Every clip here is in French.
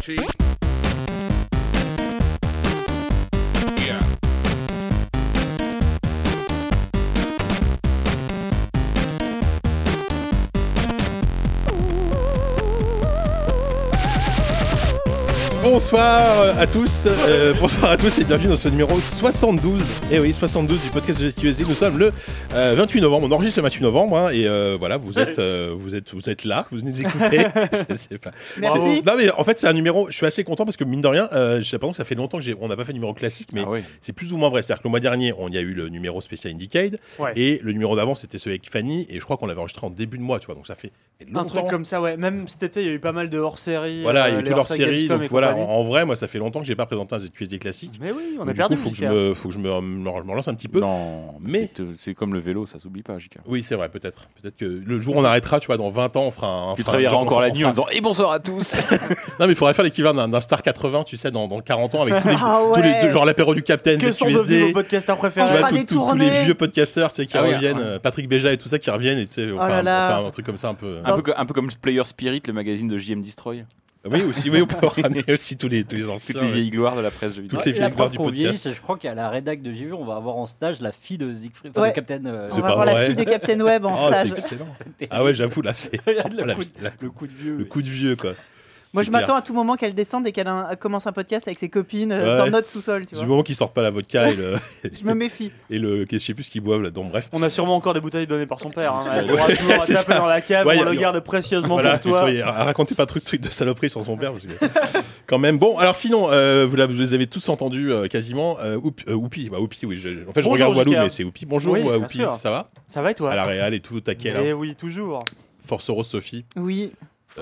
tree. Bonsoir à tous, euh, bonsoir à tous et bienvenue dans ce numéro 72. Et oui, 72 du podcast de ZQSD. Nous sommes le euh, 28 novembre. On enregistre le 28 novembre hein, et euh, voilà, vous êtes, euh, vous êtes, vous êtes là, vous nous écoutez. Je sais pas. Merci. Non mais en fait c'est un numéro. Je suis assez content parce que mine de rien, euh, j'ai l'impression que ça fait longtemps que j'ai, on n'a pas fait de numéro classique, mais Ah oui. c'est plus ou moins vrai. C'est-à-dire que le mois dernier, on y a eu le numéro spécial Indicade Ouais. et le numéro d'avant c'était celui avec Fanny et je crois qu'on l'avait enregistré en début de mois, tu vois. Donc ça fait longtemps. Un truc comme ça, ouais. Même cet été, il y a eu pas mal de hors-série. Voilà, il y a euh, eu hors-série Donc voilà, en. En vrai, moi ça fait longtemps que j'ai pas présenté un ZQSD classique. Mais oui, on a du perdu. coup, faut que je me, faut que je me, me relance un petit peu. Non, Mais- mais c'est comme le vélo, ça s'oublie pas, JK. Oui, c'est vrai, peut-être. Peut-être que le jour où on arrêtera, tu vois, dans 20 ans, on fera un. Tu travailleras encore on la fera- nuit en disant Et bonsoir à tous Non, mais il faudrait faire l'équivalent d'un- Star 80, tu sais, dans, dans 40 ans, avec tous les, Ah tous les genre l'apéro du Captain, Que sont devenus ZQSD. Tu préférés On vois, tous les vieux podcasters, tu sais, qui Ah reviennent, ouais. euh, Patrick Béja et tout ça, qui reviennent, et tu sais, enfin, Oh un truc comme ça un peu. un peu, co- un peu comme Player Spirit, le magazine de JM Destroy. Oui, aussi, oui, on peut ramener aussi tous les, tous les anciens. Toutes les vieilles gloires de la presse jeux vidéo. Toutes les vieilles la gloires du podcast. vieillit, je crois qu'à la rédac de JV, on va avoir en stage la fille de Siegfried, enfin Ouais. de Captain. euh, C'est On va pas voir vrai. la fille de Captain Web en Oh, c'est stage. excellent. c'était- Ah ouais, j'avoue, là, c'est de, la- le coup de vieux. le coup de vieux, quoi. Moi, je m'attends à tout moment qu'elle descende et qu'elle un- commence un podcast avec ses copines euh, Ouais. dans notre sous-sol, Du moment qu'ils sortent pas la vodka et le, Je me méfie. et le, je sais plus ce qu'ils boivent là-dedans, bref. On a sûrement encore des bouteilles données par son père. Hein. C'est Elle pourra toujours taper dans la cave, Ouais, on le garde précieusement Voilà, pour toi. soyez- racontez pas trop de trucs de saloperie sur son père, parce que quand même. Bon, alors sinon, euh, vous, là, vous les avez tous entendus euh, quasiment. Euh, Oupi, euh, Oupi, bah Oupi, oui. je- en fait, je regarde Walou, mais c'est Oupi. Bonjour, Oui, Oupi, ça va? Ça va et toi? À la Réal et tout, taquet là. Eh oui, toujours. Force Rose Sophie. Oui.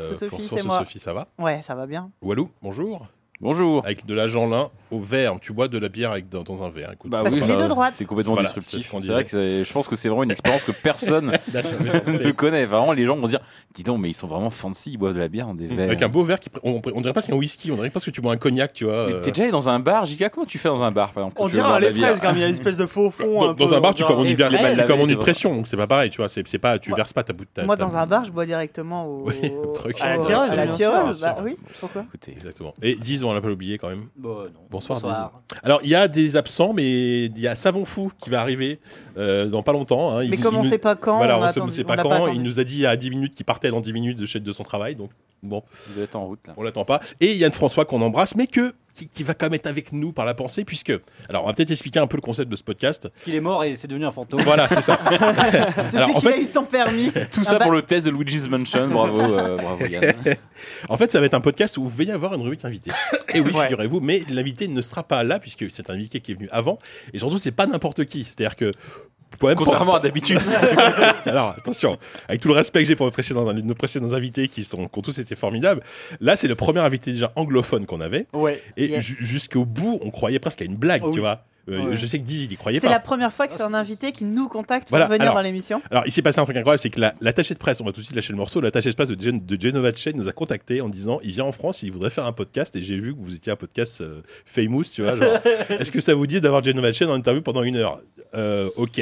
Force Sophie, c'est moi. Sophie, ça va Ouais, ça va bien. Walou, bonjour. Bonjour Avec de l'agent lin au verre. Tu bois de la bière avec, dans, dans un verre. Écoute, Bah Parce oui, qu'il est bah, de droite. C'est complètement Voilà, c'est disruptif. ce qu'on C'est vrai que c'est- je pense que c'est vraiment une expérience que personne ne connaît. Vraiment, les gens vont dire Dis donc, mais ils sont vraiment fancy, ils boivent de la bière dans des verres. Avec un beau verre qui. pr- On, on dirait pas que c'est un whisky, on dirait pas que tu bois un cognac, tu vois. Mais euh, T'es déjà allé dans un bar, JK Comment tu fais dans un bar, par exemple quand On tu veux dirait boire un de la les bière fraises, quand il y a une espèce de faux fond. Dans, un dans peu, un bar, tu genre- commandes une, bière- tu commandes c'est une vrai. pression, donc c'est pas pareil, tu vois. C'est c'est pas, tu Moi- verses pas ta bout de ta. Moi, ta- dans un bar, je bois directement au. Oui, au truc. À la tireuse, À la bien tireuse, bah oui. Pourquoi? Écoutez, Exactement. Et Diz, on l'a pas oublié quand même. Bon, non. Bonsoir, Bonsoir. Alors, il y a des absents, mais il y a Savon Fou qui va arriver euh, dans pas longtemps. hein. Il Mais comme il on nous- sait pas quand, Voilà, on, ne sait on pas quand. attendu. il nous a dit à 10 minutes qu'il partait dans 10 minutes de, chez, de son travail. Donc, bon, vous êtes en route là. on l'attend pas. Et Yann François qu'on embrasse, mais que qui, qui va quand même être avec nous par la pensée, puisque. Alors, on va peut-être expliquer un peu le concept de ce podcast. Parce qu'il est mort et c'est devenu un fantôme. Voilà, c'est ça. Depuis Alors, en qu'il a fait- eu son permis. Tout Ah ça bah- pour le test de Luigi's Mansion. Bravo, euh, bravo Yann. En fait, ça va être un podcast où vous va y avoir une rubrique invité. Et oui, Ouais. figurez-vous, mais l'invité ne sera pas là puisque c'est un invité qui est venu avant. Et surtout, c'est pas n'importe qui. C'est-à-dire que. Pas- Contrairement à d'habitude. Alors attention, avec tout le respect que j'ai pour nos précédents, nos précédents invités qui, sont, qui ont tous été formidables, là c'est le premier invité déjà anglophone qu'on avait. Ouais. Et Yes. jusqu'au bout, on croyait presque à une blague, Oh tu oui. vois. Euh, Ouais. Je sais que Dizzy, il y croyait C'est pas. la première fois que c'est un c'est- invité qui nous contacte Voilà, pour venir alors- dans l'émission. Alors, il s'est passé un truc incroyable, c'est que la- l'attaché de presse, on va tout de suite lâcher le morceau, l'attaché de presse de, Gen- de Genova Chain nous a contacté en disant il vient en France, il voudrait faire un podcast, et j'ai vu que vous étiez un podcast euh, famous, tu vois. Est-ce que ça vous dit d'avoir Genova Chain en interview pendant une heure? Euh, Ok.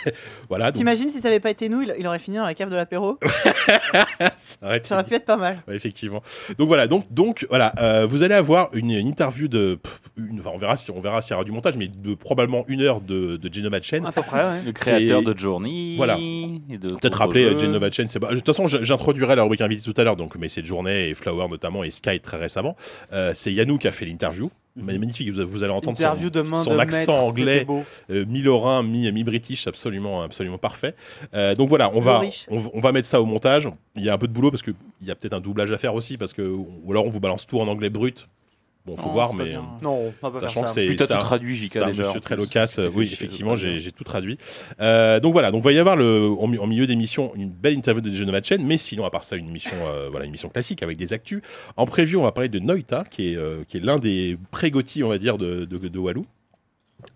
voilà, T'imagines si ça avait pas été nous, il, il aurait fini dans la cave de l'apéro? Ça aurait été Ça aurait pu être pas mal. Ouais, effectivement. Donc voilà, donc, donc voilà, euh, vous allez avoir une, une interview de, une, enfin, on verra si on verra s'il y aura du montage, mais de probablement une heure de, de Genova Chain. À peu près, ouais. Le créateur de Journey. Voilà. Peut-être rappeler euh. Genova Chain. De toute façon, j'introduirai la rubrique invité tout à l'heure, donc mais c'est de journée et Flower notamment et Sky très récemment. Euh, c'est Yannou qui a fait l'interview. Magnifique, vous, vous allez entendre son, Interview de main son de accent maître, anglais euh, mi-lorrain, mi- mi-british, absolument, absolument parfait. Euh, donc voilà, on va, on, va- on va mettre ça au montage. Il y a un peu de boulot parce qu'il y a peut-être un doublage à faire aussi, parce que, ou alors on vous balance tout en anglais brut. Bon, faut Non, voir, mais. bien. euh, Non, on pas Sachant faire que ça. c'est JK un déjà. monsieur très loquace. Oui, fait effectivement, j'ai tout traduit. Euh, donc voilà, donc il va y avoir le, en, mi- en milieu d'émission une belle interview de Genova Chen, mais sinon à part ça une émission, euh, voilà, une émission classique avec des actus. En preview, on va parler de Noita, qui est, euh, qui est l'un des pré-Gotti, on va dire, de, de, de Walou.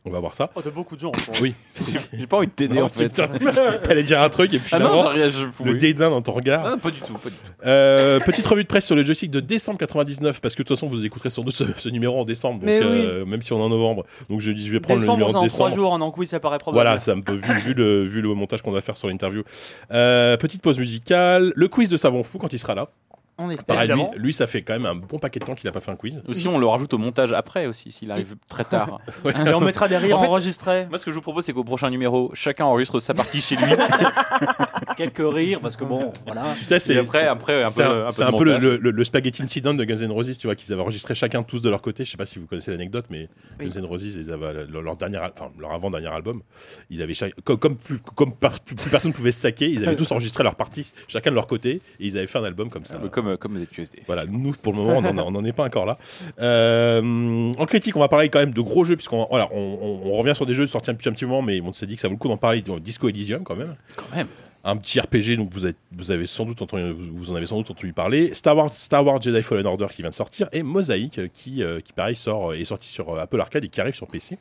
On va voir ça. Oh, de beaucoup de gens. en. Oui. J'ai pas envie de t'aider Non, en fait. T'allais dire un truc et puis Ah non, rien, je le oui. dédain dans ton regard. Ah, pas du tout, pas du tout. Euh, petite revue de presse sur le joystick de décembre 99 parce que de toute façon vous écouterez sans doute ce, ce numéro en décembre donc Mais oui. euh, même si on est en novembre donc je dis je vais prendre Décembre, le numéro en 3 décembre jours, donc oui, ça paraît probable. voilà ça me peut vu, vu le vu le montage qu'on va faire sur l'interview Euh, petite pause musicale le quiz de savon fou quand il sera là On espère. Pareil, lui, lui, ça fait quand même un bon paquet de temps qu'il a pas fait un quiz. Aussi, on le rajoute au montage après aussi, s'il arrive très tard. Et on mettra des rires En fait- enregistrés. Moi, ce que je vous propose, c'est qu'au prochain numéro, chacun enregistre sa partie chez lui. Quelques rires, parce que bon, voilà. Tu sais, c'est après, après un c'est peu, un, peu, un de peu le, Spaghetti Incident de Guns N' Roses, tu vois, qu'ils avaient enregistré chacun tous de leur côté. Je sais pas si vous connaissez l'anecdote, mais Oui. Guns N' Roses, ils avaient leur, leur dernier, enfin leur avant-dernier album, ils avaient chaque- comme, comme, plus, comme par- plus, plus personne pouvait se saquer, ils avaient tous enregistré leur partie, chacun de leur côté, et ils avaient fait un album comme ça. Un peu comme, comme ZQSD. Voilà, nous pour le moment on n'en- on n'en est pas encore là. Euh, en critique, on va parler quand même de gros jeux puisqu'on voilà, on, on- on revient sur des jeux sortis depuis un petit moment, mais on s'est dit que ça vaut le coup d'en parler. Disco Elysium quand même, Quand même. Un petit RPG donc vous avez, vous avez sans doute entendu, vous en avez sans doute entendu parler. Star Wars, Star Wars Jedi Fallen Order qui vient de sortir et Mosaic euh, qui, euh, qui pareil sort est sorti sur euh, Apple Arcade et qui arrive sur PC.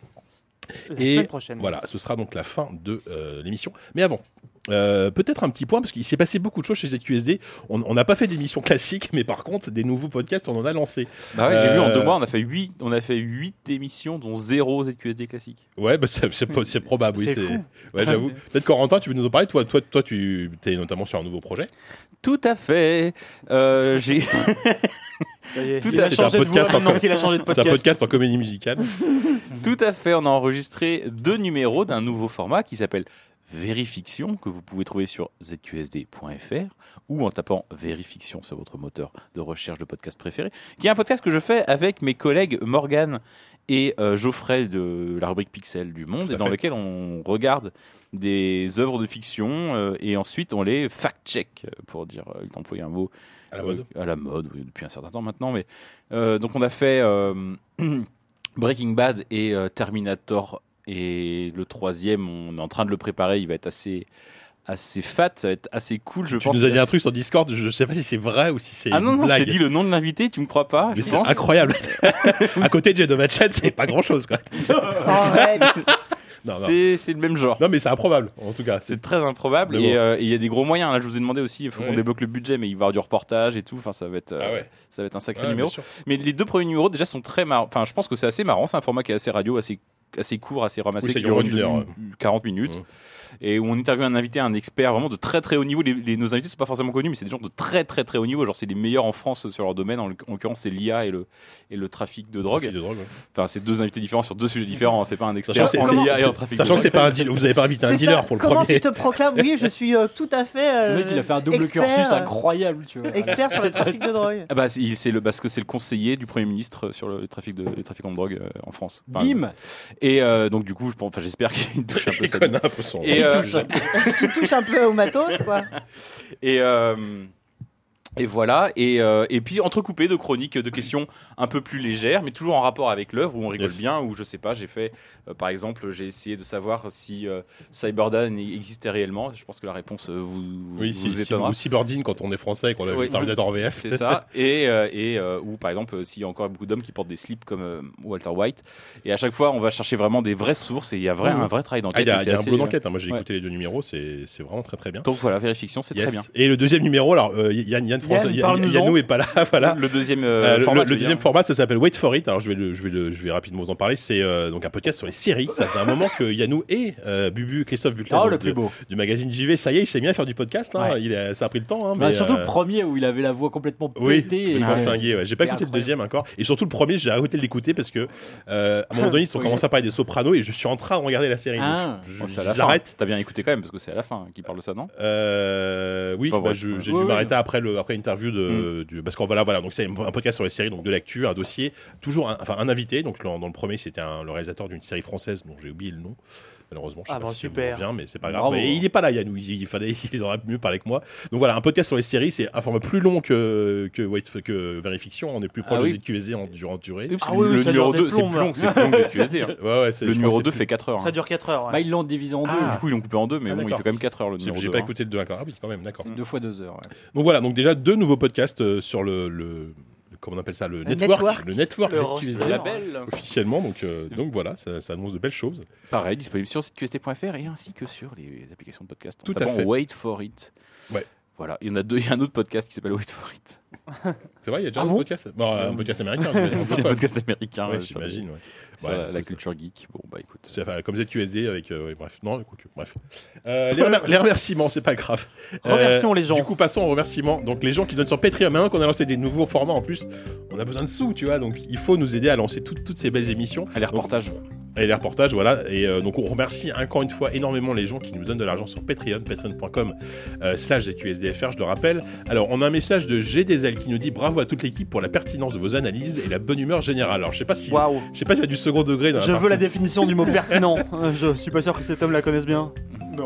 La Et prochaine. Voilà, ce sera donc la fin de euh, l'émission. Mais avant, euh, peut-être un petit point, parce qu'il s'est passé beaucoup de choses chez ZQSD. On n'a pas fait d'émission classique, mais par contre, des nouveaux podcasts, on en a lancé. Bah ouais, j'ai vu en Euh, deux mois, on a fait 8, on a fait 8 émissions, dont 0 ZQSD classique. Ouais, bah, c'est c'est po- c'est probable, oui. C'est fou. Ouais, j'avoue. Peut-être Corentin, tu veux nous en parler? Toi, toi, toi tu es notamment sur un nouveau projet. Tout à fait. Euh, j'ai Ça y est, Tout a changé C'est un de voix podcast en maintenant com- qu'il a changé de C'est un podcast en comédie musicale. Tout à fait, on a enregistré deux numéros d'un nouveau format qui s'appelle Vérifiction, que vous pouvez trouver sur zqsd.fr ou en tapant Vérifiction sur votre moteur de recherche de podcast préféré, qui est un podcast que je fais avec mes collègues Morgan et euh, Geoffrey de la rubrique Pixel du Monde, et dans fait. lequel on regarde des œuvres de fiction euh, et ensuite on les fact-check, pour dire, euh, il employer un mot À la mode. euh, à la mode, oui, depuis un certain temps maintenant. Mais donc on a fait Breaking Bad et Terminator et le troisième, on est en train de le préparer. Il va être assez assez fat, ça va être assez cool. Je Tu pense. nous as dit un truc sur Discord, je sais pas si c'est vrai ou si c'est Ah une non non, je blague. t'ai dit le nom de l'invité, tu me crois pas Mais je c'est pense. incroyable. à côté de Jedova Chat, c'est pas grand chose, quoi. C'est c'est le même genre. Non, mais c'est improbable, en tout cas. C'est très improbable et euh, et il y a des gros moyens. Là, je vous ai demandé aussi, il faut Ouais. qu'on débloque le budget, mais il va y avoir du reportage et tout. Enfin, ça va être, euh, Ah ouais. ça va être un sacré Ouais, numéro. Mais les deux premiers numéros déjà sont très marrants. Enfin, je pense que c'est assez marrant. C'est un format qui est assez radio, assez, assez court, assez ramassé, Oui, qui dure dure une heure. 40 minutes. Mhm. Et où on interviewe un invité, un expert vraiment de très très haut niveau. Les, les- nos invités sont pas forcément connus, mais c'est des gens de très très très haut niveau. Genre, c'est les meilleurs en France sur leur domaine. En, l'oc- en l'occurrence, c'est l'IA et le, et le trafic de drogue. Trafic de drogue, ouais. Enfin, c'est deux invités différents sur deux sujets différents. C'est pas un expert Sachant que c'est- en c'est- IA et en trafic Sachant de que c'est drogue. pas un deal, vous avez pas invité un dealer ça. pour le Comment premier. tu te proclames Oui, je suis euh, tout à fait. euh, Le mec, il a fait un double expert, cursus euh, incroyable, tu vois. Expert sur le trafic de drogue. Ah bah, c'est c'est le, parce que c'est le conseiller du Premier ministre sur le, le trafic de, les trafiquants de drogue euh, en France. Enfin, Bim Et euh, donc, du coup, je pense- enfin, j'espère qu'il touche un peu ça. Euh, qui touche un peu au matos, quoi. Et, euh, et voilà. Et, euh, et puis entrecoupé de chroniques, de questions un peu plus légères, mais toujours en rapport avec l'œuvre où on rigole Yes. bien. Où je sais pas, j'ai fait, euh, par exemple, j'ai essayé de savoir si euh, Cyberdan existait réellement. Je pense que la réponse euh, vous, Oui, vous si, étonnera. ou Cyberdine quand on est français et qu'on a Oui. vu Terminator en VF. C'est ça. Et, et ou par exemple, s'il y a encore beaucoup d'hommes qui portent des slips comme Walter White. Et à chaque fois, on va chercher vraiment des vraies sources et il y a vrai, Mhm. un vrai travail Ah, d'enquête. il y a, y a un boulot d'enquête. hein. Moi, j'ai ouais. écouté les deux numéros, c'est vraiment très très bien. Donc voilà, vérification, c'est Yes. très bien. Et le deuxième numéro, alors euh, Yann, Yann, François- Yann, Yann- parle-nous-en. Yannou est pas là, voilà. Le deuxième Euh, euh, le- format. le, tu le veux deuxième dire format, ça s'appelle Wait for It. Alors je vais, le, je vais, le, je vais rapidement vous en parler. C'est euh, donc un podcast sur les séries. Ça faisait un moment que Yannou et euh, Bubu, Christophe Buclet Oh, du magazine JV, ça y est, il s'est mis à faire du podcast. Hein. Ouais. Il a- ça a pris le temps. Hein, Bah, mais, surtout euh, le premier où il avait la voix complètement Oui, pétée. Ouais. ouais. J'ai pas écouté le deuxième encore. Et surtout le premier, j'ai arrêté de l'écouter parce que euh, à un moment donné, ils ont Oui. commencé à parler des Sopranos et je suis en train de regarder la série. Ah. je- Oh. J'arrête. T'as bien écouté quand même parce que c'est à la fin qu'il parle de ça, non? Oui, bah, j'ai dû m'arrêter après le après l'interview Mm. de du, parce qu'on voilà voilà donc c'est un podcast sur les séries donc de l'actu un dossier toujours un, enfin un invité donc dans, dans le premier c'était le réalisateur d'une série française dont j'ai oublié le nom malheureusement je sais Ah pas bon, si ça me super. revient mais c'est pas grave mais il est pas là Yann il, il fallait il aurait mieux parler que moi donc voilà un podcast sur les séries c'est un format plus long que que Wait que Vérifiction on est plus proche Ah de oui. ZQSD en durant durée Ah oui, le numéro dure des 2, c'est plus long, c'est plus long que ZQSD. hein. ouais ouais c'est- Le numéro crois que 2 c'est fait 4 heures. Ça hein. dure 4 heures. ouais. Bah, ils l'ont divisé en deux. Ah. Du coup, ils l'ont coupé en deux, mais Ah, bon, il fait quand même 4 heures le numéro j'ai 2. pas hein. écouté le 2 encore ah oui quand même d'accord Deux fois deux heures. ouais. donc voilà donc déjà deux nouveaux podcasts euh, sur le comment on appelle ça le, network, network. le network Le ZQSD. label. officiellement. Donc, euh, donc voilà, ça, ça annonce de belles choses. Pareil, disponible sur zqst.fr et ainsi que sur les applications de podcast. Tout à fait. Wait for it. Ouais. Voilà, il y en a deux, il y a un autre podcast qui s'appelle Wait for it. C'est vrai, il y a déjà Ah un bon podcast? Bon, un podcast américain. C'est un podcast américain. Ouais, euh, j'imagine. ouais. Sur Ouais, la, la écoute. culture geek. Bon, bah écoute. Enfin, comme ZQSD avec. euh, ouais, bref, non, écoute, bref. Euh, les, remer- les remerciements, c'est pas grave. Euh, Remercions les gens. Du coup, passons aux remerciements. Donc, les gens qui donnent sur Patreon, maintenant qu'on a lancé des nouveaux formats en plus, on a besoin de sous, tu vois. Donc, il faut nous aider à lancer toutes- toutes ces belles émissions. Allez, reportage. Et les reportages, voilà. Et euh, donc, on remercie encore une fois énormément les gens qui nous donnent de l'argent sur Patreon, patreon.com euh, slash ZQSDFR, je le rappelle. Alors, on a un message de GDZL qui nous dit bravo à toute l'équipe pour la pertinence de vos analyses et la bonne humeur générale. Alors, je sais pas si, Waouh. je sais pas s'il y a du second degré dans la Je veux partie. la définition du mot pertinent. Euh, Je suis pas sûr que cet homme la connaisse bien.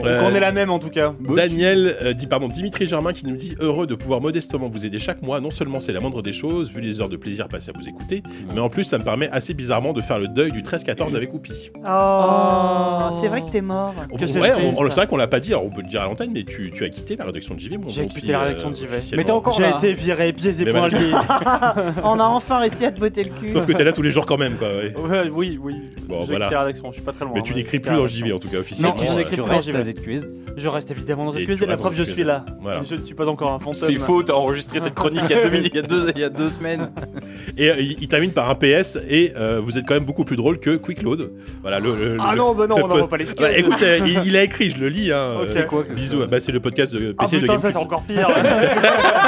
Euh, On est la même en tout cas. Daniel, euh, dit pardon, Dimitri Germain qui nous dit heureux de pouvoir modestement vous aider chaque mois. Non seulement c'est la moindre des choses, vu les heures de plaisir passées à vous écouter, mais en plus ça me permet assez bizarrement de faire le deuil du 13-14 avec Oupi. Oh, c'est vrai que t'es mort. On- Que c'est ouais, triste. on, on- c'est vrai qu'on l'a pas dit, alors on peut le dire à l'antenne, mais tu, tu as quitté la rédaction de JV, mon J'ai quitté la euh, rédaction de JV. Mais t'es encore J'ai là. été viré pieds et poings liés. On a enfin réussi à te botter le cul. Sauf que t'es là tous les jours quand même, quoi. ouais. Ouais, oui, oui. Bon, voilà. la rédaction, je suis pas très loin. Mais tu ouais, n'écris plus dans JV en tout cas officiellement. Non, je euh, n'écris plus dans restes JV. à ZQS. Je reste évidemment dans ZQSD, la preuve, je ZQSD. suis là. Voilà. Je ne suis pas encore un fantôme. C'est faux, t'as enregistré cette chronique il y a deux, minutes- il y a deux, il y a deux semaines. Et euh, il, termine par un PS et euh, vous êtes quand même beaucoup plus drôle que Quick Load. Voilà le. le- Ah le- non, bah non, le on pod- n'envoie pas les Bah, écoute, euh, il, il a écrit, je le lis. Hein, euh, Bisous. Bah, c'est le podcast de Ah PC de putain, ça c'est encore pire.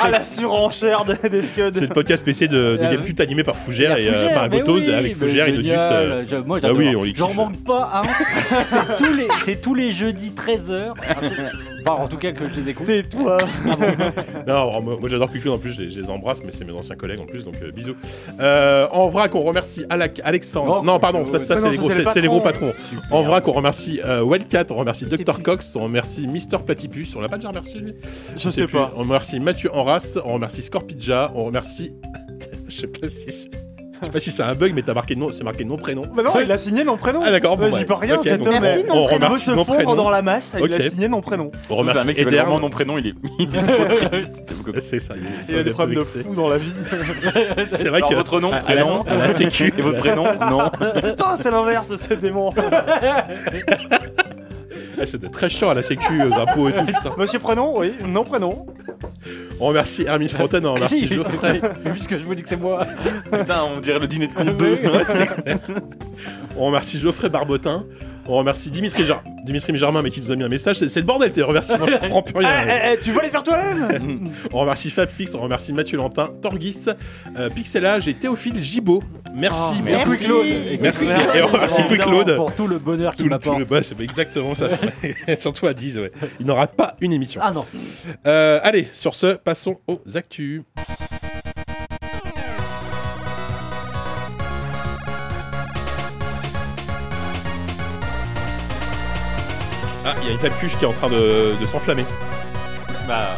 ah la surenchère des, scuds. C'est le podcast PC de, de Gamecult animé par Fougère et euh, enfin Gotos avec Fougère et je- Moi j'adore. oui, on J'en manque pas un. c'est tous les, c'est tous les jeudis 13h. Enfin, en tout cas que je les écoute. Tais-toi. Non, alors, moi, moi, j'adore Load en plus, je les, je les embrasse, mais c'est mes anciens collègues en plus, donc euh, bisous. Euh, en vrac, on remercie Alexandre. Oh, non, pardon, ça, ça non, c'est les, gros- les patrons. En vrac, on remercie euh, Wildcat, on remercie sais Dr. Cox, on remercie Mister Platypus, on l'a pas déjà remercié lui? Je sais plus. pas. On remercie Mathieu Enras, on remercie Scorpidja, on remercie. Je sais pas si c'est. Je sais pas si c'est un bug, mais t'as marqué nom, c'est marqué nom prénom. Bah non, il a signé nom prénom. Ah d'accord, bon, Ouais, J'y peux rien, Ok, cet homme. Merci, on prénom. Il veut remercie se fondre prénom. dans la masse, il a signé nom prénom. On C'est un remercie mec qui vraiment nom prénom, il est. C'est ça. Il a des problèmes de fou dans la vie. C'est vrai Alors, que votre nom, prénom, à la sécu. et votre prénom, non. Putain, c'est l'inverse, c'est démon. Ah, C'était très chiant à la sécu, aux impôts et tout. Putain. Monsieur prénom, oui, nom prénom. On remercie Hermine Fontaine, on remercie Si, Geoffrey. mais Puisque je vous dis que c'est moi. Putain, on dirait le dîner de compte 2. On remercie Geoffrey Barbotin. On remercie Dimitri, Ger- Dimitri Germain, mais qui nous a mis un message. C'est le bordel, tes remerciements, je comprends plus Eh, rien. eh, eh, tu vas les faire toi-même On remercie Fabfix, on remercie Mathieu Lantin, Torgis, euh, Pixelage et Théophile Gibaud. Merci, Oh, beaucoup. merci. Claude. Merci. Merci. Et on remercie Claude. Pour tout le bonheur qu'il le, m'apporte. le c'est exactement ça. Surtout à 10, ouais. Il n'aura pas une émission. Ah non. Euh, allez, sur ce, passons aux actus. Il y a une tape-cuche qui est en train de, de s'enflammer. Bah,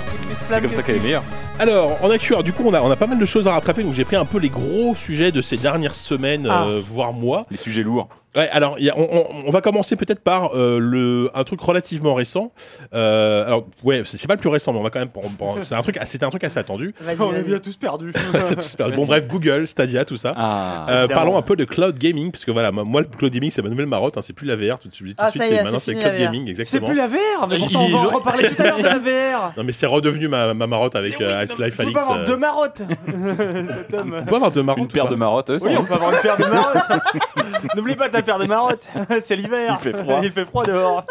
c'est comme ça qu'elle est meilleure. Alors, en actu, alors, du coup, on a, on a pas mal de choses à rattraper, donc j'ai pris un peu les gros sujets de ces dernières semaines, Ah. euh, voire mois. Les sujets lourds. Ouais, alors il y a- on, on- on va commencer peut-être par euh, le un truc relativement récent. Euh, alors ouais, c'est c'est pas le plus récent, mais on va quand même. bon, bon, c'est un truc, c'était un truc assez attendu. On est bien tous perdus. bon bref, Google, Stadia, tout ça. Ah. Euh, parlons un peu de cloud gaming, parce que voilà, moi, le cloud gaming c'est ma nouvelle marotte, hein, c'est plus la VR tout de suite, tout Ah, suite ça y est, c'est maintenant c'est c'est cloud gaming, C'est exactement. plus la VR mais on va ils- en reparler tout à l'heure de la VR Non mais c'est redevenu ma, ma marotte avec euh, Half-Life Tu peux Alyx. pas avoir deux marottes Cet homme On peut avoir deux marottes Une paire de marottes, Oui, on peut avoir une paire de marottes N'oublie pas ta paire de marottes C'est l'hiver Il fait froid. Il fait froid dehors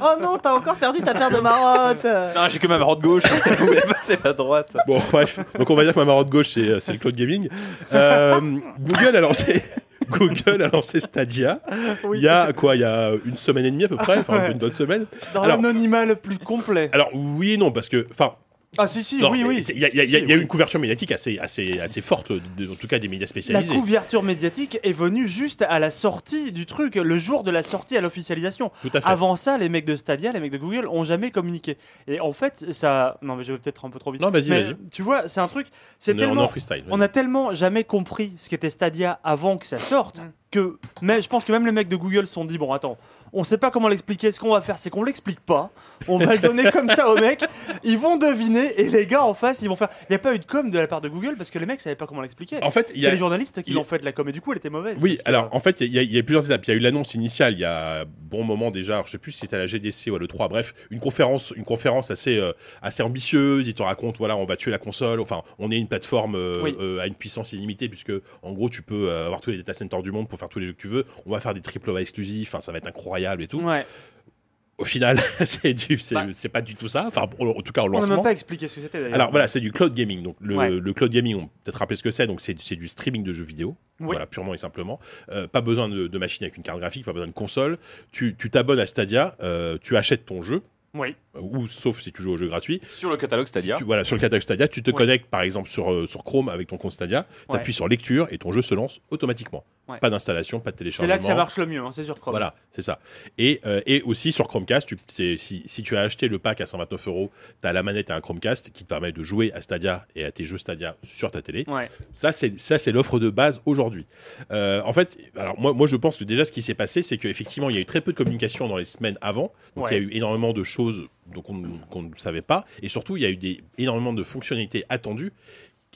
Oh non, t'as encore perdu ta paire de marottes. Putain, j'ai que ma marotte gauche. Vous voulez passer la droite. Bon, bref. Donc, on va dire que ma marotte gauche, c'est, euh, c'est le cloud gaming. Euh, Google a lancé. Google a lancé Stadia. Oui. Il y a quoi Il y a une semaine et demie à peu près, enfin une bonne semaine. Dans Alors- l'anonymat le plus complet Alors oui et non parce que, enfin, Ah si si, non, oui oui il y y y a- y une couverture médiatique assez, assez, assez forte, de- en tout cas des médias La spécialisés. couverture médiatique est venue juste à la sortie du truc, le jour de la sortie à l'officialisation. Tout à fait. Avant ça, les mecs de Stadia, les mecs de Google ont jamais communiqué. Et en fait, ça. Non, mais je vais peut-être un peu trop vite. Non, vas-y, Mais vas-y. Tu vois, c'est un truc. C'est tellement. On a tellement jamais compris ce qu'était Stadia avant que ça sorte que. Mais je pense que même les mecs de Google se sont dit bon, attends, On sait pas comment l'expliquer. Ce qu'on va faire, c'est qu'on l'explique pas. On va le donner comme ça aux mecs. Ils vont deviner et les gars en face, ils vont faire. Il n'y a pas eu de com de la part de Google parce que les mecs savaient pas comment l'expliquer. En fait, il y C'est a. les journalistes qui y l'ont fait de la com et du coup, elle était mauvaise. Oui, que- alors en fait, il y, a- il y a plusieurs étapes. Il y a eu l'annonce initiale il y a bon moment déjà. Alors, je sais plus si c'était à la GDC ou à l'E3. Bref, une conférence, une conférence assez, euh, assez ambitieuse. Ils te racontent, voilà, on va tuer la console. Enfin, on est une plateforme euh, Oui. euh, à une puissance illimitée puisque, en gros, tu peux avoir tous les data centers du monde pour faire tous les jeux que tu veux. On va faire des triple A exclusifs. Enfin, ça va être incroyable et tout. Ouais. Au final, c'est Bah. pas du tout ça. Enfin, en, en tout cas, au On n'a lancement. même pas expliqué ce que c'était. Alors voilà, c'est du cloud gaming. Donc le, Ouais. le cloud gaming, on peut peut-être rappeler ce que c'est. Donc c'est c'est du streaming de jeux vidéo. Oui. Voilà, purement et simplement. Euh, pas besoin de, de machine avec une carte graphique, pas besoin de console. Tu tu t'abonnes à Stadia, euh, tu achètes ton jeu, Oui. Ou sauf si tu joues au jeu gratuit. Sur le catalogue Stadia. Tu, voilà, sur le catalogue Stadia, tu te Ouais. connectes par exemple sur, euh, sur Chrome avec ton compte Stadia, tu Ouais. appuies sur lecture et ton jeu se lance automatiquement. Ouais. Pas d'installation, pas de C'est téléchargement. là que ça marche le mieux, hein, c'est sur Chrome. Voilà, c'est ça. Et, euh, et aussi sur Chromecast, tu, c'est- si, si tu as acheté le pack à 129 euros, tu as la manette et un Chromecast qui te permet de jouer à Stadia et à tes jeux Stadia sur ta télé. Ça, c'est c'est l'offre de base aujourd'hui. Euh, en fait, alors moi, moi, je pense que déjà, ce qui s'est passé, c'est qu'effectivement, il y a eu très peu de communication dans les semaines avant. Donc, il y a eu énormément de choses donc on- qu'on ne savait pas. Et surtout, il y a eu des, énormément de fonctionnalités attendues.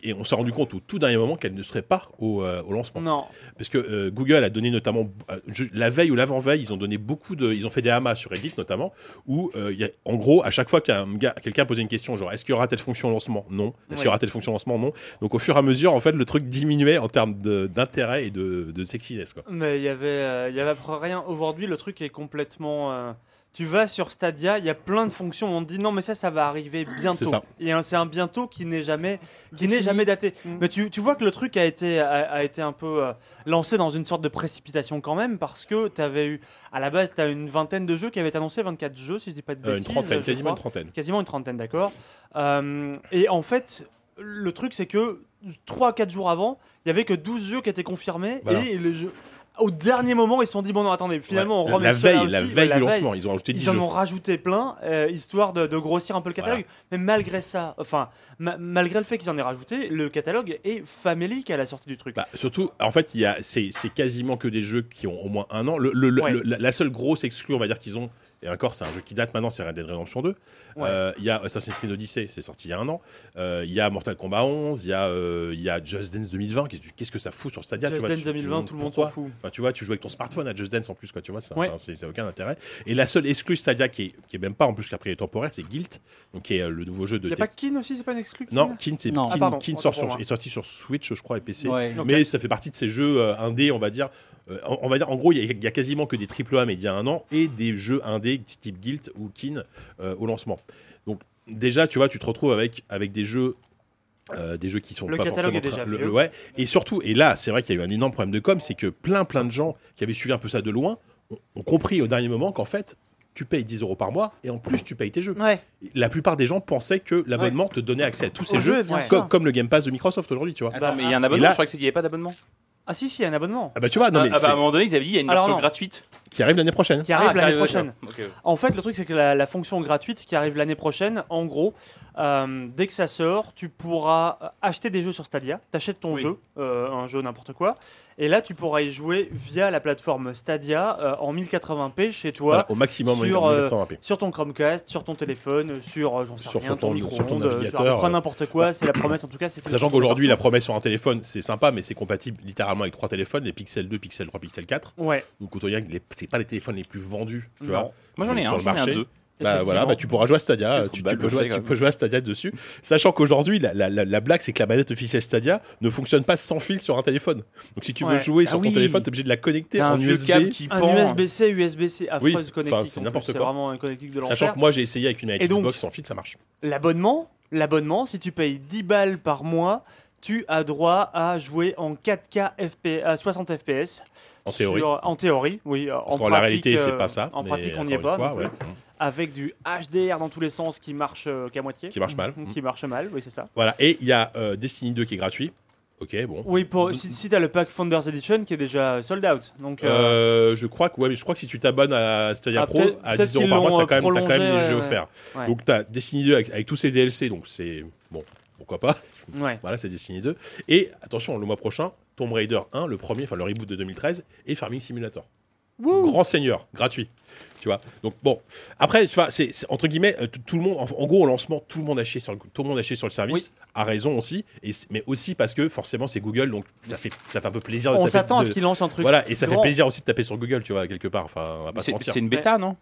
Et on s'est rendu compte au tout dernier moment qu'elles ne seraient pas au, euh, au lancement. Non. Parce que euh, Google a donné notamment, euh, je- la veille ou l'avant-veille, ils ont donné beaucoup de. Ils ont fait des amas sur Reddit notamment, où y a- en gros, à chaque fois qu'un gars- quelqu'un posait une question, genre est-ce qu'il y aura telle fonction au lancement? Non. Est-ce qu'il y aura telle fonction au lancement? Non. Donc au fur et à mesure, en fait, le truc diminuait en termes de- d'intérêt et de, de sexiness. Quoi. Mais il y avait, il y avait rien. Aujourd'hui, le truc est complètement. Tu vas sur Stadia, il y a plein de fonctions. On te dit non, mais ça, ça va arriver bientôt. C'est ça. Et un- c'est un bientôt qui n'est jamais, qui n'est jamais daté. Mm. Mais tu, tu vois que le truc a été, a, a été un peu euh, lancé dans une sorte de précipitation quand même, parce que tu avais eu, à la base, tu as une vingtaine de jeux qui avaient été annoncés, 24 jeux, si je dis pas de Euh, bêtises. une trentaine, je quasiment crois. une trentaine. Quasiment une trentaine, d'accord. Euh, et en fait, le truc, c'est que 3-4 jours avant, il y avait que 12 jeux qui étaient confirmés. Voilà. Et les jeux, au dernier moment, ils se sont dit bon, non, attendez, finalement, Ouais. on remet la veille, la aussi. veille Ouais, du lancement, ils ont rajouté 10 Ils en ont rajouté plein, euh, histoire de, de grossir un peu le catalogue. Mais malgré ça, enfin, ma- malgré le fait qu'ils en aient rajouté, le catalogue est famélique à la sortie du truc. Bah, surtout, en fait, il y a, c'est, quasiment que des jeux qui ont au moins un an. Le, le- le- Ouais. le- la, la seule grosse exclue, on va dire qu'ils ont, et encore, c'est un jeu qui date maintenant, c'est Red Dead Redemption 2. Ouais. Euh, Il y a Assassin's Creed Odyssey, c'est sorti il y a un an. Euh, Il y a Mortal Kombat 11, il y a, euh, il y a Just Dance 2020. Qu'est-ce, que ça fout sur Stadia Just tu vois, Dance tu- tu 2020, te tout le monde s'en fout. Enfin, tu vois, tu joues avec ton smartphone à Just Dance en plus, quoi. Tu vois, ça, Ouais. enfin, c'est, c'est aucun intérêt. Et la seule exclue Stadia qui est, qui est même pas en plus qu'après est temporaire, c'est Guilt, donc qui est le nouveau jeu de. Il n'y a pas Kin aussi, c'est pas une exclu Non, Kin c'est Non. Kin- Ah, pardon, Kin autant sort sur- est sorti sur Switch, je crois, et PC. Ouais. Mais ça fait partie de ces jeux euh, indés, on va dire. Euh, on va dire, en gros, il y, a- il y a quasiment que des triple A, mais il y a un an, et des jeux indés type Guild ou Kin euh, au lancement. Donc déjà, tu vois, tu te retrouves avec, avec des jeux. euh, des jeux qui sont Le pas catalogue forcément est déjà le- ouais et surtout et là c'est vrai qu'il y a eu un énorme problème de com c'est que plein plein de gens qui avaient suivi un peu ça de loin ont, ont compris au dernier moment qu'en fait tu payes 10 euros par mois et en plus tu payes tes jeux Ouais. la plupart des gens pensaient que l'abonnement te donnait accès à tous ces Au jeux jeu, comme, comme le Game Pass de Microsoft aujourd'hui tu vois Attends, mais il y a un abonnement, là- je crois qu'il n'y avait pas d'abonnement. Ah si, si, il y a un abonnement. ah bah tu vois non Ah, mais ah bah, à un moment donné, ils avaient dit il y a une Alors version non. gratuite. Qui arrive l'année prochaine Qui arrive Ah, l'année prochaine. d'accord. Ok. En fait, le truc, c'est que la, la fonction gratuite qui arrive l'année prochaine, en gros, euh, dès que ça sort, tu pourras acheter des jeux sur Stadia. T'achètes ton Oui. jeu, euh, un jeu n'importe quoi, et là, tu pourras y jouer via la plateforme Stadia euh, en 1080p chez toi. Voilà, au maximum sur, euh, 1080p. Sur ton Chromecast, sur ton téléphone, sur, euh, j'en sais Sur- rien, sur ton- ton sur ton micro-ondes, sur euh, n'importe quoi. C'est la promesse, en tout cas. Sachant qu'aujourd'hui, la promesse sur un téléphone, c'est sympa, mais c'est compatible littéralement avec trois téléphones, les Pixel 2, Pixel 3, Pixel 4. Ouais. Donc autant dire que les- c'est pas les téléphones les plus vendus, tu Non. vois. Moi j'en ai Sur un, le j'en ai un marché. deux. Bah voilà, bah, tu pourras jouer à Stadia, tu, balle, peux jouer, tu quand peux jouer à Stadia dessus. Sachant qu'aujourd'hui, la, la, la, la blague, c'est que la manette officielle Stadia ne fonctionne pas sans fil sur un téléphone. Donc si tu veux Ouais. jouer Ah sur oui. ton téléphone, t'es obligé de la connecter en un USB. qui Un pend. USB-C, USB-C, affreuse Oui, connectique. enfin, c'est n'importe quoi. Vraiment connectique de. Sachant que moi, j'ai essayé avec une manette Xbox sans fil, ça marche. L'abonnement, l'abonnement, si tu payes 10 balles par mois, tu as droit à jouer en 4K FP, à 60 FPS. En théorie. Sur- en théorie, oui. Parce en qu'en la pratique, réalité, c'est euh, pas ça. En pratique, on n'y est pas. fois, ouais. Avec du HDR dans tous les sens qui marche euh, qu'à moitié. Qui marche mal. Mm, Qui marche mal, oui, c'est ça. Voilà, et il y a euh, Destiny 2 qui est gratuit. Ok, bon. Oui, pour, si, si tu as le pack Founders Edition qui est déjà sold out. Donc, euh, Euh, je crois que ouais, mais je crois que si tu t'abonnes à Stadia Ah, Pro à peut-être 10 euros par mois, t'as quand, même- t'as quand même prolongé, les jeux ouais, offerts. ouais. Donc t'as Destiny 2 avec, avec tous ses DLC, donc c'est bon, pourquoi pas. ouais. Voilà, c'est Destiny 2. Et attention, le mois prochain, Tomb Raider 1, le premier, enfin le reboot de 2013, et Farming Simulator. grand seigneur, gratuit. Tu vois. Donc bon, après, tu vois, c'est entre guillemets, euh, tout, le monde, en, en gros, au lancement, tout le monde a chié sur le, tout le monde a chié sur le service, a raison aussi, et, mais aussi parce que forcément c'est Google, donc ça fait, ça fait un peu plaisir de On taper- s'attend à ce qu'il lance un truc. Voilà, et ça fait plaisir aussi de taper sur Google, tu vois, quelque part. Enfin, on va pas se C'est mentir. c'est une bêta, non?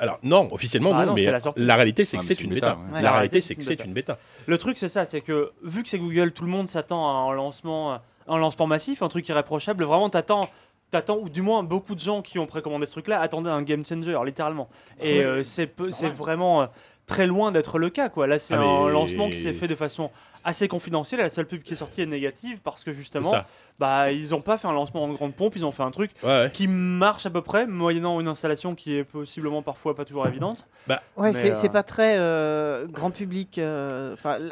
Alors non, officiellement Ah non, non, mais la réalité c'est que c'est c'est une une bêta. bêta, ouais. Ouais. La La réalité réalité, c'est que c'est c'est une une bêta. Le truc, c'est ça, c'est que vu que c'est Google, tout le monde s'attend à un lancement, un lancement massif, un truc irréprochable. Vraiment, t'attends, t'attends, ou du moins beaucoup de gens qui ont précommandé ce truc-là attendaient un game changer, littéralement. Et Ouais. euh, c'est, c'est vraiment euh, très loin d'être le cas, quoi. Là, c'est Ah, un lancement qui s'est fait de façon assez confidentielle. La seule pub qui est sortie est négative parce que justement, bah, ils n'ont pas fait un lancement en grande pompe, ils ont fait un truc Ouais, ouais. qui marche à peu près, moyennant une installation qui est possiblement parfois pas toujours évidente. Ouais, Mais, c'est euh, c'est pas très euh, grand public.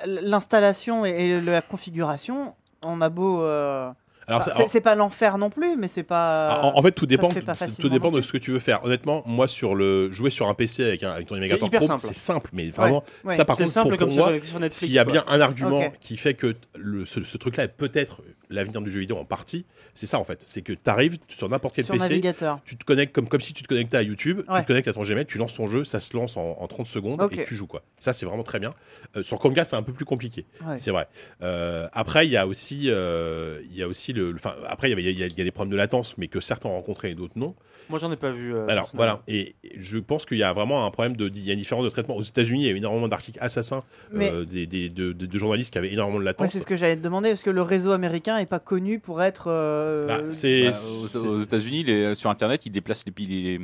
l'installation et, et la configuration, on a beau. euh, Alors, enfin, c'est- c'est pas l'enfer non plus, mais c'est pas. Ah, en, en fait, tout dépend, tout de ce que tu veux faire. Honnêtement, moi, sur le jouer sur un PC avec, un, avec ton c'est simple, mais vraiment, ouais. ça par c'est contre, simple pour, comme pour se moi, s'il y a quoi. bien un argument qui fait que le- ce, ce truc-là est peut-être l'avenir du jeu vidéo en partie, c'est ça en fait. C'est que tu arrives sur n'importe quel sur PC, navigateur. tu te connectes comme, comme si tu te connectais à YouTube, tu Ouais. te connectes à ton Gmail, tu lances ton jeu, ça se lance en, en 30 secondes et tu joues quoi. Ça c'est vraiment très bien. Euh, sur Chromecast c'est un peu plus compliqué, Ouais. c'est vrai. Euh, après il y a aussi, euh, il y a aussi le, enfin après il y, a- il y y a des problèmes de latence, mais que certains ont rencontrés et d'autres non. Moi, j'en ai pas vu. euh, Alors voilà, et je pense qu'il y a vraiment un problème de, il y a une différence de traitement. Aux États-Unis, il y a énormément d'articles assassins Mais- euh, des, des- de, de- de journalistes qui avaient énormément de Ouais, latence. c'est ce que j'allais te demander, parce que le réseau américain est pas connu pour être. euh, Bah, c'est Bah, c'est- aux, aux États-Unis, les- sur Internet, ils déplacent les, les,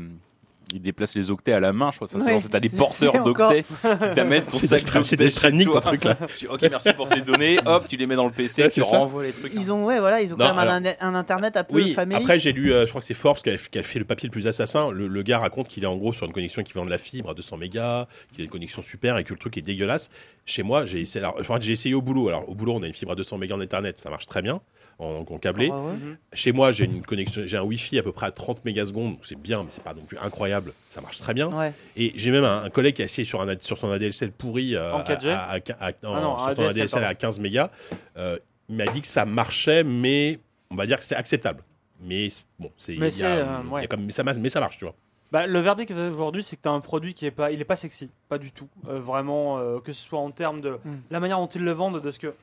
ils déplacent les octets à la main. Je crois que ça, Ouais, c'est t'as des porteurs d'octets qui t'amènent ton C'est sac c'est des ton truc, là. Ok, merci pour ces données. Hop, tu les mets dans le PC, Ouais, tu renvoies les trucs. Ils ont, ouais, voilà, ils ont Non, quand même un, alors- un internet un peu Oui, famélique. après j'ai lu, euh, je crois que c'est Forbes qui a, qui a fait le papier le plus assassin. Le, le gars raconte qu'il est en gros sur une connexion équivalent de la fibre à 200 mégas, qu'il a une connexion super et que le truc est dégueulasse. Chez moi, j'ai essayé, alors, enfin, j'ai essayé au boulot. Alors au boulot, on a une fibre à 200 mégas en Ethernet, ça marche très bien en, en câblé. Ah ouais. Chez moi, j'ai une connexion, j'ai un Wi-Fi à peu près à 30 mégasecondes, donc c'est bien, mais c'est pas non plus incroyable. Ça marche très bien. Ouais. Et j'ai même un, un collègue qui a essayé sur, un, ad- sur son ADSL pourri euh, En 4G? à, à- à- à- non, Ah non, sur son ADSL, ADSL à 15 mégas. Euh, il m'a dit que ça marchait, mais on va dire que c'est acceptable. Mais bon, c'est Mais euh, ouais. mais ça, marche- mais ça marche, tu vois. Bah, le verdict aujourd'hui, c'est que tu as un produit qui est pas, il est pas sexy, pas du tout. Euh, vraiment, euh, que ce soit en termes de Mm. la manière dont ils le vendent, de ce que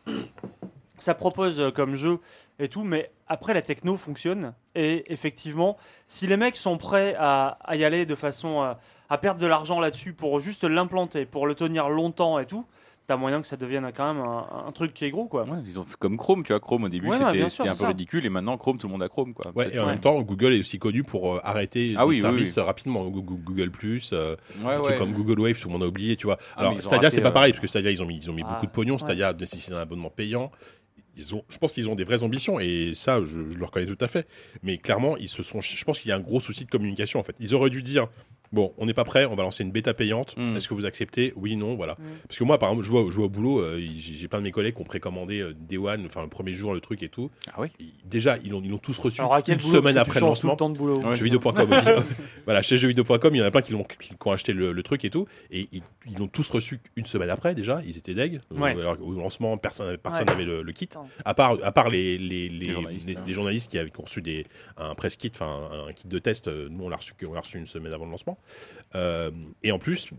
ça propose euh, comme jeu et tout, mais après la techno fonctionne et effectivement, si les mecs sont prêts à, à y aller de façon à, à perdre de l'argent là-dessus pour juste l'implanter, pour le tenir longtemps et tout, t'as moyen que ça devienne quand même un, un truc qui est gros quoi. Ouais, ils ont fait comme Chrome, tu vois. Chrome au début, Ouais, c'était un peu ça. ridicule et maintenant Chrome, tout le monde a Chrome, quoi. Ouais, et en ouais. même temps, Google est aussi connu pour euh, arrêter Ah des oui, oui, services oui. euh, rapidement. Google, Google Plus, euh, comme Google Wave, tout le monde a oublié, tu vois. Ah, Alors, ont Stadia, c'est pas euh, pareil, parce que Stadia, ils ont mis, ils ont mis Ah, beaucoup de pognon. ouais. Stadia nécessite un abonnement payant. Ils ont, je pense qu'ils ont des vraies ambitions et ça, je, je le reconnais tout à fait. Mais clairement, ils se sont. Je pense qu'il y a un gros souci de communication en fait. Ils auraient dû dire bon, on n'est pas prêt, on va lancer une bêta payante. Mm. Est-ce que vous acceptez? Oui, non, voilà. Mm. Parce que moi, par exemple, je vois, je vois au boulot, euh, j'ai plein de mes collègues qui ont précommandé euh, Day One, enfin le premier jour, le truc et tout. Ah oui. Déjà, ils l'ont ils l'ont tous reçu Alors une boulot, semaine après le lancement. le temps de boulot. Ouais. Jeuxvideo.com. voilà, chez jeuxvideo.com, il y en a plein qui, l'ont- qui, qui ont acheté le, le truc et tout. Et ils l'ont tous reçu une semaine après déjà. Ils étaient deg. Ouais. Alors, au lancement, personne personne Ouais. n'avait le, le kit. À part, à part les, les, les, Les journalistes, les- hein. les journalistes qui avaient reçu des, un press kit, enfin un, kit de test. euh, Nous, on l'a reçu, on l'a reçu une semaine avant le lancement. Euh, et en plus,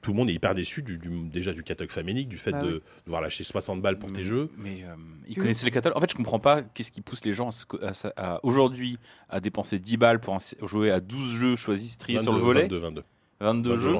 tout le monde est hyper déçu du, du- déjà du catalogue famélique, du fait Bah de oui. devoir lâcher 60 balles pour tes Mm. jeux. Mais euh, ils Que- connaissaient les catalogues. En fait, je comprends pas qu'est-ce qui pousse les gens à, à à- aujourd'hui à dépenser 10 balles pour un- jouer à 12 jeux choisis triés sur le 22, volet, 22, 22. 22 22 jeux.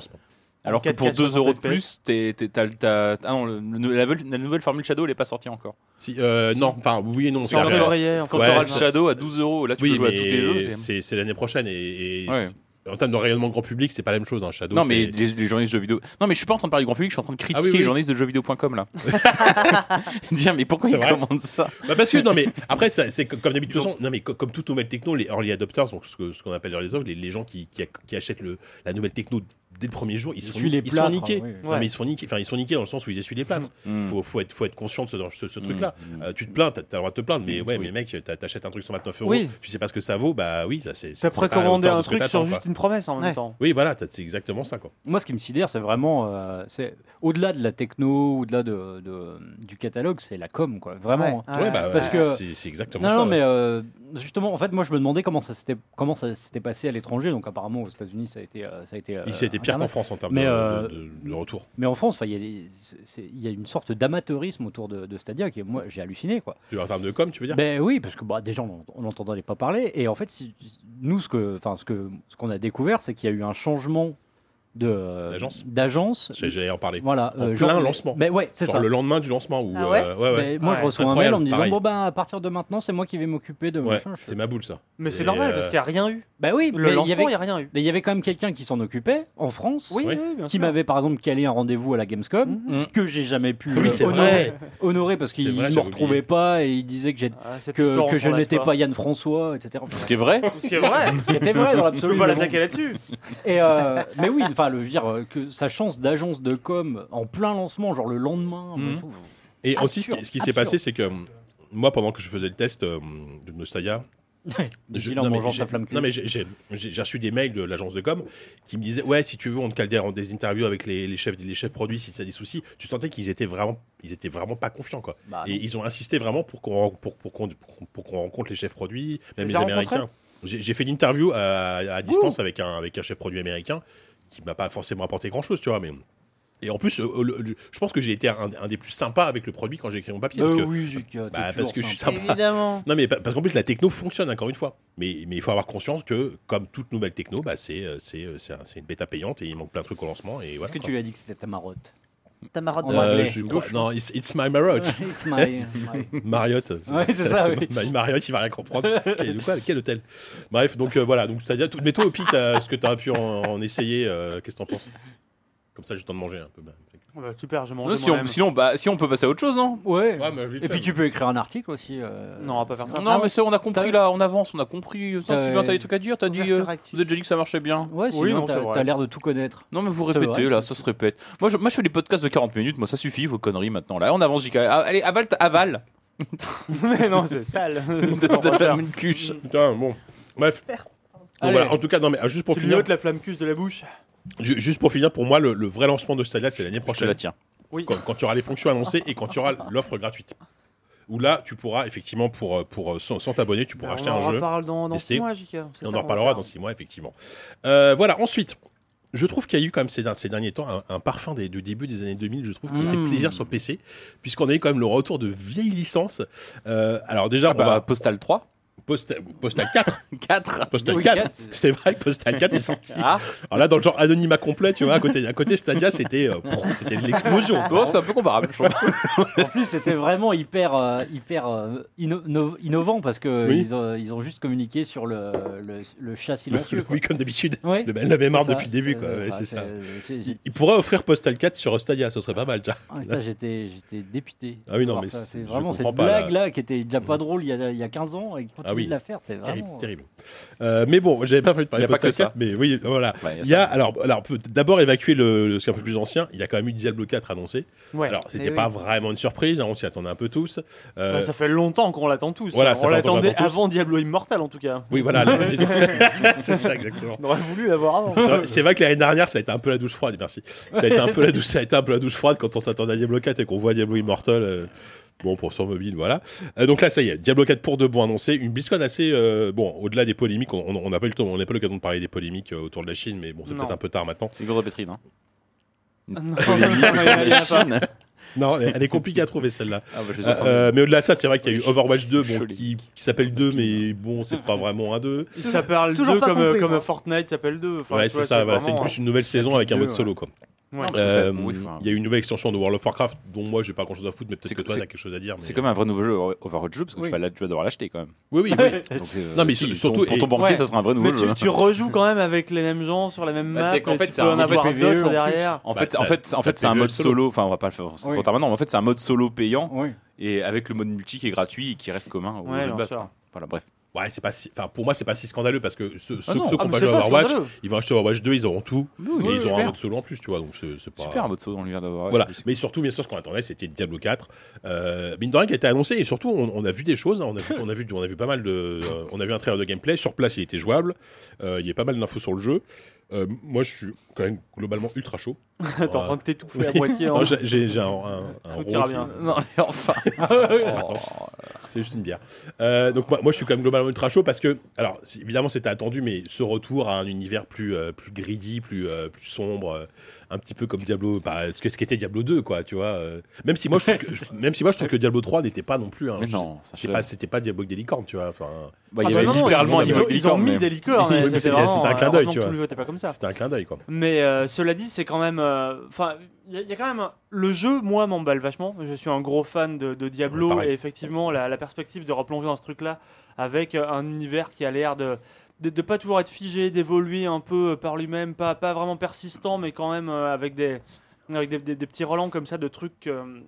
Alors que 4K pour 2 euros de 60 plus, t'es- t'es- ah non, le- le- la, nouvelle- la nouvelle formule Shadow, elle est pas sortie encore. Si, euh, Si. Non, enfin, oui et non. Quand Ouais, t'auras le Shadow à 12 euros, là tu Oui, peux jouer mais à tous tes jeux. c'est l'année prochaine et, et Ouais. En termes de rayonnement grand public, c'est pas la même chose. Hein. Shadow, Non, mais les, les journalistes de jeux vidéo. Non, mais je suis pas en train de parler du grand public, je suis en train de critiquer Ah oui, oui. les journalistes de jeuxvideo.com là. Dire, mais pourquoi ils vrai. commandent ça Bah, parce que non mais après c'est comme d'habitude non mais co- comme toute nouvelle techno les early adopters donc ce qu'on appelle les les, les gens qui, qui, qui achètent le, la nouvelle techno dès le premier jour, ils, Ils se font, essuient les niquer- ils se font plâtres, niquer. oui. Non, mais ils se font niquer. Enfin, ils se font niquer dans le sens où ils essuient les plâtres. Mm. Faut, faut, être, faut être conscient de ce, ce, ce Mm. truc-là. Mm. Euh, tu te plains, t'as t'as le droit de te plaindre, mais ouais, Oui. mais mec, t'achètes un truc 129 euros, Oui. tu sais pas ce que ça vaut, bah oui, ça, c'est. T'as précommandé un truc sur juste une promesse en même Ouais. temps. Oui, voilà, c'est exactement ça, quoi. Moi, ce qui me sidère, c'est vraiment, euh, c'est au-delà de la techno, au-delà de, de- du catalogue, c'est la com, quoi. Vraiment. Ouais. Ouais, bah, Parce ouais, que- c'est exactement Non, ça. non, mais euh, justement, en fait, moi, je me demandais comment ça s'était, comment ça s'était passé à l'étranger. Donc, apparemment, aux États-Unis, ça a été, ça a été. Pire qu'en. France en termes Mais, de, euh, de- retour. Mais en France, il y a y une sorte d'amateurisme autour de, de Stadia qui, moi, j'ai halluciné, quoi. En termes de com, tu veux dire? Ben oui, parce que bah, déjà on n'entendait pas parler et en fait si, nous ce enfin ce que ce qu'on a découvert c'est qu'il y a eu un changement de euh, D'agence. d'agence. J'ai- J'allais en parler. Voilà, En euh, plein genre- lancement. Ben ouais, c'est Genre ça. le lendemain du lancement. Où, Ah ouais euh, ouais, ouais. Moi je reçois un mail en me disant pareil. bon ben à partir de maintenant c'est moi qui vais m'occuper de c'est ma boule, ça. Mais c'est normal euh, parce qu'il n'y a rien eu. Ben oui, Le mais il lancement, y il avait n'y a rien eu. mais il y avait quand même quelqu'un qui s'en occupait en France. Oui, Oui. oui, bien Qui m'avait par exemple calé un rendez-vous à la Gamescom Mhm. que j'ai jamais pu Oui, euh, honorer, honorer parce qu'il ne me retrouvait pas et il disait que Ah, que, je n'étais pas. Yann François, etc. Ce qui est vrai. Ce qui est vrai. Ce qui était vrai dans l'absolu. pas mais l'attaquer là-dessus. Et euh, mais oui, enfin, le dire euh, que sa chance d'agence de com en plein lancement, genre le lendemain. Mhm. et aussi, ce qui, s'est passé, c'est que hum, moi, pendant que je faisais le test euh, de Nostaya, non, mais j'ai- non, mais reçu des mails de l'agence de com qui me disaient Ouais, si tu veux, on te cale des, des interviews avec les, les chefs, les chefs produits si tu as des soucis. Tu sentais qu'ils étaient vraiment, ils étaient vraiment pas confiants, quoi. Bah, Et ils ont insisté vraiment pour qu'on pour, pour pour pour qu'on rencontre les chefs produits, même les Américains. J'ai fait une interview à, à distance avec un, avec un chef produit américain qui m'a pas forcément apporté grand chose, tu vois. Mais... Et en plus, euh, le- le- je pense que j'ai été un, un des plus sympas avec le produit quand j'ai écrit mon papier. parce que- Euh, oui, j'ai que- t'es bah, parce que je suis sympa. Évidemment. Non, mais pa- parce qu'en plus, la techno fonctionne, encore une fois. Mais, mais il faut avoir conscience que, comme toute nouvelle techno, bah, c'est euh, c'est euh, c'est un- c'est une bêta payante et il manque plein de trucs au lancement. Et voilà, Est-ce que quoi. tu lui as dit que c'était ta marotte? Ta marotte de Euh, anglais. je crois- Non, it's, it's my Marriott. It's my- my-. Ouais, c'est ça, oui. Ma- Marriott, il va rien comprendre. quel, de quoi, quel hôtel? Bref, donc euh, voilà. Donc, c'est-à-dire, mais toi, au pire, t'as- ce que tu as pu en, en essayer, euh, qu'est-ce que t'en penses? Comme ça, j'ai le temps de manger un peu. bah. Bah, super, j'ai Non, mangé si on, sinon, bah, si on peut passer à autre chose, non Ouais. Ouais, mais vite Et fait. puis tu peux écrire un article aussi. euh, Non, on va pas faire ça. Non, mais ça, on a compris là, on avance, on a compris. Ça, T'as- Sylvain, t'as des trucs à dire? T'as dit. Ouverture euh, vous avez déjà dit que ça marchait bien? Ouais, Oui, sinon non, c'est t'as vrai. t'as l'air de tout connaître. Non, mais vous C'est répétez vrai. là, ça se répète. Moi je, moi, je fais des podcasts de 40 minutes, moi, ça suffit, vos conneries maintenant. Là, on avance, JK. Ah, allez, avale, ta- avale. mais non, c'est sale. T'as fait une cuche. Putain, bon. Bref. Donc, Allez. voilà, en tout cas, non, mais euh, juste pour Tu lui finir, ôtes la flamme cuche de la bouche. Ju- juste pour finir, pour moi, le, le vrai lancement de Stadia, c'est l'année prochaine. la tiens. Oui. quand, quand tu auras les fonctions annoncées et quand tu auras l'offre gratuite. Où là, tu pourras effectivement, pour, euh, pour, euh, sans, sans t'abonner, tu pourras acheter on un en jeu. reparle dans, dans tester. six mois, JK. On en reparlera dans six mois, effectivement. Euh, voilà, ensuite, je trouve qu'il y a eu quand même ces, ces derniers temps un, un parfum des, du début des années 2000, je trouve, qui Mmh. fait plaisir sur PC, puisqu'on a eu quand même le retour de vieilles licences. Euh, alors déjà, Ah on bah, va Postal 3, Postal, Postal 4. 4. Postal Oui, 4. quatre. C'est vrai que Postal 4 est sorti. Ah, Alors là, dans le genre anonymat complet, tu vois, à côté, à côté Stadia, c'était euh, c'était l'explosion. oh, c'est un peu comparable. je trouve. En plus, c'était vraiment hyper, euh, hyper euh, inno- no- innovant parce que Oui. ils, ont, ils ont juste communiqué sur le, le, le chat silencieux. Oui, comme d'habitude. Ouais. Le, la depuis le début, quoi. Euh, Ouais, enfin, c'est ça. j'ai- Il, il pourrait offrir Postal 4 sur Stadia, ce serait pas mal, tiens. Ah, J'étais j'étais dépité. Ah oui, non, mais c'est- vraiment cette comprends pas, là. blague là qui était déjà pas drôle il y a, il y a 15 ans et qui continue oui. de la faire. C'est Terrible, vraiment. terrible. Euh, mais bon, j'avais pas prévu de parler de Postal que 4, mais oui, voilà. Ouais, Il y a, ça. alors, alors d'abord évacuer le, le- ce qui est un peu plus ancien. Il y a quand même eu Diablo 4 annoncé. Ouais. alors, c'était Eh pas oui. vraiment une surprise, hein, on s'y attendait un peu tous. Euh, Bah, ça fait longtemps qu'on l'attend tous. Voilà, on l'attendait avant Diablo Immortal en tout cas. Oui, voilà. c'est ça, exactement. On aurait voulu l'avoir avant. C'est vrai- C'est vrai que l'année dernière, ça a été un peu la douche froide. Merci. Ça a été un peu la douche, ça a été un peu la douche froide quand on s'attendait à Diablo 4 et qu'on voit Diablo Immortal. Bon, pour sur mobile, voilà. Euh, donc là, ça y est, Diablo 4 pour de bon annoncé. Une BlizzCon assez, euh, bon, au-delà des polémiques, on n'a pas eu le temps, on n'a pas l'occasion de parler des polémiques euh, autour de la Chine, mais bon, c'est peut-être un peu tard maintenant. C'est une grosse pétrine. Hein. Non, Polémique il y en a- autour de il y en a la pas. Chine. Non, elle est compliquée à trouver celle-là. Ah, bah, Euh, euh, mais au-delà de ça, c'est vrai qu'il y a eu Overwatch 2, bon, qui, qui s'appelle 2, mais bon, c'est pas vraiment un 2. Il s'appelle Toujours 2 pas comme, compris, comme. Fortnite s'appelle 2. Enfin, ouais, c'est ça, voilà, c'est vraiment- plus une nouvelle saison avec un mode deux, solo, quoi. Ouais. Euh, oui, enfin, Il y a eu une nouvelle extension de World of Warcraft, dont moi, j'ai pas grand chose à foutre, mais C'est peut-être que que- toi, c'est- t'as quelque chose à dire. C'est mais- comme un vrai nouveau jeu, Overwatch jeu, parce que Oui. tu, vas, là- tu vas devoir l'acheter quand même. Oui, oui, oui. Donc, euh, Non, mais si, surtout- ton- pour ton banquier, Ouais. ça sera un vrai nouveau Mais jeu. tu, tu rejoues quand même avec les mêmes gens sur la même Bah, map. c'est qu'en et fait, tu c'est un en avoir d'autres derrière. Bah, fait, t'as- en fait, en t'as fait, c'est un mode solo. Enfin, on va pas le faire c'est trop tard maintenant. mais En fait, c'est un mode solo payant et avec le mode multi qui est gratuit et qui reste commun au jeu de base. Voilà, bref. Ouais, c'est pas si... enfin, pour moi, c'est pas si scandaleux parce que ceux, ceux, qui Ah, ont mais pas joué à Overwatch, scandaleux. ils vont acheter Overwatch 2, ils auront tout. Oui, et oui, ils auront un mode solo en plus, tu vois. Donc c'est pas. Super, un mode saut dans l'univers d'Overwatch. Voilà, mais surtout, bien sûr, ce qu'on attendait, c'était Diablo 4. Euh, mine de rien, qui a été annoncé, et surtout, on, on a vu des choses. hein. on, a vu, on, a vu, on a vu pas mal de. euh, on a vu un trailer de gameplay. Sur place, il était jouable. Euh, il y a pas mal d'infos sur le jeu. Euh, moi, je suis quand même globalement ultra chaud. T'es en train de t'étouffer à moitié. hein. Non, j'ai- un, un, un Tout ira qui- bien. Non, mais enfin. Attends. C'est juste une bière. Euh, donc moi, moi, je suis quand même globalement ultra chaud parce que, alors évidemment c'était attendu, mais ce retour à un univers plus euh, plus greedy, plus euh, plus sombre, euh, un petit peu comme Diablo, bah, ce que ce qu'était Diablo 2, quoi, tu vois. même si moi je trouve que, je- même si moi je trouve que Diablo 3 n'était pas non plus. un Mais non, fait- pas c'était pas Diablo avec des licornes, tu vois. Enfin, Bah, Ah il y bah avait non, non, littéralement ils, ont, niveau ils ont mis des licornes. Mais c'était c'était- c'était un clin d'œil, tu vois. Tout le jeu était pas comme ça. c'était un clin d'œil, quoi. Mais cela dit, c'est quand même. Euh, Enfin, il y, a- il y a quand même. un- Le jeu, moi, m'emballe vachement. Je suis un gros fan de, de Diablo Ouais, et effectivement, la, la perspective de replonger dans ce truc-là avec euh, un univers qui a l'air de. De, de pas toujours être figé, d'évoluer un peu euh, par lui-même, pas, pas vraiment persistant, mais quand même avec des, avec des, des- des petits relents comme ça de trucs euh,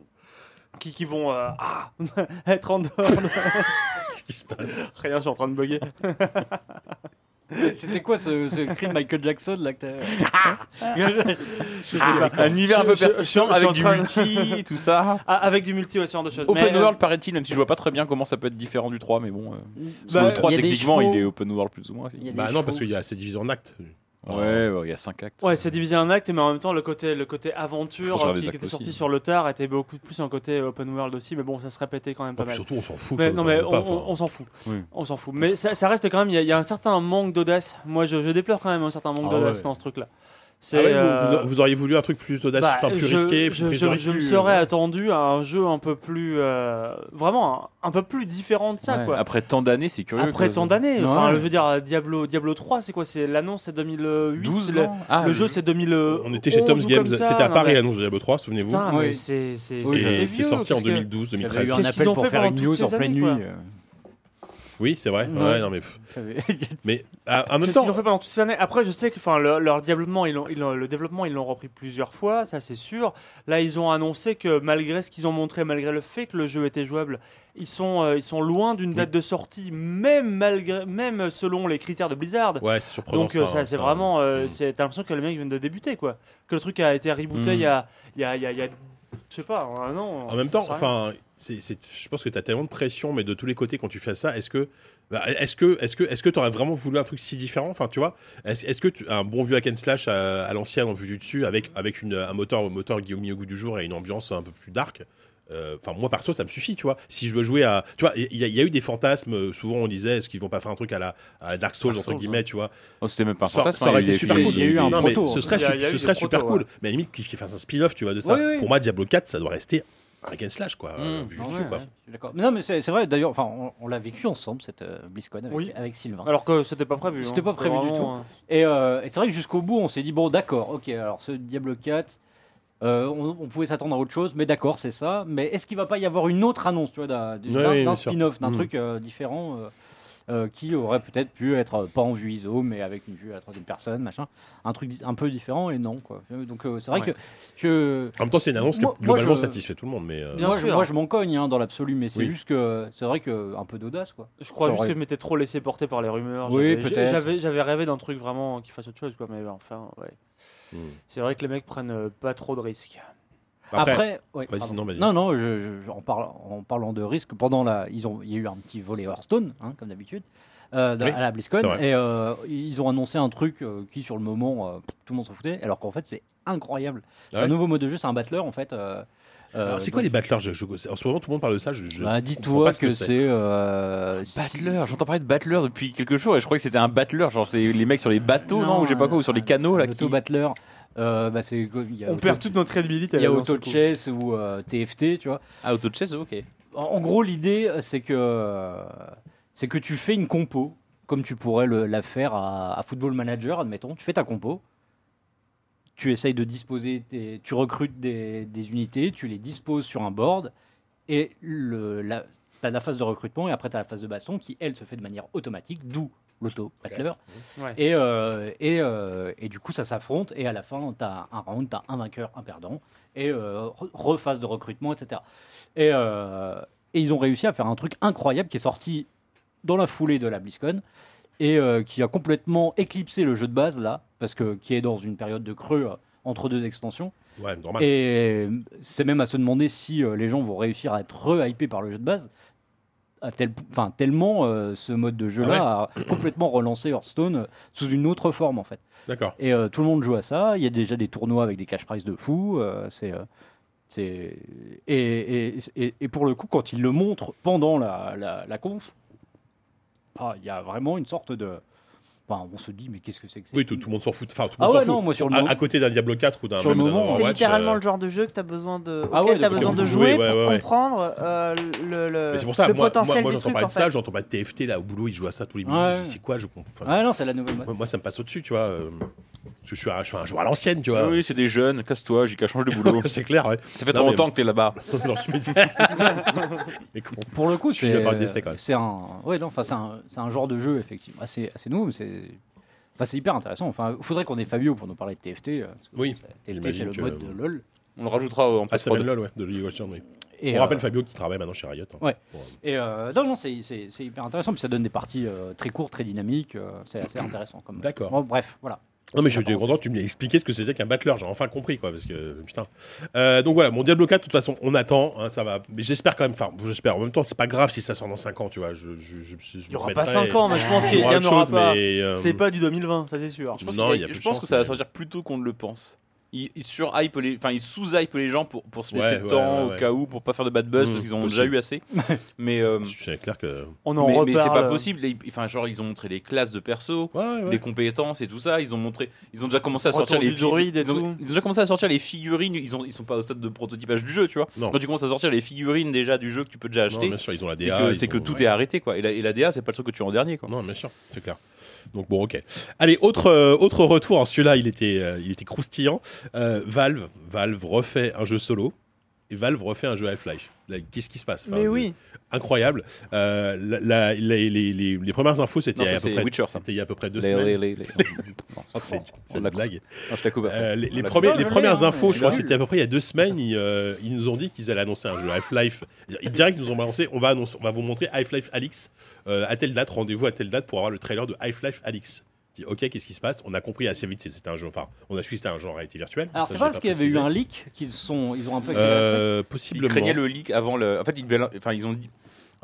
qui, qui vont euh, ah, être en dehors. de- Qu'est-ce qui se passe? Rien, je suis en train de bugger. C'était quoi ce, ce cri de Michael Jackson là que Un univers un peu persistant suis avec en du multi, tout ça. Ah, avec du multi, ouais, ce genre de choses. Open Mais, euh, world, paraît-il, même si je vois pas très bien comment ça peut être différent du 3, mais bon. euh, parce Bah, que le 3, il y a des techniquement, il est open world plus ou moins aussi. Bah non, chevaux. parce qu'il y a c'est divisé en actes. Ouais, ouais, il y a 5 actes. Ouais, c'est divisé en actes, mais en même temps, le côté, le côté aventure euh, qui, était sorti aussi. sur le tard était beaucoup plus un côté open world aussi, mais bon, ça se répétait quand même pas Et puis mal. surtout, on s'en fout. Mais, ça, non, mais on, pas, on- enfin. on s'en fout. Oui. On s'en fout. Mais ça, ça reste quand même, il y, a- il y a un certain manque d'audace. Moi, je, je déplore quand même un certain manque Ah d'audace ouais. dans ce truc-là. Ah C'est. ouais, vous- euh, vous, vous auriez voulu un truc plus audacieux, bah, enfin, plus je- risqué, je, plus me serais attendu à un jeu un peu plus. euh, vraiment, un, un peu plus différent de ça, Ouais, quoi. Après tant d'années, c'est curieux. Après tant d'années, enfin, Ouais. je veux dire, Diablo, Diablo 3, c'est quoi C'est l'annonce, c'est 2008. 12 le, non Ah, le jeu, c'est 2000. On était chez Tom's Games, c'était à Paris l'annonce de Diablo 3, souvenez-vous. C'est c'est Oui, Et c'est c'est vieux, sorti en qu'est-ce que- 2012, J'avais 2013. eu un Qu'est-ce appel qu'ils ont pour fait faire une news en pleine nuit. Oui, c'est vrai. Ouais. Ouais, non mais. ah, en même Qu'est-ce qu'ils ont temps, fait pendant toutes ces années Après, je sais que enfin, le- leur développement, ils l'ont- ils l'ont- le développement, ils l'ont repris plusieurs fois, ça c'est sûr. Là, ils ont annoncé que malgré ce qu'ils ont montré, malgré le fait que le jeu était jouable, ils sont, euh, ils sont loin d'une date de sortie, même, malgré, même selon les critères de Blizzard. ouais, c'est surprenant. Donc euh, ça, hein, c'est vraiment, euh, Mm. c'est- t'as l'impression que les mecs viennent de débuter, quoi. Que le truc a été rebooté Mm. il y a, il y a, il y a, il y a- je sais pas, un an. En même temps, j'en sais rien. enfin, c'est, c'est- je pense que tu as tellement de pression, mais de tous les côtés quand tu fais ça, est-ce que, bah, est-ce que, est-ce que, est-ce que tu aurais vraiment voulu un truc si différent? Enfin, tu vois, est-ce, est-ce que tu, un bon vieux hack and slash à, à l'ancienne en vue du dessus, avec avec une, un moteur, moteur qui est mis au goût du jour et une ambiance un peu plus dark. euh, Enfin, moi perso, ça me suffit, tu vois. Si je veux jouer à, tu vois, il y, a- il y a eu des fantasmes. euh, Souvent, on disait, est-ce qu'ils vont pas faire un truc à la, à Dark Souls Dark entre guillemets, ouais. tu vois? Oh, C'était même pas un ça, fantasme. ça aurait hein, été super cool. il y a eu un non, mais proto, ce hein. serait, y a- y a ce serait super ouais. cool. Mais à la limite, qu'ils fassent un spin-off, tu vois, de ça. Oui, oui. Pour moi, Diablo 4, ça doit rester hack and slash, quoi. euh, Mm. vu du Ah dessus, ouais, quoi. ouais, je suis d'accord. Mais non, mais c'est vrai, d'ailleurs, enfin, on, on l'a vécu ensemble, cette euh, BlizzCon avec, Oui. avec Sylvain. Alors que c'était pas prévu. C'était hein. pas prévu du vraiment, euh, Et, euh, et c'est vrai que jusqu'au bout, on s'est dit, bon, d'accord, ok, alors ce Diablo 4, euh, on, on pouvait s'attendre à autre chose, mais d'accord, c'est ça. Mais est-ce qu'il va pas y avoir une autre annonce, tu vois, d'un Ouais, spin-off, d'un Mhm. truc euh, différent euh, qui aurait peut-être pu être euh, pas en vue ISO, mais avec une vue à la troisième personne, machin. Un truc un peu différent, et non, quoi. Donc euh, c'est vrai Ouais. que je. En même temps, c'est une annonce Moi- qui globalement je- satisfait tout le monde, mais. euh, Bien moi, sûr. je, moi, je m'en cogne hein, dans l'absolu, mais c'est Oui. juste que c'est vrai que un peu d'audace, quoi. Je crois juste aurait- que je m'étais trop laissé porter par les rumeurs. Oui, J'avais- peut-être. J'avais, rêvé d'un truc vraiment qui fasse autre chose, quoi. Mais enfin, ouais. hmm. C'est vrai que les mecs prennent pas trop de risques. Après, ouais, vas-y, pardon. non, vas-y. Non, non, je, je- je- en, parlant, en parlant de risque, pendant la, ils ont, il y a eu un petit volet Hearthstone, hein, comme d'habitude, euh, Oui, à la BlizzCon, c'est et euh, ils ont annoncé un truc euh, qui, sur le moment, euh, tout le monde s'en foutait, alors qu'en fait, c'est incroyable. C'est ouais un nouveau mode de jeu, c'est un battler, en fait. Alors, c'est quoi les battlers je, je- En ce moment, tout le monde parle de ça. Je, je bah, Dis-toi pas ce que c'est. euh, Battler, j'entends parler de Battler depuis quelques jours et je crois que c'était un Battler, genre c'est les mecs sur les bateaux, non, ou je sais pas quoi, ou sur les canaux là. Qui... battler. Euh, bah, c'est il y a On auto- perd toute notre crédibilité. Il y a Auto. Chess ou euh, TFT, tu vois. Ah, auto de chaise, ok. En, en gros, l'idée, euh, c'est que, euh, c'est que tu fais une compo, comme tu pourrais le- la faire à, à Football Manager, admettons. Tu fais ta compo, tu essayes de disposer, tes- tu recrutes des, des unités, tu les disposes sur un board, et le, la, tu as la phase de recrutement, et après tu as la phase de baston qui, elle, se fait de manière automatique, d'où Ouais. Et, euh, et, euh, et du coup, ça s'affronte. Et à la fin, tu as un round, tu as un vainqueur, un perdant. Et euh, re- rephase de recrutement, etc. Et, euh, et ils ont réussi à faire un truc incroyable qui est sorti dans la foulée de la BlizzCon et euh, qui a complètement éclipsé le jeu de base là, parce que qui est dans une période de creux entre deux extensions. Ouais, normal. Et c'est même à se demander si euh, les gens vont réussir à être re-hypés par le jeu de base. À tel, enfin, tellement euh, ce mode de jeu-là a complètement relancé Hearthstone euh, sous une autre forme en fait. D'accord. Et euh, tout le monde joue à ça. Il y a déjà des tournois avec des cash prizes de fou. euh, c'est, et, et, et, et pour le coup, quand ils le montrent pendant la, la, la conf, ah, il y a vraiment une sorte de. Enfin, on se dit, mais qu'est-ce que c'est que ça Oui, tout, tout le monde s'en fout. Enfin, tout le Ah monde ouais, s'en fout. non, moi sur le à, moment- à côté d'un Diablo 4 ou d'un Sur le même d'un moment, C'est littéralement euh, le genre de jeu que tu as besoin de, Ah auquel ouais, t'as de- besoin de jouer jouer, ouais, pour comprendre euh, le, le, Mais c'est pour ça, le moi, potentiel moi j'entends pas de en ça, j'entends pas de TFT là au boulot, ils jouent à ça tous les midis. Ouais. Je dis, C'est quoi je comprends. Ah non, c'est la nouvelle mode. moi, moi, ça me passe au-dessus, tu vois. Euh, parce que je suis, un, je suis un joueur à l'ancienne, tu vois. Oui, c'est des jeunes, casse-toi, j'ai qu'à changer de boulot. c'est clair, ouais. Ça fait Non, trop longtemps que t'es là-bas. Genre, je me dis- Mais. Pour le coup, c'est c'est un, ouais, non, enfin, c'est un, c'est un genre de jeu effectivement assez, assez nouveau. mais C'est, enfin, c'est hyper intéressant. Enfin, il faudrait qu'on ait Fabio pour nous parler de TFT. euh, parce que Oui, TFT, j'imagine c'est le que- mode de LoL. On le rajoutera en Ah, ça s'appelle LOL, ouais, de League of Legends, oui. Et, On rappelle euh, Fabio qui travaille maintenant chez Riot. hein. Ouais. Bon, Et euh, non, non, c'est, c'est, c'est hyper intéressant. Puis ça donne des parties euh, très courtes, très dynamiques. euh, c'est assez intéressant. Comme... D'accord. Bon, bref, voilà. Non mais je suis content que tu me l'aies expliqué ce que c'était qu'un battler, j'ai enfin compris quoi, parce que putain. Euh, donc voilà, mon Diablo 4, de toute façon, on attend, hein, ça va. Mais j'espère quand même, enfin, j'espère. En même temps, c'est pas grave si ça sort dans 5 ans, tu vois. Je, je, je, je, Il n'y aura pas 5 ans, mais je pense Il qu'il y y en aura chose, pas. euh, C'est pas du 2020, ça c'est sûr. Je pense, Non, qu'il il y a je pense chance, que ça va sortir plus tôt qu'on ne le pense. Ils, ils sur-hype les, enfin ils sous-hype les gens pour, pour se laisser Ouais, le ouais, temps ouais, au cas où pour pas faire de bad buzz Mmh, parce qu'ils ont possible. déjà eu assez. mais euh, C'est clair que. On en mais, mais c'est pas possible. Enfin genre ils ont montré les classes de perso, Ouais, ouais. les compétences et tout ça. Ils ont montré, ils ont déjà commencé à Retour sortir les du druide et ils ont, tout. ils ont déjà commencé à sortir les figurines. Ils ont ils sont pas au stade de prototypage du jeu, tu vois. Non. Quand tu commences à sortir les figurines déjà du jeu que tu peux déjà acheter, c'est que, ont- tout est arrêté quoi. Et la, et la DA c'est pas le truc que tu as en dernier quoi. Non, bien sûr, c'est clair. Donc bon, ok. Allez, autre euh, autre retour. Celui-là, il était euh, il était croustillant. Euh, Valve, Valve refait un jeu solo. Et Valve refait un jeu Half-Life. Qu'est-ce qui se passe Enfin, Mais oui, Incroyable. Euh, la- la- les, les, les, les premières infos, c'était il y a à peu près, Witcher, ça. c'était il y a à peu près deux Les- semaines. les- les- les- Non, c'est une l'a blague. Euh, les, premières infos, je crois c'était à peu près il y a deux semaines, ils, euh, ils nous ont dit qu'ils allaient annoncer un jeu Half-Life. Ils direct nous ont balancé, on va, annoncer, on va vous montrer Half-Life Alix euh, à telle date, rendez-vous à telle date pour avoir le trailer de Half-Life Alix. Ok, qu'est-ce qui se passe? On a compris assez vite, c'était un jeu, enfin, on a su que c'était un jeu en réalité virtuelle. Alors, c'est je pas parce qu'il y avait eu un leak qu'ils sont, ils ont un peu Euh, Ils possiblement. craignaient le leak avant le. En fait, ils, enfin, ils ont dit.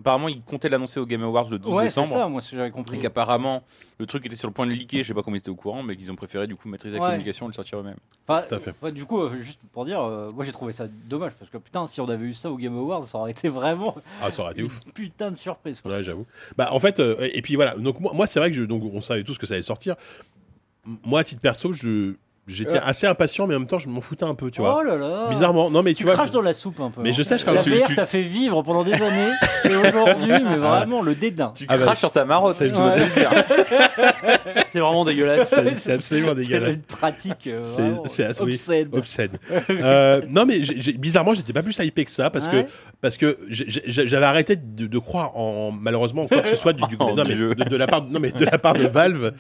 Apparemment, ils comptaient l'annoncer au Game Awards le 12 truc. Ouais, c'est décembre. ça, moi, ce que j'avais compris. Et qu'apparemment, le truc était sur le point de leaker, je sais pas comment ils étaient au courant, mais qu'ils ont préféré du coup maîtriser la Ouais. communication et le sortir eux-mêmes. Enfin, Tout à fait. ouais, du coup, euh, juste pour dire, euh, moi j'ai trouvé ça dommage parce que putain, si on avait eu ça au Game Awards, ça aurait été vraiment Ah, ça aurait été ouf. putain de surprise. Quoi. Ouais, j'avoue. Bah, en fait, euh, et puis voilà. Donc, moi, moi, c'est vrai que je, donc, on savait tous que ça allait sortir. Moi, à titre perso, je, j'étais Euh. assez impatient, mais en même temps, je m'en foutais un peu, tu vois. oh là là Bizarrement. Non, mais tu, tu vois. craches je- dans la soupe un peu. Mais hein. je sais, je- La tu- VR tu- t'a fait vivre pendant des années et aujourd'hui, mais vraiment le dédain. Tu Ah bah, craches sur ta marotte, c'est- c'est ce que je veux te dire. C'est vraiment dégueulasse. C'est c'est absolument C'est dégueulasse. une pratique euh, C'est- c'est oui. obscène. Obscène. Euh, non, mais bizarrement, j'étais pas plus hypé que ça parce Ouais. que parce que j'avais arrêté de, de croire en malheureusement quoi que ce soit du, du- Oh, non, mais de, de la part non mais de la part de Valve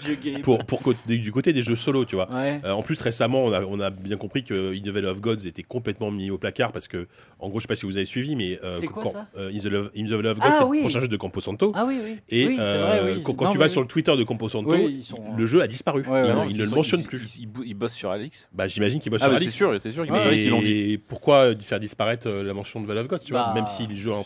pour pour du côté des jeux solo, tu vois. En plus, récemment, on a, on a bien compris que In the Valley of Gods était complètement mis au placard parce que, en gros, je sais pas si vous avez suivi, mais euh, C'est quoi, quand- ça euh, In, the Love- In the Valley of Gods, Ah, c'est oui. le prochain jeu de Campo Santo. Ah oui, oui. Et oui, euh, vrai, oui. quand, quand Non, tu vas oui. sur le Twitter de Campo Santo, Oui, ils sont- le jeu a disparu. Ouais, ouais, il non, il Ils ne le mentionne ils- plus. Ils, ils- ils bossent sur Alix. Bah, j'imagine qu'il bosse Ah, sur bah, Alix. c'est sûr, c'est sûr. Ils l'ont dit. Et pourquoi faire disparaître euh, la mention de Valley of Gods, tu vois? Bah, Même si le jeu en,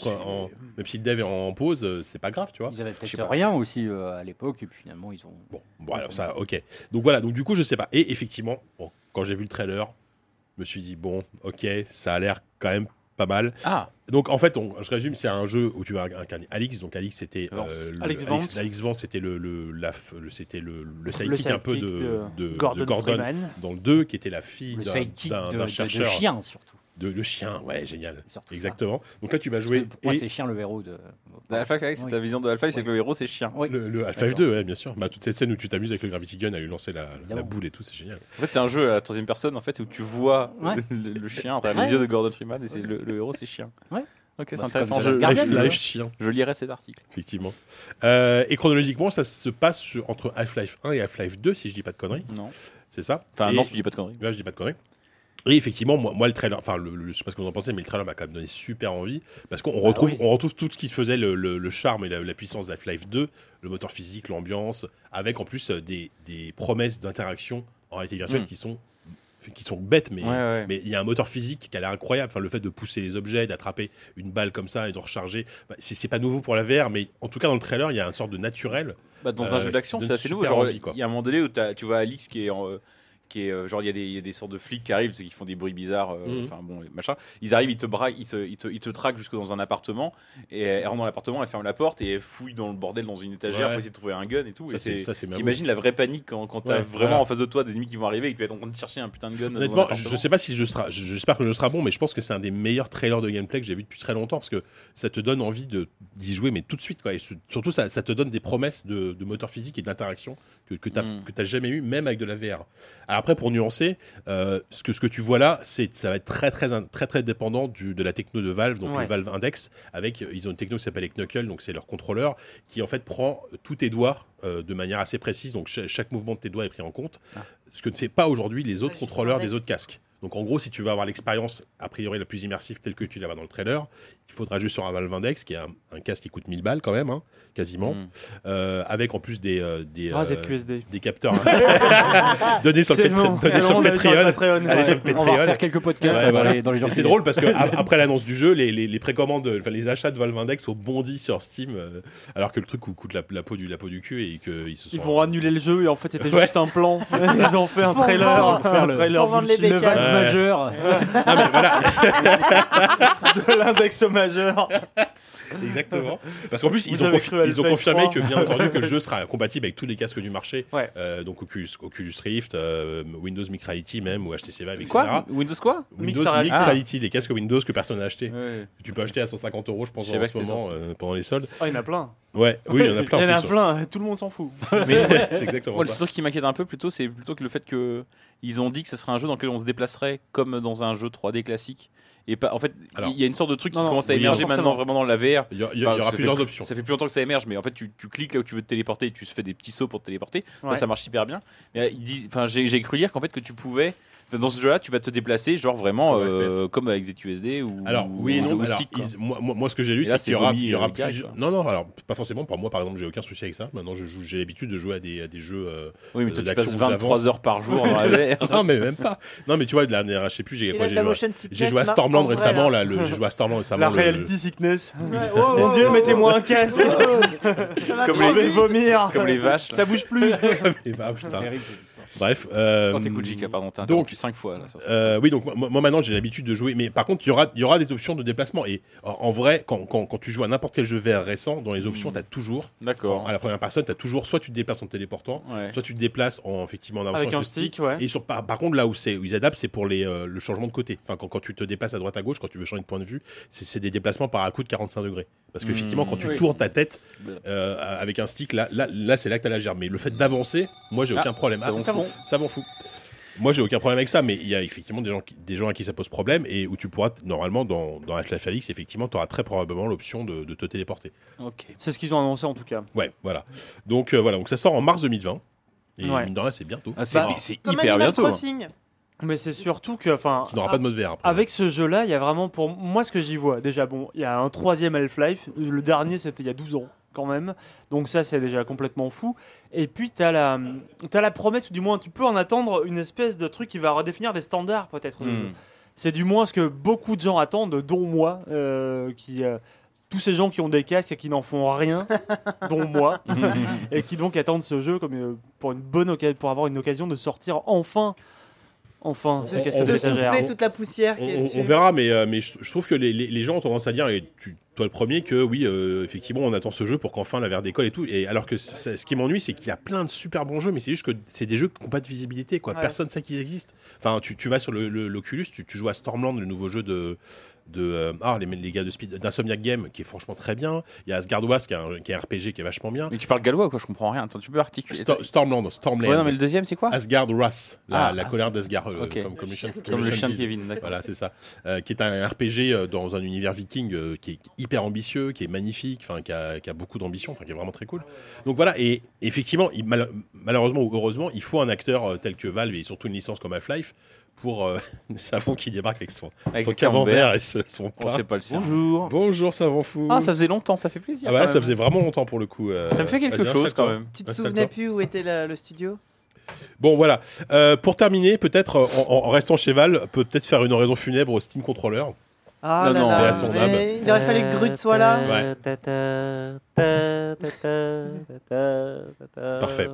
même si le dev est en pause, c'est pas grave, tu vois? Ils avaient peut-être rien aussi euh, à l'époque et puis finalement ils ont. Bon, voilà, ça, ok. Donc voilà, donc du coup, je sais pas. Et effectivement, bon, quand j'ai vu le trailer, je me suis dit, bon, ok, ça a l'air quand même pas mal. Ah, Donc en fait, on- je résume, c'est un jeu où tu vas incarner Alix. Donc Alix, c'était euh, Alex Alix, Vance. C'était le, le, la f- le- c'était le, le Le sidekick un peu de, de, de Gordon, dans le 2, qui était la fille Le d'un chercheur de chien surtout. De, de chien. Ouais, génial. Ça. Exactement. Donc là, tu vas jouer Pour moi et c'est chien le verrou de. Half-Life, c'est Oui. ta vision de Half-Life, c'est que le héros c'est chien. Oui. le, le Half-Life D'accord. 2, ouais, bien sûr. Bah, toute cette scène où tu t'amuses avec le Gravity Gun à lui lancer la, boule et tout, c'est génial. En fait, c'est un jeu à la troisième personne en fait où tu vois Ouais. le, le chien travers Ouais. les yeux de Gordon Freeman et c'est le, le héros c'est chien. Ouais. Ok, c'est Bah, c'est intéressant. Je. Half-Life chien, je lirai cet article. effectivement. Euh, et chronologiquement, ça se passe sur- entre Half-Life 1 et Half-Life 2, si je dis pas de conneries. Non. C'est ça Enfin, Et- non, tu dis pas de conneries. Là, je dis pas de conneries. Et effectivement, moi, moi le trailer, enfin, le, le- je sais pas ce que vous en pensez, mais le trailer m'a quand même donné super envie parce qu'on retrouve, oui. on retrouve tout ce qui faisait le, charme et la, la puissance d'Half-Life 2, le moteur physique, l'ambiance, avec en plus euh, des, des promesses d'interaction en réalité virtuelle Mm. qui sont qui sont bêtes, mais Ouais, ouais. mais il y a un moteur physique qui a l'air incroyable. Enfin, le fait de pousser les objets, d'attraper une balle comme ça et de recharger, bah, c'est pas nouveau pour la VR, mais en tout cas dans le trailer, il y a une sorte de naturel. Bah, dans un Euh, jeu d'action, c'est assez nouveau. il y a un moment donné où tu vois Alix qui est en, qui est euh, genre il y, a des- il y a des sortes de flics qui arrivent, qui font des bruits bizarres, euh, Mhm. enfin bon, machin. Ils arrivent, ils te braquent, ils te, ils te, ils te traquent jusque dans un appartement et elle rentre dans l'appartement, elle ferme la porte et elle fouille dans le bordel dans une étagère Ouais. pour essayer de trouver un gun et tout. Ça, et c'est- c'est ça, c'est merveilleux. T'imagines la vraie panique quand, quand t'as Ouais, vraiment voilà. en face de toi des ennemis qui vont arriver et que tu vas être en train de chercher un putain de gun. Honnêtement, je, je sais pas si je- J'espère que le jeu sera bon, mais je pense que c'est un des meilleurs trailers de gameplay que j'ai vu depuis très longtemps parce que ça te donne envie de d'y jouer, mais tout de suite, quoi. Et su- surtout, ça, ça te donne des promesses de, de moteur physique et d'interaction que, que tu Mm. n'as jamais eu, même avec de la VR. Alors après, pour nuancer, euh, ce, que, ce que tu vois là, c'est ça va être très, très, très, très dépendant du, de la techno de Valve, donc Ouais. le Valve Index, avec euh, ils ont une techno qui s'appelle Knuckle, donc c'est leur contrôleur qui en fait prend tous tes doigts euh, de manière assez précise, donc cha- chaque mouvement de tes doigts est pris en compte, ce que ne fait pas aujourd'hui les autres Ouais, contrôleurs des autres casques. Donc en gros, si tu veux avoir l'expérience a priori la plus immersive telle que tu l'as dans le trailer, il faudra jouer sur un Valve Index, qui est un, un casque qui coûte 1000 balles quand même, hein, quasiment, Mm. euh, avec en plus des, euh, des, Ah, euh, ZQSD. des capteurs hein. donnés sur le Patreon. bon, sur le Patreon. Patreon, Allez ouais. sur le On va refaire quelques podcasts Ouais, voilà. dans les, les c'est drôle parce que après l'annonce du jeu, les, les, les précommandes, enfin, les achats de Valve Index ont bondi sur Steam, euh, alors que le truc coûte la, la peau du la peau du cul et qu'ils se sont. Ils vont annuler le jeu et en fait c'était Ouais. juste un plan. Ils ont fait un trailer, un le- trailer pour vendre les bullshit. Le. Valve majeur. Ah, mais voilà, de l'index majeur. exactement. Parce qu'en plus, Vous ils ont, confi- ils confirmé 3. que bien entendu que le jeu sera compatible avec tous les casques du marché, Ouais. Euh, donc Oculus, Oculus Rift, euh, Windows Mixed Reality même ou HTC Vive, etc. Quoi Windows quoi Windows Mixed Mixed Reality. Reality, les casques Windows que personne n'a acheté. Ouais. Tu peux acheter à 150 euros, je pense, Je en ce moment euh, pendant les soldes. Oh, il y en a plein. Ouais, oui, il y en a plein. Il y en a plus, plein, tout le monde s'en fout. Mais C'est exactement Moi, le truc qui m'inquiète un peu plutôt, c'est plutôt que le fait que ils ont dit que ce serait un jeu dans lequel on se déplacerait comme dans un jeu 3D classique. Et pas, en fait, Alors, il y a une sorte de truc qui non, commence à oui, émerger maintenant vraiment dans la VR. Il y, a- il y a- Enfin, il y aura ça fait plusieurs plus- options. Ça fait plus longtemps que ça émerge, mais en fait, tu, tu cliques là où tu veux te téléporter et tu fais des petits sauts pour te téléporter. Là, ça marche hyper bien. Mais euh, enfin, j'ai cru lire qu'en fait que tu pouvais, dans ce jeu-là, tu vas te déplacer, genre vraiment Comme euh, comme avec ZQSD ou Alors ou- oui ou non. au Alors, stick, quoi. ils- moi, moi- moi, ce que j'ai lu, c'est qu'il y aura, il y aura. Non, non. Alors pas forcément. Pour moi, par exemple, j'ai aucun souci avec ça. Maintenant, je joue, j'ai l'habitude de jouer à des, à des jeux. euh, Oui, mais toi, tu passes où 23 j'avance. heures par jour dans la VR. non, mais même pas. Non, mais tu vois, de la, je sais plus. J'ai joué, à- joué Stormland récemment. là. J'ai joué à Stormland récemment. La reality sickness. Oh, Mon dieu, mettez-moi un casque. Comme vite. vomir. Comme les vaches. Ça bouge plus. Bref. euh, Quand t'écoutes JK, pardon, t'as donc- interrompu 5 fois là. sur ça. Euh, oui, donc moi, moi, maintenant j'ai l'habitude de jouer, mais par contre il y aura, il y aura des options de déplacement. Et en, vrai, quand, quand, quand tu joues à n'importe quel jeu VR récent, dans les options, Mm. tu as toujours, D'accord. à la première personne, tu as toujours soit tu te déplaces en téléportant, Ouais. soit tu te déplaces en effectivement en avançant Avec un stick, ouais. Et sur, par, par contre, là où, c'est, où ils adaptent, c'est pour les, euh, le changement de côté. Enfin, quand, quand tu te déplaces à droite à gauche, quand tu veux changer de point de vue, c'est, c'est des déplacements par un coup de 45 degrés. Parce qu'effectivement, Mm. quand tu Oui. tournes ta tête Bah. euh, avec un stick, là, là, là c'est là que tu as la gerbe. Mais le fait d'avancer, moi, j'ai Ah, aucun problème. ça Ah, ça m'en fout. Moi, j'ai aucun problème avec ça, mais il y a effectivement des gens, qui, des gens à qui ça pose problème et où tu pourras, normalement, dans, dans Half-Life Alyx, effectivement, tu auras très probablement l'option de, de te téléporter. Ok. C'est ce qu'ils ont annoncé en tout cas. Ouais, voilà. Donc, euh, voilà. Donc, ça sort en mars 2020. Et Ouais. mine de rien, c'est bientôt. Ah, c'est Bah, hyper bientôt. hein. Crossing. Mais c'est surtout que, enfin, Tu n'auras pas de mode VR après. avec ce jeu-là, il y a vraiment pour moi ce que j'y vois. Déjà, bon, il y a un troisième Half-Life. Le dernier, c'était il y a 12 ans quand même. Donc ça, c'est déjà complètement fou. Et puis, tu as la, t'as la promesse, ou du moins, tu peux en attendre une espèce de truc qui va redéfinir des standards peut-être. Hmm. C'est du moins ce que beaucoup de gens attendent, dont moi, euh, qui... euh, tous ces gens qui ont des casques et qui n'en font rien, dont moi, et qui donc attendent ce jeu comme euh, pour une bonne occasion, pour avoir une occasion de sortir enfin, enfin, On- ce casque on- de souffler toute la poussière qui est On, dessus. on verra, mais, euh, mais je, je trouve que les, les- les gens ont tendance à dire, et tu, toi le premier, que oui, euh, effectivement, on attend ce jeu pour qu'enfin la VR décolle et tout. Et alors que ça- ce qui m'ennuie, c'est qu'il y a plein de super bons jeux, mais c'est juste que c'est des jeux qui n'ont pas de visibilité, quoi. Ouais. Personne ne sait qu'ils existent. Enfin, tu, tu vas sur le- le- l'Oculus, tu, tu joues à Stormland, le nouveau jeu de. De euh, ah, les, les gars de Speed, d'Insomniac Game, qui est franchement très bien. Il y a Asgard Wars, qui est un, qui est un RPG qui est vachement bien. Mais tu parles gallois quoi Je comprends rien. Attends, tu peux articuler. Stor- Stormland, Stormland. Ouais, non, mais le deuxième, c'est quoi Asgard Wrath, la, Ah, la ah, colère d'Asgard, euh, comme, comme, le chien- Comme comme le chien de. Kevin. Voilà, c'est ça. Euh, qui est un RPG dans un univers viking qui est hyper ambitieux, qui est magnifique, enfin qui a, qui a beaucoup d'ambition, enfin qui est vraiment très cool. Donc voilà, et effectivement, il- mal- malheureusement ou heureusement, il faut un acteur tel que Valve et surtout une licence comme Half-Life pour euh, Savon qui débarque avec son, Avec son camembert. camembert et ce- son On pain. sait pas le sien. Bonjour. Bonjour Savon Fou. Ah, ça faisait longtemps, ça fait plaisir. Ah bah là, ça faisait vraiment longtemps pour le coup. euh, Ça me fait quelque chose quand même. Tu te souvenais plus où était la- le studio? Bon voilà, Euh, pour terminer, peut-être euh, en, en restant chez Val, peut peut-être faire une oraison funèbre au Steam Controller. Ah Non, là son âme. il aurait fallu que Grut soit là. Parfait.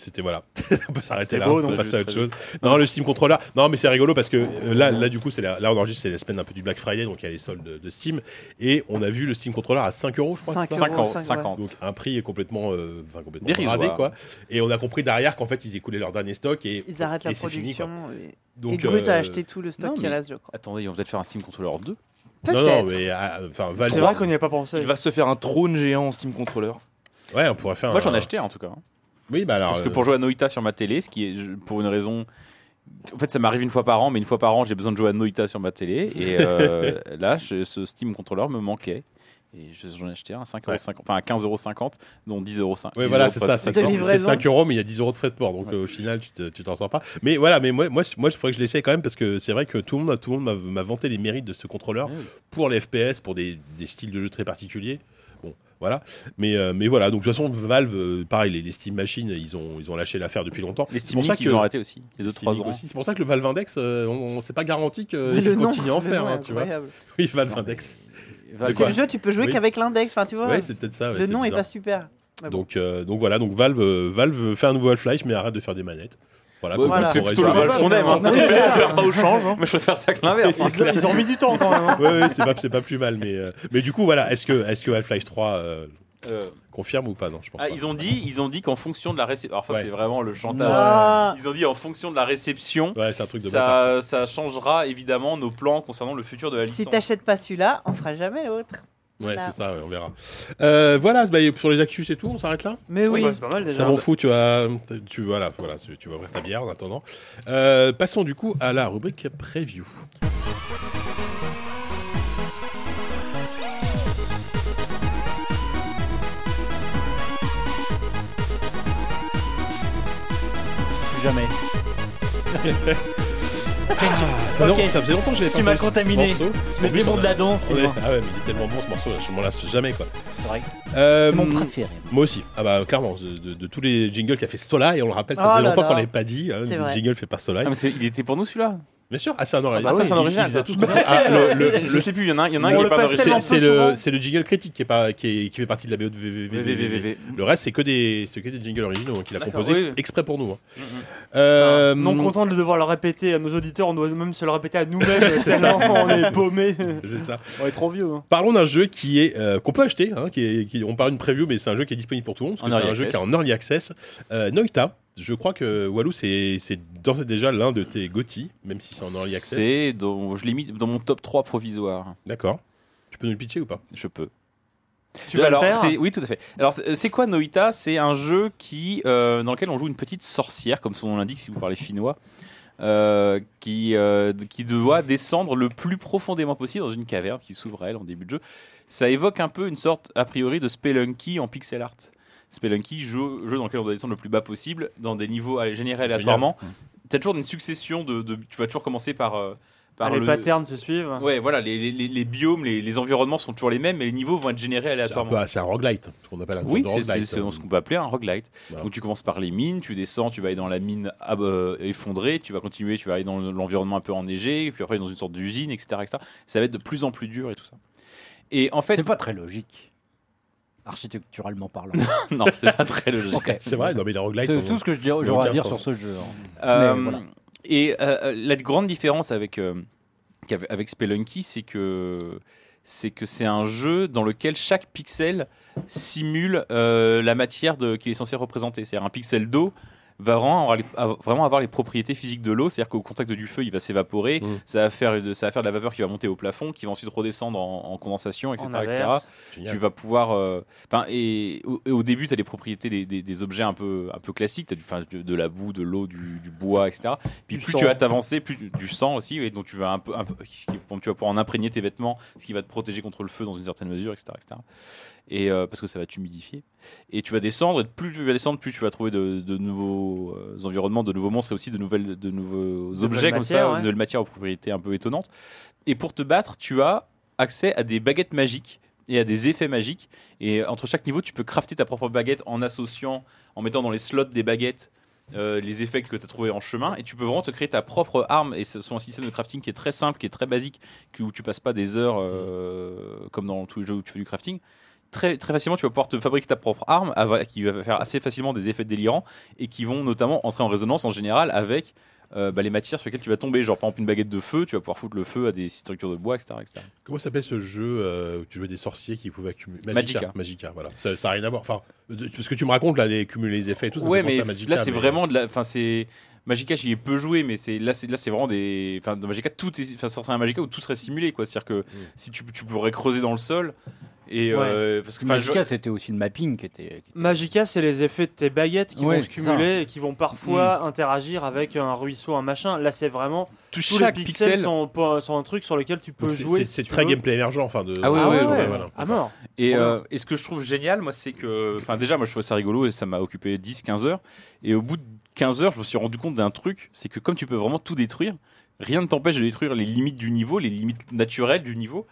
C'était voilà, on peut s'arrêter là, beau, on peut passer à autre chose. Non, le Steam Controller, non mais c'est rigolo parce que euh, là, là du coup, c'est la- là on enregistre, c'est la semaine un peu du Black Friday, donc il y a les soldes de, de Steam, et on a vu le Steam Controller à 5 euros, je crois. 5 c'est ça 50. cinq, 50. Donc un prix est complètement, euh, enfin, complètement Dérisoire. bradé, quoi. Et on a compris derrière qu'en fait ils écoulaient leur dernier stock et Ils arrêtent et la c'est fini, quoi. production. et- Donc, et Grut a euh, acheté tout le stock qui mais- reste, je crois. Attendez, on va peut-être faire un Steam Controller 2. Non, non, Peut-être. mais euh, enfin. C'est vrai qu'on n'y a pas pensé. Il va se faire un trône géant en Steam Controller. Ouais, on pourrait faire. Moi, j'en un- ai acheté un, en tout cas. Oui, bah alors. Parce que euh, pour jouer à Noita sur ma télé, ce qui est pour une raison. En fait, ça m'arrive une fois par an, mais une fois par an, j'ai besoin de jouer à Noita sur ma télé. Et euh, là, je- ce Steam Controller me manquait. Et je- j'en ai acheté un à 5,50€, enfin à 15,50€, dont 10,50€. Oui, voilà, c'est ça. C'est De c'est- c'est livraison. 5 euros, mais il y a 10 euros de frais de port. Donc euh, au final, tu te- tu t'en sors pas. Mais voilà, mais moi, moi, moi je ferais que je l'essaye quand même parce que c'est vrai que tout le monde, tout le monde m'a- vanté les mérites de ce contrôleur pour les FPS, pour des, des styles de jeu très particuliers. Voilà. Mais, euh, mais voilà, donc de toute façon, Valve, euh, pareil, les, les Steam Machines, ils ont, ils ont lâché l'affaire depuis longtemps. Les C'est Steam pour ça Link, ils ont arrêté aussi, il y a Steam 2-3 Link ans. aussi. C'est pour ça que le Valve Index, euh, on, on- c'est pas garanti Mais qu'il le nom, continue à en faire, est hein, tu vois. incroyable. Oui, Valve Index. C'est le jeu, tu peux jouer Oui. qu'avec l'index. Enfin, tu vois, Ouais, c'est peut-être ça. ouais, le nom est bizarre. pas super. Bon. Donc, euh, donc voilà, donc Valve, euh, Valve fait un nouveau Half-Life, mais arrête de faire des manettes. Voilà, voilà. on C'est plutôt le. Valve qu'on aime. Hein. Oui. Ça perd pas au change. hein. Moi, je préfère ça que l'inverse. Ils, ils ont mis du temps quand même. hein. Ouais, c'est pas, c'est pas plus mal, mais, euh, mais du coup, voilà, est-ce que, est-ce que Half-Life 3 euh, Euh, confirme ou pas? Non, je pense ah, pas. ils ont dit, ils ont dit qu'en fonction de la réception. Alors ça, Ouais. c'est vraiment le chantage. Ah. Ils ont dit en fonction de la réception, Ouais, c'est un truc de bâtard. ça. ça, changera évidemment nos plans concernant le futur de la Si licence. t'achètes pas celui-là, on fera jamais l'autre. Ouais, Voilà. c'est ça, ouais, on verra. Euh, voilà, bah, pour les actus, c'est tout, on s'arrête là? Mais oui. Bah, c'est pas mal déjà. Ça m'en fout, tu vas, tu, voilà, voilà, tu vas ouvrir ta bière en attendant. Euh, passons du coup à la rubrique preview. Plus jamais. Ça, Ok. ça faisait longtemps que j'avais pas Tu m'as contaminé. Le démon on de la danse, est-. Ah ouais, mais il est tellement bon ce morceau, je m'en lasse jamais quoi. C'est vrai. Euh, C'est mon préféré. Moi aussi. Ah bah clairement, de, de- de tous les jingles qu'a fait Sola, et on le rappelle, ça Oh faisait longtemps là. qu'on l'avait pas dit, hein, le vrai. jingle fait par Sola. Ah, mais c'est- il était pour nous celui-là. Bien sûr, ah c'est un original. Ah bah ça, c'est un original, ça. Ah, le- le- je le- sais plus, il y en a un, il y en a un On qui le est pas passe C'est le, c'est le jingle critique qui, est pas, qui, est- qui fait partie de la BO de VVVVV. Le reste, c'est que des, c'est que des jingles originaux qu'il a D'accord, composés oui. exprès pour nous. hein. Mhm. Euh, Non content de devoir le répéter à nos auditeurs, on doit même se le répéter à nous-mêmes tellement on est paumés. c'est ça. On est trop vieux. hein. Parlons d'un jeu qui est euh, qu'on peut acheter. hein, qui est, qui- on parle d'une preview, mais c'est un jeu qui est disponible pour tout le monde. Parce En que c'est un early jeu qui est access. en early access. Euh, Noita. Je crois que Walou, c'est c'est d'ores et déjà l'un de tes GOTY, même si c'est en early access. C'est dans, je l'ai mis dans mon top 3 provisoire. D'accord. Tu peux nous le pitcher ou pas? Je peux. Tu vas Alors, le faire Oui, tout à fait. Alors, c'est c'est quoi Noita? C'est un jeu qui, euh, dans lequel on joue une petite sorcière, comme son nom l'indique si vous parlez finnois, euh, qui, euh, qui doit descendre le plus profondément possible dans une caverne qui s'ouvre à elle en début de jeu. Ça évoque un peu une sorte, a priori, de Spelunky en pixel art. Spelunky, jeu, jeu dans lequel on doit descendre le plus bas possible, dans des niveaux générés aléatoirement. Tu as toujours une succession de, de- Tu vas toujours commencer par. euh, par Ah, les le- patterns se suivent. Ouais, voilà, les, les- les- les biomes, les, les environnements sont toujours les mêmes, mais les niveaux vont être générés aléatoirement. c'est un roguelite, ce qu'on appelle un Oui, c'est ce qu'on peut appeler un roguelite. Voilà. Donc tu commences par les mines, tu descends, tu vas aller dans la mine euh, effondrée, tu vas continuer, tu vas aller dans l'environnement un peu enneigé, puis après dans une sorte d'usine, etc., etc. Ça va être de plus en plus dur et tout ça. Et en fait, C'est pas très logique. Architecturalement parlant. non, c'est pas très logique. C'est vrai, non mais les roguelites. C'est tout ce que j'aurais à dire sens. sur ce jeu. hein. Euh, Mais voilà. Et euh, la grande différence avec, euh, avec Spelunky, c'est que c'est que c'est un jeu dans lequel chaque pixel simule euh, la matière de- qu'il est censé représenter. C'est-à-dire un pixel d'eau va vraiment avoir les, av- vraiment avoir les propriétés physiques de l'eau, c'est-à-dire qu'au contact du feu, il va s'évaporer, Mm. ça, va faire de, ça va faire de la vapeur qui va monter au plafond, qui va ensuite redescendre en, en condensation, etc. En etc. Tu vas pouvoir. euh, Enfin, et, au, et au début, tu as les propriétés des, des- des objets un peu, un peu classiques. Tu as du, enfin, de, de la boue, de l'eau, du, du bois, etc. Puis Du plus sang. tu vas t'avancer, plus du sang aussi, et donc tu vas un peu, un peu tu vas pouvoir en imprégner tes vêtements, ce qui va te protéger contre le feu dans une certaine mesure, etc. etc. Et euh, parce que ça va t'humidifier. Et tu vas descendre, et plus tu vas descendre, plus tu vas trouver de, de nouveaux euh, environnements, de nouveaux monstres et aussi de, nouvelles, de nouveaux De objets comme ça, ouais. de matières aux propriétés un peu étonnantes. Et pour te battre, tu as accès à des baguettes magiques et à des effets magiques. Et entre chaque niveau, tu peux crafter ta propre baguette en associant, en mettant dans les slots des baguettes euh, les effets que tu as trouvés en chemin. Et tu peux vraiment te créer ta propre arme. Et ce sont un système de crafting qui est très simple, qui est très basique, que- où tu passes pas des heures euh, comme dans tous les jeux où tu fais du crafting. Très, très facilement, tu vas pouvoir te fabriquer ta propre arme qui va faire assez facilement des effets délirants et qui vont notamment entrer en résonance en général avec euh, bah, les matières sur lesquelles tu vas tomber. Genre, par exemple, une baguette de feu, tu vas pouvoir foutre le feu à des structures de bois, etc. etc. Comment s'appelle ce jeu euh, où tu jouais des sorciers qui pouvaient accumuler Magica. Magica, voilà. Ça n'a rien à voir. Enfin, de- parce que tu me racontes là, les cumuler les effets et tout. Ça ouais, mais à Magica, là, c'est mais- vraiment de la. Enfin, c'est. Magica, j'y ai peu joué, mais c'est là, c'est là, c'est vraiment des. Enfin, dans Magica, tout est. Enfin, c'est un Magica où tout serait simulé, quoi. C'est-à-dire que si tu, tu pourrais creuser dans le sol et euh, parce que Magica, je- c'était aussi le mapping qui était. qui était- Magica, c'est les effets de tes baguettes qui Ouais, vont se cumuler et qui vont parfois interagir avec un ruisseau, un machin. Là, c'est vraiment tout tous chaque les pixels pixel sont, un truc sur lequel tu peux jouer. c'est- si très veux. gameplay émergent. Enfin, de, Ah ouais, Ah ouais, ouais, ouais, ouais, voilà. à mort. Et, euh, et ce que je trouve génial, moi, c'est que. Enfin, déjà, moi, je trouvais ça rigolo et ça m'a occupé 10-15 heures. Et au bout de 15 heures, je me suis rendu compte d'un truc c'est que comme tu peux vraiment tout détruire, rien ne t'empêche de détruire les limites du niveau, les limites naturelles du niveau.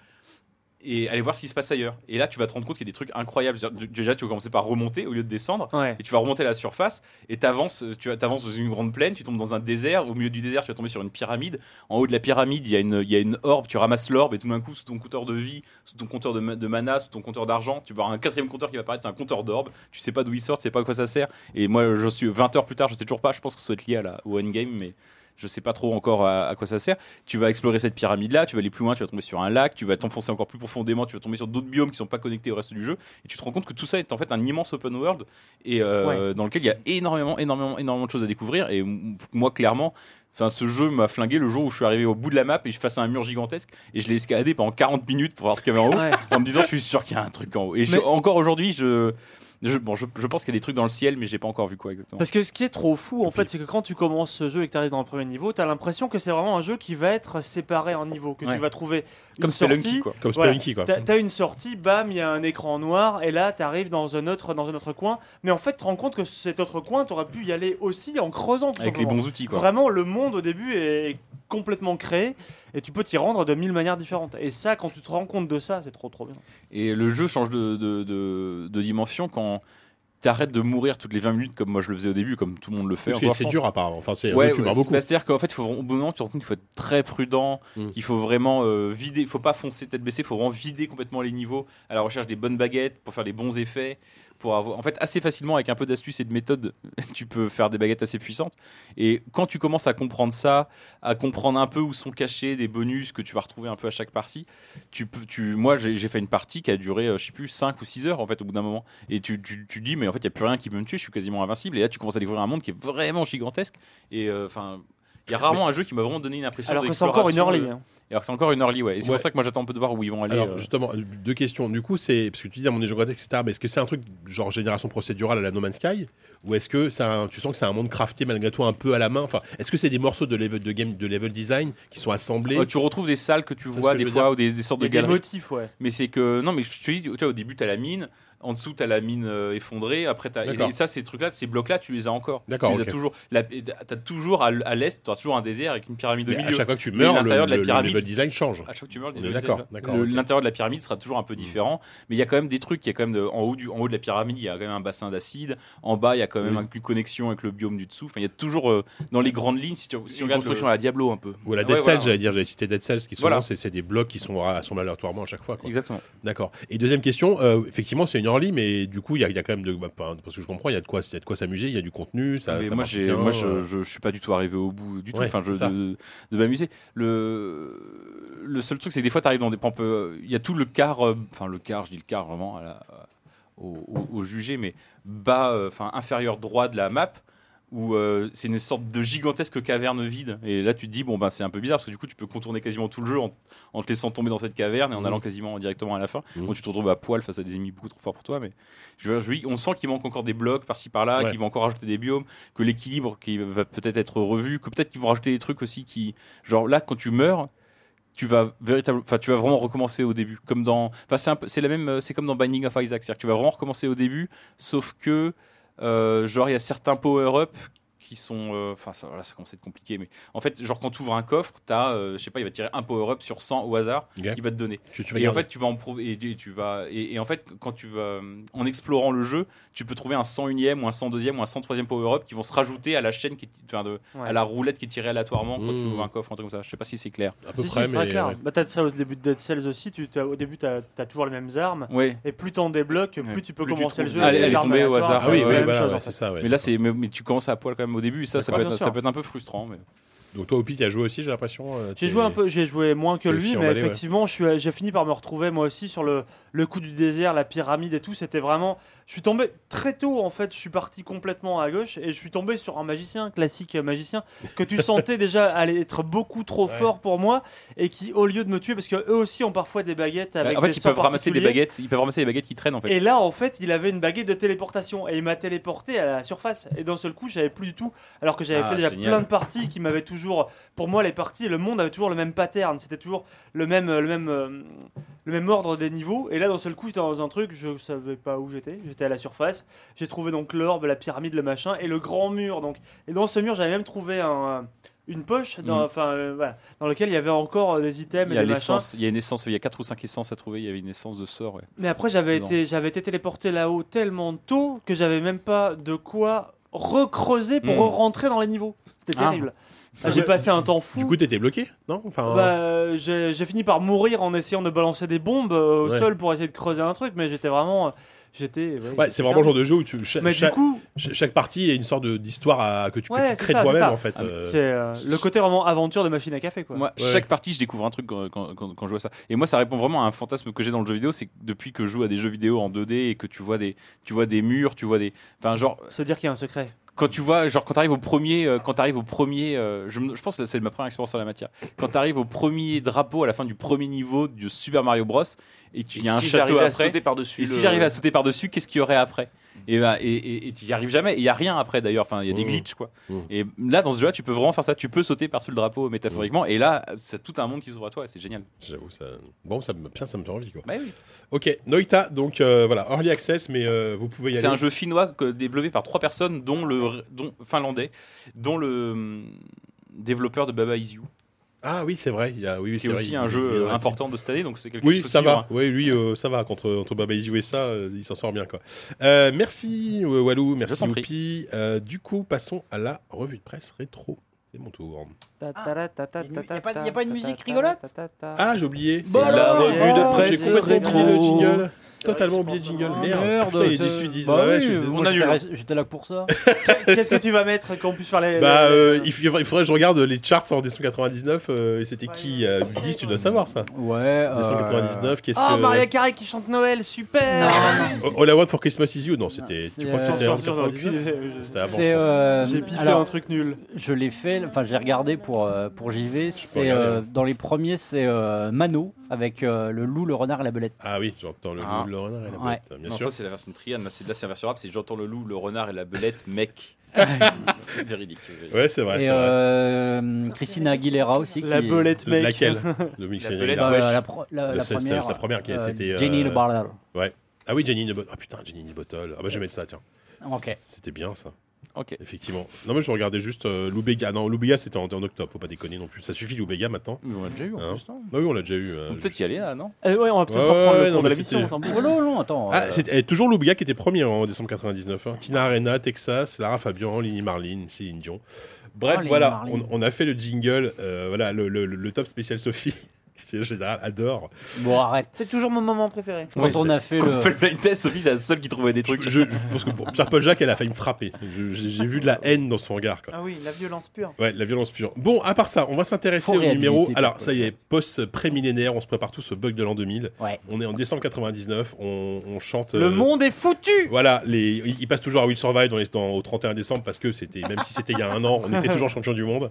Et aller voir ce qui se passe ailleurs. Et là, tu vas te rendre compte qu'il y a des trucs incroyables. Déjà, tu vas commencer par remonter au lieu de descendre. Ouais. Et tu vas remonter à la surface et t'avances, tu avances dans une grande plaine, tu tombes dans un désert. Au milieu du désert, tu vas tomber sur une pyramide. En haut de la pyramide, il y a une, il y a une orbe. Tu ramasses l'orbe et tout d'un coup, sous ton compteur de vie, sous ton compteur de mana, sous ton compteur d'argent, tu vas avoir un quatrième compteur qui va apparaître. C'est un compteur d'orbe. Tu sais pas d'où il sort, tu sais pas à quoi ça sert. Et moi, je suis 20 heures plus tard, je sais toujours pas. Je pense que ça doit être lié à la, au endgame, mais je sais pas trop encore à, à quoi ça sert. Tu vas explorer cette pyramide là, tu vas aller plus loin, tu vas tomber sur un lac, tu vas t'enfoncer encore plus profondément, tu vas tomber sur d'autres biomes qui sont pas connectés au reste du jeu, et tu te rends compte que tout ça est en fait un immense open world et euh, dans lequel il y a énormément, énormément, énormément de choses à découvrir. Et moi, clairement. Enfin, ce jeu m'a flingué le jour où je suis arrivé au bout de la map et je face à un mur gigantesque et je l'ai escaladé pendant 40 minutes pour voir ce qu'il y avait en haut Ouais. en me disant je suis sûr qu'il y a un truc en haut. Et je- encore aujourd'hui, je, je, bon, je, je pense qu'il y a des trucs dans le ciel, mais j'ai pas encore vu quoi exactement. Parce que ce qui est trop fou, en fait, c'est que quand tu commences ce jeu et que tu arrives dans le premier niveau, tu as l'impression que c'est vraiment un jeu qui va être séparé en niveaux, que Ouais. tu vas trouver une Comme sortie. Spelunky, quoi. Comme Voilà. Spelunky, quoi. T'as t'as une sortie, bam, il y a un écran noir, et là, tu arrives dans un autre, dans un autre coin. Mais en fait, tu te rends compte que cet autre coin, tu aurais pu y aller aussi en creusant. Tout Avec les bons outils, quoi. Vraiment, le monde au début est complètement créé, et tu peux t'y rendre de mille manières différentes. Et ça, quand tu te rends compte de ça, c'est trop trop bien. Et le jeu change de, de, de, de dimension quand t'arrêtes de mourir toutes les 20 minutes comme moi je le faisais au début, comme tout le monde le fait. Parce que encore, c'est je pense. dur apparemment. Enfin, c'est un Ouais, tu ouais, meurs c'est- beaucoup. C'est-à-dire qu'en fait, il faut, au bout d'un moment, tu te rends compte qu'il faut être très prudent, Mm. qu'il faut vraiment euh, vider, il faut pas foncer tête baissée, il faut vraiment vider complètement les niveaux à la recherche des bonnes baguettes pour faire les bons effets. Pour avoir, en fait, assez facilement, avec un peu d'astuce et de méthode, tu peux faire des baguettes assez puissantes. Et quand tu commences à comprendre ça, à comprendre un peu où sont cachés des bonus que tu vas retrouver un peu à chaque partie, tu peux, tu, moi, j'ai fait une partie qui a duré, euh, je sais plus, 5 ou 6 heures, en fait, au bout d'un moment. Et tu, tu, tu dis, mais en fait, il n'y a plus rien qui peut me tuer, je suis quasiment invincible. Et là, tu commences à découvrir un monde qui est vraiment gigantesque. Et euh, enfin, il y a rarement un jeu qui m'a vraiment donné une impression Alors que c'est encore une early. euh, hein. Alors que c'est encore une early, ouais. Et c'est Ouais. pour ça que moi j'attends un peu de voir où ils vont aller. Alors euh. justement, deux questions. Du coup, c'est parce que tu dis à mon géographie, etc. Mais est-ce que c'est un truc genre génération procédurale à la No Man's Sky, ou est-ce que c'est un- tu sens que c'est un monde crafté malgré tout un peu à la main? Enfin, est-ce que c'est des morceaux de level de game, de level design qui sont assemblés? Euh, tu retrouves des salles que tu vois que des fois dire. ou des, des sortes de a des galeries. motifs, ouais. Mais c'est que non, mais je te dis, tu vois, au début t'as la mine, en dessous t'as la mine euh, effondrée, après t'as et, D'accord. et ça ces trucs là, ces blocs là, tu les as encore. D'accord, Tu les as toujours. la- T'as toujours à, l'est, t'as toujours un désert avec une pyramide au Mais milieu. à chaque fois que tu meurs, le, de la le- le pyramide- level design change. À chaque fois que tu meurs, On le- est d'accord. L'intérieur de la pyramide sera toujours un peu différent, mais il y a quand même des trucs. Il y a quand même de- en haut du, en haut de la pyramide, il y a quand même un bassin d'acide. En bas, il y a quand même un- une connexion avec le biome du dessous. Enfin, il y a toujours euh, dans les grandes lignes. Si tu, on regarde construction le- à la Diablo un peu. Ou à la Ouais, Dead Cells, voilà. j'allais dire, j'avais cité Dead Cells, qui sont Voilà. c'est des blocs qui sont assemblés aléatoirement à chaque fois. Exactement. D'accord. Et deuxième question, euh, effectivement, c'est une early, mais du coup, il y, a- il y a quand même de, bah, parce que je comprends, il y a de quoi, il y a de quoi s'amuser, il y a du contenu, ça. Moi, bien, moi, je, euh. je, je suis pas du tout arrivé au bout du tout. Ouais, enfin, je, c'est ça. de, de m'amuser. Le, le seul truc, c'est que des fois, tu arrives dans des pompes. euh, Il y a tout le quart, euh, enfin le quart, je dis le quart vraiment à la- au, au- au jugé, mais bas, euh, enfin inférieur droit de la map, où euh, c'est une sorte de gigantesque caverne vide. Et là, tu te dis, bon, ben, c'est un peu bizarre parce que du coup, tu peux contourner quasiment tout le jeu en, en te laissant tomber dans cette caverne et en Mhm. allant quasiment directement à la fin. Bon, tu te retrouves à poil face à des ennemis beaucoup trop forts pour toi, mais je, je on sent qu'il manque encore des blocs par-ci par-là, Ouais. qu'ils vont encore rajouter des biomes, que l'équilibre qui va peut-être être revu, que peut-être qu'ils vont rajouter des trucs aussi qui, genre là, quand tu meurs. Tu vas véritable, enfin tu vas vraiment recommencer au début, comme dans, enfin c'est un peu, c'est la même, euh, c'est comme dans Binding of Isaac, c'est-à-dire que tu vas vraiment recommencer au début, sauf que genre il y a certains power-up qui sont, euh, enfin ça, voilà, ça commence à être compliqué, mais en fait genre quand tu ouvres un coffre, t'as, euh, je sais pas, il va tirer un power-up sur 100 au hasard, Ok. qui va te donner. Tu, tu vas Et en fait, tu vas en prouver. Et, et tu vas. Et, et en fait, quand tu vas en explorant le jeu, tu peux trouver un 101e ou un 102e ou un 103e power-up qui vont se rajouter à la chaîne qui est, enfin, de, Ouais. à la roulette qui est tirée aléatoirement quand tu Mmh. ouvres un coffre, un truc comme ça. Je sais pas si c'est clair. à peu Si, si, près, c'est très mais clair. ouais. Bah, t'as ça au début de Dead Cells aussi. Tu, au début, tu as, toujours les mêmes armes. Ouais. Et plus t'en débloques, plus Ouais. tu peux Plus tu commencer le jeu. Elle est tombée au aléatoires. hasard. Ah oui, C'est oui, voilà, ça. Mais là, c'est, mais, mais tu commences à poil quand même au début. Et ça, ça peut, D'accord, être, bien ça peut être un peu frustrant. Mais... Donc toi, Opi, tu as joué aussi, j'ai l'impression. euh, J'ai joué un peu, j'ai joué moins que lui, mais ouais. effectivement, je suis, j'ai fini par me retrouver moi aussi sur le, le coup du désert, la pyramide et tout. C'était vraiment, je suis tombé très tôt en fait. Je suis parti complètement à gauche et je suis tombé sur un magicien classique euh, magicien que tu sentais déjà aller être beaucoup trop Ouais. fort pour moi et qui au lieu de me tuer parce que eux aussi ont parfois des baguettes avec en fait, des ils peuvent ramasser des baguettes. Ils peuvent ramasser des baguettes qui traînent en fait. Et là, en fait, il avait une baguette de téléportation et il m'a téléporté à la surface. Et d'un seul coup, j'avais plus du tout. Alors que j'avais Ah, fait déjà génial. plein de parties qui m'avaient toujours. Pour moi, les parties, le monde avait toujours le même pattern. C'était toujours le même, le même, euh, le même ordre des niveaux. Et là, d'un seul coup, j'étais dans un truc, je savais pas où j'étais. J'étais à la surface. J'ai trouvé donc l'orbe, la pyramide, le machin et le grand mur. Donc, et dans ce mur, j'avais même trouvé un. Une poche dans, Mhm. enfin, euh, voilà, dans lequel il y avait encore euh, des items il et y a l'essence, il y a une essence, il y a 4 ou 5 essences à trouver. Il y avait une essence de sort. ouais. Mais après, j'avais été, j'avais été téléporté là-haut tellement tôt que j'avais même pas de quoi recreuser pour Hmm. rentrer dans les niveaux. C'était Ah. terrible. Ah, J'ai passé un temps fou. Du coup, t'étais bloqué, non? Enfin, Bah, euh, j'ai fini par mourir en essayant de balancer des bombes euh, au Ouais. sol pour essayer de creuser un truc, mais j'étais vraiment, euh, j'étais. ouais, ouais, j'étais c'est vraiment le genre de jeu où tu, cha- Mais cha- du coup, cha- chaque partie est une sorte d'histoire à- que tu, Ouais, crées toi-même en fait. Ah, euh, c'est euh, le côté vraiment aventure de machine à café, quoi. Moi, Ouais. chaque partie, je découvre un truc quand, quand, quand- quand je joue à ça. Et moi, ça répond vraiment à un fantasme que j'ai dans le jeu vidéo. C'est que depuis que je joue à des jeux vidéo en 2D et que tu vois des, tu vois des murs, tu vois des. Enfin, genre, Se dire qu'il y a un secret. Quand tu vois, genre, quand tu arrives au premier. euh, quand tu arrives au premier. euh, je, me- je pense que c'est ma première expérience en la matière. Quand tu arrives au premier drapeau à la fin du premier niveau du Super Mario Bros. et qu'il y a un si château après. sauter par-dessus. Et si j'arrivais à sauter par-dessus, qu'est-ce qu'il y aurait après? Et, ben, et, tu n'y arrives jamais. Il n'y a rien après d'ailleurs. Enfin, il y a des Mmh. glitches quoi. Mmh. Et là, dans ce jeu-là, tu peux vraiment faire ça. Tu peux sauter par-dessus le drapeau métaphoriquement. Et là, c'est tout un monde qui s'ouvre à toi. et C'est génial. J'avoue, ça. Bon, ça me, ça me fait envie quoi. Bah oui. Ok, Noita, donc euh, voilà, early access, mais euh, vous pouvez y C'est aller. un jeu finnois que- développé par trois personnes, dont le dont, finlandais, dont le hum, développeur de Baba Is You, Ah oui, c'est vrai. Il y a, oui, oui, c'est vrai, aussi il- un il- jeu il euh, important de cette année. Donc c'est quelque chose Oui, qu'il faut ça va. hein. Oui, lui, euh, ça va. Contre, entre Baba Is ça, euh, il s'en sort bien. quoi. Euh, merci, euh, Walou. Merci, t'en prie. Oupi. Euh, du coup, passons à la revue de presse rétro. C'est mon tour. y a pas- y a pas une musique rigolote Ah, j'ai oublié. C'est la revue de presse J'ai complètement rétro. oublié le jingle. Totalement oublié le jingle. Merde. Merde, Putain, il est c'est- déçu, disent. Bah Ah ouais, oui, je suis moi, désolé. On annule. j'étais- J'étais là pour ça. Qu'est-ce que tu vas mettre qu'on puisse faire les. Bah, euh, il, faudrait que je regarde les charts en 299. euh, et c'était qui euh, 10, tu dois savoir ça. Ouais. euh, 299, qu'est-ce Oh, que. Maria Carey qui chante Noël, super Oh, All I Want for Christmas is You Non, c'était. Tu crois que euh, c'était en sûr, j'aurais pu- 99 je- C'était avant, euh, J'ai piffé un truc nul. Je l'ai fait, enfin j'ai regardé pour euh, pour JV. Euh, hein. dans les premiers, c'est euh, Mano avec euh, le loup, le renard et la belette. Ah oui, j'entends le Ah. loup, le renard et la Ouais. bête, bien non, sûr. ça c'est la version triade. Là, c'est là, c'est la version rap. C'est j'entends le loup, le renard et la belette, mec. Véridique. Ouais, c'est vrai. et c'est vrai. euh, Christina Aguilera aussi. La qui- belette mec. Laquelle Dominique La belette, Bah, wesh. la, pro- la- Le- la c'est- c'est première. sa première qui- euh, c'était, euh, Jenny the Bottle. Ah oui, Jenny in the Bottle. Ah putain, Jenny in the Bottle. Ah bah je vais mettre ça, tiens. Ok. C'était bien ça, Ok. effectivement. Non, mais je regardais juste euh, Loubega. Non, Loubega c'était en, en octobre, faut pas déconner non plus. Ça suffit Loubega maintenant. Mais on l'a déjà eu en Hein plus, non Ah oui, on l'a déjà eu. euh, On peut peut-être y aller là, non Euh, ouais, on va peut-être Ouais, reprendre ouais, le non, de tant pis. Oh non, non, attends. Ah, euh, c'est eh, toujours Loubega qui était premier en décembre 99. hein. Tina Arena, Texas, Lara Fabian, Lini Marlin, Céline Dion. Bref, Oh, voilà, on, on a fait le jingle, euh, voilà, le, le- le top spécial Sophie. C'est général adore. Bon, arrête. C'est toujours mon moment préféré. Quand Oui, on a fait Quand on le. fait le blind test, Sophie, c'est la seule qui trouvait des trucs. je- je pense que pour Pierre-Paul Jacques, elle a failli me frapper. J'ai vu de la haine dans son regard. Quoi. Ah oui, la violence pure. Ouais, la violence pure. Bon, à part ça, on va s'intéresser au numéro. Alors, ça y est, post-prémillénaire, on se prépare tous au bug de l'an 2000. Ouais. On est en décembre 99, on, on chante. Le euh, monde est foutu Voilà, les, il il passe toujours à Will Survive dans les, dans- au 31 décembre parce que c'était, même si c'était il y a un an, on était toujours champion du monde.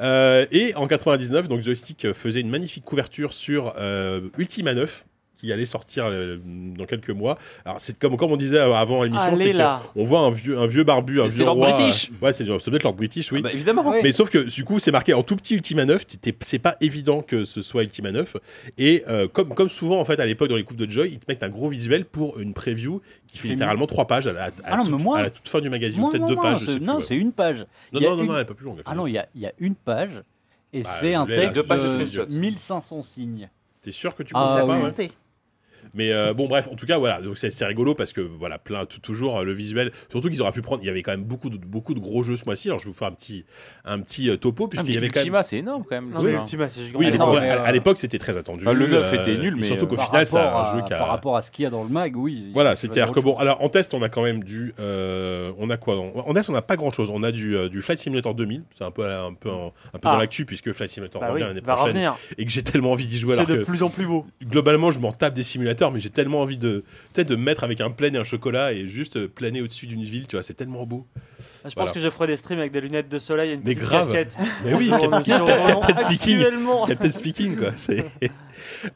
Euh, et en 99, donc Joystick faisait une magnifique couverture sur euh, Ultima 9 qui allait sortir euh, dans quelques mois. Alors c'est comme, comme on disait avant à l'émission, c'est on voit un vieux, un vieux barbu, un Mais vieux roi. British. euh, ouais, c'est, ça doit être Lord British, oui. Ah bah, évidemment. Mais sauf que du coup, c'est marqué en tout petit Ultima 9. t'es- C'est pas évident que ce soit Ultima 9. Et euh, comme, comme souvent, en fait, à l'époque, dans les coupes de Joy, ils te mettent un gros visuel pour une preview qui fait littéralement trois pages à la, à Ah non, toute, mais moi- à la toute fin du magazine. Peut-être non, deux non, pages. Non, c'est une page. Non, non, non, elle est pas plus longue. Ah non, il y a, il y a une page. Et Bah, c'est un texte de de screenshot. 1500 signes. T'es sûr que tu Ah, comprends oui. pas ouais. Mais euh, bon, bref, en tout cas, voilà, donc c'est rigolo parce que voilà, plein, tout- toujours euh, le visuel. Surtout qu'ils auraient pu prendre. Il y avait quand même beaucoup de, beaucoup de gros jeux ce mois-ci. Alors, je vais vous faire un petit, un petit euh, topo Ah, puisqu'il y avait quand même. Ultima, c'est énorme quand même. Jeu, hein. Ultima, c'est. Oui, Ah, à, l'époque, c'était très attendu. Ah, le neuf euh, était nul, mais, surtout qu'au final, c'est un jeu qui a. Par rapport à ce qu'il y a dans le mag, oui. Voilà, c'est-à-dire que bon, alors en test, on a quand même du, on a quoi En test, on n'a pas grand-chose. On a du, du Flight Simulator 2000, c'est un peu, un peu, un peu Ah. dans l'actu puisque Flight Simulator Bah oui, revient l'année va prochaine revenir. et que j'ai tellement envie d'y jouer. C'est de plus en plus beau. globalement, je m'en tape des simulateurs, mais j'ai tellement envie de, peut-être de me mettre avec un plane et un chocolat et juste euh, planer au-dessus d'une ville. Tu vois, c'est tellement beau. Je pense Voilà. que je ferai des streams avec des lunettes de soleil et une Mais petite grave. casquette. Mais oui, Captain, Speaking. Captain Speaking, quoi.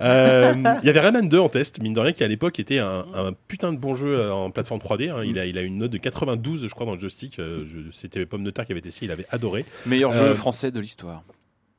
Euh, Il y avait Rayman 2 en test, mine de rien, qui à l'époque était un, un putain de bon jeu euh, en plateforme 3D. hein. Il, a, il a une note de 92, je crois, dans le joystick. Euh, C'était Pomme de Terre qui avait testé, il avait adoré. Meilleur Euh, jeu français de l'histoire.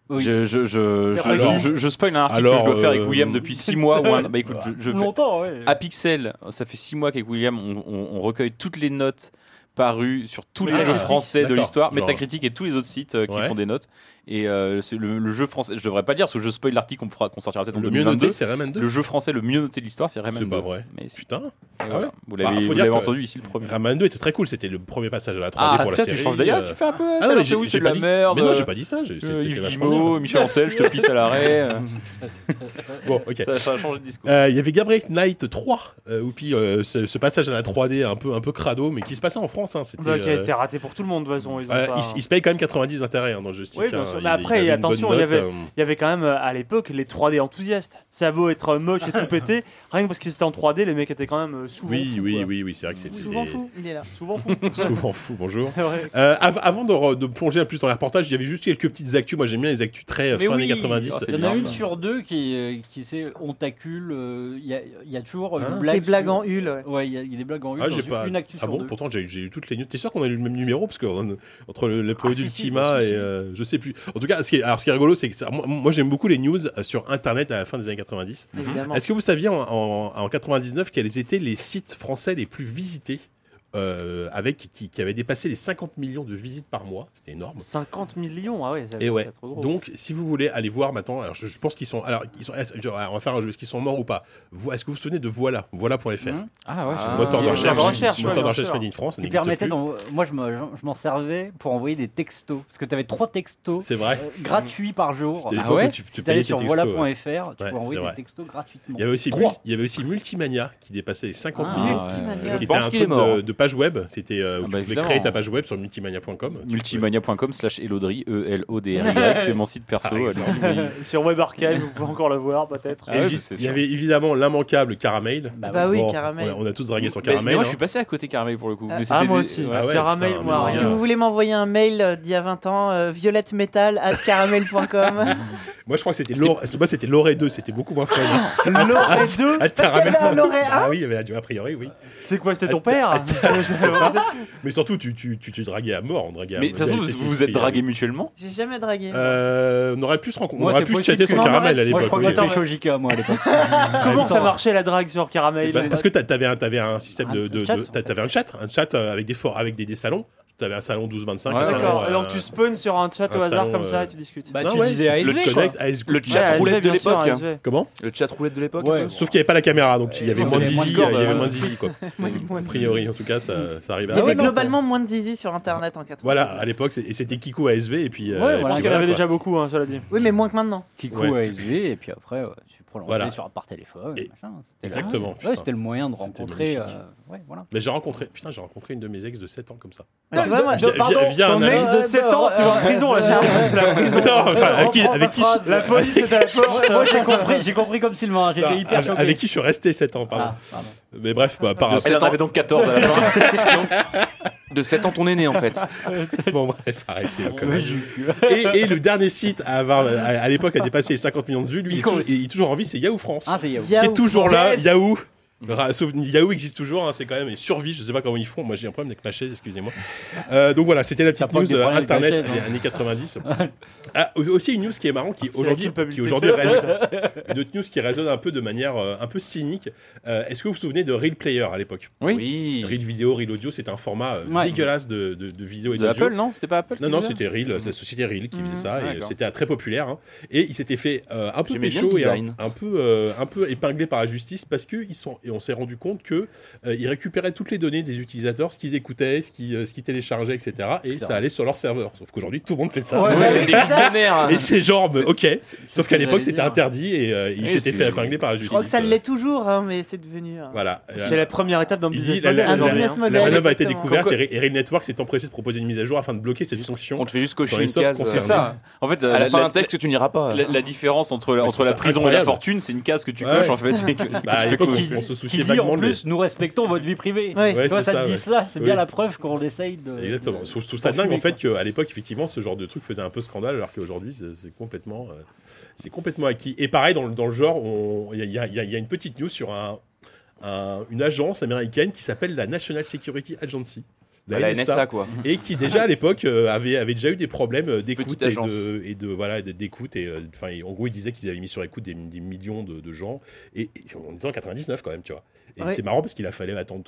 Oui. Je, je, je, je, je- je spoil un article alors, que je dois faire avec euh, William depuis 6 mois. Ou un... Bah écoute, je, je fais- Longtemps, ouais. À Pixel, ça fait 6 mois qu'avec William, on, on- on recueille toutes les notes parues sur tous les Metacritic, jeux français de l'histoire, Metacritic et tous les autres sites euh, qui Ouais. font des notes. Et euh, c'est le, le jeu français, je devrais pas dire parce que je spoil l'article qu'on fera- qu'on sortira peut-être en Le mieux 2022. noté, c'est Rayman 2. Le jeu français le mieux noté de l'histoire, c'est Rayman C'est 2. pas vrai. Mais. Putain. Et voilà. ouais Vous Bah, l'avez faut vous dire l'avez que- entendu ici le premier. Rayman 2 était très cool, c'était le premier passage à la 3D Ah, pour la tiens, série. tu changes d'ailleurs, euh. tu fais un peu. Ah mais c'est j'ai oui, j'ai c'est de pas la dit- merde. Mais non, j'ai pas dit ça. j'ai- Euh, c'était vachement Guillemot, Michel Ancel, je te pisse à l'arrêt. euh. Bon, ok. ça, ça a changé de discours. Euh, Il y avait Gabriel Knight 3, euh, ou puis euh, ce, ce passage à la 3D un peu, un peu crado, mais qui se passait en France. Hein, c'était, Bah, qui a euh, été raté pour tout le monde de toute façon. Ils ont euh, pas- il, s- il se paye quand même 90 d'intérêt hein, dans le joystick. Oui, bien hein. sûr. Il- Mais après, il attention, il y avait- euh, Il y avait quand même euh, à l'époque les 3D enthousiastes. Ça beau être moche et tout pété, rien que parce que c'était en 3D, les mecs étaient quand même euh, souvent Oui, fous, oui, quoi. oui, oui, c'est vrai que c'était Souvent fou, il est là. Souvent fou. souvent fou. Bonjour. Ouais. Euh, av- avant de, plonger un peu plus dans les reportages, il y avait juste quelques petites actus. Moi, j'aime bien les actus très euh, Mais fin oui. années 90. Ah, c'est Il y en a une ça. sur deux qui, euh, qui c'est on tacule. euh, Il y, a, il y a toujours Hein une Des blague. blagues sur- en hul. ouais. Ouais, il y, a- y des blagues en une. Ah, j'ai pas. Une actu Ah bon, pourtant j'ai j'ai eu toutes les news. T'es sûr qu'on a eu le même numéro parce que entre le, le produit Ah, d'Ultima et euh, je sais plus. En tout cas, ce qui est, alors ce qui est rigolo, c'est que ça- moi, moi, j'aime beaucoup les news euh, sur Internet à la fin des années 90. Évidemment. Est-ce que vous saviez en, en, en 99 quels étaient les sites français les plus visités? Euh, avec qui, qui avaient dépassé les 50 millions de visites par mois C'était énorme. 50 millions, ah ouais, ça- Et ouais. c'est trop gros. Donc, si vous voulez aller voir maintenant, alors je, je pense qu'ils sont, alors ils sont, on va faire un jeu, est-ce qu'ils sont morts ou pas? Est-ce que vous vous souvenez de Voilà, Voilà.fr, Mmh. Ah ouais, Ah, moteur de moteur recherche, de recherche, ouais, moteur de recherche sûr. made in France, Qui permettait plus. d'en- Moi, je me- je m'en servais pour envoyer des textos. Parce que tu avais trois textos C'est vrai. euh, gratuits par jour. C'était Ah ouais tu, tu Si payais sur ouais. voilà.fr, tu pouvais envoyer des textos gratuitement. Il y avait aussi, il y avait aussi Multimania qui dépassait les 50 Ah, millions. Multimania. Qui était un truc de page web. C'était euh, où Ah tu bah, pouvais créer ta page web sur multimania.com. Multimania.com slash Elodry, E-L-O-D-R-Y, c'est mon site perso. Mais- Sur Web Archive, vous pouvez encore le voir peut-être. Ah ouais, c'est il y avait évidemment l'immanquable Caramel. Bah, Bah oui, Bon, caramel. On a, on a tous dragué sur Caramel. mais moi, hein. je suis passé à côté Caramel pour le coup. Ah, Mais Ah, moi aussi. ouais. Ah ouais, Caramel, putain, moi, Si vous voulez m'envoyer un mail euh, d'il y a 20 ans, euh, violettemetal at caramel.com. Moi, je crois que c'était moi, c'était Loré 2. C'était beaucoup moins fun. Loré 2 À qu'il y avait un Loré Ah 1. oui, il y avait- a priori, oui. C'est quoi, c'était ton père Je sais pas. Mais surtout, tu, tu, tu, tu draguais à mort. On draguait à Mais de toute façon, vous vous êtes dragués mutuellement J'ai jamais dragué. Euh, on aurait pu se rencontrer. On Moi, aurait pu chatter sur Caramel à Moi, je l'époque. crois que fait chez Ojika, moi, à l'époque. Comment ça marchait la drague sur Caramel? Parce que t'a- t'avais un, t'avais un système de, t'avais un chat, un chat euh, avec des for- avec des, des salons. Avais un salon 12-25. Ouais, D'accord. euh, Et donc tu spawns sur un chat un au hasard salon, comme ça euh, et tu discutes. Bah, non, tu ouais, disais le ASV, connect, ASV. Le Ouais, chat ASV, roulette de l'époque. Comment? Le chat roulette de l'époque. Sauf qu'il n'y avait pas la caméra, donc il y avait moins de zizi, il y avait moins de zizi, quoi. A priori, en tout cas, ça, ça arrivait Il y avait globalement moins de zizi sur internet en 80. Voilà, à l'époque, c'était Kikou ASV, et puis. euh, Ouais, qu'il y en avait déjà beaucoup, hein, cela dit. Oui, mais moins que maintenant. Kikou Ouais. ASV, et puis après, prolongeais Voilà. sur, par téléphone. Et- machin. C'était exactement. Ouais, c'était le moyen de rencontrer. euh, ouais, voilà. Mais j'ai rencontré, putain, j'ai rencontré une de mes ex de 7 ans comme ça. Mais tu vois, moi, Via, via- via Ton un ami. ex de 7 ans, tu vas en prison là. C'est la prison. Non, enfin, avec qui, avec qui, je- La police est à la porte. Moi, j'ai compris, j'ai compris comme Sylvain, j'étais bah, hyper avec, choqué. avec qui je suis resté 7 ans, pardon. Ah, pardon. Mais bref, bah, par Elle en avait donc 14 à la fin. De 7 ans, ton aîné en fait. Bon, bref, arrêtez. quand Ouais, même. j'ai- Et, et le dernier site à avoir, à, à l'époque, a dépassé les 50 millions de vues. Lui, il est, Icos. toujours, il est toujours en c'est Yahoo France. Ah, c'est Yahoo. qui est toujours là. Yahoo. Sauf- Yahoo existe toujours, hein, c'est quand même une survie. Je sais pas comment ils font. Moi, j'ai un problème avec ma chaise, excusez-moi. Euh, donc voilà, c'était la petite news des euh, internet chaise, des hein. années 90. Ah, aussi une news qui est marrant, qui la aujourd'hui, culpabilité. qui aujourd'hui résonne, une autre news qui résonne un peu de manière euh, un peu cynique. Euh, Est-ce que vous vous souvenez de Real Player à l'époque? Oui. Real vidéo, Real audio, c'était un format euh, Ouais. dégueulasse de, de, de vidéo et De d'audio. Apple, non? C'était pas Apple Non, non, c'était Reel, c'est la société Reel qui faisait ça, et D'accord. c'était très populaire. hein. Et il s'était fait euh, un peu pécho et un, peu, euh, un peu épinglé par la justice parce que ils sont, et on s'est rendu compte que euh, ils récupéraient toutes les données des utilisateurs, ce qu'ils écoutaient, ce qu'ils euh, ce qu'ils téléchargeaient, etc. Et ça allait sur leur serveur. Sauf qu'aujourd'hui, tout le monde fait ça. Ouais. Et c'est genre, ok. Sauf qu'à que l'époque, c'était interdit et euh, il Oui, s'était c'est- fait épingler par la Je justice. crois que ça l'est toujours, hein, mais c'est devenu. Voilà. C'est la première étape d'un Il business model. la, la, a été découverte et Re- et Real Network s'est empressé de proposer une mise à jour afin de bloquer cette fonction. On te fait juste cocher Dans les une softs case. C'est ça. En fait, À la fin d'un texte que tu n'iras pas. la- différence entre la, je prison et la fortune, c'est une case que tu coches en fait. Bah, à l'époque, on, on se Qui souciait dit vaguement en de plus, nous respectons votre vie privée. Ouais. Ouais, ça ça, te dit ouais. ça, c'est Oui. bien la preuve qu'on essaye de. Exactement. Je trouve, ça dingue en fait qu'à l'époque, effectivement, ce genre de truc faisait un peu scandale, alors qu'aujourd'hui, c'est complètement, euh, c'est complètement acquis. Et pareil, dans, le- dans le genre, il y, a- y y y une petite news sur un, un- une agence américaine qui s'appelle la National Security Agency. La NSA quoi. et qui déjà à l'époque euh, avait, avait déjà eu des problèmes euh, d'écoute et de, et de voilà d'écoute et euh, enfin en gros ils disaient qu'ils avaient mis sur écoute des, des millions de, de gens et, et on était en 99 quand même tu vois et Ouais. c'est marrant parce qu'il a fallu attendre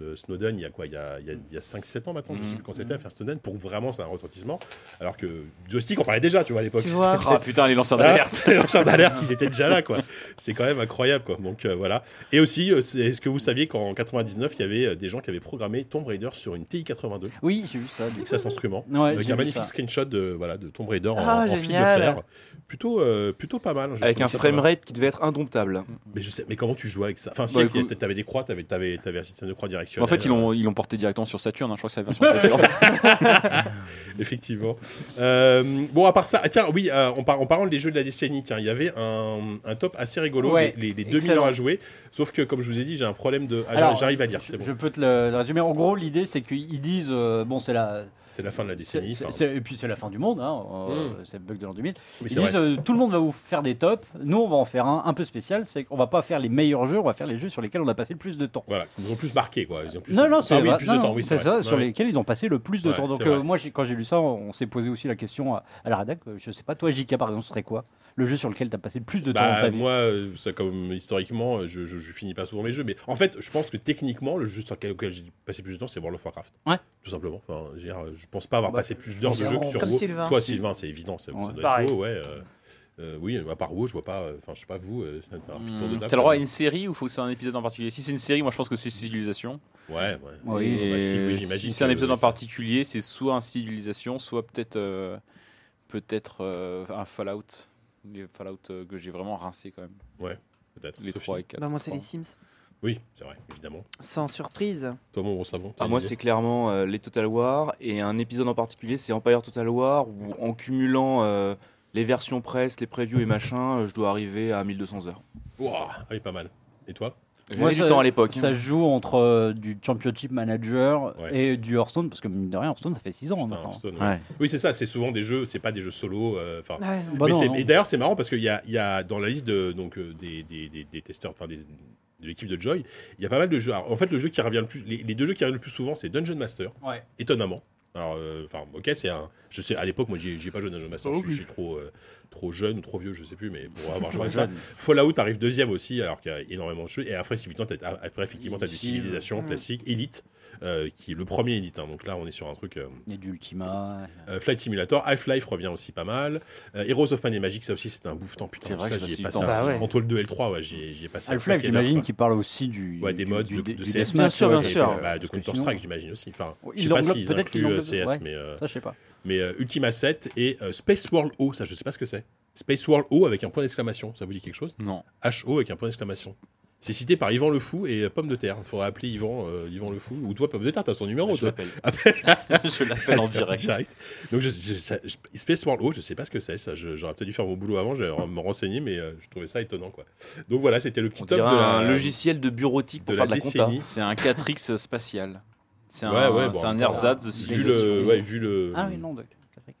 euh, Snowden il y a quoi il y a, il y a, il y a 5-7 ans maintenant je sais Mhm. plus quand c'était à faire Snowden pour vraiment c'est un retentissement alors que joystick on parlait déjà tu vois à l'époque. Ah putain, les lanceurs d'alerte. les lanceurs d'alerte, ils étaient déjà là, quoi. C'est quand même incroyable, quoi. Donc euh, voilà. Et aussi, euh, est-ce que vous saviez qu'en 99, il y avait euh, des gens qui avaient programmé Tomb Raider sur une TI 82, Oui, j'ai vu ça. du. Texas Instruments, Ouais, avec un magnifique ça. screenshot de voilà de Tomb Raider en, Ah, en fil de fer. Plutôt, euh, plutôt pas mal. Avec un framerate qui devait être indomptable. Mais je sais, mais comment tu jouais avec ça? Enfin, si, Bah, avec- écoute- t'avais des croix, t'avais, t'avais, t'avais un système de croix directionnelle. En fait, ils l'ont ils l'ont porté directement sur Saturn. hein, Je crois que c'est la version Saturn. Effectivement. Euh, bon, à part ça, tiens, oui, euh, en, par- en parlant des jeux de la décennie, tiens, il y avait un, un top assez rigolo, Ouais, les, les, les deux excellent. millions à jouer. Sauf que, comme je vous ai dit, j'ai un problème de. Ah, Alors, j'arrive à lire, c'est bon. Je peux te le, le résumer. En gros, l'idée, c'est qu'ils disent euh, bon, c'est la. C'est la fin de la décennie. c'est- enfin, c'est- et puis c'est la fin du monde, hein, euh, Mm. c'est le bug de l'an 2000. mais Ils disent euh, tout le monde va vous faire des tops. Nous, on va en faire un un peu spécial. C'est qu'on va pas faire les meilleurs jeux, on va faire les jeux sur lesquels on a passé le plus de temps. Voilà, ils nous ont plus marqué, quoi. Ils ont plus... Non, non, c'est oui, vrai. plus Non, de temps, non, oui, c'est vrai. ça, Ouais. sur lesquels ils ont passé le plus de Ouais, temps. Donc euh, moi, j'ai- quand j'ai lu ça, on s'est posé aussi la question à, à la rédac. Je sais pas, toi, JK, par exemple, ce serait quoi? Le jeu sur lequel tu as passé le plus de temps dans Bah, ta vie moi, euh, ça, comme historiquement, euh, je, je, je finis pas souvent mes jeux, mais en fait, je pense que techniquement, le jeu sur lequel, j'ai passé plus de temps, c'est World of Warcraft. Ouais. Tout simplement. Enfin, je, veux dire, je pense pas avoir Bah, passé plus d'heures de jeu que sur Comme WoW. Sylvain. Toi, Sylvain, c'est évident, ça, ça Ouais. doit être Pareil. WoW, ouais. euh, euh, oui, à part WoW, je vois pas. euh, Enfin, je sais pas vous. euh, t'as de T'as le droit à ça une série ou faut que c'est un épisode en particulier? Si c'est une série, moi je pense que c'est Civilisation. Ouais, ouais. Oui. Bah, si, oui, j'imagine si c'est un épisode en ça- particulier, c'est soit un Civilisation, soit peut-être euh, peut-être euh, un Fallout. Les Fallout euh, que j'ai vraiment rincé quand même. Peut-être. Les Sophie 3 et 4. Bah, moi, c'est les Sims. Oui, c'est vrai, évidemment. Sans surprise. Toi, mon bon savon. Ah, moi, c'est clairement euh, les Total War et un épisode en particulier, c'est Empire Total War où en cumulant euh, les versions presse, les previews et machin, euh, je dois arriver à 1200 heures. Ouah, ah oui, pas mal. Et toi? J'avais du ça- temps à l'époque. Ça se joue entre euh, du Championship Manager Ouais. et du Hearthstone, parce que mine de rien, Hearthstone, ça fait 6 ans Putain, maintenant. Hearthstone, ouais. Ouais. Oui, c'est ça. C'est souvent des jeux. C'est pas des jeux solo. euh, Enfin. Bah Mais non, c'est- non. Et d'ailleurs, c'est marrant parce qu'il y a, il y a dans la liste de, donc, euh, des, des, des, des testeurs, enfin des- de l'équipe de Joy, il y a pas mal de jeux. Alors, en fait, le jeu qui revient le plus, les, les deux jeux qui reviennent le plus souvent, c'est Dungeon Master, Ouais. étonnamment. Alors, euh, enfin, ok, c'est un. Je sais, à l'époque, moi, j'ai pas joué à Dungeon Master. je, suis- je suis trop, euh, trop jeune ou trop vieux, je sais plus, mais pour avoir joué à ça. Fallout arrive deuxième aussi, alors qu'il y a énormément de jeux. Et après, effectivement, t'as- après, effectivement, tu as du Civ. civilisation Mm. classique, Elite. Euh, qui est le premier Elite. hein. donc là, on est sur un truc. euh, Il y a du Ultima. euh, Flight Simulator, Half-Life revient aussi pas mal. Euh, Heroes of Pan et Magic, ça aussi, c'était un bouffetant. Putain, C'est vrai ça, j'y ai passé Bah ouais. entre le 2 et le 3, ouais, j'y ai, j'y ai passé un Half-Life, j'imagine qu'il parle aussi du. Ouais, des du- modes du- de, de CS. Bien sûr, bien sûr. et, euh, Bah, de Counter-Strike, j'imagine aussi. Enfin, Il je sais pas englobe- s'ils incluent euh, CS, mais, euh, Ça, je sais pas. mais euh, Ultima 7 et euh, Space World O, ça, je sais pas ce que c'est. Space World O avec un point d'exclamation, ça vous dit quelque chose? Non. HO avec un point d'exclamation. C'est cité par Yvan Le Fou et euh, Pomme de Terre. Il faudrait appeler Yvan, euh, Yvan Le Fou. Ou toi, Pomme de Terre, t'as son numéro, je toi. Appelle- je l'appelle en direct. Donc, je, je- ça- je- Space World O, je sais pas ce que c'est. Ça, j'aurais peut-être dû faire mon boulot avant, j'aurais me renseigner, mais euh, je trouvais ça étonnant, quoi. Donc voilà, c'était le petit On top de la, un logiciel de bureautique de pour la faire de la compta. décennie. C'est un 4X spatial. C'est un, Ouais, ouais, bon, un ersatz de Vu le, civilisation. ouais, vu le, Ah oui, non, 4X.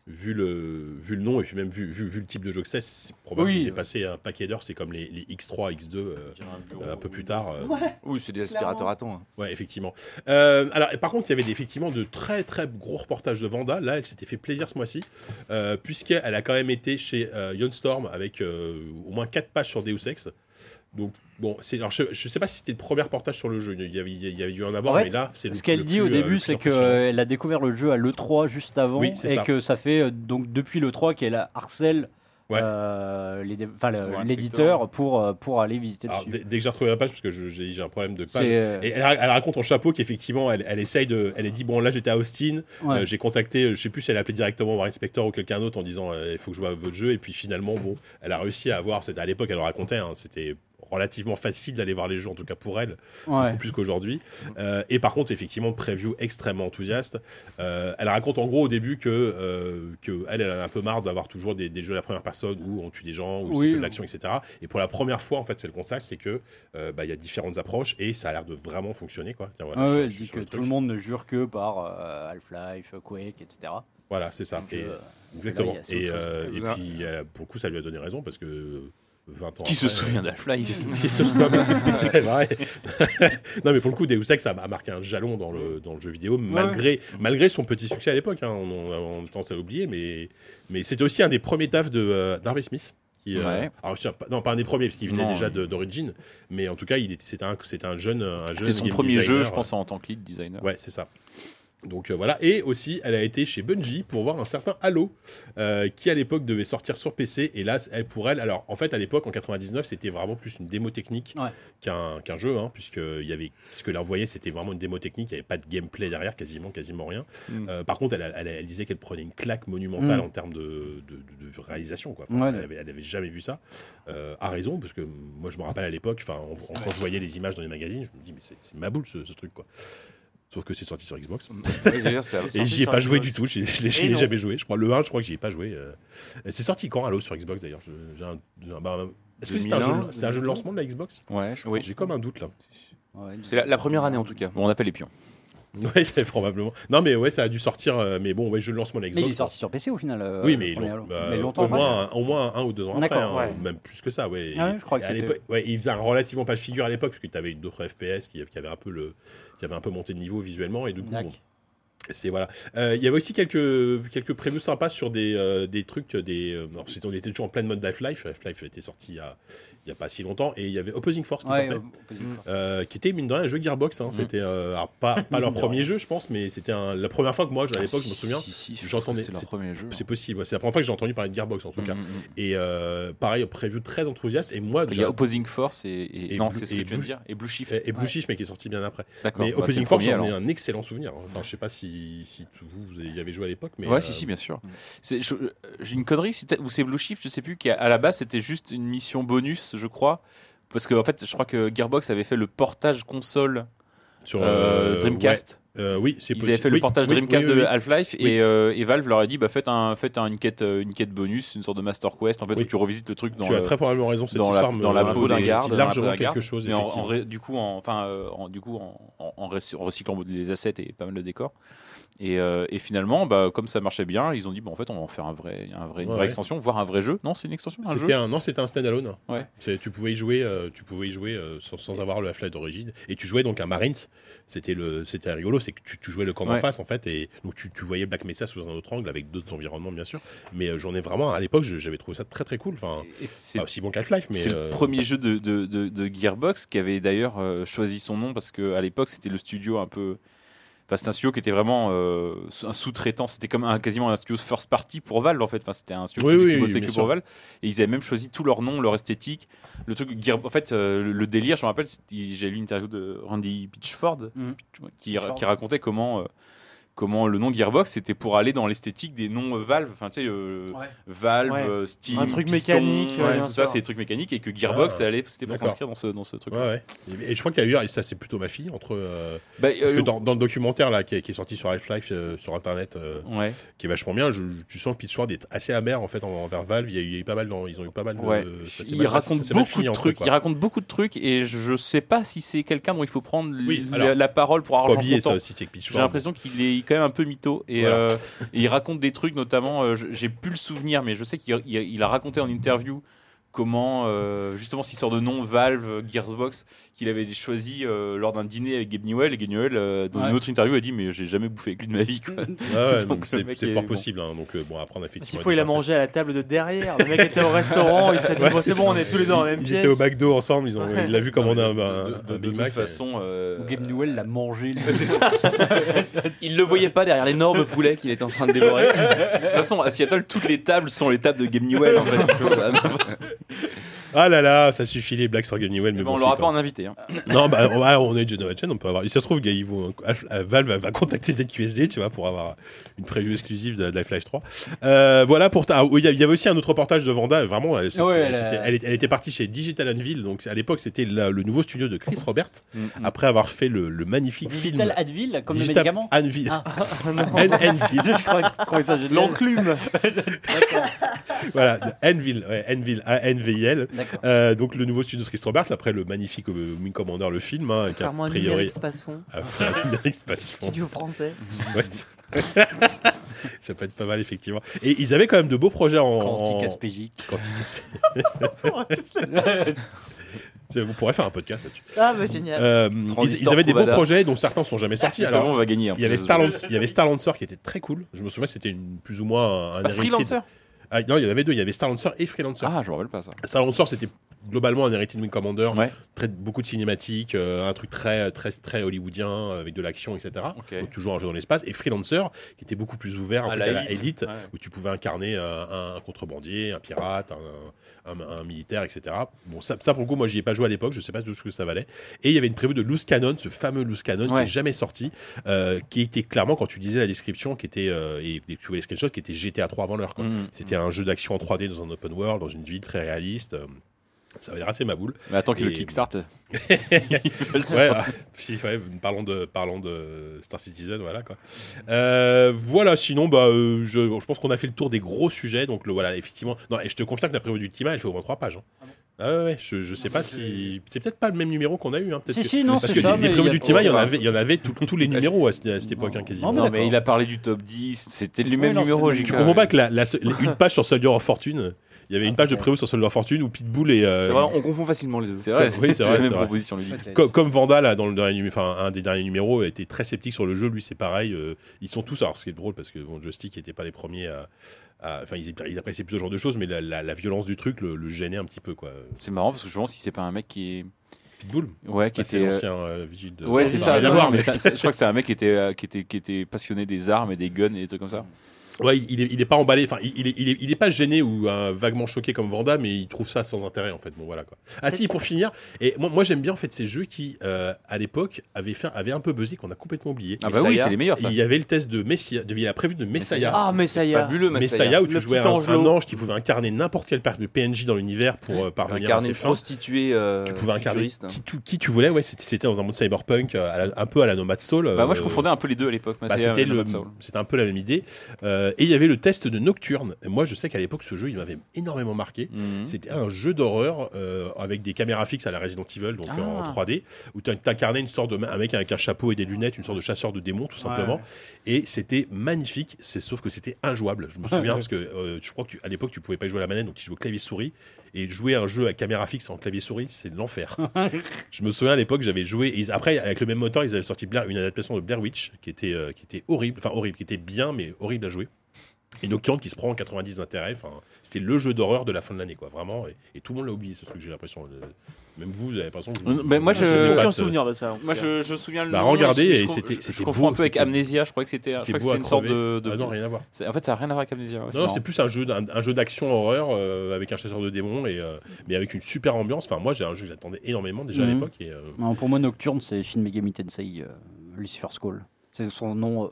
Vu le, vu le nom et puis même vu, vu, vu le type de jeu que c'est, c'est probable Oui. qu'ils aient passé un paquet d'heures. C'est comme les, les X3, X2 euh, un peu plus tard. euh, Oui, c'est des aspirateurs à temps. hein. Ouais, effectivement. Euh, alors, par contre, il y avait des- effectivement de très très gros reportages de Vanda. Là, elle s'était fait plaisir ce mois-ci, euh, puisqu'elle a quand même été chez euh, Yonstorm avec euh, au moins 4 pages sur Deus Ex. Donc, bon, c'est, alors, je ne sais pas si c'était le premier reportage sur le jeu. Il y avait, il y avait dû en avoir, En fait, mais là, c'est le Ce qu'elle le dit plus, au euh, début, c'est qu'elle a découvert le jeu à l'E3 juste avant Oui, c'est et ça. que ça fait euh, donc depuis l'E3 qu'elle harcèle Ouais. euh, les dé- enfin, le- Pour l'éditeur pour, pour aller visiter Alors, le dès, site. dès que j'ai retrouvé la page, parce que je- j'ai, j'ai un problème de page. Euh, Et elle, elle raconte en chapeau qu'effectivement, elle, elle essaye de. Elle a dit Bon, là, j'étais à Austin. ouais. Euh, j'ai contacté, je sais plus si elle a appelé directement Warren Spector ou quelqu'un d'autre en disant euh, il faut que je vois votre jeu. Et puis finalement, bon, elle a réussi à avoir. C'était à l'époque, elle le racontait, hein, c'était relativement facile d'aller voir les jeux, en tout cas pour elle, ouais. beaucoup plus qu'aujourd'hui. Euh, et par contre, effectivement, preview extrêmement enthousiaste. Euh, elle raconte en gros au début que, euh, que elle, elle a un peu marre d'avoir toujours des, des jeux à la première personne où on tue des gens, où c'est que de l'action, etc. Et pour la première fois, en fait, c'est le constat, c'est que euh, bah, il y a différentes approches et ça a l'air de vraiment fonctionner, quoi. Tiens, voilà, Ouais, je- ouais, je elle suis dit sur que le tout le monde ne jure que par euh, Half-Life, Quake, etc. Voilà, c'est ça. Donc, Et- euh, Exactement. là, et euh, et puis, euh, pour le coup, ça lui a donné raison parce que 20 ans Qui se souvient euh, d'Half-Life qui se souvient C'est vrai. non, mais pour le coup, Deus Ex a, a marqué un jalon dans le, dans le jeu vidéo, malgré, malgré son petit succès à l'époque. Hein, on, on, on a tendance à l'oublier, mais, mais c'était aussi un des premiers tafs de euh, d'Harvey Smith. Qui, euh, alors, non, pas un des premiers, parce qu'il venait Non, déjà de- d'origine, mais en tout cas, il était, c'était un, c'était un jeune, un jeune C'est son game premier jeu, je pense, en tant que lead designer. Ouais, c'est ça. Donc euh, voilà, et aussi elle a été chez Bungie pour voir un certain Halo euh, qui à l'époque devait sortir sur PC et là elle pour elle alors en fait à l'époque en 99 c'était vraiment plus une démo technique Ouais. qu'un jeu hein, puisque il y avait ce que voyez c'était vraiment une démo technique. Il n'y avait pas de gameplay derrière quasiment quasiment rien. Mm. Euh, par contre elle, elle, disait qu'elle prenait une claque monumentale Mm. en termes de, de- de- de réalisation quoi. Enfin, Ouais, elle, avait, elle avait jamais vu ça à raison parce que moi je me rappelle à l'époque quand je voyais les images dans les magazines je me dis mais c'est c'est ma boule ce, ce truc quoi sauf que c'est sorti sur Xbox je et j'y ai pas joué Xbox. du tout, je l'ai je jamais joué. Je crois le 1, je crois que j'y ai pas joué. euh. C'est sorti quand Halo sur Xbox d'ailleurs? Je- bah, Est-ce que c'était un, 2001, jeu- c'était un jeu de lancement de la Xbox? Ouais, je. J'ai comme un doute là. C'est la, la première année en tout cas. Bon, on appelle les pions. Ouais, c'est probablement. Non, mais ouais, ça a dû sortir. euh, mais bon, ouais, jeu de lancement de la Mais Xbox. il est sorti sur PC au final. euh, Oui, mais, long- bah, Mais longtemps au, moins, un- au moins un ou deux ans après, hein, ouais. même plus que ça. Ouais. Ah ouais, je crois que ouais, il faisait un relativement pas de figure à l'époque, parce que tu avais d'autres FPS qui, qui avaient un peu le, qui avaient un peu monté de niveau visuellement, et du coup, bon, C'est voilà. Euh, Il y avait aussi quelques quelques prévus sympas sur des, euh, des trucs des. euh, c'était- on était toujours en plein mode Half-Life. Half-Life était sorti il y a il y a pas si longtemps et il y avait Opposing Force qui Ouais, sortait. euh, euh, qui était mine de rien un jeu Gearbox. Hein. Mhm. C'était euh, pas, pas leur premier jeu, je pense, mais c'était la première fois que moi, à l'époque, je me souviens, Si, si, je j'entendais- C'est leur c'est- premier jeu. c'est possible. ouais, C'est la première fois que j'ai entendu parler de Gearbox en tout cas. Mm, mm, mm. Et euh, pareil, prévu très enthousiaste. Et moi, Il y a Opposing Force et, et- Et non, Blue- c'est ce et que tu viens de Blue- dire. Et Blue Shift. et, et Blue Ouais. Shift, mais qui est sorti bien après. D'accord. Mais bah, Opposing Force, j'en ai un excellent souvenir. Enfin, je sais pas si, vous, y avez joué à l'époque, mais ouais, si, si, bien sûr. J'ai une connerie, ou c'est Blue Shift, je sais plus, qui à la base c'était juste une mission bonus, je crois. Parce que en fait, je crois que Gearbox avait fait le portage console sur euh, euh, Dreamcast. ouais, euh, oui, c'est Ils possible. avaient fait le portage oui, Dreamcast oui, de. Half-Life et, euh, et Valve leur a dit bah, faites, un, faites un- une, quête, une quête bonus, une sorte de Master Quest en fait, où tu revisites le truc dans, Tu as très probablement raison. Cette dans, la, histoire dans la peau d'un garde. largement garde. quelque chose. En, du coup, en, enfin, en, du coup, en recyclant les assets et pas mal de décors. Et, euh, et finalement, bah, comme ça marchait bien, ils ont dit bon, en fait, on va en faire un vrai, un vrai, une vraie ouais. extension, voire un vrai jeu. Non, c'est une extension, un jeu. C'était un non, c'était un standalone. Ouais. Tu pouvais y jouer, euh, tu pouvais y jouer euh, sans, sans avoir le Half-Life d'origine. Et tu jouais donc un Marines. C'était le, c'était rigolo, c'est que tu, tu jouais le camp en face en fait, et donc tu, tu voyais Black Mesa sous un autre angle avec d'autres environnements bien sûr. Mais j'en ai vraiment à l'époque, j'avais trouvé ça très très cool. Enfin, Et c'est pas aussi bon qu'Half-Life, mais c'est le premier jeu de, de, de- de Gearbox qui avait d'ailleurs choisi son nom parce que à l'époque c'était le studio un peu Enfin, c'était un studio qui était vraiment euh, un sous-traitant. C'était comme un, quasiment un studio first party pour Valve en fait. Enfin, c'était un studio Oui, qui, oui, qui bossait bien que sûr. pour Valve. Et ils avaient même choisi tout leur nom, leur esthétique. Le truc, Gear- en fait, euh, le- délire, je me rappelle, j'ai lu une interview de Randy Pitchford Mhm. qui, Pitchford. qui racontait comment. Comment le nom Gearbox c'était pour aller dans l'esthétique des noms euh, Valve, enfin tu sais euh, Ouais. Valve, Ouais. euh, Steam, Un truc Piston, mécanique, ouais, tout ça c'est des trucs mécaniques et que Gearbox Ah. c'était pour s'inscrire dans ce dans ce truc. Ouais, ouais. Et, et je crois qu'il y a eu, et ça c'est plutôt ma fille, entre. euh, Bah, parce que dans, dans le documentaire là, qui, est, qui est sorti sur Half-Life euh, sur internet, euh, ouais. qui est vachement bien, je, tu sens que Pitchford est assez amer en fait en- envers Valve. Il y a eu, il y a eu pas mal, dans- ils ont eu pas mal de. Ça s'est il mal- ça beaucoup de trucs. quoi. Il raconte beaucoup de trucs et je sais pas si c'est quelqu'un dont il faut prendre Oui, la, alors, la parole pour Faut pas argent comptant. aussi, c'est que J'ai l'impression qu'il est quand même un peu mytho et, Voilà. euh, et il raconte des trucs notamment. euh, J'ai plus le souvenir, mais je sais qu'il il- il a raconté en interview comment euh, justement cette histoire de nom Valve Gearbox qu'il avait choisi euh, lors d'un dîner avec Gabe Newell et Gabe Newell euh, dans Ouais. une autre interview a dit mais j'ai jamais bouffé avec lui de ma vie quoi. Ouais, ouais, Donc, donc le c'est fort bon. possible. hein. Donc euh, bon, après on a effectivement. S'il faut, il a mangé à la table de derrière. Le mec était au restaurant, il s'est dit Ouais, bon, c'est bon, on est tous les deux dans la même Ils pièce. étaient au McDo ensemble, ils ont, Ouais. il l'a vu commander un, de, un- de- un de Big toute façon Gabe Newell l'a mangé. c'est ça. Il le voyait pas derrière l'énorme poulet qu'il était en train de dévorer. De toute façon, à Seattle, toutes les tables sont les tables de Game Newell en fait. Ah là là, ça suffit les blagues sur Game Newell, mais Mais bon, on l'aura pas- en invité. hein. Non, bah, on, on est Genovachen, on peut avoir. Ça se trouve, ils vont, euh, Valve va contacter ZQSD, tu vois, pour avoir une preview exclusive de, de Life 3. Euh, voilà pour ta. ah, Il y avait- il aussi un autre reportage de Vanda. Vraiment, elle, c'était- Ouais, elle, elle a- c'était- elle était, elle était partie chez Digital Anvil. Donc à l'époque, c'était la- le nouveau studio de Chris Robert. Mm, mm. Après avoir fait le, le magnifique Digital film. Advil, comme le Digital médicament Anvil. Ah. An- Anvil. Je crois que je trouvais ça génial. L'enclume. voilà, Anvil, ouais, Anvil, A-N-V-I-L. Euh, donc le nouveau studio de Chris Roberts, après le magnifique euh, Wing Commander, le film, hein, qui a priori Numérique Space Fond, a fait un numérique space fond. studio français. Ouais. ça peut être pas mal effectivement. Et ils avaient quand même de beaux projets en Quantique. Quantique Vous pourrez faire un podcast là-dessus. Ah, bah génial. Euh, ils, avaient des beaux projets dont certains sont jamais sortis. C'est bon, Alors, on va gagner. il y avait. Star Lancer, il y avait Star Lancer qui était très cool. Je me souviens, c'était plus ou moins un, un héritier. Freelancer? Ah, non, il y en avait deux. Il y avait Star Lancer et Freelancer. Ah, je me rappelle pas ça. Star Lancer, c'était globalement un héritier de Wing Commander. Ouais. Très, beaucoup de cinématiques, euh, un truc très, très, très hollywoodien avec de l'action, etc. Donc toujours un jeu dans l'espace. Et Freelancer, qui était beaucoup plus ouvert, un À peu la à la Ouais. où tu pouvais incarner euh, un, un contrebandier, un pirate, un, militaire, etc. Bon, ça, ça, pour le coup, moi, j'y ai pas joué à l'époque, je sais pas de ce que ça valait. Et il y avait une prévue de Loose Cannon, ce fameux Loose Cannon qui Ouais. est jamais sorti, euh, qui était clairement, quand tu disais la description, qui était, euh, et, tu voyais les screenshots, qui était GTA 3 avant l'heure. quoi. Mm. C'était un jeu d'action en 3D dans un open world, dans une ville très réaliste. Ça avait l'air assez ma boule. Mais attends qu'il le kickstart. Ouais, ah, si, ouais, parlons de, parlons de Star Citizen, voilà quoi. Euh, voilà, sinon, bah, euh, je, bon, je pense qu'on a fait le tour des gros sujets, donc le, voilà, effectivement. Non, et je te confirme que la prévue d'Ultima, elle fait au moins trois pages. hein. Ah ouais, ouais, je, je sais pas si. C'est peut-être pas le même numéro qu'on a eu. Hein, Si, que- si, non, Parce c'est que ça. des, des mais y a- d'Ultima, il y en Ouais, avait, il y en avait tout- tous les numéros à, cette- à cette époque, hein, quasiment. Non, Non, mais il a parlé du top 10. C'était le Ouais, même non, numéro, Tu comprends pas que la, la seule- une page sur Soldier of Fortune, il y avait une page de Ok. prévue sur Soldier of Fortune où Pitbull et. euh, C'est vrai, on confond facilement les deux. C'est vrai, Oui, c'est la même vrai. proposition ludique. Comme, comme Vanda, là, dans le dernier, numé- enfin, un des derniers numéros, était très sceptique sur le jeu. Lui, c'est pareil. euh, ils sont tous. Alors, ce qui est drôle, parce que bon, Joystick n'était pas les premiers à. Enfin, ils, ils appréciaient plutôt ce genre de choses, mais la, la- la violence du truc le, le gênait un petit peu, quoi. C'est marrant parce que je demande si c'est pas un mec qui est. Pitbull, Ouais, qui Bah, c'est était. euh, l'ancien euh, vigile de. Ouais, ça c'est ça. rien à Non, voir, non, mais ça- ça- je crois que c'est un mec qui était, euh, qui était, qui était passionné des armes et des guns et des trucs comme ça. Ouais, il est, il est pas emballé. Enfin, il, est, il, est, il est pas gêné ou euh, vaguement choqué comme Vanda, mais il trouve ça sans intérêt en fait. Bon voilà quoi. Ah si, pour finir, et moi, moi j'aime bien en fait ces jeux qui, euh, à l'époque, avaient fait, avaient un peu buzzé qu'on a complètement oublié. Ah bah oui, Messiah. c'est les meilleurs ça. Il y avait le test de Messiah, il y a prévu de Messiah. Ah, est. Fabuleux, Messiah, Messiah. où tu Le jouais un, un ange qui pouvait incarner n'importe quel per- de PNJ dans l'univers pour euh, parvenir à Incarner ses une fins. prostituée euh, Tu pouvais incarner qui, tu- qui tu voulais, ouais, c'était dans un monde cyberpunk, euh, à la- un peu à la Nomad Soul. Bah moi je confondais un peu les deux à l'époque. bah, Messiah c'était et le, Nomad Soul. c'était un peu la même idée. Euh, et il y avait le test de Nocturne. Et moi, je sais qu'à l'époque, ce jeu, il m'avait énormément marqué. Mhm. C'était un jeu d'horreur euh, avec des caméras fixes à la Resident Evil, donc Ah. euh, en 3D, où tu incarnais une sorte de un mec avec un chapeau et des lunettes, une sorte de chasseur de démons, tout simplement. Et c'était magnifique. C'est sauf que c'était injouable. Je me souviens parce que euh, je crois que tu- à l'époque, tu pouvais pas y jouer à la manette, donc tu jouais au clavier souris. Et jouer un jeu à caméra fixe en clavier souris, c'est l'enfer. je me souviens à l'époque, j'avais joué. ils- après, avec le même moteur, ils avaient sorti Blair- une adaptation de Blair Witch qui était euh, qui était horrible, enfin horrible, qui était bien mais horrible à jouer. Et Nocturne qui se prend en 90 d'intérêt. Enfin, c'était le jeu d'horreur de la fin de l'année, quoi, vraiment. Et, et tout le monde l'a oublié, ce truc, j'ai l'impression. Le- Même vous, vous avez l'impression. que vous- Euh, ben, moi, je- pas Aucun souvenir de ça. Moi, je, je me souviens le Bah, nom, regardez, je- je et c'était- je- Je confonds un peu avec Amnesia, je crois que c'était je une sorte de. de- Ah non, rien à voir. En fait, ça n'a rien à voir avec ouais, c'est Non, c'est plus un jeu, d'un- un, jeu d'action horreur euh, avec un chasseur de démons, et, euh, mais avec une super ambiance. Enfin, moi, j'ai un jeu que j'attendais énormément déjà à Mhm. l'époque. Euh, pour moi, Nocturne, c'est Shin Megami Tensei euh, Lucifer's Call. C'est son nom euh,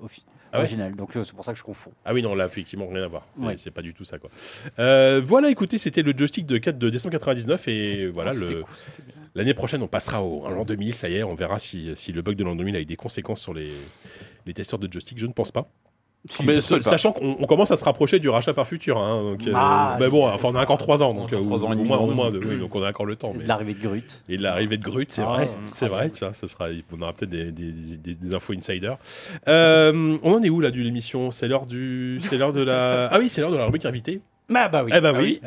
Ah ouais original, donc euh, c'est pour ça que je confonds. Ah oui, non, là, effectivement, rien à voir. C'est Ouais. pas du tout ça, quoi. Euh, voilà, écoutez, c'était le joystick de 4 de décembre 99, et voilà, Oh, le- bien. l'année prochaine, on passera au à l'an 2000, ça y est, on verra si, si le bug de l'an 2000 a eu des conséquences sur les, les testeurs de joystick, je ne pense pas. Mais. Sachant qu'on on commence à se rapprocher du rachat par futur, hein, donc, euh, Ah, mais bon, enfin, on a encore 3 ans, donc, Encore euh, trois ou- ans et au demi moins, nous. moins de- oui, donc on a encore le temps. Et de l'arrivée de Grut. Et de l'arrivée de Grut, c'est Ah, vrai, c'est vrai, ça, ça sera, on aura peut-être des, des, des- des infos insider. Euh, on en est où là de l'émission? C'est l'heure du, c'est l'heure de la, ah oui, c'est l'heure de la rubrique invité. Bah, bah oui. eh ben Ah oui,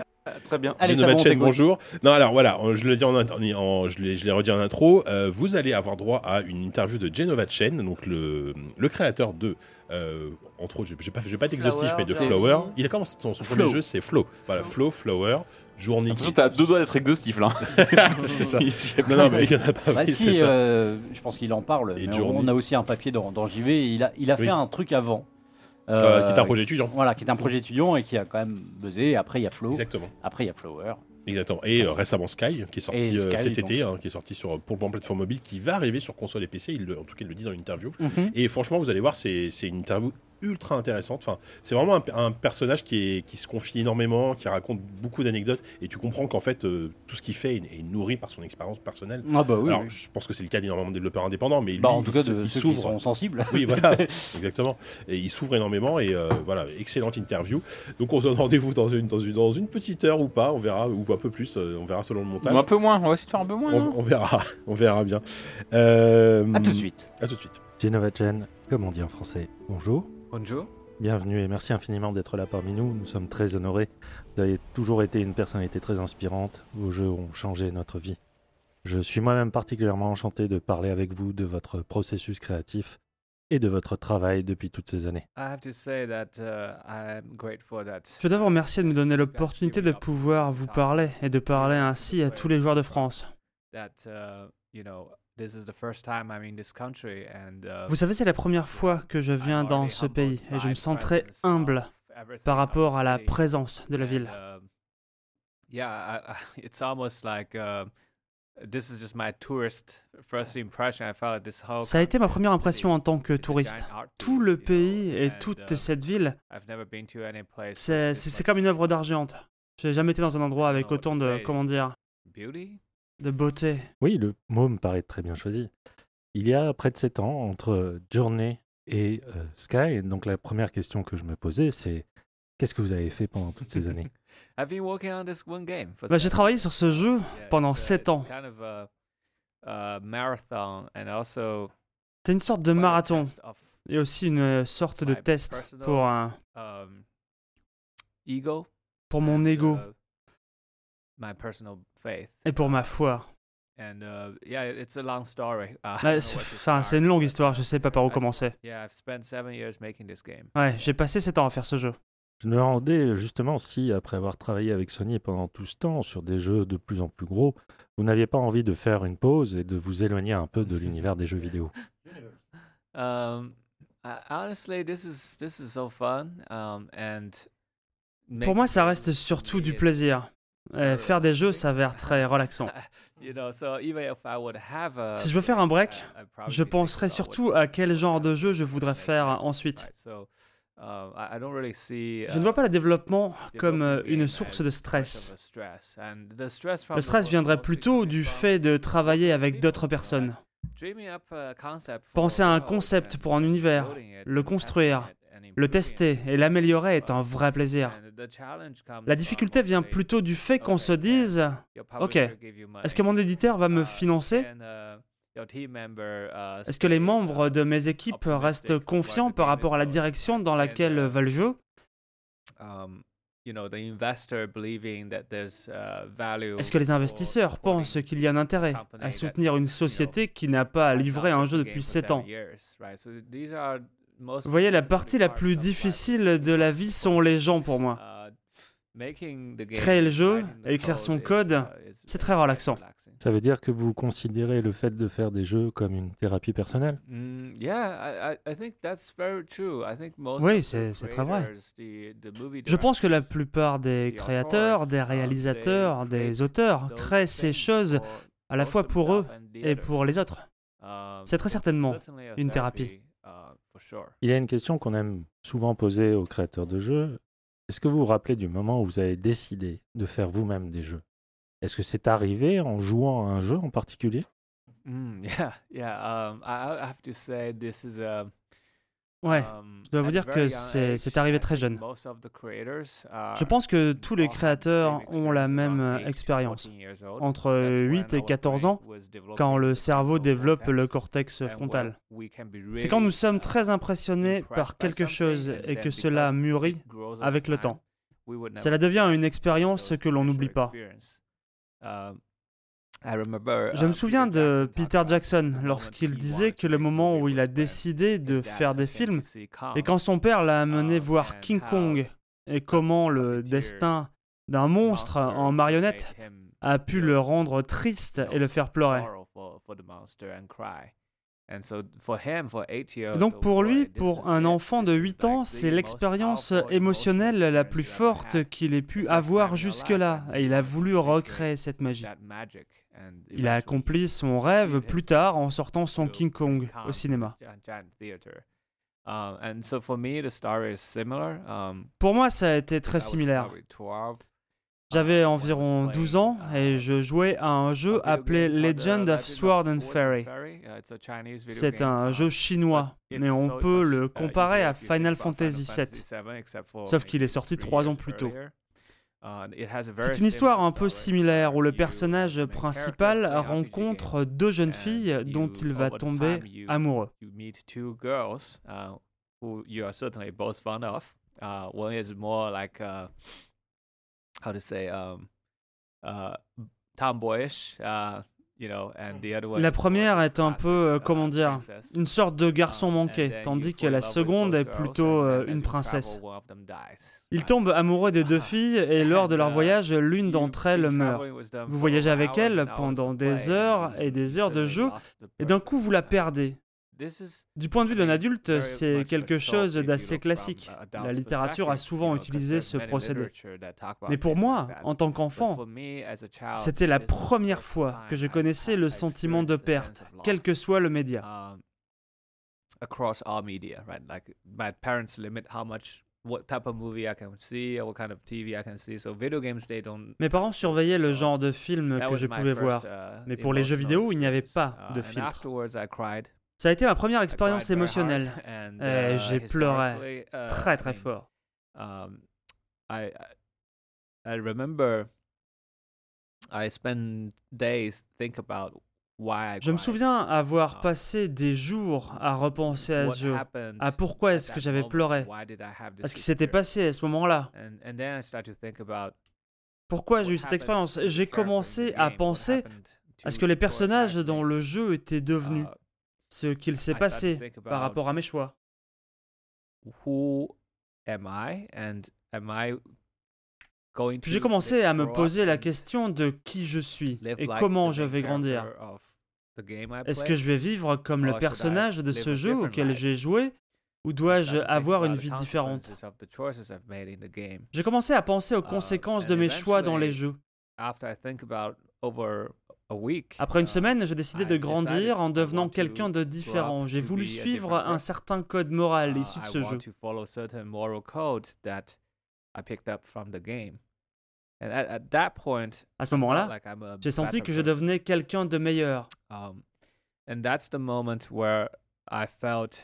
Très bien. Allez, t'écoute. bonjour. Non, alors voilà, on- je le dis en, je l'ai redit en intro. euh, vous allez avoir droit à une interview de Genova Chen, donc le, le créateur de, euh, entre autres, je vais pas, pas être exhaustif, Flower, mais de Flower. Il a commencé son, son premier jeu, c'est Flow. Voilà, Flow, Flower, journée. Attention, t'as deux doigts d'être exhaustif là. c'est ça. Non, non, mais il y en a pas. Bah oui, si, euh, je pense qu'il en parle. Et mais Journey. on a aussi un papier dans, dans JV. Il a, il a Oui. fait un truc avant. Euh, qui est un euh, projet étudiant. Voilà, qui est un projet étudiant et qui a quand même buzzé. Après, il y a Flow. Exactement. Après, il y a Flower. Exactement. Et euh, récemment Sky, qui est sorti euh, cet été, hein, qui est sorti sur, pour le plateforme mobile, qui va arriver sur console et PC. Il en tout cas, il le dit dans l'interview. Mhm. Et franchement, vous allez voir, c'est une interview ultra intéressante. Enfin, c'est vraiment un, un personnage qui, est, qui se confie énormément, qui raconte beaucoup d'anecdotes, et tu comprends qu'en fait, euh, tout ce qu'il fait est, est nourri par son expérience personnelle. Ah bah oui. Alors, oui. je pense que c'est le cas d'énormément de développeurs indépendants, mais lui, Bah, en tout il cas, de il ceux qui s'ouvre. sont sensibles. Oui, voilà, exactement. Et il s'ouvre énormément et euh, voilà, excellente interview. Donc on se donne rendez-vous dans une, dans, une, dans une petite heure ou pas, on verra, ou un peu plus, euh, on verra selon le montage. Un peu moins, on va essayer de faire un peu moins. On, verra, on verra bien. Euh, À tout de suite. À tout de suite. Genova Chen, comme on dit en français, bonjour. Bonjour. Bienvenue et merci infiniment d'être là parmi nous. Nous sommes très honorés. Vous avez toujours été une personnalité très inspirante. Vos jeux ont changé notre vie. Je suis moi-même particulièrement enchanté de parler avec vous de votre processus créatif et de votre travail depuis toutes ces années. I have to say that uh, I'm grateful that Je dois vous remercier de me donner l'opportunité de pouvoir vous parler et de parler ainsi à tous les joueurs de France. That you know this is the first time I'm in this country and uh, Vous savez, c'est la première fois que je viens dans ce pays et je me sens très humble par rapport à la présence de la ville. um, yeah, I, I, it's almost like uh, this is just my tourist first impression. I felt like this whole Ça a été ma première impression en tant que touriste. Tout le pays et toute uh, cette ville, I've never been to any place c'est comme une œuvre d'argent. J'ai jamais été dans un endroit avec autant de, comment dire, beauty? De beauté. Oui, le mot me paraît très bien choisi. Il y a près de 7 ans, entre Journey et euh, Sky, donc la première question que je me posais, c'est qu'est-ce que vous avez fait pendant toutes ces années? I've been working on this one game. for Bah, j'ai seven? travaillé sur ce jeu pendant it's a- 7 it's ans. C'est une sorte de marathon et aussi une euh, sorte de test pour, un, um, pour mon ego uh, my personal faith. et pour ma foi. And uh, yeah, it's a long story. I don't know c'est une longue histoire, je sais pas par où commencer. Yeah, I've spent seven years making this game. Ouais, j'ai passé 7 ans à faire ce jeu. Je me demandais justement si, après avoir travaillé avec Sony pendant tout ce temps sur des jeux de plus en plus gros, vous n'aviez pas envie de faire une pause et de vous éloigner un peu de l'univers des jeux vidéo. Um, I- honestly, this is this is so fun. Um, and Pour moi, ça reste surtout du is plaisir. Euh, very faire des jeux s'avère très relaxant. Si je veux faire un break, Je penserai surtout à quel genre de jeu je voudrais faire ensuite. see, Je ne vois uh, pas le développement comme euh, une source de stress. Le stress viendrait plutôt du fait de travailler avec d'autres know, personnes. Penser à un concept pour un univers, le construire, Le tester et l'améliorer est un vrai plaisir. La difficulté vient plutôt du fait qu'on se dise Ok, est-ce que mon éditeur va me financer? Est-ce que les membres de mes équipes restent confiants par rapport à la direction dans laquelle va le jeu? Est-ce que les investisseurs pensent qu'il y a un intérêt à soutenir une société qui n'a pas livré un jeu depuis game for 7 ans? Vous voyez, la partie la plus difficile de la vie sont les gens pour moi. Uh, making the game, Créer le jeu écrire son code uh, c'est très very relaxant. relaxing. Ça veut dire que vous considérez le fait de faire des jeux comme une thérapie personnelle? Mm, yeah, I, I, I think that's very true. I think most Oui, c'est- très vrai. Je pense que la plupart des créateurs, des uh, réalisateurs, des auteurs créent ces choses à la fois pour eux et pour les autres. Um, C'est très certainement une thérapie. Il y a une question qu'on aime souvent poser aux créateurs de jeux. Est-ce que vous vous rappelez du moment où vous avez décidé de faire vous-même des jeux? Est-ce que c'est arrivé en jouant à un jeu en particulier? Mm, yeah, yeah. Um, I, I have to say this is a. Ouais, um, je dois vous dire que c'est- arrivé très jeune. are- Je pense que tous les créateurs ont la même euh, 8 to expérience. 14 years old. Entre That's 8 when et our 14 brain ans, quand le cerveau développe le cortex, frontal. C'est quand nous sommes uh, très impressionnés par quelque chose et que cela mûrit avec le temps. Cela devient une expérience que l'on n'oublie pas. experience. Um, I remember, Je uh, me souviens Peter de Peter Jackson lorsqu'il disait que le moment où il a décidé de faire des films et quand son père l'a amené Um, voir King Kong et comment le destin d'un monstre en marionnette a pu le rendre triste et le faire pleurer. Et donc pour lui, pour un enfant de This is 8 like ans, c'est l'expérience émotionnelle la plus forte qu'il ait pu avoir jusque-là, et il a voulu recréer cette magie. Il a accompli son rêve plus tard en sortant son King Kong au cinéma. Giant, giant theater. Um, and so for me, the story is similar. Um, Pour moi, ça a été très similaire. probably 12, J'avais was environ playing, 12 ans uh, et je jouais à un jeu appelé uh, Legend of Sword and Fairy. Uh, C'est un jeu chinois, mais on peut le comparer à Final Fantasy VII. Sauf qu'il est sorti three trois ans plus tôt. C'est une histoire un peu similaire où le personnage principal rencontre deux jeunes filles dont il va tomber amoureux. girls uh, tomboyish, one. La première est un peu, euh, uh, comment dire. Une sorte de garçon Um, manqué, tandis que la seconde est plutôt euh, une princesse. Ils tombent amoureux des deux filles et lors de leur uh, voyage, l'une d'entre elles meurt. Vous voyagez avec elle pendant des heures et des heures de jeu, et d'un coup vous la perdez. Du point de vue d'un adulte, c'est quelque chose d'assez classique. a La littérature a souvent utilisé ce procédé. Mais pour moi, en tant qu'enfant, c'était la première fois que je connaissais le sentiment de perte, quel que soit le média. across all media, right? Like my parents limit how much, what type of movie I can see, or what kind of TV I can see. So video games, they don't. Mes parents surveillaient le genre de film que je pouvais voir. uh, Mais pour les jeux vidéo, il n'y avait pas Uh, de and filtre. Ça a été ma première expérience émotionnelle. Et uh, j'ai pleuré uh, Très très fort. um, I I I remember I spent days think about why I Je me souviens avoir Ah. passé des jours à repenser à ce jeu. À pourquoi est-ce que j'avais pleuré À ce qui s'était passé à ce moment-là. Pourquoi j'ai eu cette expérience? J'ai commencé à penser à ce que les personnages dans le jeu étaient devenus, uh, ce qu'il s'est passé par rapport à mes choix. Puis j'ai commencé à me poser la question de qui je suis et comment je vais grandir. Est-ce que je vais vivre comme le personnage de ce jeu auquel j'ai joué ou dois-je avoir une vie différente? J'ai commencé à penser aux Uh, conséquences de mes choix dans les jeux. Après une uh, semaine, j'ai décidé I de grandir en devenant quelqu'un de différent. J'ai voulu suivre un certain code moral uh, issu de ce jeu. À ce moment-là, j'ai senti que je devenais quelqu'un de meilleur. Um, and that's the moment where I felt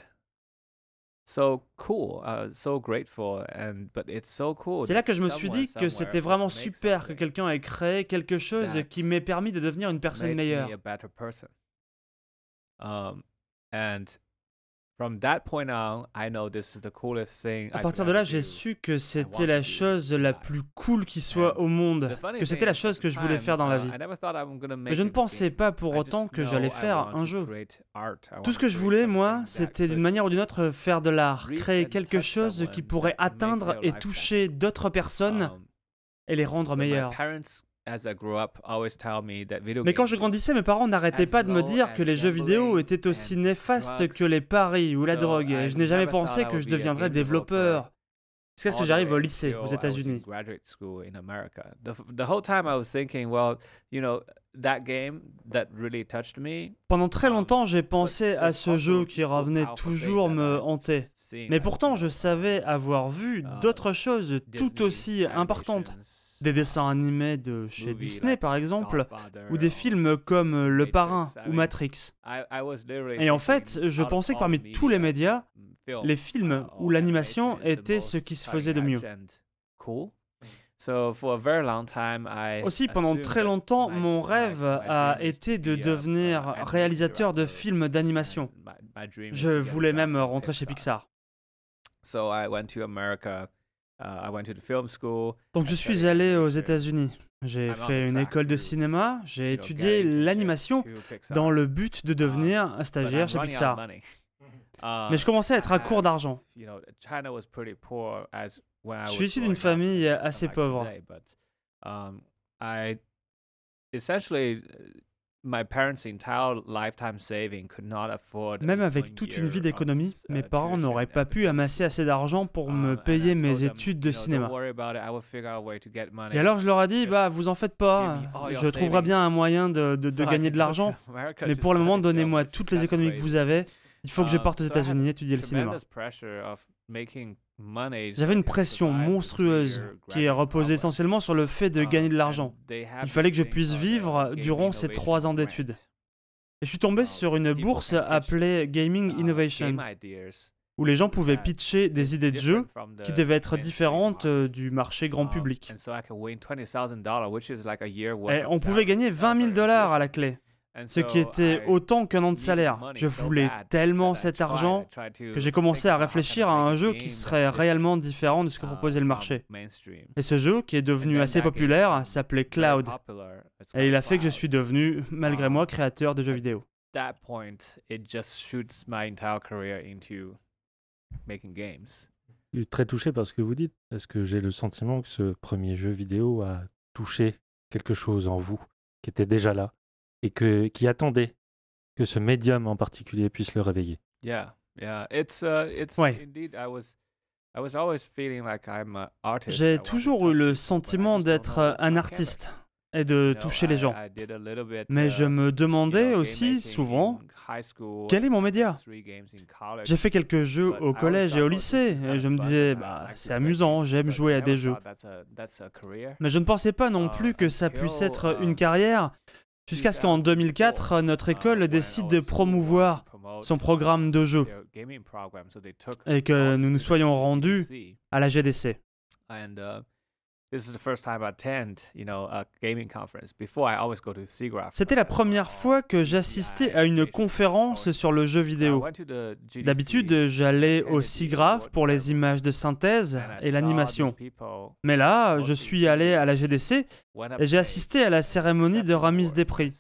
so cool, uh, so grateful, and but it's so cool. C'est là que je me suis dit que c'était vraiment super que quelqu'un ait créé quelque chose qui m'ait permis de devenir une personne meilleure. Um, and from that point on, I know this is the coolest thing. À partir de là, j'ai su que c'était la chose la plus cool qui soit au monde, que c'était la chose que je voulais faire dans la uh, vie. Mais je ne pensais pas pour autant que j'allais faire un jeu. Tout ce que je voulais, moi, c'était d'une manière ou d'une autre faire de l'art, créer quelque chose qui pourrait atteindre et toucher d'autres personnes Um, et les rendre but my meilleures. parents, as I grew up, always tell me that video Mais quand je grandissais, mes parents n'arrêtaient as pas de me dire que as les jeux vidéo étaient aussi néfastes que les paris ou la drogue. I Et je n'ai jamais pensé I que je deviendrais développeur. Jusqu'à ce que j'arrive au lycée, aux États-Unis. graduate school in America. The, f- the whole time I was thinking, well, you know, that game that really touched me. Pendant très Um, longtemps, j'ai pensé à ce jeu qui revenait toujours me hanter. Mais pourtant, je savais avoir vu uh, d'autres choses tout aussi importantes. Des dessins animés de chez Disney, par exemple, ou des films comme Le Matrix, Parrain ou Matrix. Et en fait, je pensais que parmi tous les médias, les films uh, ou l'animation étaient ce qui se faisait de mieux. cutting edge and Cool. So for a very long time, I Aussi, pendant très longtemps, my- mon rêve a été to de devenir uh, animation réalisateur de films d'animation. Je voulais même rentrer chez Pixar. Uh, I went to the film school. Donc je suis allé aux. États-Unis. J'ai fait une école de cinéma, j'ai étudié l'animation dans le but de devenir un stagiaire chez Pixar. Uh, Mais je commençais à être à court d'argent. Je suis issu d'une famille assez pauvre. Uh, Même avec toute une vie d'économie, uh, mes parents n'auraient pas pu amasser assez d'argent pour me I payer mes études de cinéma. Et alors je leur ai dit, bah vous en faites pas, je trouverai bien un moyen de, de- gagner de l'argent, mais pour le moment donnez-moi toutes les économies que vous avez, il faut que je Um, parte aux États-Unis étudier le cinéma. J'avais une pression monstrueuse qui reposait essentiellement sur le fait de Um, gagner de l'argent. Il fallait que je puisse called, uh, vivre Game durant ces trois ans d'études. Et je suis tombé Um, sur une bourse appelée Gaming uh, Innovation, où les gens pouvaient pitcher des idées de jeux qui devaient être différentes euh, du marché grand public. and so I can win $20,000, which is like a year worth Et of on pouvait gagner 20 000 sorry, dollars à la clé, ce qui était autant qu'un an de salaire. Je voulais tellement that I cet argent que j'ai think commencé à réfléchir à un a jeu qui serait different, réellement différent de ce que uh, proposait le from marché. Et ce jeu, qui est devenu assez populaire, became s'appelait Cloud. Et il a called fait que je Cloud. suis devenu, malgré Ah. moi, créateur de jeux vidéo. Je suis très touché par ce que vous dites, parce que j'ai le sentiment que ce premier jeu vidéo a touché quelque chose en vous qui était déjà là et que, qui attendait que ce médium en particulier puisse le réveiller. Yeah, yeah. It's uh, it's Ouais. indeed. I was, I was always feeling like I'm an artist. I J'ai toujours touch eu le people, but I sentiment d'être euh, un artiste et de toucher les I- gens. Mais je uh, me demandais aussi souvent in high school. quel est mon média. J'ai fait quelques jeux au collège et au lycée, et je me disais, I bah, like to c'est play amusant, games, j'aime but jouer I à des jeux. Mais je ne pensais pas non Uh, plus que ça puisse être une carrière, jusqu'à ce qu'en 2004, notre Uh, école when décide de promouvoir son programme de jeu et que nous nous soyons rendus à la GDC. C'était la première fois que j'assistais à une conférence sur le jeu vidéo. D'habitude, j'allais au SIGGRAPH pour les images de synthèse et l'animation. Mais là, je suis allé à la GDC et j'ai assisté à la cérémonie de remise des prix.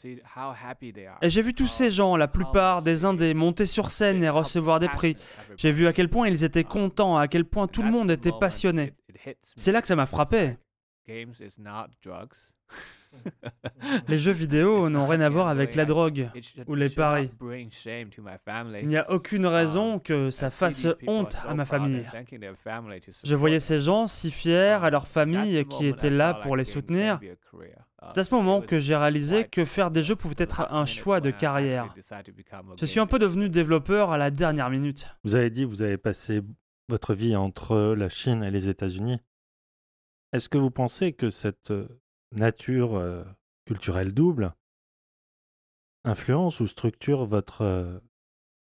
Et j'ai vu tous ces gens, la plupart des Indés, monter sur scène et recevoir des prix. J'ai vu à quel point ils étaient contents, à quel point tout le monde était passionné. C'est là que ça m'a frappé. Games is not drugs. Les jeux vidéo n'ont rien à voir avec la drogue ou les paris. Il n'y a aucune raison que ça fasse honte à ma famille. Je voyais ces gens si fiers à leur Um, famille that's the qui I là pour les soutenir. Uh, C'est à ce moment que j'ai réalisé que faire des jeux pouvait être un choix de carrière. Je suis un peu devenu développeur à la dernière minute. Vous avez dit, vous avez passé votre vie entre la Chine et les États-Unis. Est-ce que vous pensez que cette nature culturelle double influence ou structure votre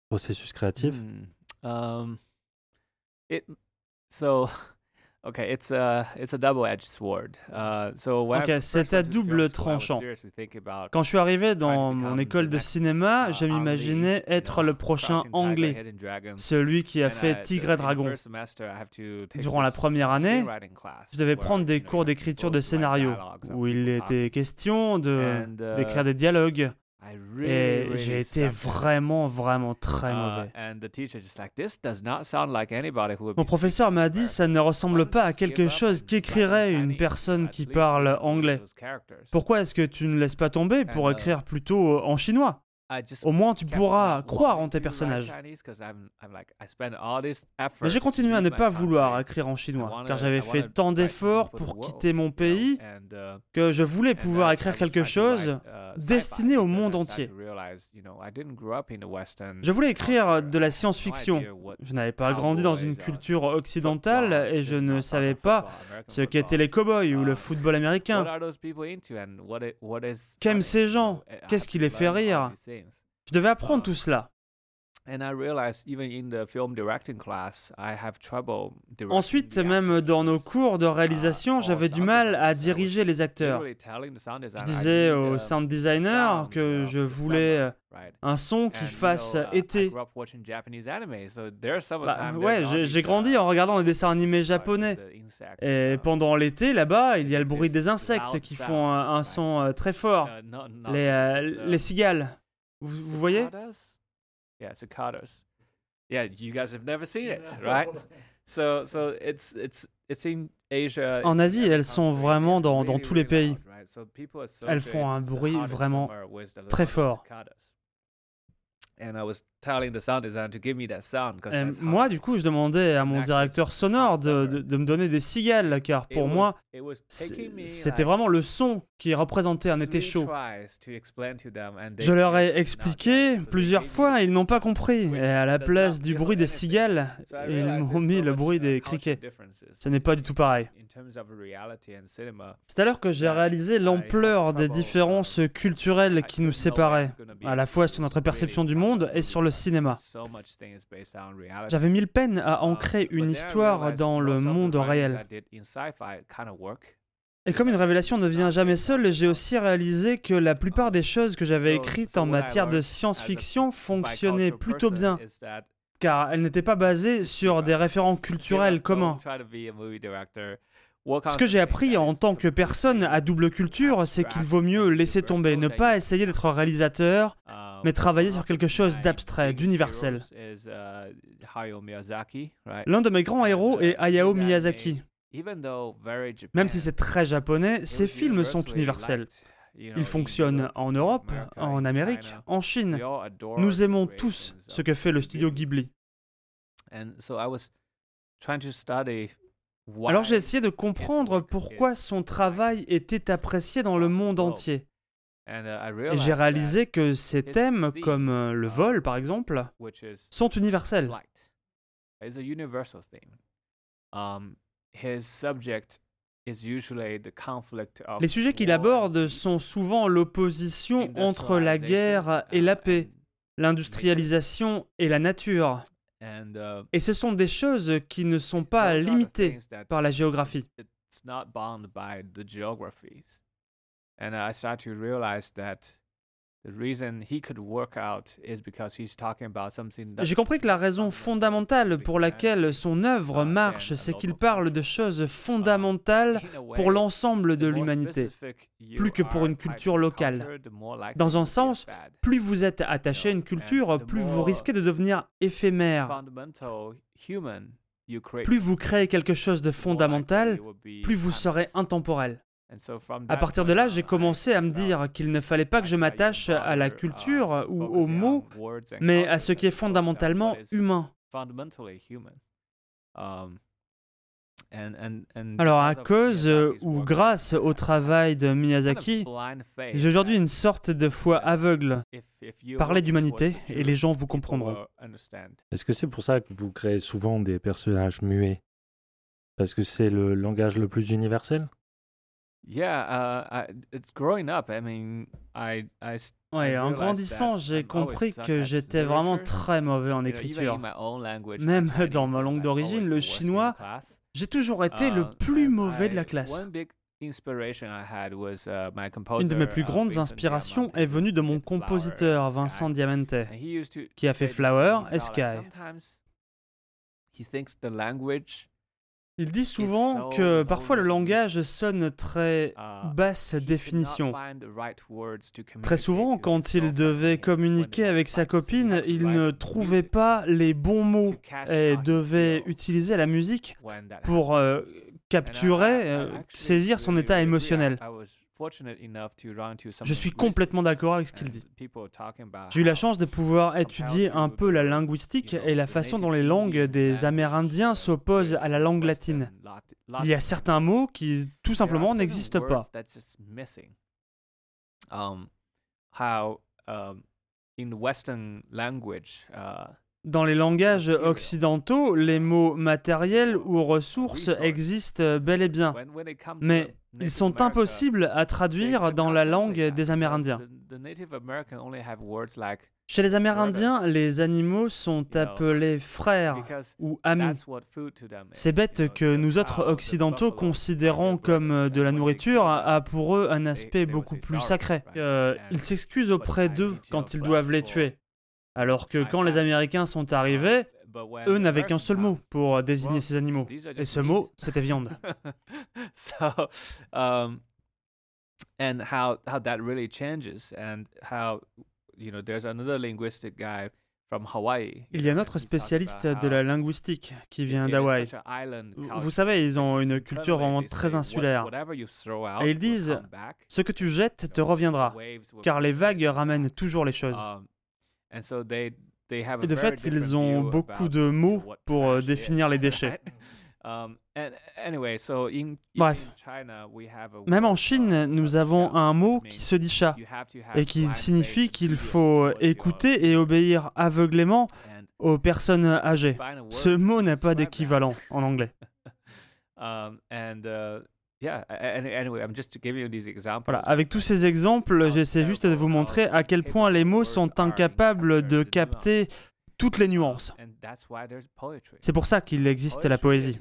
processus créatif? Hmm. Um, Okay, it's a it's a double-edged sword. Uh, so c'est à double tranchant. Quand je suis arrivé dans mon école de cinéma, uh, je m'imaginais être le prochain anglais, celui qui a fait uh, Tigre et Dragon. Durant la première année, Je devais prendre des cours d'écriture de scénario, où il était question de d'écrire des dialogues. Really, Et really j'ai été vraiment, vraiment très Uh, mauvais. Mon professeur m'a dit ça ne ressemble pas à quelque chose qu'écrirait une personne qui parle anglais. Pourquoi est-ce que tu ne laisses pas tomber pour uh, écrire plutôt en chinois? Au moins tu pourras croire en tes personnages. Mais j'ai continué à ne pas vouloir écrire en chinois, car j'avais fait tant d'efforts pour quitter mon pays uh, que je voulais pouvoir écrire quelque chose uh, destiné au monde entier. Je voulais écrire culture. de la science-fiction. Je n'avais pas grandi dans une culture occidentale et je ne savais pas ce qu'étaient les cow-boys ou le Uh, football américain. are those people into and what i- what is Qu'aiment ces gens? Qu'est-ce qui les fait rire? Je devais apprendre tout cela. And I realized even in the film directing class, I have trouble directing Ensuite, même dans nos cours de réalisation, Ah, j'avais oh, du mal à diriger les acteurs. Je disais need, au uh, sound designer que uh, je voulais euh, un son qui fasse uh, été. Bah, ouais, j'ai grandi en regardant des dessins animés japonais. Et uh, pendant l'été, là-bas, il y a le bruit des insectes qui font un, son euh, très fort. uh, Les, euh, uh, les cigales. Vous, vous voyez? Yeah, cicadas. Yeah, you guys have never seen it, right? So, so it's it's it's in Asia. En in Asie, elles sont vraiment dans, dans tous les pays. Elles font un bruit vraiment très fort. And I was telling the sound designer to give me that sound 'cause Et that's moi, du coup, je demandais à mon directeur sonore de, summer. de- de me donner des cigales, car pour was- moi, c'était vraiment le son qui représentait un été chaud. Je leur ai expliqué plusieurs fois, the ils n'ont pas compris. Et à la place du bruit des cigales, ils m'ont mis le bruit des criquets. Ce n'est pas du tout pareil. C'est alors que j'ai réalisé l'ampleur des différences culturelles qui nous séparaient, à la fois sur notre perception du monde et sur le cinéma. J'avais mille peines à ancrer une histoire dans le monde réel. Et comme une révélation ne vient jamais seule, j'ai aussi réalisé que la plupart des choses que j'avais écrites en matière de science-fiction fonctionnaient plutôt bien, car elles n'étaient pas basées sur des référents culturels communs. Ce que j'ai appris en tant que personne à double culture, c'est qu'il vaut mieux laisser tomber, ne pas essayer d'être réalisateur, mais travailler sur quelque chose d'abstrait, d'universel. L'un de mes grands héros est Hayao Miyazaki. Même si c'est très japonais, ses films sont universels. Ils fonctionnent en Europe, en Amérique, en Chine. Nous aimons tous ce que fait le studio Ghibli. Alors j'ai essayé de comprendre pourquoi son travail était apprécié dans le monde entier. Et j'ai réalisé que ces thèmes, comme euh, le vol par exemple, sont universels. Les sujets qu'il aborde sont souvent l'opposition entre la guerre et la paix, l'industrialisation et la nature. Et ce sont des choses qui ne sont pas limitées par la géographie. And I started to realize that the reason he could work out is because J'ai compris que la raison fondamentale pour laquelle son œuvre marche, c'est qu'il parle de choses fondamentales pour l'ensemble de l'humanité, plus que pour une culture locale. Dans un sens, plus vous êtes attaché à une culture, plus vous risquez de devenir éphémère. Plus vous créez quelque chose de fondamental, plus vous serez intemporel. À partir de là, j'ai commencé à me dire qu'il ne fallait pas que je m'attache à la culture ou aux mots, mais à ce qui est fondamentalement humain. Alors à cause ou grâce au travail de Miyazaki, j'ai aujourd'hui une sorte de foi aveugle. Parlez d'humanité et les gens vous comprendront. Est-ce que c'est pour ça que vous créez souvent des personnages muets? Parce que c'est le langage le plus universel? Ouais, en grandissant, j'ai compris que j'étais vraiment très mauvais en écriture. Même dans ma langue d'origine, le chinois. J'ai toujours été le Uh, plus mauvais de la I- classe. uh, Une de mes plus uh, grandes inspirations est venue de mon compositeur. Vincent Diamante. Qui a fait Flower he et Sky. Il dit souvent so que parfois le langage sonne très uh, basse définition. Très souvent, quand il devait communiquer avec sa copine, il ne trouvait pas les bons mots et devait utiliser la musique pour euh, capturer, euh, saisir son état émotionnel. Je suis complètement d'accord avec ce qu'il dit. J'ai eu la chance de pouvoir étudier un peu la linguistique et la façon dont les langues des Amérindiens s'opposent à la langue latine. Il y a certains mots qui tout simplement n'existent pas. Um, how um, in Western language, uh, Dans les langages occidentaux, les mots matériels ou ressources existent bel et bien, mais ils sont impossibles à traduire dans la langue des Amérindiens. Chez les Amérindiens, les animaux sont appelés frères ou amis. that's what food to them is, C'est you bête know, que nous autres occidentaux considérons comme euh, de la nourriture a pour eux un aspect beaucoup plus sacré. Euh, ils s'excusent auprès d'eux quand ils doivent les tuer. Alors que quand les Américains sont arrivés, eux n'avaient qu'un seul mot pour désigner ces animaux. Et ce mot, c'était viande. so, um, and how how that really changes, and how you know, there's another linguistic guy from Hawaii. Il y a un autre spécialiste de la linguistique qui vient d'Hawaï. Vous savez, ils ont une culture vraiment très insulaire. Et ils disent, Ce que tu jettes te reviendra, car les vagues ramènent toujours les choses. Et de fait, ils ont beaucoup de mots pour euh, définir les déchets. Um, Bref. Même en Chine, uh, nous avons un mot qui se dit chat et qui signifie qu'il faut écouter et obéir aveuglément aux personnes âgées. Ce mot n'a pas d'équivalent en anglais. And yeah, a- a- anyway, I'm just giving you these examples. Voilà, avec tous ces exemples, j'essaie juste de vous montrer à quel point les mots sont incapables de capter toutes les nuances. And that's why there's poetry. C'est pour ça qu'il existe la poésie.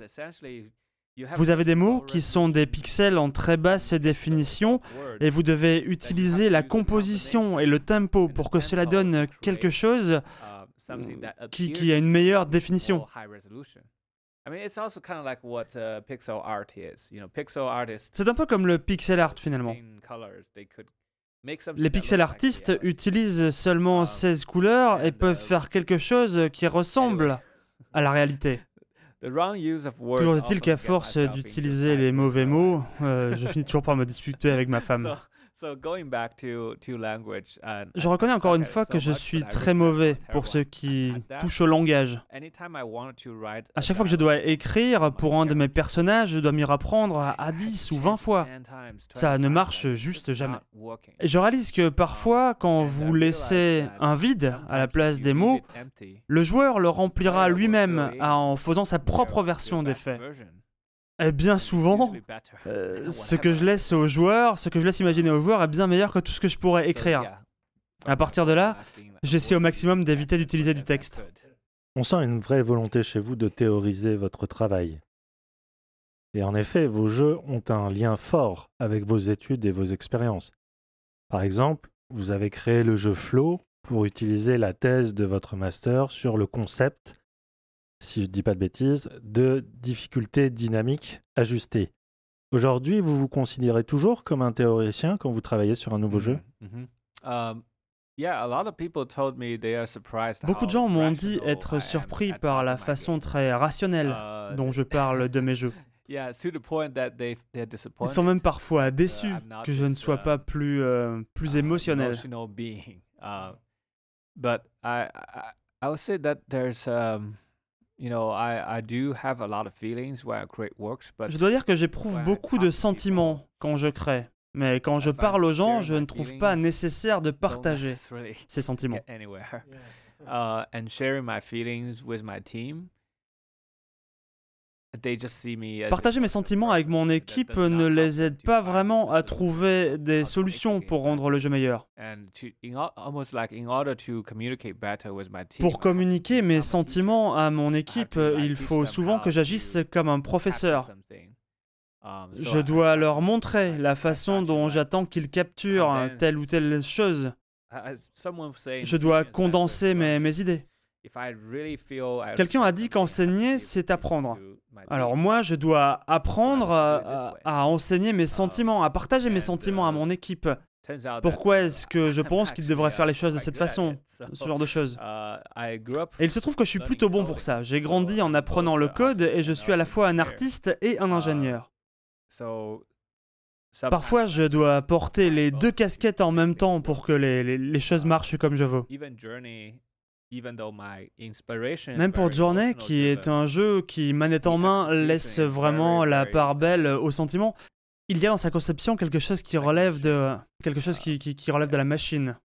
Vous avez des mots qui sont des pixels en très basse définition et vous devez utiliser la composition et le tempo pour que cela donne quelque chose uh, qui, a une meilleure définition. High resolution. I mean, it's also kind of like what uh, pixel art is. You know, pixel artists C'est un peu comme le pixel art finalement. Les pixel artistes utilisent seulement Um, 16 couleurs et peuvent uh, faire quelque chose qui ressemble à la réalité. Toujours est-il qu'à force d'utiliser les mauvais mots, euh, je finis toujours par me disputer avec ma femme. So, so going back to, to language, and Je reconnais encore une fois que je suis très mauvais pour ce qui touche au langage. À chaque fois que je dois écrire pour un de mes personnages, je dois m'y reprendre à, à 10 ou 20 fois. Ça ne marche juste jamais. Et je réalise que parfois, quand vous laissez un vide à la place des mots, le joueur le remplira lui-même en faisant sa propre version des faits. Et bien souvent, euh, ce que je laisse aux joueurs, ce que je laisse imaginer aux joueurs est bien meilleur que tout ce que je pourrais écrire. À partir de là, j'essaie au maximum d'éviter d'utiliser du texte. On sent une vraie volonté chez vous de théoriser votre travail. Et en effet, vos jeux ont un lien fort avec vos études et vos expériences. Par exemple, vous avez créé le jeu Flow pour utiliser la thèse de votre master sur le concept, si je ne dis pas de bêtises, de difficulté dynamique ajustée. Aujourd'hui, vous vous considérez toujours comme un théoricien quand vous travaillez sur un nouveau jeu? Um, Beaucoup de gens m'ont dit être surpris par la façon très rationnelle Uh, dont je parle de mes jeux. Yeah, to the point that they they're Ils disappointed. sont même parfois déçus I'm not que je ne sois uh, pas plus, euh, plus uh, émotionnel. You know I I do have a lot of feelings when I create works, but Je dois dire que j'éprouve beaucoup de sentiments quand je crée. Mais quand je parle aux gens, je ne trouve pas nécessaire de partager ces sentiments. Uh, and sharing my feelings with my team Partager mes sentiments avec mon équipe ne les aide pas vraiment à trouver des solutions pour rendre le jeu meilleur. and to in, al- almost like in order to communicate better with my team. Pour communiquer mes sentiments à mon équipe, il faut souvent que j'agisse comme un professeur. Um, Je dois leur montrer la façon dont j'attends qu'ils capturent telle ou telle chose. Je dois condenser mes, mes idées. Quelqu'un a dit qu'enseigner, c'est apprendre. Alors moi, je dois apprendre à, à enseigner mes sentiments, à partager mes sentiments à mon équipe. Pourquoi est-ce que je pense qu'ils devraient faire les choses de cette façon Ce genre de choses? Et il se trouve que je suis plutôt bon pour ça. J'ai grandi en apprenant le code et je suis à la fois un artiste et un ingénieur. Parfois, je dois porter les deux casquettes en même temps pour que les, les- les choses marchent comme je veux. Même pour Journey, qui est un jeu qui, manette en main, laisse vraiment la part belle aux sentiments, il y a dans sa conception quelque chose qui relève de, quelque chose qui, qui- qui relève de la machine.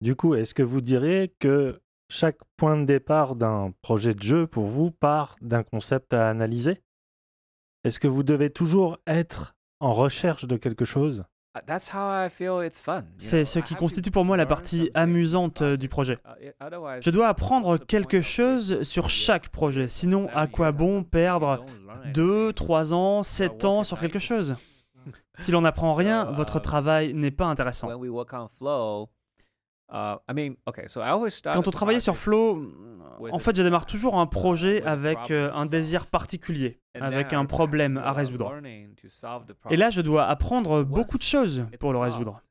Du coup, est-ce que vous diriez que chaque point de départ d'un projet de jeu pour vous part d'un concept à analyser? Est-ce que vous devez toujours être en recherche de quelque chose? C'est ce qui constitue pour moi la partie amusante euh, du projet. Je dois apprendre quelque chose sur chaque projet, sinon à quoi bon perdre 2, 3 ans, 7 ans sur quelque chose? Si l'on n'apprend rien, votre travail n'est pas intéressant. Quand on travaillait sur Flow, en fait, je démarre toujours un projet avec euh, un désir particulier, avec un problème à résoudre. Et là, je dois apprendre beaucoup de choses pour le résoudre.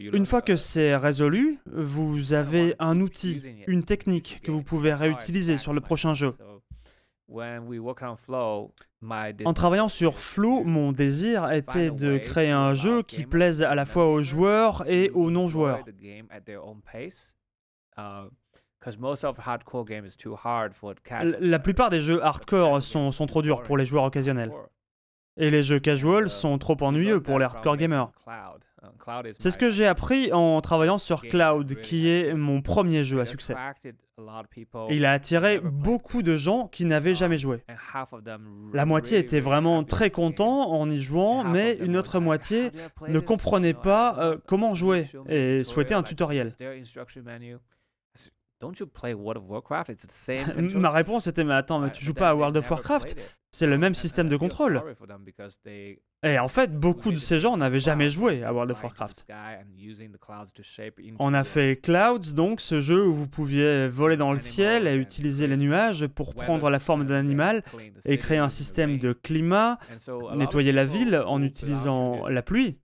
Une fois que c'est résolu, vous avez un outil, une technique que vous pouvez réutiliser sur le prochain jeu. En travaillant sur Flow, mon désir était de créer un jeu qui plaise à la fois aux joueurs et aux non-joueurs. L- La plupart des jeux hardcore sont, sont trop durs pour les joueurs occasionnels. Et les jeux casual sont trop ennuyeux pour les hardcore gamers. C'est ce que j'ai appris en travaillant sur Cloud, qui est mon premier jeu à succès. Il a attiré beaucoup de gens qui n'avaient jamais joué. La moitié était vraiment très content en y jouant, mais une autre moitié ne comprenait pas euh, comment jouer et souhaitait un tutoriel. Ma réponse était mais attends, mais tu joues pas à World of Warcraft? C'est le même système de contrôle. Et en fait, beaucoup de ces gens n'avaient jamais joué à World of Warcraft. On a fait Clouds, donc ce jeu où vous pouviez voler dans le ciel et utiliser les nuages pour prendre la forme d'un animal et créer un système de climat, nettoyer la ville en utilisant la pluie.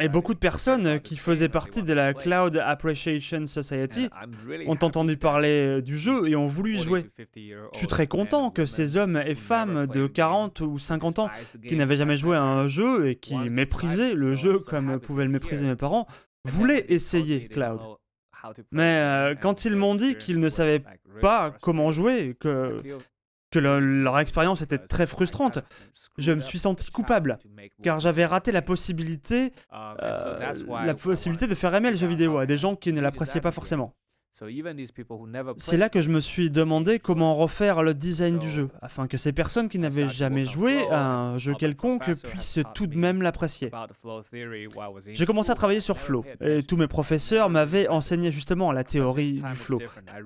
Et beaucoup de personnes qui faisaient partie de la Cloud Appreciation Society ont entendu parler du jeu et ont voulu y jouer. Je suis très content que ces hommes et femmes de 40 ou 50 qui n'avaient jamais joué à un jeu et qui méprisaient le jeu comme pouvaient le mépriser mes parents voulaient essayer Cloud. Mais euh, quand ils m'ont dit qu'ils ne savaient pas comment jouer, que, que le- leur expérience était très frustrante, je me suis senti coupable, car j'avais raté la possibilité, euh, la possibilité de faire aimer le jeu vidéo à des gens qui ne l'appréciaient pas forcément. C'est là que je me suis demandé comment refaire le design du jeu, afin que ces personnes qui n'avaient jamais joué à un jeu quelconque puissent tout de même l'apprécier. J'ai commencé à travailler sur Flow, et tous mes professeurs m'avaient enseigné justement la théorie du flow.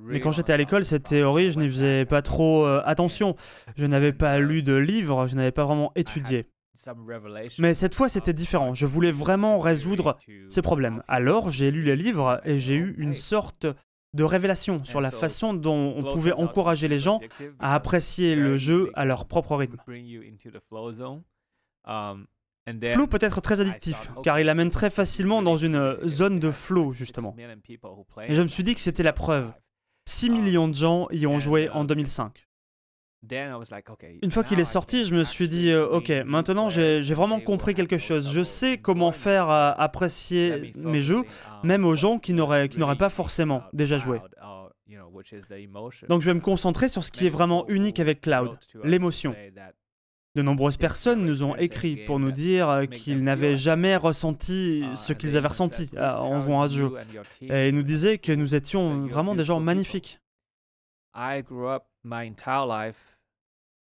Mais quand j'étais à l'école, cette théorie, je n'y faisais pas trop euh, attention. Je n'avais pas lu de livres, je n'avais pas vraiment étudié. Mais cette fois, c'était différent. Je voulais vraiment résoudre ces problèmes. Alors, j'ai lu les livres et j'ai eu une sorte de révélation sur la façon dont on pouvait encourager les gens à apprécier le jeu à leur propre rythme. Flow peut être très addictif, car il amène très facilement dans une euh, zone de flow, justement. Et je me suis dit que c'était la preuve. 6 millions de gens y ont joué en 2005. Une fois qu'il est sorti, je me suis dit, euh, ok, maintenant j'ai vraiment compris quelque chose. Je sais comment faire euh, apprécier mes jeux, même aux gens qui n'auraient pas forcément déjà joué. Donc je vais me concentrer sur ce qui est vraiment unique avec Cloud, l'émotion. De nombreuses personnes nous ont écrit pour nous dire euh, qu'ils n'avaient jamais ressenti ce qu'ils avaient ressenti euh, en jouant à ce jeu. Et ils nous disaient que nous étions vraiment des gens magnifiques.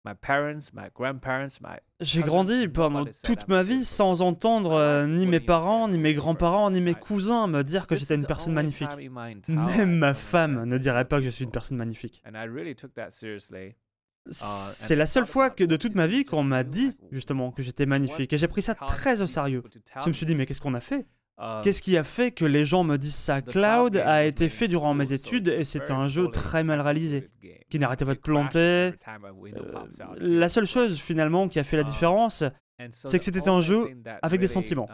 My parents, my grandparents, my J'ai grandi pendant toute ma vie sans entendre euh, ni mes parents, ni mes grands-parents, ni mes cousins me dire que j'étais une personne magnifique. Même ma femme ne dirait pas que je suis une personne magnifique. And I really took that seriously. C'est la seule fois que de toute ma vie qu'on m'a dit justement que j'étais magnifique et j'ai pris ça très au sérieux. Je me suis dit mais qu'est-ce qu'on a fait? Qu'est-ce qui a fait que les gens me disent ça? Cloud a été fait durant mes études et c'est un jeu très mal réalisé, qui n'arrêtait pas de planter. Euh, la seule chose finalement qui a fait la différence, c'est que c'était un jeu avec des sentiments.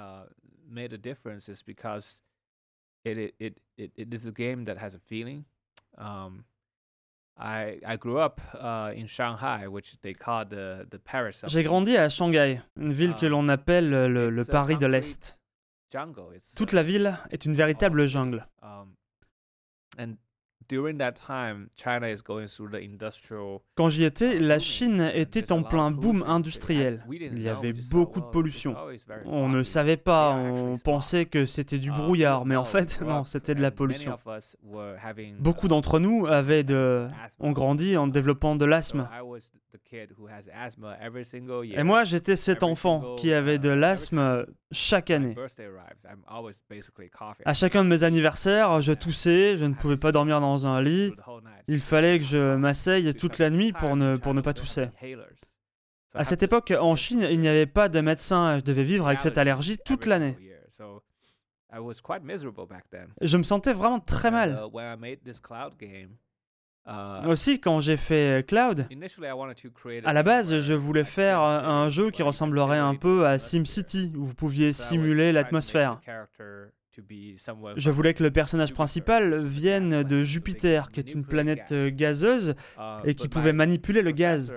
J'ai grandi à Shanghai, une ville que l'on appelle le, le Paris de l'Est. Toute la ville est une véritable jungle. Quand j'y étais, la Chine était en plein boom industriel. Il y avait beaucoup de pollution. On ne savait pas, on pensait que c'était du brouillard, mais en fait, non, c'était de la pollution. Beaucoup d'entre nous avaient de... ont grandi en développant de l'asthme. Et moi, j'étais cet enfant qui avait de l'asthme chaque année. À chacun de mes anniversaires, je toussais, je ne pouvais pas dormir dans un lit. Il fallait que je m'asseye toute la nuit pour ne, pour ne pas tousser. À cette époque, en Chine, il n'y avait pas de médecin. Je devais vivre avec cette allergie toute l'année. Je me sentais vraiment très mal. Aussi, quand j'ai fait Cloud, à la base, je voulais faire un jeu qui ressemblerait un peu à SimCity, où vous pouviez simuler l'atmosphère. Je voulais que le personnage principal vienne de Jupiter, qui est une planète euh, gazeuse, et qui pouvait manipuler le gaz.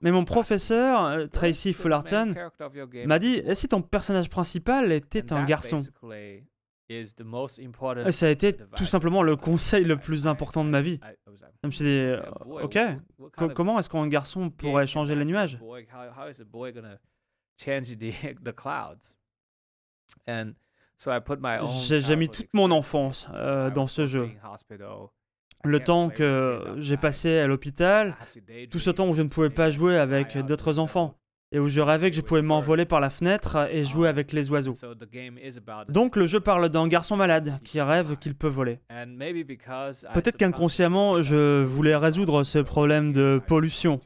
Mais mon professeur, euh, Tracy Fullerton, m'a dit, et si ton personnage principal était un garçon et ça a été tout simplement le conseil le plus important de ma vie. Je me suis dit, euh, ok, comment est-ce qu'un garçon pourrait changer les nuages J'ai mis toute mon enfance euh, dans ce jeu. Le temps que j'ai passé à l'hôpital, tout ce temps où je ne pouvais pas jouer avec d'autres enfants et où je rêvais que je pouvais m'envoler par la fenêtre et jouer avec les oiseaux. Donc le jeu parle d'un garçon malade qui rêve qu'il peut voler. Peut-être qu'inconsciemment, je voulais résoudre ce problème de pollution.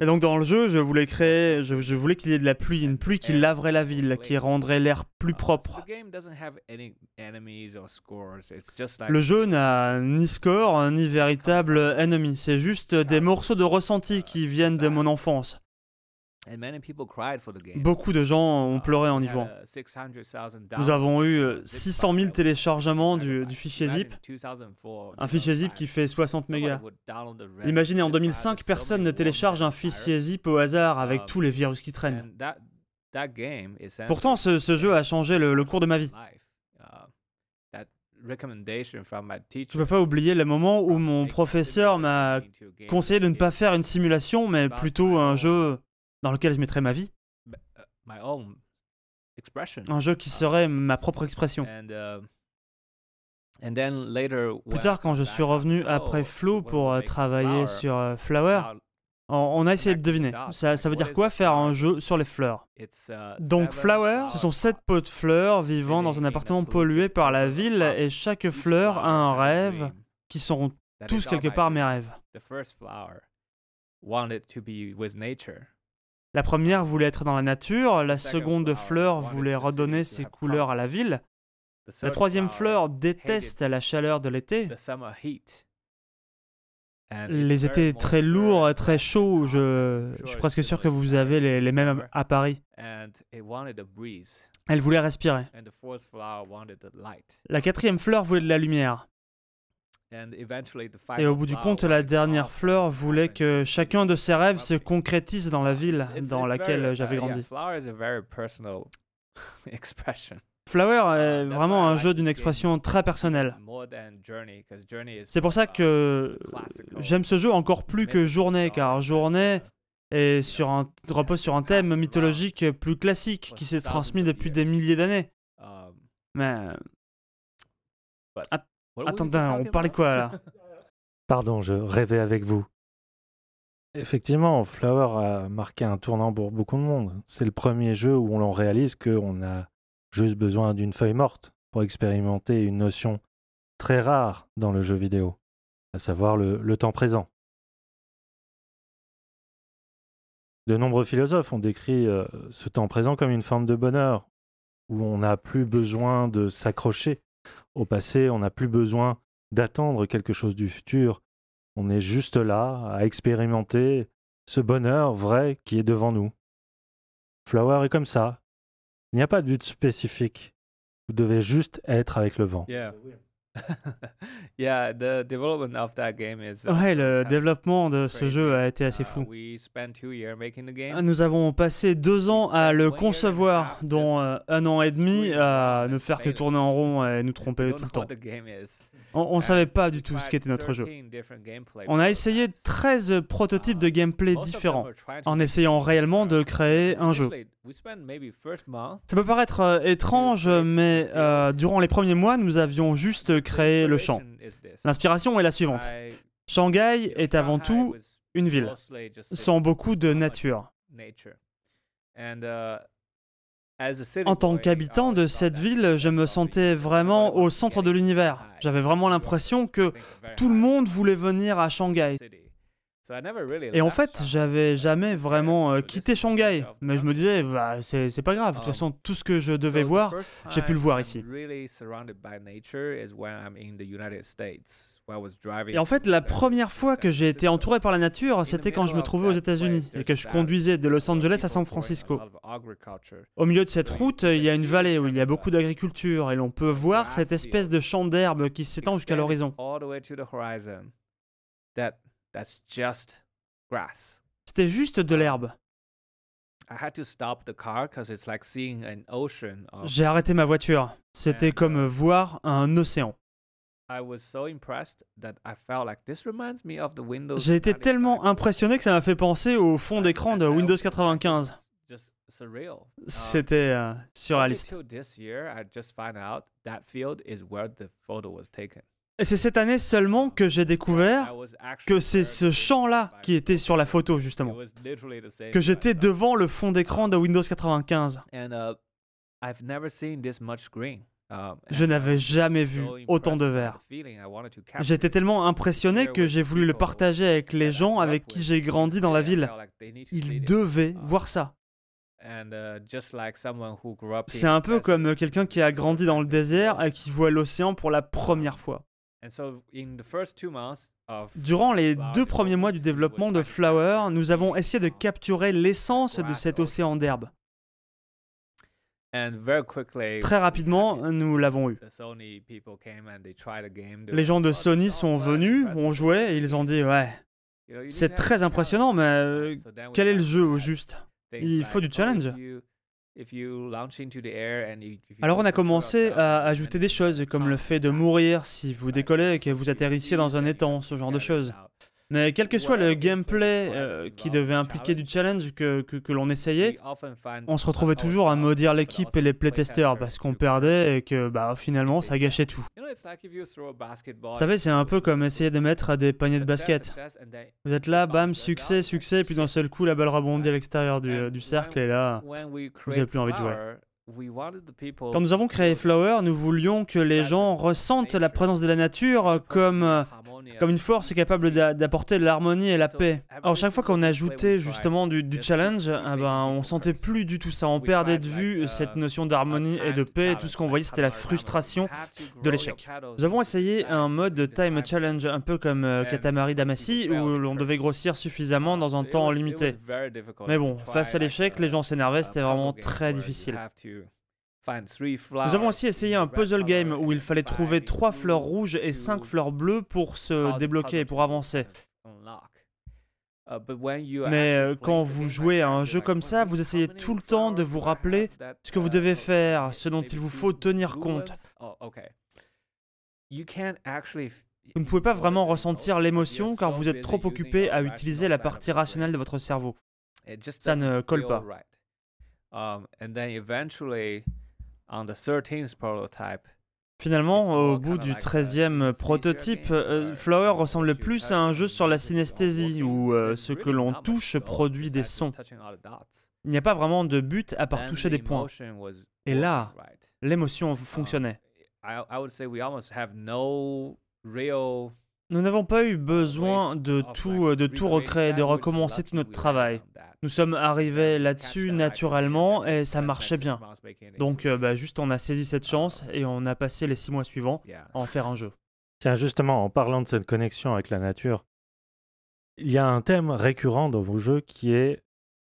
Et donc dans le jeu, je voulais créer, je, voulais qu'il y ait de la pluie, une pluie qui laverait la ville, qui rendrait l'air plus propre. Le jeu n'a ni score ni véritable ennemi, c'est juste des morceaux de ressenti qui viennent de mon enfance. Beaucoup de gens ont pleuré en y jouant. Nous avons eu 600 000 téléchargements du, fichier zip, un fichier zip qui fait 60 mégas. Imaginez, en 2005, personne ne télécharge un fichier zip au hasard avec tous les virus qui traînent. Pourtant, ce, jeu a changé le, cours de ma vie. Je ne peux pas oublier le moment où mon professeur m'a conseillé de ne pas faire une simulation, mais plutôt un jeu dans lequel je mettrais ma vie. Uh, Un jeu qui serait ma propre expression. Uh, Plus tard, quand je suis revenu après Flow pour euh, travailler sur euh, Flower, on a essayé de deviner. Ça, ça, veut dire quoi faire un jeu sur les fleurs? Uh, Donc Flower, ce sont sept pots de fleurs vivant dans un appartement pollué par la ville et chaque fleur a un rêve qui seront tous quelque part mes rêves. La première voulait être dans la nature, la seconde fleur voulait redonner ses couleurs à la ville, la troisième fleur déteste la chaleur de l'été. Les étés très lourds et très chauds, je, suis presque sûr que vous avez les, les mêmes à Paris. Elle voulait respirer. La quatrième fleur voulait de la lumière. Et au bout du compte, la dernière fleur voulait que chacun de ses rêves se concrétise dans la ville dans laquelle j'avais uh, grandi. Flower est vraiment un jeu d'une expression très personnelle. C'est pour ça que j'aime ce jeu encore plus que Journée, car Journée est sur un, repose sur un thème mythologique plus classique qui s'est transmis depuis des milliers d'années. Um, Mais Attendez, on parlait quoi là? Pardon, je rêvais avec vous. Effectivement, Flower a marqué un tournant pour beaucoup de monde. C'est le premier jeu où on réalise qu'on a juste besoin d'une feuille morte pour expérimenter une notion très rare dans le jeu vidéo, à savoir le, le temps présent. De nombreux philosophes ont décrit euh, ce temps présent comme une forme de bonheur, où on n'a plus besoin de s'accrocher au passé, on n'a plus besoin d'attendre quelque chose du futur, on est juste là à expérimenter ce bonheur vrai qui est devant nous. Flower est comme ça. Il n'y a pas de but spécifique. Vous devez juste être avec le vent. Yeah. yeah, the development of that game is. uh, Ouais, le développement de ce jeu a été assez Uh, fou. we spent two years making the game. Nous avons passé deux ans à le concevoir, dont euh, un an et demi à ne faire que tourner en rond et nous tromper tout le temps. On ne savait pas du tout ce qu'était notre jeu. On a essayé 13 prototypes de gameplay différents, en essayant réellement de créer un jeu. Ça peut paraître euh, étrange, mais euh, durant les premiers mois, nous avions juste créé le champ. L'inspiration est la suivante. Shanghai est avant tout une ville, sans beaucoup de nature. En tant qu'habitant de cette ville, je me sentais vraiment au centre de l'univers. J'avais vraiment l'impression que tout le monde voulait venir à Shanghai. Et en fait, j'avais jamais vraiment euh, quitté Shanghai. Mais je me disais, bah, c'est c'est pas grave. De toute façon, tout ce que je devais voir, j'ai pu le voir ici. Et en fait, la première fois que j'ai été entouré par la nature, c'était quand je me trouvais aux États-Unis et que je conduisais de Los Angeles à San Francisco. Au milieu de cette route, il y a une vallée où il y a beaucoup d'agriculture et l'on peut voir cette espèce de champ d'herbe qui s'étend jusqu'à l'horizon. C'était juste de l'herbe. J'ai arrêté ma voiture. C'était comme voir un océan. J'ai été tellement impressionné que ça m'a fait penser au fond d'écran de Windows 95. C'était euh, surréaliste. Et c'est cette année seulement que j'ai découvert que c'est ce champ-là qui était sur la photo, justement. Que j'étais devant le fond d'écran de Windows 95. Je n'avais jamais vu autant de vert. J'étais tellement impressionné que j'ai voulu le partager avec les gens avec qui j'ai grandi dans la ville. Ils devaient voir ça. C'est un peu comme quelqu'un qui a grandi dans le désert et qui voit l'océan pour la première fois. Durant les deux premiers mois du développement de Flower, nous avons essayé de capturer l'essence de cet océan d'herbe. Très rapidement, nous l'avons eu. Les gens de Sony sont venus, ont joué et ils ont dit Ouais, c'est très impressionnant, mais quel est le jeu au juste? Il faut du challenge. Alors on a commencé à ajouter des choses comme le fait de mourir si vous décollez et que vous atterrissiez dans un étang, ce genre de choses. Mais quel que soit le gameplay euh, qui devait impliquer du challenge que, que, que l'on essayait, on se retrouvait toujours à maudire l'équipe et les playtesters parce qu'on perdait et que bah, finalement ça gâchait tout. Vous savez, c'est un peu comme essayer de mettre des paniers de basket. Vous êtes là, bam, succès, succès, puis d'un seul coup la balle rebondit à l'extérieur du, du cercle et là, vous n'avez plus envie de jouer. Quand nous avons créé Flower, nous voulions que les gens ressentent la présence de la nature comme, euh, comme une force capable d'a- d'apporter de l'harmonie et la paix. Alors chaque fois qu'on ajoutait justement du, du challenge, ah ben, on sentait plus du tout ça. On perdait de vue cette notion d'harmonie et de paix. Tout ce qu'on voyait, c'était la frustration de l'échec. Nous avons essayé un mode de time challenge un peu comme euh, Katamari Damacy où l'on devait grossir suffisamment dans un temps limité. Mais bon, face à l'échec, les gens s'énervaient, c'était vraiment très difficile. Nous avons aussi essayé un puzzle game où il fallait trouver 3 fleurs rouges et 5 fleurs bleues pour se débloquer et pour avancer. Mais euh, quand vous jouez à un jeu comme ça, vous essayez tout le temps de vous rappeler ce que vous devez faire, ce dont il vous faut tenir compte. Vous ne pouvez pas vraiment ressentir l'émotion car vous êtes trop occupé à utiliser la partie rationnelle de votre cerveau. Ça ne colle pas. On the 13th prototype, Finalement, au bout du 13e prototype, euh, Flower ressemble plus à un jeu sur la synesthésie, où euh, ce que l'on touche produit des sons. Il n'y a pas vraiment de but à part toucher des points. Et là, l'émotion fonctionnait. Nous n'avons pas eu besoin de tout, de tout recréer, de recommencer tout notre travail. Nous sommes arrivés là-dessus naturellement et ça marchait bien. Donc euh, bah, juste on a saisi cette chance et on a passé les six mois suivants à en faire un jeu. Tiens, justement, en parlant de cette connexion avec la nature, il y a un thème récurrent dans vos jeux qui est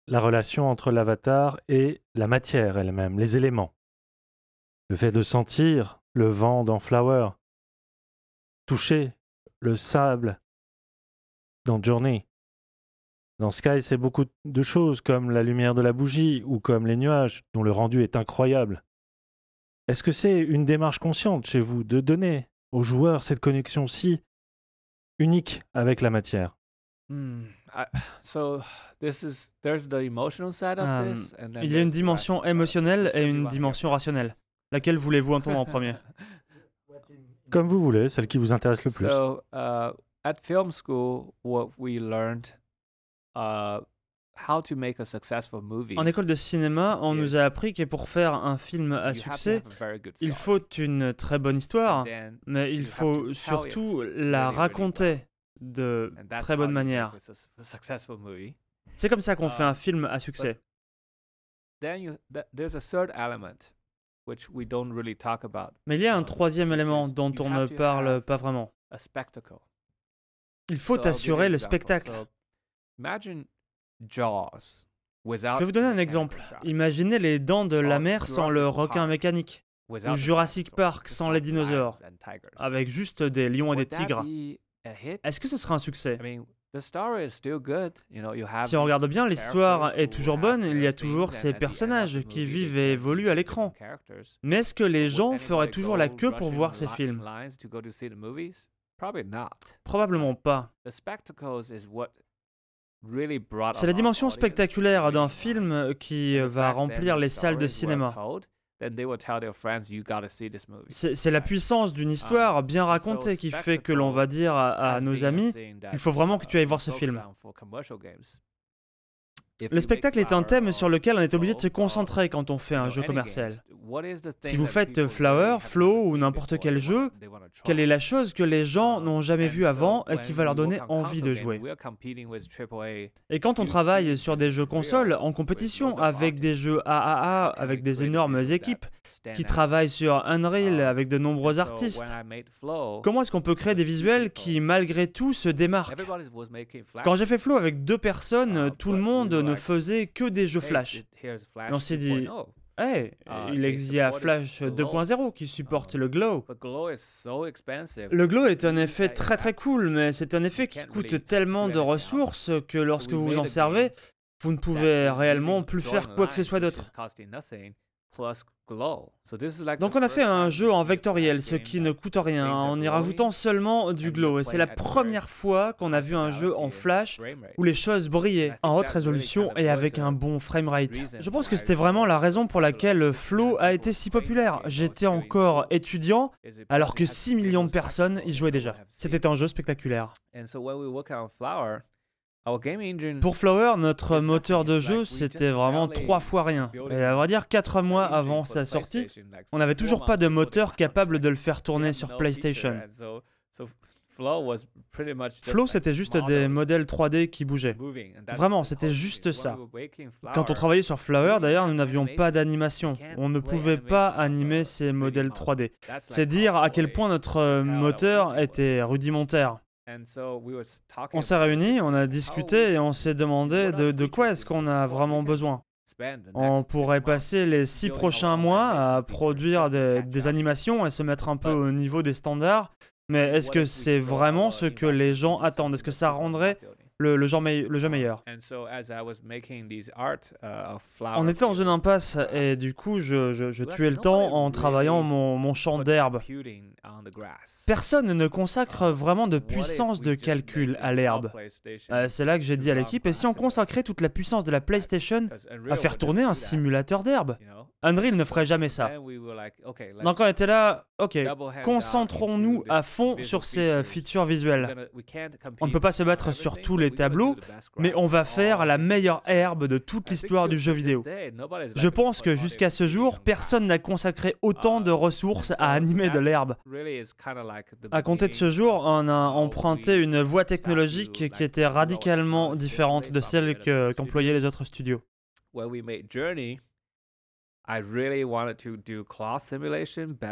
la relation entre l'avatar et la matière elle-même, les éléments. Le fait de sentir le vent dans Flower, toucher le sable dans Journey, dans Sky, c'est beaucoup de choses, comme la lumière de la bougie ou comme les nuages, dont le rendu est incroyable. Est-ce que c'est une démarche consciente chez vous de donner aux joueurs cette connexion si unique avec la matière? Il y a une dimension émotionnelle et une dimension rationnelle. Laquelle voulez-vous entendre en premier? Comme vous voulez, celle qui vous intéresse le plus. Uh, at film school, what we learned Uh, en école de cinéma, on nous a appris que pour faire un film à succès, il faut une très bonne histoire, mais il faut surtout la raconter de très bonne manière. C'est comme ça qu'on fait un uh, film à succès. Mais il y a un troisième élément dont on ne parle pas vraiment. Il faut assurer le spectacle. Je vais vous donner un exemple. Imaginez les dents de la mer sans le requin mécanique, ou Jurassic Park sans les dinosaures, avec juste des lions et des tigres. Est-ce que ce sera un succès? Si on regarde bien, l'histoire est toujours bonne, il y a toujours ces personnages qui vivent et évoluent à l'écran. Mais est-ce que les gens feraient toujours la queue pour voir ces films? Probablement pas. C'est la dimension spectaculaire d'un film qui va remplir les salles de cinéma. C'est la puissance d'une histoire bien racontée qui fait que l'on va dire à, nos amis, il faut vraiment que tu ailles voir ce film. Le spectacle est un thème sur lequel on est obligé de se concentrer quand on fait un jeu commercial. Si vous faites Flower, Flow ou n'importe quel jeu, quelle est la chose que les gens n'ont jamais vue avant et qui va leur donner envie de jouer. Et quand on travaille sur des jeux consoles en compétition avec des jeux AAA, avec des énormes équipes qui travaillent sur Unreal avec de nombreux artistes, comment est-ce qu'on peut créer des visuels qui malgré tout se démarquent Quand j'ai fait Flow avec deux personnes, tout le monde ne faisait que des jeux Flash. Et on s'est dit, Hey, il y a Flash 2.0 qui supporte le glow. Le glow est un effet très très cool, mais c'est un effet qui coûte tellement de ressources que lorsque vous vous en servez, vous ne pouvez réellement plus faire quoi que ce soit d'autre. Donc on a fait un jeu en vectoriel, ce qui ne coûte rien, en y rajoutant seulement du glow. Et c'est la première fois qu'on a vu un jeu en flash où les choses brillaient en haute résolution et avec un bon framerate. Je pense que c'était vraiment la raison pour laquelle Flow a été si populaire. J'étais encore étudiant alors que 6 millions de personnes y jouaient déjà. C'était un jeu spectaculaire. Pour Flower, notre moteur de jeu, c'était vraiment trois fois rien. Et à vrai dire, quatre mois avant sa sortie, on n'avait toujours pas de moteur capable de le faire tourner sur PlayStation. Flow, c'était juste des modèles 3D qui bougeaient. Vraiment, c'était juste ça. Quand on travaillait sur Flower, d'ailleurs, nous n'avions pas d'animation. On ne pouvait pas animer ces modèles 3D. C'est dire à quel point notre moteur était rudimentaire. On s'est réunis, on a discuté et on s'est demandé de, quoi est-ce qu'on a vraiment besoin. On pourrait passer les six prochains mois à produire des, animations et se mettre un peu au niveau des standards, mais est-ce que c'est vraiment ce que les gens attendent? Est-ce que ça rendrait le, le, jeu, meilleur. On était dans une impasse et du coup, je, tuais le temps en travaillant mon, champ d'herbe. Personne ne consacre vraiment de puissance de calcul à l'herbe. Euh, c'est là que j'ai dit à l'équipe, et si on consacrait toute la puissance de la PlayStation à faire tourner un simulateur d'herbe? Unreal ne ferait jamais ça. Donc on était là, ok, concentrons-nous à fond sur ces euh, features visuelles. On ne peut pas se battre sur tous les tableaux, mais on va faire la meilleure herbe de toute l'histoire du jeu vidéo. Je pense que jusqu'à ce jour, personne n'a consacré autant de ressources à animer de l'herbe. À compter de ce jour, on a emprunté une voie technologique qui était radicalement différente de celle que- qu'employaient les autres studios.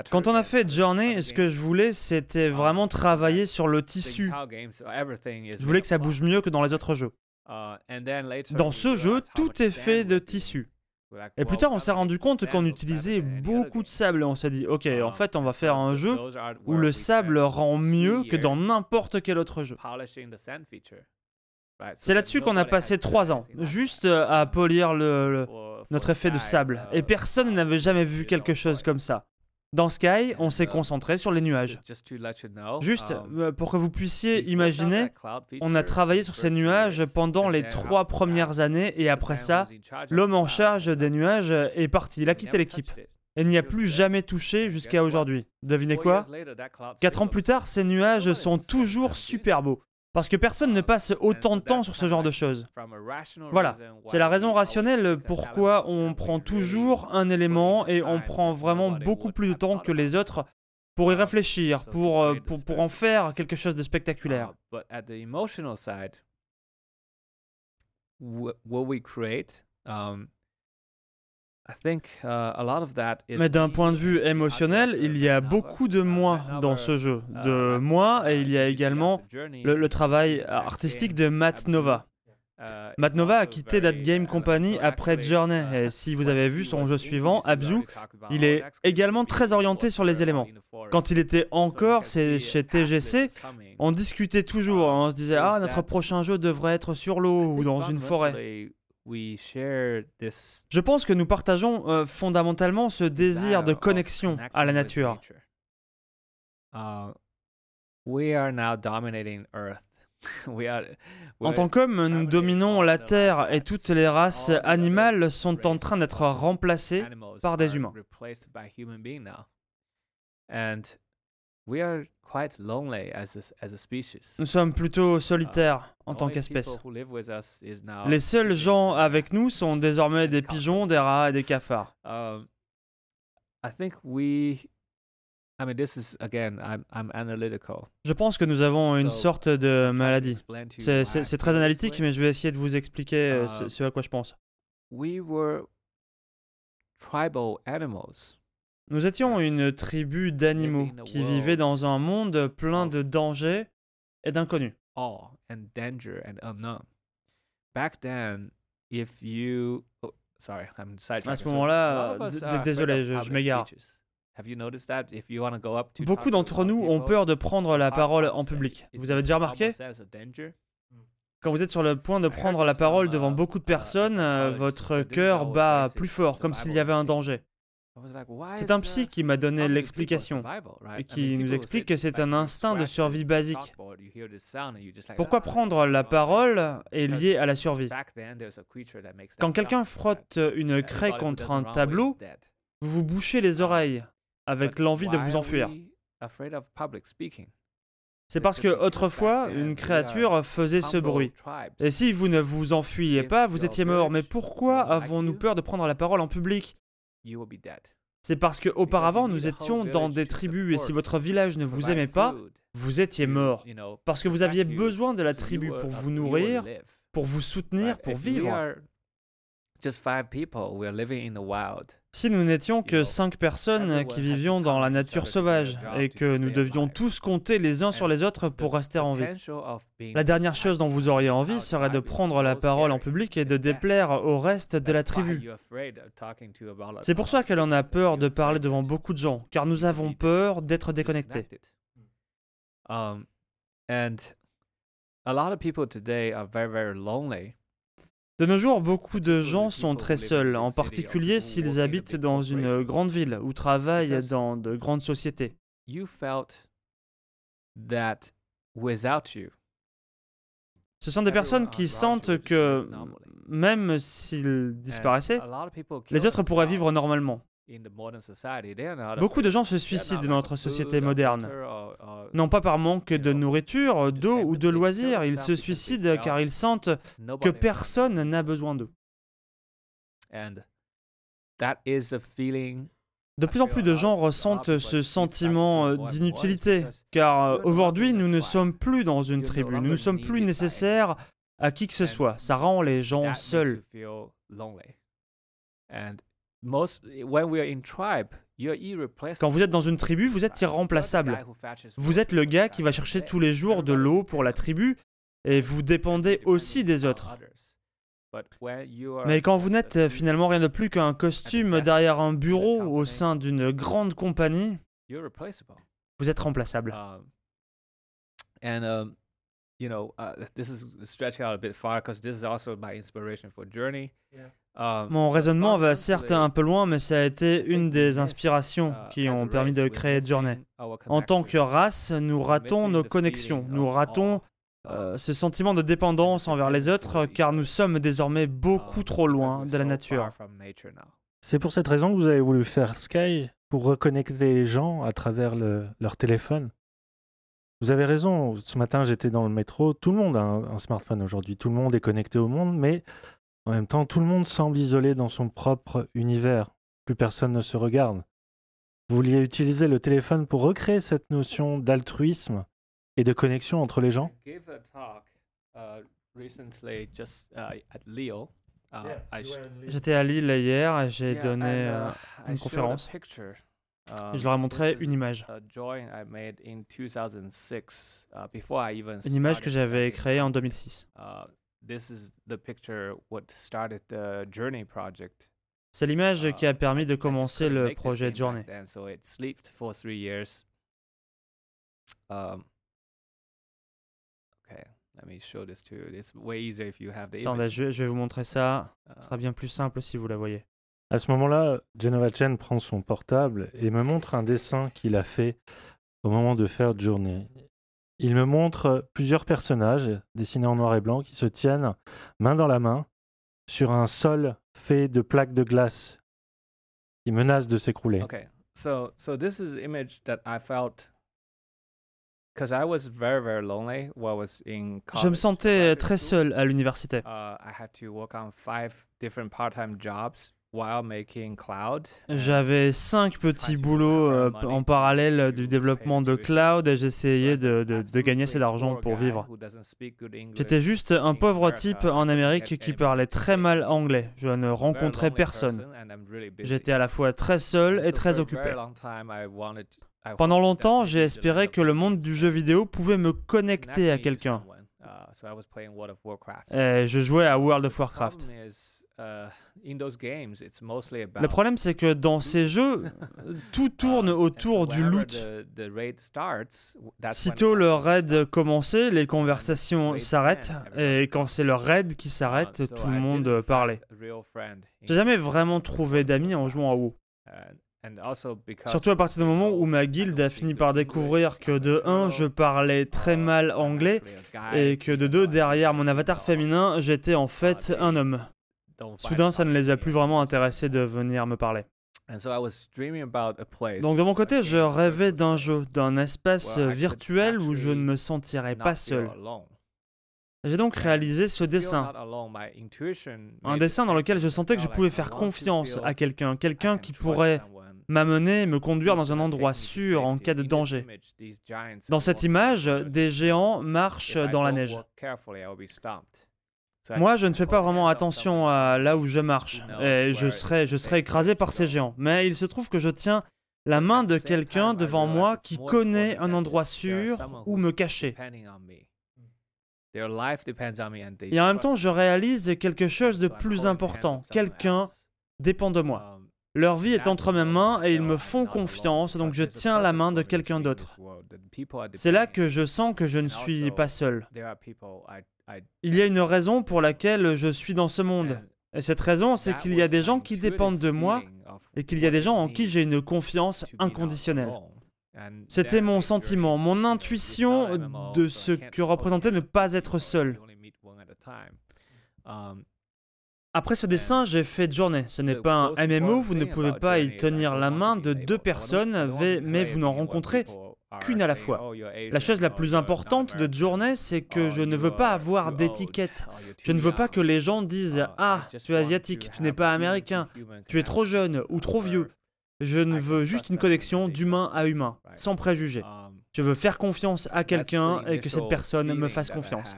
Quand on a fait Journey, ce que je voulais, c'était vraiment travailler sur le tissu. Je voulais que ça bouge mieux que dans les autres jeux. Dans ce jeu, tout est fait de tissu. Et plus tard, on s'est rendu compte qu'on utilisait beaucoup de sable et on s'est dit, ok, en fait, on va faire un jeu où le sable rend mieux que dans n'importe quel autre jeu. C'est là-dessus qu'on a passé trois ans, juste euh, à polir le- le, notre effet de sable. Et personne n'avait jamais vu quelque chose comme ça. Dans Sky, on s'est concentré sur les nuages. Juste euh, pour que vous puissiez imaginer, on a travaillé sur ces nuages pendant les trois premières années et après ça, l'homme en charge des nuages est parti, il a quitté l'équipe. Et n'y a plus jamais touché jusqu'à aujourd'hui. Devinez quoi? Quatre ans plus tard, ces nuages sont toujours super beaux. Parce que personne ne passe autant de temps sur ce genre de choses. Voilà, c'est la raison rationnelle pourquoi on prend toujours un élément et on prend vraiment beaucoup plus de temps que les autres pour y réfléchir, pour, euh, pour, pour en faire quelque chose de spectaculaire. Mais d'un point de vue émotionnel, il y a beaucoup de moi dans ce jeu. De moi et il y a également le, le travail artistique de Matt Nova. Matt Nova a quitté That Game Company après Journey et si vous avez vu son jeu suivant, Abzu, il est également très orienté sur les éléments. Quand il était encore chez TGC, on discutait toujours, on se disait ah notre prochain jeu devrait être sur l'eau ou dans une forêt. Je pense que nous partageons euh, fondamentalement ce désir de connexion à la nature. Uh. En tant qu'hommes, nous dominons la Terre et toutes les races animales sont en train d'être remplacées par des humains. Quite lonely as a, as a species. Nous sommes plutôt solitaires en tant qu'espèce. Les seuls gens avec nous sont désormais des pigeons, des rats et des cafards. Um, I think we. I mean, this is again. I'm I'm analytical. Je pense que nous avons une So, sorte de maladie. C'est très analytique, mais je vais essayer de vous expliquer euh, ce, Uh, ce à quoi je pense. We were tribal animals. Nous étions une tribu d'animaux qui vivaient dans un monde plein de dangers et d'inconnus. awe and danger and unknown. Back then, if you sorry, I'm sidetracking. À ce moment-là, désolé, je- je m'égare. Beaucoup d'entre nous ont peur de prendre la parole en public. Vous avez déjà remarqué? Quand vous êtes sur le point de prendre la parole devant beaucoup de personnes, euh, votre cœur bat plus fort, comme s'il y avait un danger. C'est un psy qui m'a donné l'explication et qui nous explique que c'est un instinct de survie basique. Pourquoi "Ah." prendre la parole est lié à la survie? Quand quelqu'un frotte une craie contre un tableau, vous vous bouchez les oreilles avec l'envie de vous enfuir. C'est parce que autrefois, une créature faisait ce bruit. Et si vous ne vous enfuyez If pas, vous étiez mort. Mais pourquoi avons-nous peur de prendre la parole en public? C'est parce que auparavant nous étions dans des tribus et si votre village ne vous aimait pas, vous étiez mort. Parce que vous aviez besoin de la tribu pour vous nourrir, pour vous soutenir, pour vivre. Are just five people, we are living in the wild. Si nous n'étions que cinq personnes qui vivions dans la nature sauvage et que nous devions tous compter les uns sur les autres pour rester en vie. La dernière chose dont vous auriez envie serait de prendre la parole en public et de déplaire au reste de la tribu. C'est pour ça about que l'on a peur de parler devant beaucoup de gens, car nous avons peur d'être déconnectés. Um, and a lot of people today are very, very lonely. De nos jours, beaucoup de gens sont très seuls, en particulier s'ils habitent dans une corporations. grande ville ou travaillent dans de grandes sociétés. Ce sont des personnes qui sentent que même s'ils disparaissaient, les autres pourraient vivre normalement. Beaucoup de gens se suicident dans notre société moderne. Non pas par manque de nourriture, d'eau ou de loisirs, ils se suicident car ils sentent que personne n'a besoin d'eux. De plus en plus de gens ressentent ce sentiment euh, d'inutilité, car euh, aujourd'hui nous ne sommes plus dans une tribu, nous ne sommes plus nécessaires à qui que ce soit. Ça rend les gens seuls. Quand vous êtes dans une tribu, vous êtes irremplaçable. Vous êtes le gars qui va chercher tous les jours de l'eau pour la tribu et vous dépendez aussi des autres. Mais quand vous n'êtes euh, finalement rien de plus qu'un costume derrière un bureau au sein d'une grande compagnie, vous êtes remplaçable. Mon raisonnement va certes un peu loin, mais ça a été une des inspirations uh, qui ont permis de créer Journey. En tant que race, nous ratons nos connexions, nous ratons euh, ce sentiment de dépendance envers les autres, car nous sommes désormais beaucoup trop loin de la nature. C'est pour cette raison que vous avez voulu faire Sky, pour reconnecter les gens à travers leur téléphone. Vous avez raison, ce matin j'étais dans le métro, tout le monde a un, smartphone aujourd'hui, tout le monde est connecté au monde, mais en même temps tout le monde semble isolé dans son propre univers, plus personne ne se regarde. Vous vouliez utiliser le téléphone pour recréer cette notion d'altruisme et de connexion entre les gens? J'étais à Lille hier et j'ai donné euh, une conférence. Je leur ai montré une image. Une image que j'avais créée en 2006. C'est l'image qui a permis de commencer le projet Journey. Attendez, je, je vais vous montrer ça. Ce sera bien plus simple si vous la voyez. À ce moment-là, Genova Chen prend son portable et me montre un dessin qu'il a fait au moment de faire Journée. Il me montre plusieurs personnages dessinés en noir et blanc qui se tiennent main dans la main sur un sol fait de plaques de glace qui menacent de s'écrouler. Okay. So, so this is image that I felt because I was very very lonely while I was in college. Je me sentais très seul à l'université. Uh, I had to work on five different part-time jobs. J'avais cinq petits boulots euh, en parallèle du développement de cloud et j'essayais de, de, de, gagner assez d'argent pour vivre. J'étais juste un pauvre type en Amérique qui parlait très mal anglais. Je ne rencontrais personne. J'étais à la fois très seul et très occupé. Pendant longtemps, j'ai espéré que le monde du jeu vidéo pouvait me connecter à quelqu'un. Et je jouais à World of Warcraft. Le problème, c'est que dans ces jeux, tout tourne autour du loot. Sitôt le raid commençait, les conversations s'arrêtent, et quand c'est le raid qui s'arrête, tout le monde parlait. J'ai jamais vraiment trouvé d'amis en jouant à WoW. Surtout à partir du moment où ma guilde a fini par découvrir que de 1, je parlais très mal anglais et que de 2, derrière mon avatar féminin, j'étais en fait un homme. Soudain, ça ne les a plus vraiment intéressés de venir me parler. Donc de mon côté, je rêvais d'un jeu, d'un espace virtuel où je ne me sentirais pas seul. J'ai donc réalisé ce dessin. Un dessin dans lequel je sentais que je pouvais faire confiance à quelqu'un, quelqu'un qui pourrait m'amener et me conduire dans un endroit sûr en cas de danger. Dans cette image, des géants marchent dans la neige. Moi, je ne fais pas vraiment attention à là où je marche, et je serai, je serai écrasé par ces géants. Mais il se trouve que je tiens la main de quelqu'un devant moi qui connaît un endroit sûr où me cacher. Et en même temps, je réalise quelque chose de plus important. Quelqu'un dépend de moi. Leur vie est entre mes mains et ils me font confiance, donc je tiens la main de quelqu'un d'autre. C'est là que je sens que je ne suis pas seul. Il y a une raison pour laquelle je suis dans ce monde. Et cette raison, c'est qu'il y a des gens qui dépendent de moi et qu'il y a des gens en qui j'ai une confiance inconditionnelle. C'était mon sentiment, mon intuition de ce que représentait ne pas être seul. Après ce dessin, j'ai fait Journey. Ce n'est pas un MMO, vous ne pouvez pas y tenir la main de deux personnes, mais vous n'en rencontrez qu'une à la fois. La chose la plus importante de Journey, c'est que je ne veux pas avoir d'étiquette. Je ne veux pas que les gens disent Ah, tu es asiatique, tu n'es pas américain, tu es trop jeune ou trop vieux. Je ne veux juste une connexion d'humain à humain, sans préjugés. Je veux faire confiance à quelqu'un et que cette personne me fasse confiance.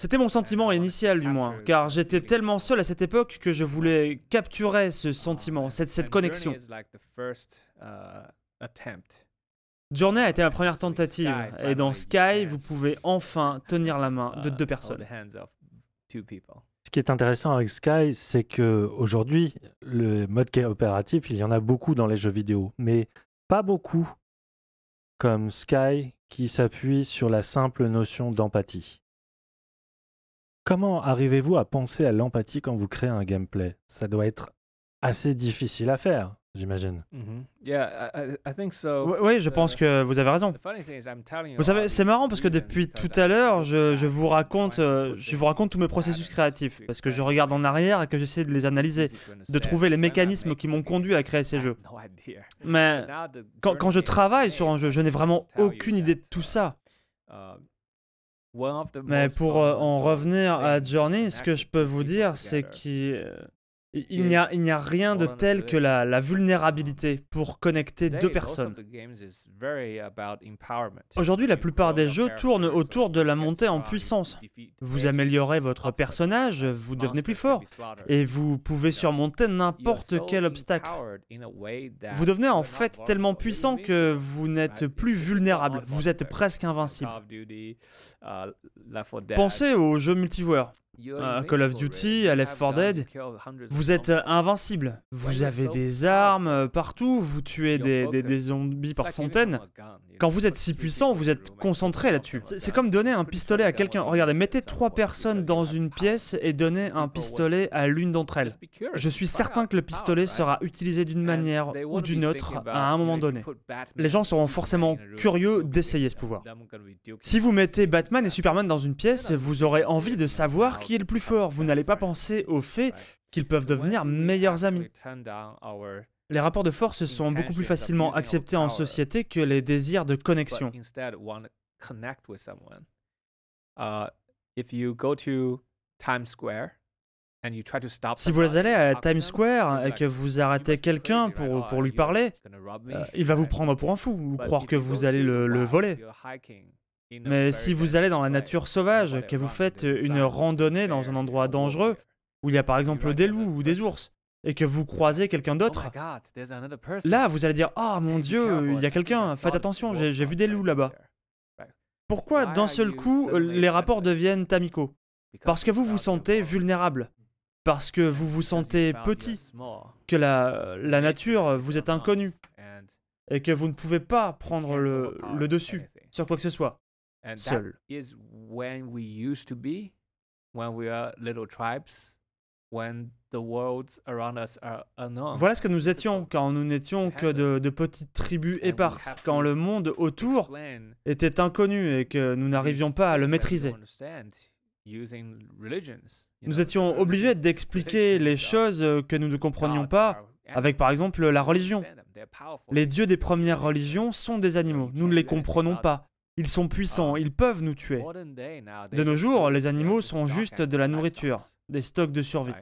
C'était mon sentiment initial du moins, car j'étais tellement seul à cette époque que je voulais capturer ce sentiment, cette, cette connexion. Journey a été ma première tentative, et dans Sky, vous pouvez enfin tenir la main de deux personnes. Ce qui est intéressant avec Sky, c'est que aujourd'hui, le mode coopératif, il y en a beaucoup dans les jeux vidéo, mais pas beaucoup comme Sky qui s'appuie sur la simple notion d'empathie. Comment arrivez-vous à penser à l'empathie quand vous créez un gameplay? Ça doit être assez difficile à faire j'imagine. Oui, je pense que vous avez raison. Vous savez, c'est marrant parce que depuis tout à l'heure, je, vous raconte, euh, je vous raconte tous mes processus créatifs parce que je regarde en arrière et que j'essaie de les analyser, de trouver les mécanismes qui m'ont conduit à créer ces jeux. Mais quand, quand je travaille sur un jeu, je n'ai vraiment aucune idée de tout ça. Mais pour euh, en revenir à Journey, ce que je peux vous dire, c'est que il n'y a, a, rien de tel que la, vulnérabilité pour connecter deux personnes. Aujourd'hui, la plupart des jeux tournent autour de la montée en puissance. Vous améliorez votre personnage, vous devenez plus fort, et vous pouvez surmonter n'importe quel obstacle. Vous devenez en fait tellement puissant que vous n'êtes plus vulnérable, vous êtes presque invincible. Pensez aux jeux multijoueurs à Call of Duty, à Left 4 Dead, vous êtes invincible. Vous avez des armes euh, partout, vous tuez des, des, zombies par centaines. Quand vous êtes si puissant, vous êtes concentré là-dessus. C'est comme donner un pistolet à quelqu'un. Regardez, mettez trois personnes dans une pièce et donnez un pistolet à l'une d'entre elles. Je suis certain que le pistolet sera utilisé d'une manière ou d'une autre à un moment donné. Les gens seront forcément curieux d'essayer ce pouvoir. Si vous mettez Batman et Superman dans une pièce, vous aurez envie de savoir qui est le plus fort. Vous n'allez pas penser au fait qu'ils peuvent devenir meilleurs amis. Les rapports de force sont beaucoup plus facilement acceptés en société que les désirs de connexion. Si vous allez à Times Square et que vous arrêtez quelqu'un pour, pour lui parler, euh, il va vous prendre pour un fou ou croire que vous allez le voler. Mais si vous allez dans la nature sauvage, que vous faites une randonnée dans un endroit dangereux, où il y a par exemple des loups ou des ours, et que vous croisez quelqu'un d'autre, là vous allez dire Oh mon Dieu, il y a quelqu'un, faites attention, j'ai vu des loups là-bas. Pourquoi d'un seul coup les rapports deviennent amicaux? Parce que vous vous sentez vulnérable, parce que vous vous sentez petit, que la, la nature vous est inconnue, et que vous ne pouvez pas prendre le, le dessus sur quoi que ce soit. Seul. Voilà ce que nous étions quand nous n'étions que de, petites tribus éparses, quand le monde autour était inconnu et que nous n'arrivions pas à le maîtriser. Nous étions obligés d'expliquer les choses que nous ne comprenions pas avec par exemple la religion. Les dieux des premières religions sont des animaux, nous ne les comprenons pas. Ils sont puissants, ils peuvent nous tuer. De nos jours, les animaux sont juste de la nourriture, des stocks de survie.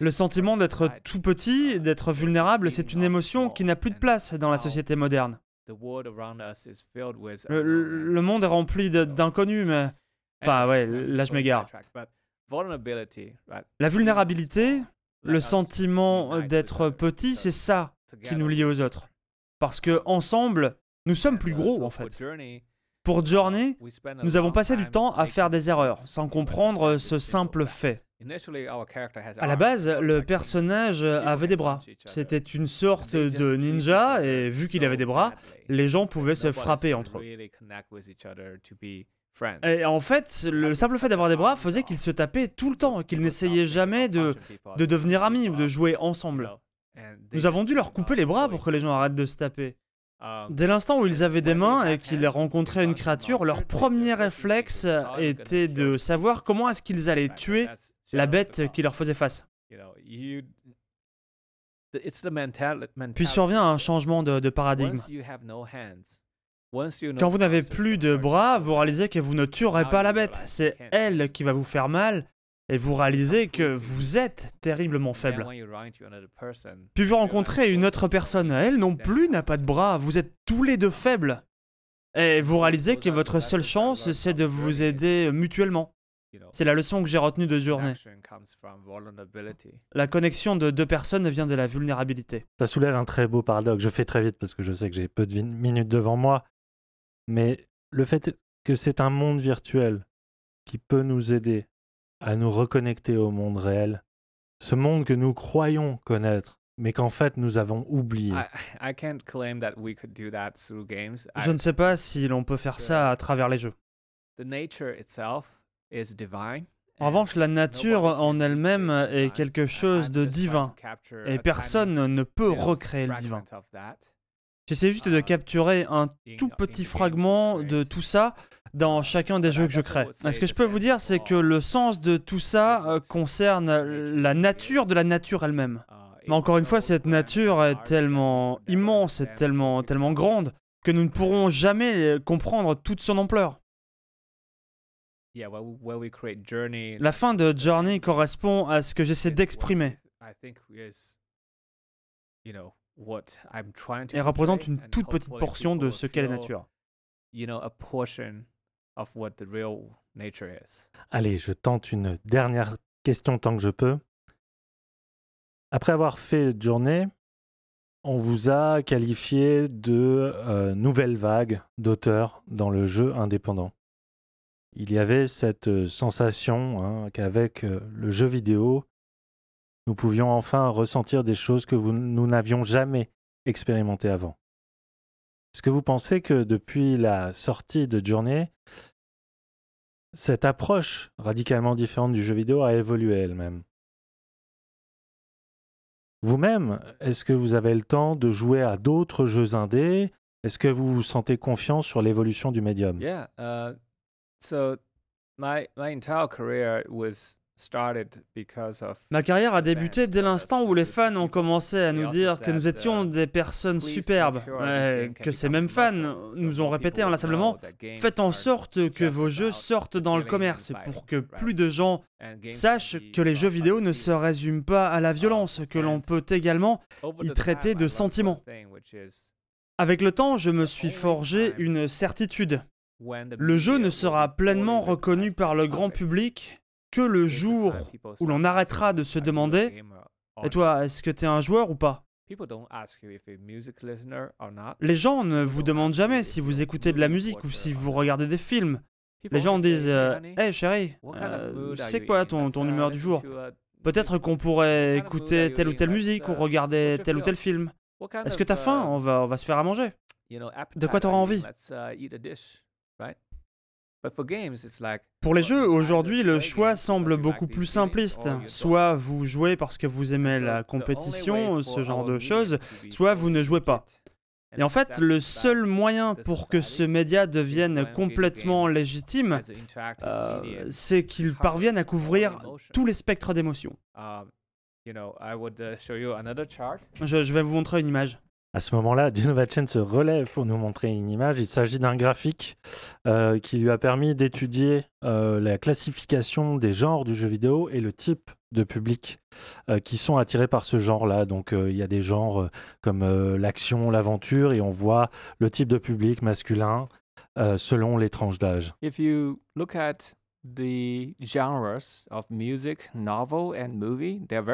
Le sentiment d'être tout petit, d'être vulnérable, c'est une émotion qui n'a plus de place dans la société moderne. Le, monde est rempli d'inconnus, mais... Enfin ouais, là je m'égare. La vulnérabilité, le sentiment d'être petit, c'est ça qui nous lie aux autres. Parce que ensemble, nous sommes plus gros en fait. Pour Journey, nous avons passé du temps à faire des erreurs, sans comprendre ce simple fait. À la base, le personnage avait des bras. C'était une sorte de ninja, et vu qu'il avait des bras, les gens pouvaient se frapper entre eux. Et en fait, le simple fait d'avoir des bras faisait qu'ils se tapaient tout le temps, qu'ils n'essayaient jamais de, de devenir amis ou de jouer ensemble. Nous avons dû leur couper les bras pour que les gens arrêtent de se taper. Dès l'instant où ils avaient des mains et qu'ils rencontraient une créature, leur premier réflexe était de savoir comment est-ce qu'ils allaient tuer la bête qui leur faisait face. Puis survient un changement de, de paradigme. Quand vous n'avez plus de bras, vous réalisez que vous ne tuerez pas la bête. C'est elle qui va vous faire mal et vous réalisez que vous êtes terriblement faible. Puis vous rencontrez une autre personne. Elle non plus n'a pas de bras. Vous êtes tous les deux faibles. Et vous réalisez que votre seule chance, c'est de vous aider mutuellement. C'est la leçon que j'ai retenue de journée. La connexion de deux personnes vient de la vulnérabilité. Ça soulève un très beau paradoxe. Je fais très vite parce que je sais que j'ai peu de minutes devant moi. Mais le fait que c'est un monde virtuel qui peut nous aider à nous reconnecter au monde réel, ce monde que nous croyons connaître, mais qu'en fait nous avons oublié. Je ne sais pas si l'on peut faire ça à travers les jeux. En revanche, la nature en elle-même est quelque chose de divin, et personne ne peut recréer le divin. J'essaie juste de capturer un tout petit fragment de tout ça dans chacun des jeux que je crée. Ce que je peux vous dire, c'est que le sens de tout ça euh, concerne la nature de la nature elle-même. Mais encore une fois, cette nature est tellement immense et tellement, tellement grande que nous ne pourrons jamais comprendre toute son ampleur. La fin de Journey correspond à ce que j'essaie d'exprimer et représente une toute petite portion de ce qu'est la nature. Allez, je tente une dernière question tant que je peux. Après avoir fait journée, on vous a qualifié de euh, nouvelle vague d'auteurs dans le jeu indépendant. Il y avait cette euh, sensation hein, qu'avec euh, le jeu vidéo, nous pouvions enfin ressentir des choses que nous n'avions jamais expérimentées avant. Est-ce que vous pensez que depuis la sortie de Journée, cette approche radicalement différente du jeu vidéo a évolué elle-même. Vous-même, est-ce que vous avez le temps de jouer à d'autres jeux indés? Est-ce que vous vous sentez confiant sur l'évolution du médium? Yeah, uh, so my my entire career was Ma carrière a débuté dès l'instant où les fans ont commencé à nous dire que nous étions des personnes superbes, que ces mêmes fans nous ont répété inlassablement Faites en sorte que vos jeux sortent dans le commerce pour que plus de gens sachent que les jeux vidéo ne se résument pas à la violence, que l'on peut également y traiter de sentiments. Avec le temps, je me suis forgé une certitude. Le jeu ne sera pleinement reconnu par le grand public que le jour où l'on arrêtera de se demander Et toi, est-ce que tu es un joueur ou pas? Les gens ne vous demandent jamais si vous écoutez de la musique ou si vous regardez des films. Les gens disent Hé hey, chérie, euh, c'est quoi ton, ton humeur du jour? Peut-être qu'on pourrait écouter telle ou telle musique ou regarder tel ou tel film. Est-ce que t'as faim? on va, on va se faire à manger. De quoi t'auras envie? Pour les jeux, aujourd'hui, le choix semble beaucoup plus simpliste. Soit vous jouez parce que vous aimez la compétition, ce genre de choses, soit vous ne jouez pas. Et en fait, le seul moyen pour que ce média devienne complètement légitime, euh, c'est qu'il parvienne à couvrir tous les spectres d'émotions. Uh, je vais vous montrer une image. À ce moment-là, Chen se relève pour nous montrer une image. Il s'agit d'un graphique euh, qui lui a permis d'étudier euh, la classification des genres du jeu vidéo et le type de public euh, qui sont attirés par ce genre-là. Donc il y a des genres comme l'action, l'aventure, et on voit le type de public masculin selon les tranches d'âge.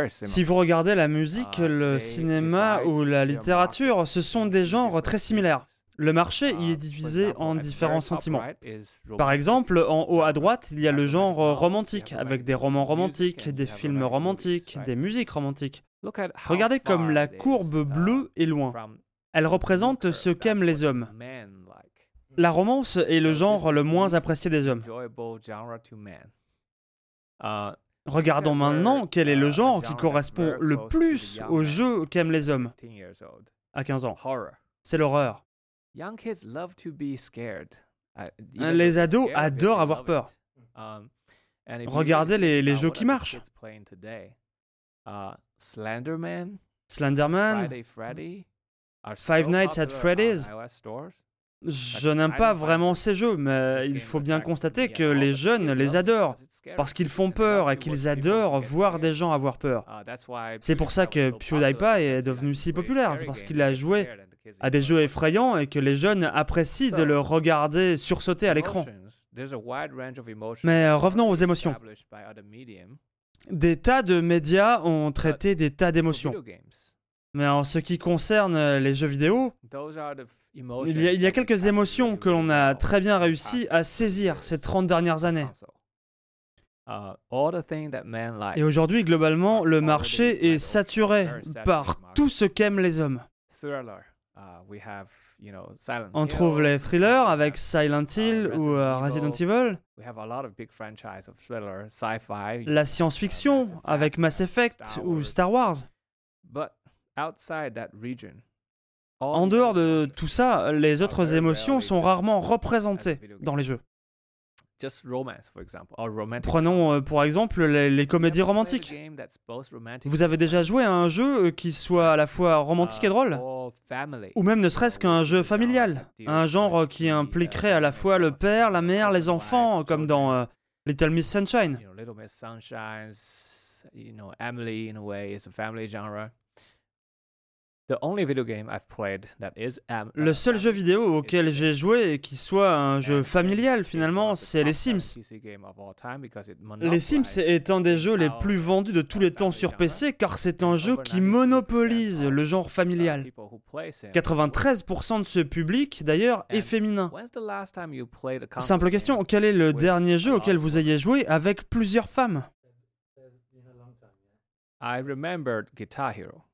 Si vous regardez la musique, uh, le cinéma ou la littérature, ce sont des genres très similaires. Le marché y est divisé en différents sentiments. Par exemple, en haut à droite, il y a le genre romantique, avec des romans romantiques, des films romantiques, des musiques romantiques. Regardez comme la courbe bleue est loin. Elle représente ce qu'aiment les hommes. La romance est le genre le moins apprécié des hommes. Regardons maintenant quel est le genre qui correspond le plus au jeu qu'aiment les hommes à 15 ans. C'est l'horreur. Uh, Hein, Les ados adorent avoir peur. Um, Regardez les- jeux qui marchent. uh, Slenderman, Five Nights at Freddy's. Je n'aime pas vraiment ces jeux, mais il faut bien constater que les jeunes les adorent, parce qu'ils font peur et qu'ils adorent voir des gens avoir peur. Uh, C'est pour ça que PewDiePie est devenu si populaire, c'est parce qu'il a joué à des jeux effrayants et que les jeunes apprécient de le regarder sursauter à l'écran. Mais euh, revenons aux émotions. Des tas de médias ont traité des tas d'émotions. Mais en ce qui concerne euh, les jeux vidéo, il y, a, il y a quelques émotions que l'on a très bien réussi à saisir ces 30 dernières années. Et aujourd'hui, globalement, le marché est saturé par tout ce qu'aiment les hommes. On trouve les thrillers avec Silent Hill ou euh, Resident Evil, la science-fiction avec Mass Effect ou Star Wars. En dehors de tout ça, les autres émotions sont rarement représentées dans les jeux. Prenons euh, pour exemple les, les comédies romantiques. Vous avez déjà joué à un jeu euh, qui soit à la fois romantique et drôle? Ou même ne serait-ce qu'un jeu familial. Un genre euh, qui impliquerait à la fois le père, la mère, les enfants, comme dans euh, Little Miss Sunshine. The only video game I've played that is Le seul jeu vidéo auquel j'ai joué et qui soit un jeu familial finalement, c'est les Sims. Les Sims un des jeux les plus vendus de tous les temps sur PC car c'est un jeu qui monopolise le genre familial. people who play Sims. 93% de ce public d'ailleurs est féminin. Simple question, quel est le dernier jeu auquel vous ayez joué avec plusieurs femmes? I remembered Guitar Hero.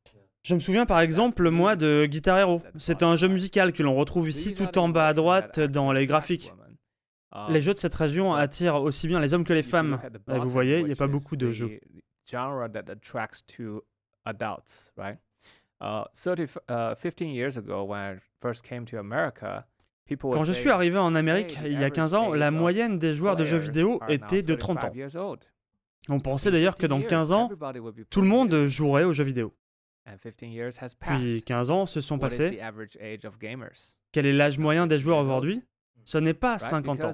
Je me souviens par exemple moi de Guitar Hero. C'est un jeu musical que l'on retrouve ici tout en bas à droite dans les graphiques. Les jeux de cette région attirent aussi bien les hommes que les femmes. Et vous bottom, voyez, il n'y a pas beaucoup de jeux. Genre that attracts to adults, right? 30, f- 15 years ago, when I first came to America, people would Quand je suis arrivé en Amérique "Hey, the il y a 15 average ans, la moyenne des joueurs de jeux vidéo était de 30 ans. 35 years old." On pensait d'ailleurs que 15 dans years, 15 ans, tout le monde jouerait aux jeux vidéo. And 15 years has Puis passed. 15 ans se sont passés. Quel est l'âge moyen des joueurs 50 years old. aujourd'hui Ce n'est pas Right? 50 ans.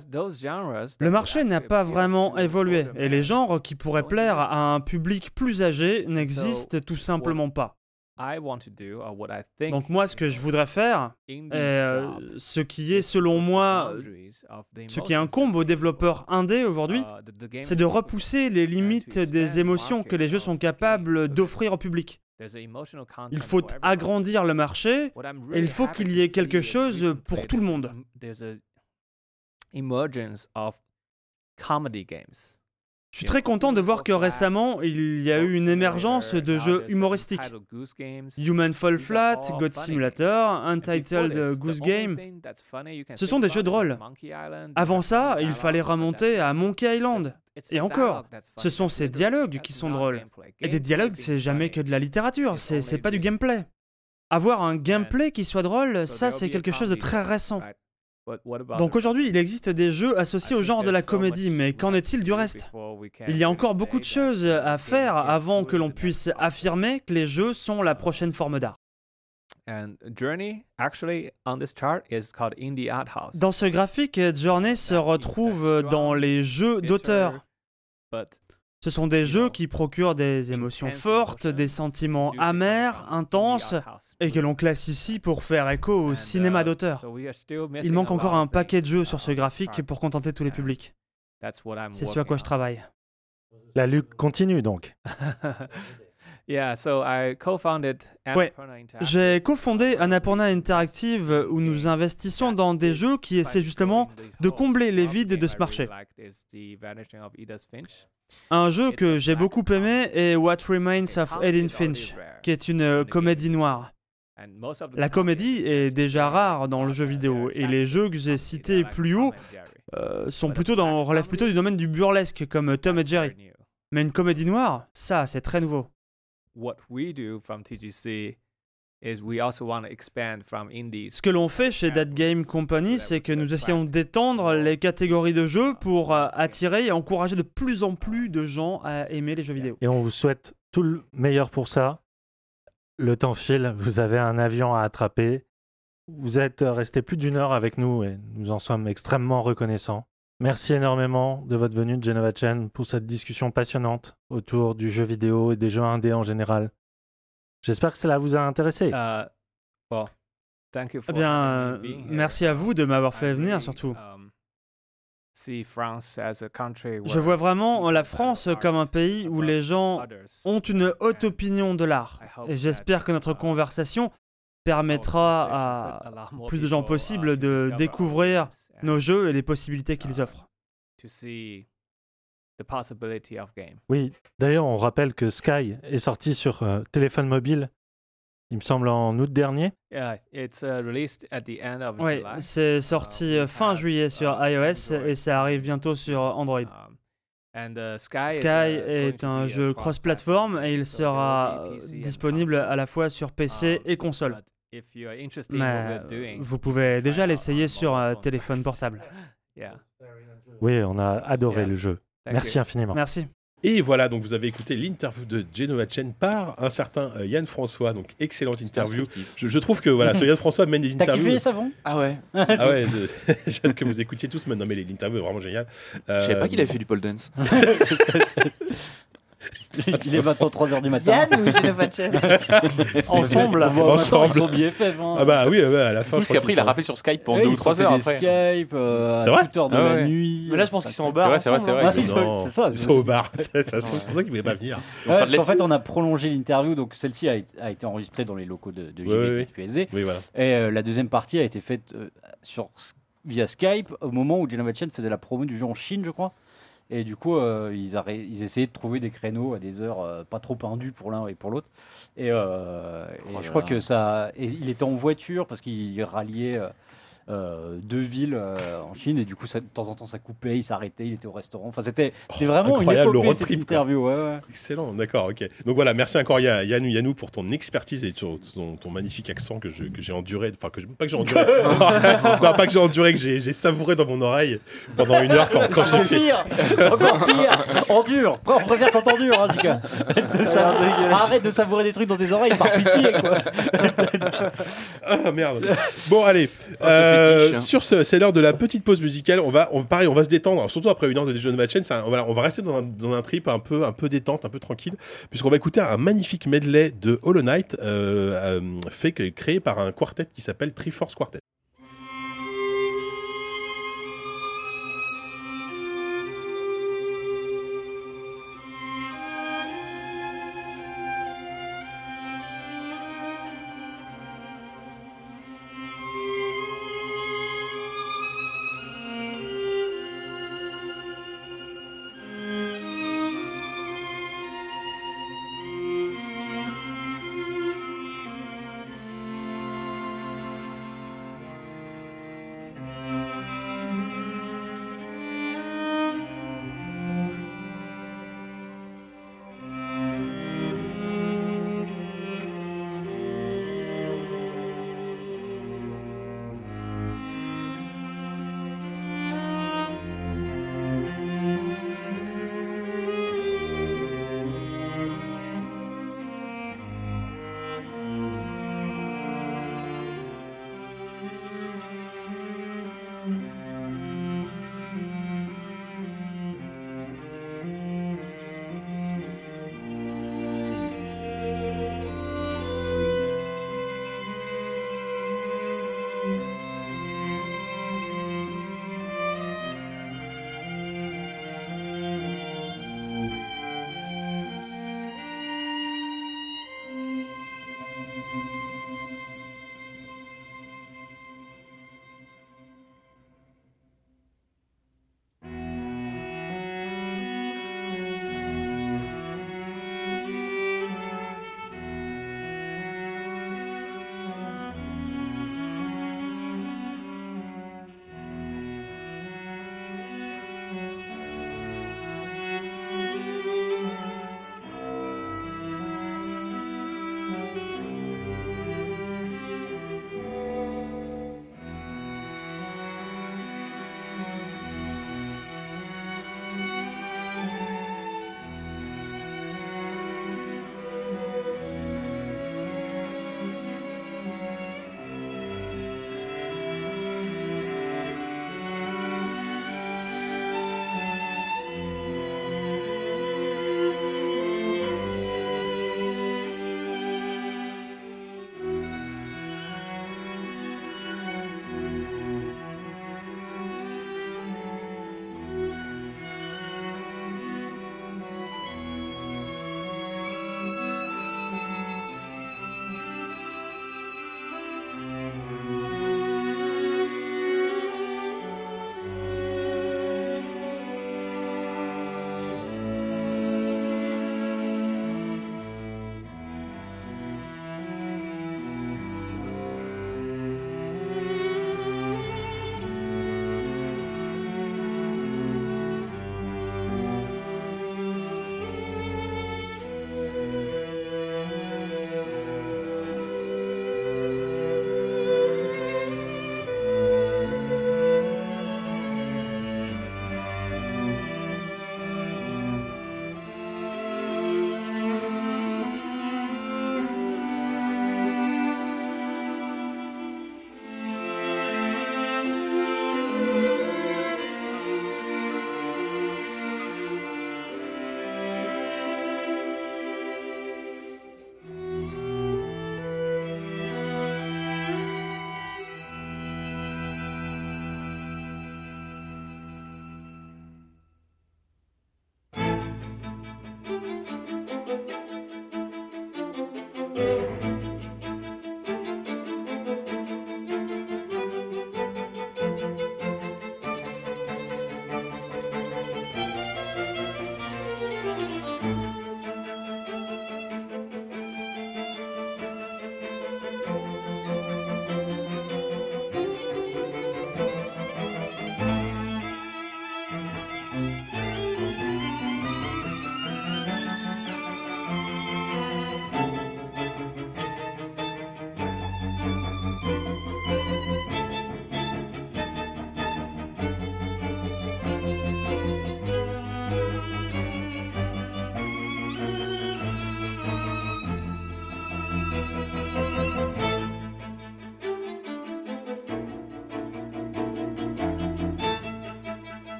Le marché n'a pas vraiment évolué et les genres qui pourraient plaire à un public plus âgé n'existent tout simplement pas. Donc moi, ce que je voudrais faire, est, euh, ce qui est selon moi, ce qui incombe aux développeurs indés aujourd'hui, uh, c'est de repousser les limites des émotions que les jeux sont capables d'offrir au public. Il faut agrandir le marché et il faut qu'il y ait quelque chose pour tout le monde. Je suis très content de voir que récemment, il y a eu une émergence de jeux humoristiques. Human Fall Flat, God Simulator, Untitled Goose Game. Ce sont des jeux de rôle. Avant ça, il fallait remonter à Monkey Island. Et encore, ce sont ces dialogues qui sont drôles. Et des dialogues, c'est jamais que de la littérature, c'est pas du gameplay. Avoir un gameplay qui soit drôle, ça c'est quelque chose de très récent. Donc aujourd'hui, il existe des jeux associés au genre de la comédie, mais qu'en est-il du reste? Il y a encore beaucoup de choses à faire avant que l'on puisse affirmer que les jeux sont la prochaine forme d'art. Dans ce graphique, Journey se retrouve dans les jeux d'auteur. But Ce sont des jeux qui procurent des émotions fortes, des sentiments amers, intenses, et que l'on classe ici pour faire écho au cinéma d'auteur. Il manque encore un paquet de jeux sur ce graphique pour contenter tous les publics. C'est ce à quoi je travaille. La lutte continue donc. yeah, so I co-founded Ouais, j'ai cofondé Annapurna Interactive où nous investissons dans des jeux qui essaient justement de combler les vides de ce marché. Un jeu que j'ai beaucoup aimé est What Remains of Edith Finch, qui est une euh, comédie noire. La comédie est déjà rare dans le jeu vidéo et les jeux que j'ai cités plus haut euh, sont plutôt dans, relèvent plutôt du domaine du burlesque comme Tom et Jerry. Mais une comédie noire, ça c'est très nouveau. What we do from TGC is we also want to expand from indies. Ce que l'on fait chez That Game Company, c'est que nous essayons d'étendre les catégories de jeux pour euh, attirer et encourager de plus en plus de gens à aimer les jeux vidéo. Et on vous souhaite tout le meilleur pour ça. Le temps file, vous avez un avion à attraper. Vous êtes resté plus d'une heure avec nous et nous en sommes extrêmement reconnaissants. Merci énormément de votre venue de Genova Chen pour cette discussion passionnante autour du jeu vidéo et des jeux indés en général. J'espère que cela vous a intéressé. Uh, well, thank you Eh for bien, euh, being here. merci à vous de m'avoir I fait venir surtout. um, see France as a country Je where vois vraiment la France comme un pays où les gens ont une haute opinion de l'art. Et j'espère que notre uh, conversation permettra conversation à plus de gens uh, possible to de découvrir nos jeux et les possibilités qu'ils uh, offrent. to see the possibility of game. Oui, d'ailleurs, on rappelle que Sky est sorti sur euh, téléphone mobile, il me semble en août dernier. Uh, Oui, c'est sorti we euh, fin juillet sur uh, iOS et ça arrive bientôt sur Android. And uh, Sky, uh, est un jeu cross-platform et il sera euh, disponible à la fois sur PC Um, et console. but if you are interested in what Mais doing, vous pouvez déjà l'essayer on sur mobile euh, phone téléphone first. portable. yeah. Oui, on a adoré Yeah. le jeu. Thank Merci you. infiniment. Merci. Et voilà, donc vous avez écouté l'interview de Genova Chen par un certain euh, Yann François, donc excellente interview. Je, je trouve que voilà, ce Yann François mène des T'as interviews. kiffé Savon Ah ouais. Ah ouais, j'ai hâte que vous écoutiez tous maintenant, mais l'interview est vraiment géniale. Je savais Euh, pas qu'il avait fait du pole dance. Il est maintenant 3h du matin. Yann ou Genova Chen Ensemble. Bon, Ensemble. Ils sont BFF. Hein. Ah bah oui, ouais, à la fin. je Parce qu'après, il a rappelé sur Skype pendant Ouais, deux ou ils trois se heures fait après. Skype euh, C'est à vrai toute heure de Ah la nuit. Mais là, je pense qu'ils sont au bar. c'est vrai, c'est vrai. hein. Ouais, ils Non, c'est ça, Ils c'est- sont au bar. ça se trouve, c'est pour ça qu'ils ne pouvaient pas venir. L'essai. fait, on a prolongé l'interview, donc celle-ci a, été- enregistrée dans les locaux de. JVQSD. Oui, voilà. Et euh, la deuxième partie a été faite euh, sur, via Skype au moment où Genova Chen faisait la promo du jeu en Chine, je crois. Et du coup, euh, ils, essayaient de trouver des créneaux à des heures euh, pas trop indues pour l'un et pour l'autre. Et, euh, et Oh je crois que ça. et il était en voiture parce qu'il ralliait euh, deux villes euh, en Chine et du coup, ça- de temps en temps, ça coupait, il s'arrêtait, il était au restaurant. Enfin, c'était c'était Oh, vraiment incroyable, une le épopée road cette trip, interview. Ouais, ouais. Excellent, d'accord, ok. Donc voilà, merci encore Ya- Yannou Yannou pour ton expertise et ton, ton magnifique accent que je- que j'ai enduré, enfin que je, pas que j'ai enduré, non, pas que j'ai enduré, que j'ai j'ai savouré dans mon oreille pendant une heure quand, quand j'ai Encore fait. pire, encore pire, on dure. On préfère quand on dure, hein, Jika. De sa- Arrête de savourer des trucs dans tes oreilles par pitié, quoi. Ah merde. Bon allez, Oh, Euh, fétiche. sur ce, c'est l'heure de la petite pause musicale. On va, on, pareil, on va se détendre, Alors, surtout après une heure de de match. On, va, on va rester dans un, dans un trip un peu, un peu détente, un peu tranquille, puisqu'on va écouter un magnifique medley de Hollow Knight, euh, euh, fait que, créé par un quartet qui s'appelle Triforce Quartet.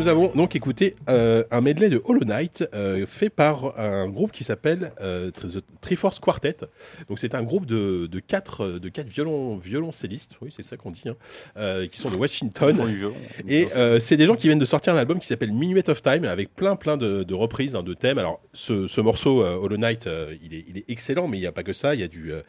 Nous avons donc écouté euh, un medley de Hollow Knight euh, fait par un groupe qui s'appelle euh, The Triforce Quartet. Donc c'est un groupe de, de quatre, de quatre violon, violoncellistes, oui c'est ça qu'on dit, hein, euh, qui sont de Washington. Violon. Et euh, c'est des gens qui viennent de sortir un album qui s'appelle Minuet of Time avec plein plein de, de reprises, hein, de thèmes. Alors ce, ce morceau euh, Hollow Knight, euh, il, est, il est excellent, mais il n'y a pas que ça. Il y a du, euh,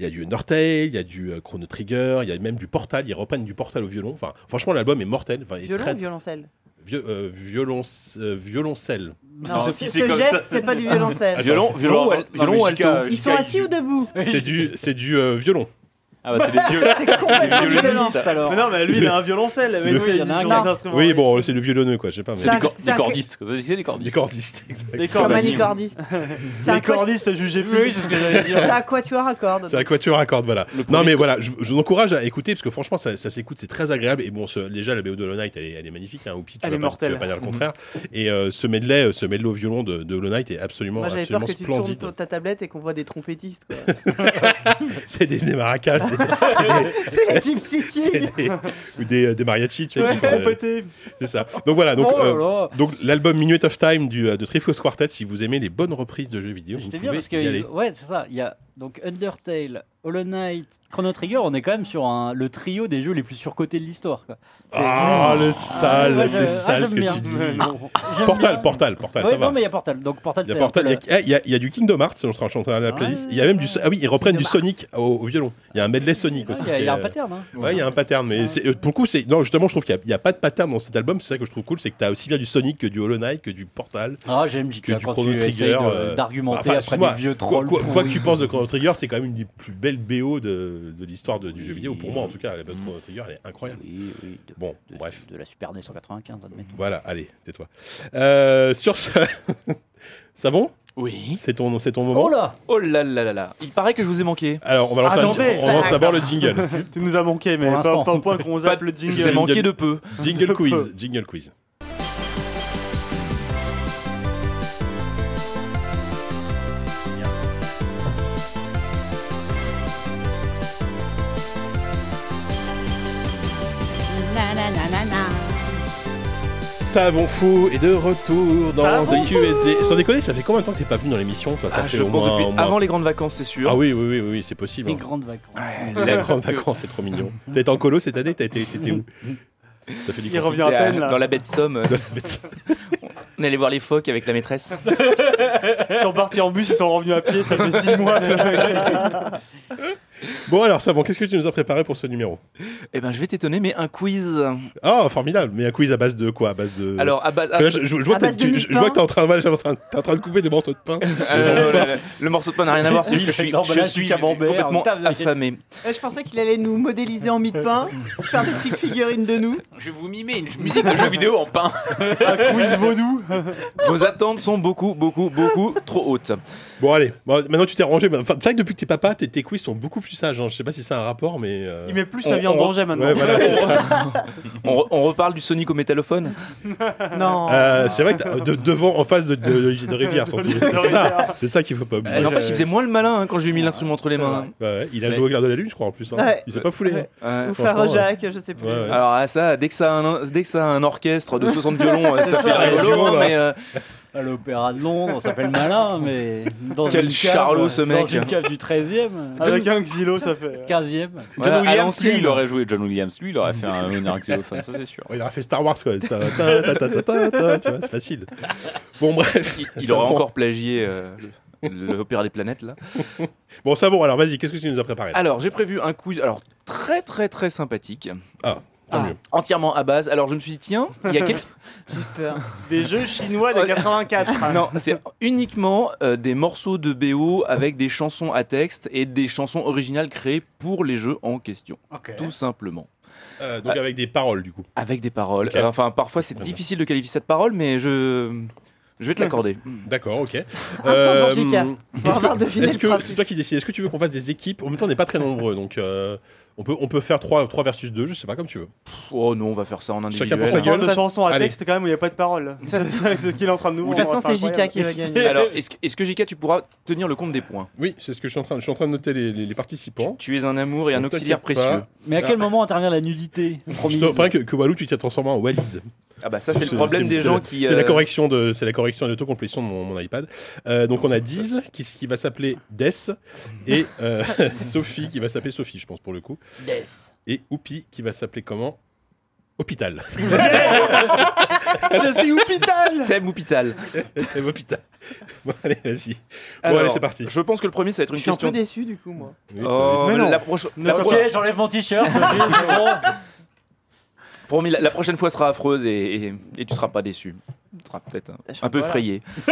il y a du Undertale, il y a du euh, Chrono Trigger, il y a même du Portal. Ils reprennent du Portal au violon. Enfin, franchement, l'album est mortel. Enfin, est Violon très- ou violoncelle? Euh, violon, euh, violoncelle. Non, ce, si ce c'est geste, c'est pas du violoncelle. Violon, violon, Violon, violon non, Ils sont assis ou debout? C'est du, c'est du euh, violon. Ah bah c'est les vieux. C'est complètement du violon. Violoniste alors. Mais non, mais lui, il a un violoncelle. Mais Le- nous, il y en a un qui- des instruments. Oui, bon, c'est le violonneux, quoi. Je sais pas. mais- C'est des, cor- c'est des un- cordistes. Vous savez, c'est des Des cordistes. cordistes. exact. Les Comme un cordistes. C'est un Les quat- cordistes jugés Oui, c'est ce que j'allais dire. c'est un quatuor à cordes. C'est un quatuor à cordes, voilà. Le Non, premier mais voilà, je, je vous encourage à écouter parce que franchement, ça, ça s'écoute, c'est très agréable. Et bon, ce- déjà, la BO de Hollow Knight, elle est, elle est magnifique. Hein, Oupi, tu Elle vas est pas, mortelle. tu vas pas dire le contraire. Et euh, ce medley, euh, ce medley au violon de, de Hollow Knight est absolument, Moi j'avais peur absolument que tu tournes splendide. ton- ta tablette et qu'on voit des trompettistes. quoi. C'est des, des maracas, des- c'est les Gypsy Kings. des- ou des, des mariachis, tu sais, Ouais, euh, c'est ça. Donc voilà, donc, oh euh, donc l'album Minute of Time du, euh, de Triforce Quartet, si vous aimez les bonnes reprises de jeux vidéo, vous C'était pouvez bien parce que y aller. ouais c'est ça il y a donc Undertale Hollow Knight Chrono Trigger on est quand même sur un, le trio des jeux les plus surcotés de l'histoire quoi. C'est- Ah, le sale, ouais, c'est je- sale ah, ce que j'aime tu dis. Non. Portal, Portal, Portal, ça va. non mais il y a Portal donc Portal Il y a c'est Portal, il y a- il y, a- il y a du Kingdom Hearts, je suis en train de la playlist. Il y a même du, ah oui, ils reprennent du Kingdom Sonic au, au violon. Il y a un medley Sonic aussi. Il y a- il y a un est- pattern hein. Ouais, il y a un pattern, mais c'est- euh, pour le coup, c'est non justement, je trouve qu'il n'y a, pas de pattern dans cet album. C'est ça que je trouve cool, c'est que tu as aussi bien du Sonic que du Hollow Knight, que du Portal. Ah j'aime Que JK du quand Chrono tu Trigger, de- euh, d'argumenter Enfin, après excuse-moi, des vieux Quoi, trolls quoi- quoi que pourris. tu penses de Chrono Trigger, c'est quand même une des plus belles BO de, de l'histoire du jeu vidéo. Pour moi, en tout cas, la BO de Chrono Trigger, elle est incroyable. Oui, oui, de, Bon, de- bref. de la Super NES 195 admettons. Voilà, allez, tais-toi. Euh, sur ce, ça bon Oui. C'est ton, c'est ton moment? Oh là Oh là là là là. Il paraît que je vous ai manqué. Alors, on va lancer un- Attendez. on lance d'abord le jingle. Tu nous as manqué, mais Pour pas, pas au point qu'on zappe le Je vous ai jingle. manqué de peu. Jingle quiz, jingle quiz. Savon fou est de retour dans Savon ZQSD. Sans déconner, ça fait combien de temps que t'es pas venu dans l'émission Ça Ah, fait je au pense moins, depuis au moins- avant les grandes vacances, c'est sûr. Ah oui, oui, oui, oui, c'est possible. Les hein. grandes vacances. Les grandes vacances, c'est trop mignon. T'as été en colo cette année? T'as été, t'étais où? Ça fait du Il revient à peine là. Dans la baie de Somme, euh, on est allé voir les phoques avec la maîtresse. Ils sont partis en bus, ils sont revenus à pied, ça fait 6 mois. Bon alors, ça bon, qu'est-ce que tu nous as préparé pour ce numéro? Eh ben, je vais t'étonner, mais un quiz. Ah, formidable. Mais un quiz à base de quoi? À base de. Alors, à base. Là, je, je- je vois À que de tu- je de je vois que t'es en train, voilà, j'étais en train, t'es en train de couper des morceaux de pain. Euh, le, le- le morceau de pain n'a rien à voir, c'est juste que je suis, je suis complètement affamé. Euh, Je pensais qu'il allait nous modéliser en mie de pain, faire des petites figurines de nous. Je vais vous mimer une musique de jeu vidéo en pain. Un quiz vaudou. Vos attentes sont beaucoup, beaucoup, beaucoup trop hautes. Bon, allez. Bon, maintenant, tu t'es rangé. mais- Enfin, c'est vrai que depuis que t'es papa, tes, tes quiz sont beaucoup plus sages. hein. Je sais pas si c'est un rapport, mais. euh, Il met plus On- sa vie en on- danger maintenant. Ouais, voilà, c'est ça. On, re- on reparle du Sonic au métallophone Non. Euh, c'est vrai que t'as- de, devant, en face de, de, de, de Rivière, surtout. C'est ça, c'est ça qu'il faut pas oublier. Euh, N'empêche, il faisait moins le malin hein, quand je lui ai mis l'instrument entre les mains. Ouais, ouais, il a joué au clair de la lune, je crois, en plus. hein. Ouais. Il s'est pas foulé. Ouais. hein. Ouais. Ou franchement, faire Jacques, je sais plus. Ouais, ouais. Alors à ça, dès que ça a un, dès que ça a un orchestre de 60 violons, euh, ça fait ça, il y a du rigolo, monde, hein, hein. mais euh, À l'Opéra de Londres, ça fait le malin, mais. Dans Quel une cave, charlot, ce Dans mec. une cave du 13e. Avec un xylo, ça fait. 15e. voilà, John Williams, lui, il aurait joué John Williams, lui, il aurait fait un honneur xylophone, ça c'est sûr. Ouais, il aurait fait Star Wars, quoi. Ta- ta- ta- ta- ta- ta- ta, Tu vois, c'est facile. Bon, bref. Il, aurait encore plagié euh, l'Opéra des planètes là. Bon, ça bon, alors vas-y, qu'est-ce que tu nous as préparé? Alors j'ai prévu un quiz, alors très très très sympathique, Tant Ah. entièrement à base. Alors je me suis dit tiens, il y a quel- J'ai peur. Des jeux chinois de Ouais. 84. non, c'est uniquement euh, des morceaux de BO avec des chansons à texte et des chansons originales créées pour les jeux en question, tout simplement. Euh, donc, avec des paroles, du coup. Avec des paroles. Euh, enfin, parfois c'est difficile de qualifier cette parole, mais je, je vais te l'accorder. D'accord, ok. deviné Est-ce que c'est toi qui décides Est-ce que tu veux qu'on fasse des équipes? En même temps, on n'est pas très nombreux, donc euh, on peut on peut faire 3, 3 versus 2, je sais pas comme tu veux. Oh non, on va faire ça en Chacun individuel. pour sa gueule. Une chanson à Allez. texte quand même où il n'y a pas de parole. C'est c'est ce qu'il est en train de nous De toute façon, c'est Jika qui va gagner. Alors, est-ce que, est-ce que JK, tu pourras tenir le compte des points? Oui, c'est ce que je suis en train, je suis en train de noter les, les- les participants. Tu es un amour et un auxiliaire pas. précieux. Mais à quel moment intervient la nudité Je te que, que Walou, tu t'es transformé en Walid. Ah bah ça c'est le problème des gens la- qui... C'est la euh, correction de, c'est la correction d'autocomplétion de mon, mon iPad. Euh, donc on a Diz qui, qui va s'appeler Des et euh, Sophie qui va s'appeler Sophie, je pense pour le coup. Et Oupi qui va s'appeler comment? Hôpital. Je suis hôpital Thème hôpital. C'est Hôpital. Bon allez, vas-y. Bon Alors, allez, c'est parti. Je pense que le premier ça va être Je une suis un peu question... déçu du coup, moi. Oui, Oh, Mais non. la, proche- la Ok, j'enlève mon t-shirt. Promis, la, la prochaine fois sera affreuse et, et, et tu seras pas déçu. Tu seras peut-être un, un peu Voilà. effrayé.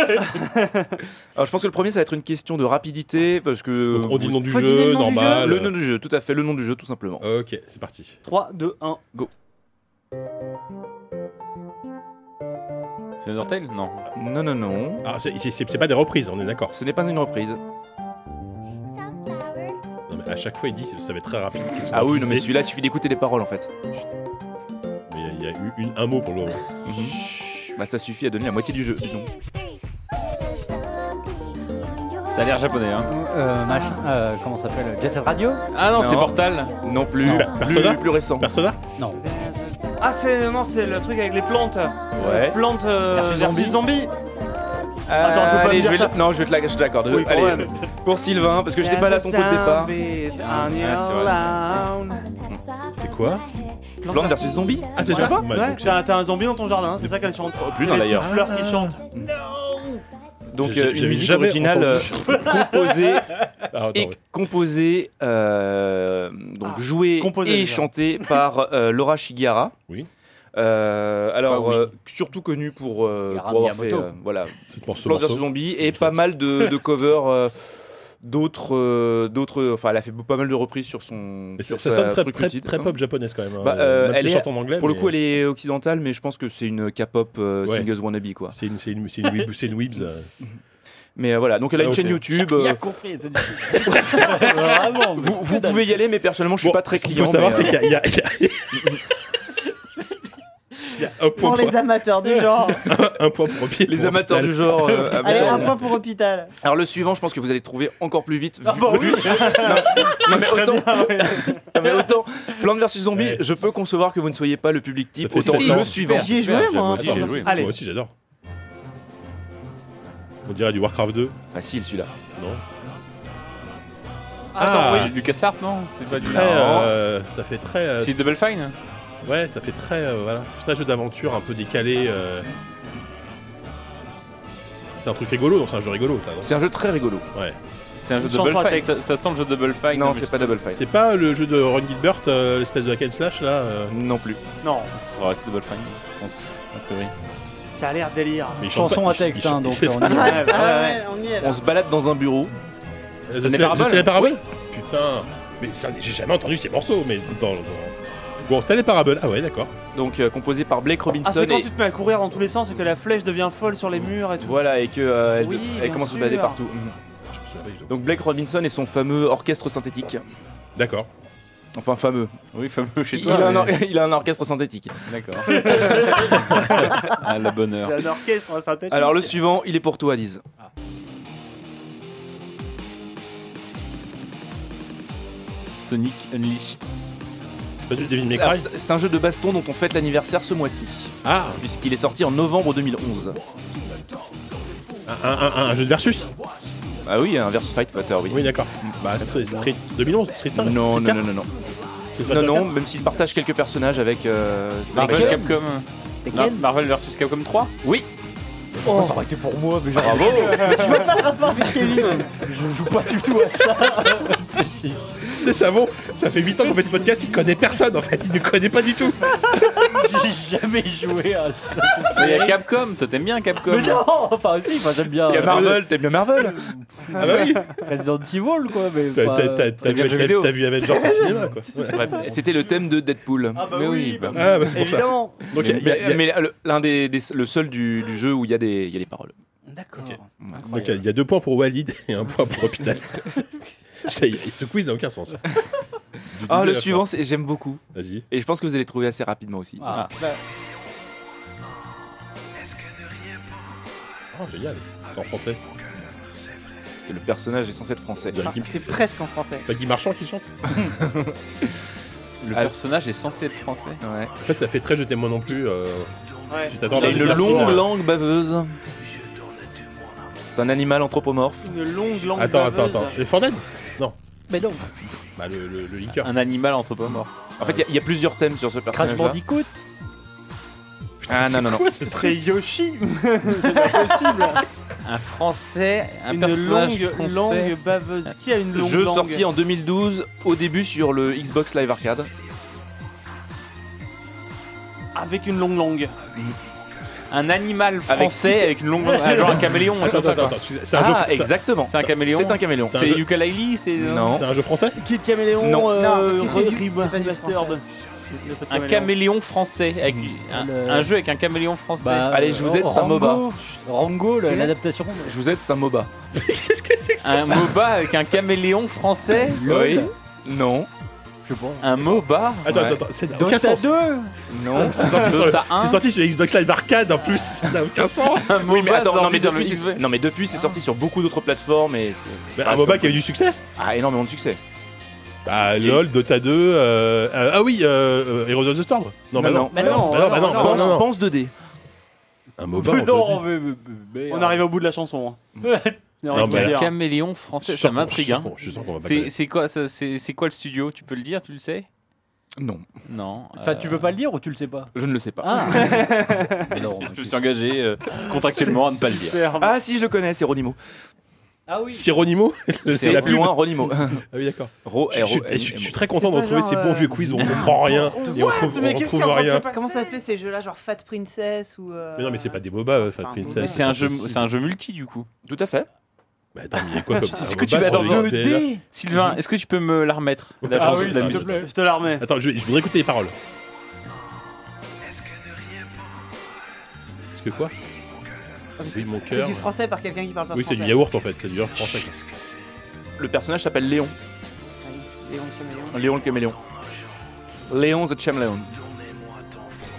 Alors je pense que le premier ça va être une question de rapidité parce que... Donc, on dit le nom du jeu, le nom du normal. Le nom du jeu, tout à fait, le nom du jeu tout simplement. Ok, c'est parti. 3, 2, 1. C'est Undertale? Non. Non, non, non. Ah, c'est- c'est c'est- c'est pas des reprises, on est d'accord. Ce n'est pas une reprise. Non, mais à chaque fois, il dit ça va être très rapide. Ah oui, non mais celui-là, il suffit d'écouter les paroles en fait. Y a- eu une- un mot pour le moment. Bah ça suffit à donner la moitié du jeu. dis donc. Ça a l'air japonais, hein. Euh, machin, euh, comment ça s'appelle Jet Set Radio? Ah non, Non. c'est Portal. Non plus. Non. Plus- Persona? plus, récent. Persona? Non. Ah, c'est non, c'est le truc avec les plantes. Ouais. Plantes euh, Versus versus zombie. Euh, Attends, faut pas me allez, dire je vais ça. le- Non, je vais te la- je te l'accorde. Oui, quand Allez, même. pour Sylvain, parce que j'étais pas là à ton coup de départ. Ah, C'est quoi? Plante versus zombie Ah, c'est ça Ouais, donc, t'as t'as un zombie dans ton jardin, c'est ça qu'elle chante. Plus non, Les d'ailleurs. petites fleurs qui chantent. Donc J'ai- euh, une j'avais musique jamais originale euh, composée Ah, attends, et ouais. composée euh, donc Ah, jouée composée, et déjà. chantée par euh, Laura Shigihara. Oui. Euh, alors Ah oui. euh, surtout connue pour, euh, pour avoir fait Miyamoto. euh, voilà Plants vs morceau. Zombies et pas mal de, de covers euh, d'autres euh, d'autres enfin elle a fait pas mal de reprises sur son Mais sur ça, ça sonne sa très, très, très pop japonaise quand même. hein. Bah, euh, Même si elle elle est- chante en anglais. pour le coup elle est occidentale mais je pense que c'est une K-pop euh, Ouais. singles wannabe quoi C'est une, c'est une, c'est une, weeb- c'est une weebs. euh. mais euh, voilà donc elle a une chaîne YouTube Il euh, a compris. Vraiment. vous, vous pouvez y aller mais personnellement je suis Bon, pas très Ce qu'il client faut savoir, mais, c'est euh, qu'il a, a- y a- Un point Pour les amateurs du genre. un point pour Hôpital. Les amateurs du genre. euh, Allez, un point pour hôpital. Alors le suivant, je pense que vous allez trouver encore plus vite. vu- bah oui. vu- non, non, mais autant, non, mais autant Plante vs Zombie, Ouais. je peux concevoir que vous ne soyez pas le public type. Ça fait Autant six, le hein. suivant. J'y ai joué, moi. moi aussi, j'ai joué. Allez. Moi aussi, j'adore. On dirait du Warcraft 2. Facile celui-là. Non Attends, oui. LucasArts, non C'est pas du. Très, euh, ça fait très. euh, C'est Double Fine ouais, ça fait très. euh, voilà, ça fait très jeu d'aventure un peu décalé. euh. C'est un truc rigolo, donc c'est un jeu rigolo, ça, non C'est un jeu très rigolo. Ouais. C'est un jeu chanson Double à texte. Ça, ça sent le jeu Double Fine. Non, mais c'est pas Double Fine. C'est pas le jeu de Ron Gilbert, euh, l'espèce de hack and slash là euh, Non plus. Non, Ça aurait été Double Fine, je pense. A priori. ça a l'air délire. mais il chante Chanson pas- à il- texte, il- hein, donc c'est on ça. y est. Ouais, ouais, ouais, ouais, on y est là. On se balade dans un bureau. The n'est Cell- pas The Putain, mais ça, j'ai jamais entendu ces morceaux, mais dans, dans- Bon, Stanley Parable, ah ouais, d'accord. Donc euh, composé par Blake Ah, Robinson c'est quand et tu te mets à courir dans tous les sens et que la flèche devient folle sur les murs et tout. voilà et que euh, elle, Oui, elle bien commence à se balader partout. Je me souviens pas du tout. Donc Blake Robinson et son fameux orchestre synthétique. D'accord. Enfin fameux. Oui, fameux chez Il, toi. a un, mais- or- il a un orchestre synthétique. D'accord. à la bonne heure. Un orchestre synthétique. Alors le suivant, il est pour toi, Lise. Sonic Unleashed. C'est pas du Devil May Alors, Cry C'est c'est un jeu de baston dont on fête l'anniversaire ce mois-ci, Ah, puisqu'il est sorti en novembre 2011. un, un- un- un jeu de versus Ah oui, un versus Fight Fighter, oui. Oui, d'accord. Bah, Street, Street 2011, Street 5, Non, Street non, 4, non, non, non. Street Non, Fighter non, 4. même s'il partage quelques personnages avec. euh, Marvel avec- Capcom. Mar- Marvel vs Capcom 3 Oui, Oh, ça aurait été pour moi, mais genre. bravo Je joue pas du tout à ça. C'est savon, ça fait 8 ans qu'on fait ce podcast, il connaît personne en fait, il ne connaît pas du tout. J'ai jamais joué à ça. Il y a Capcom, toi t'aimes bien Capcom Mais non, enfin si, enfin, j'aime bien. Il y a euh, Marvel, t'aimes bien Marvel Ah bah oui, Resident Evil quoi, mais. t'as pas- t'as- t'as- t'as bien vu, Avengers au cinéma quoi. C'était le thème de Deadpool. Ah bah Mais oui, oui, bah. Ah bah c'est pour ça. évidemment. Donc mais il y a- il y a- mais le- l'un des, des- le seul du, du jeu où il y a des, il y a des paroles. D'accord. donc, il y a- il y a deux points pour Walid et un point pour Hôpital. Ça y est, ce quiz n'a aucun sens. Ah, le suivant, c'est- j'aime beaucoup. Vas-y. Et je pense que vous allez trouver assez rapidement aussi. Ah. Oh, génial. C'est en français. Parce que le personnage est censé être français. Ah, Guy- C'est presque en français. C'est pas Guy Marchand qui chante Le Ah. personnage est censé être français. Ouais. En fait, ça fait très je t'aime moi non plus. euh, Ouais. Tu t'attends Il a une longue hein. langue baveuse. C'est un animal anthropomorphe. Une longue langue Attends, attends, baveuse. attends. Les Forden Mais non. Bah, le, le, le liqueur. Un animal anthropomorphe. En fait, il y a- il y, a plusieurs thèmes sur ce Crash personnage-là. Bandicoot. Ah non, non, non. C'est Yoshi C'est pas possible Un français, un Une personnage longue français. langue baveuse. Qui a une longue Jeu langue sorti en 2012, au début sur le Xbox Live Arcade. Avec une longue langue. Un animal français avec, une longue ah, genre un caméléon. un Attends, truc comme ça, C'est un jeu Ah, exactement. C'est un caméléon. C'est un caméléon. C'est un C'est jeu- ukulele, c'est Non. C'est un jeu français Kid Caméléon Non. euh, remastered. un caméléon français avec un, Le- un jeu avec un caméléon français. Bah, Allez, je vous aide, c'est un Rango. MOBA. Rango, l'adaptation. Je vous aide, c'est un MOBA. Qu'est-ce que c'est que ça un MOBA avec un caméléon français. Oui. Non. Je sais pas. Un MOBA. Attends, Ouais. attends, attends, ça n'a aucun Dota sens. 2 Non. C'est sorti, sur le- Dota 1. c'est sorti sur Xbox Live Arcade en plus, ça n'a aucun sens. Un Oui, mais MOBA attends, non, mais depuis, c'est- Xbox. non, mais depuis, c'est sorti sur beaucoup d'autres plateformes et. c'est- c'est- Mais ça un reste MOBA qui a eu du succès Ah, énormément de succès. Bah, LOL, Dota 2, euh, euh, ah oui, euh, euh, Heroes of the Storm. Non, bah Non, non. non. Bah non, Bah non, bah non, bah non, Pense, non, non. pense 2D. Un MOBA en 2D. Non, mais- mais- mais- On arrive au bout de la chanson. hein. Non. Caméléon français, ça m'intrigue. hein. C'est quoi, ça- c'est c'est quoi le studio? Tu peux le dire, tu le sais? Non, Non. Enfin, euh, tu peux pas le dire ou tu le sais pas? je ne le sais pas. Ah Je me suis engagé euh, contractuellement à ne pas le dire. Ah, si, je le connais, c'est Ronimo. Ah oui Sironimo C'est la plus pub. loin, Ronimo. Ah oui, d'accord. Ro, Je, je suis- R-O- je suis- je suis très content de pas retrouver genre, ces bons euh, vieux quiz où on comprend rien et on What? Mais on qu'est-ce se rien. Comment ça s'appelait ces jeux-là, genre Fat Princess ou. euh, Mais non, mais c'est pas des euh, c'est Fat un Princess. MOBA. Mais c'est un jeu, possible. c'est un jeu multi du coup. Tout à fait. Bah attends, mais il y a quoi comme. Est-ce que tu vas dans le XP, là Sylvain, est-ce que tu peux me la remettre la Ah oui, s'il te plaît. Je te la remets. Attends, je, vais- je voudrais écouter les paroles. Est-ce que quoi Oui, mon C'est cœur. du français par quelqu'un qui parle pas Oui, c'est français. du yaourt en fait, c'est du yaourt français. Le personnage s'appelle Léon. Léon Caméléon. Léon le caméléon. Léon the Chameleon.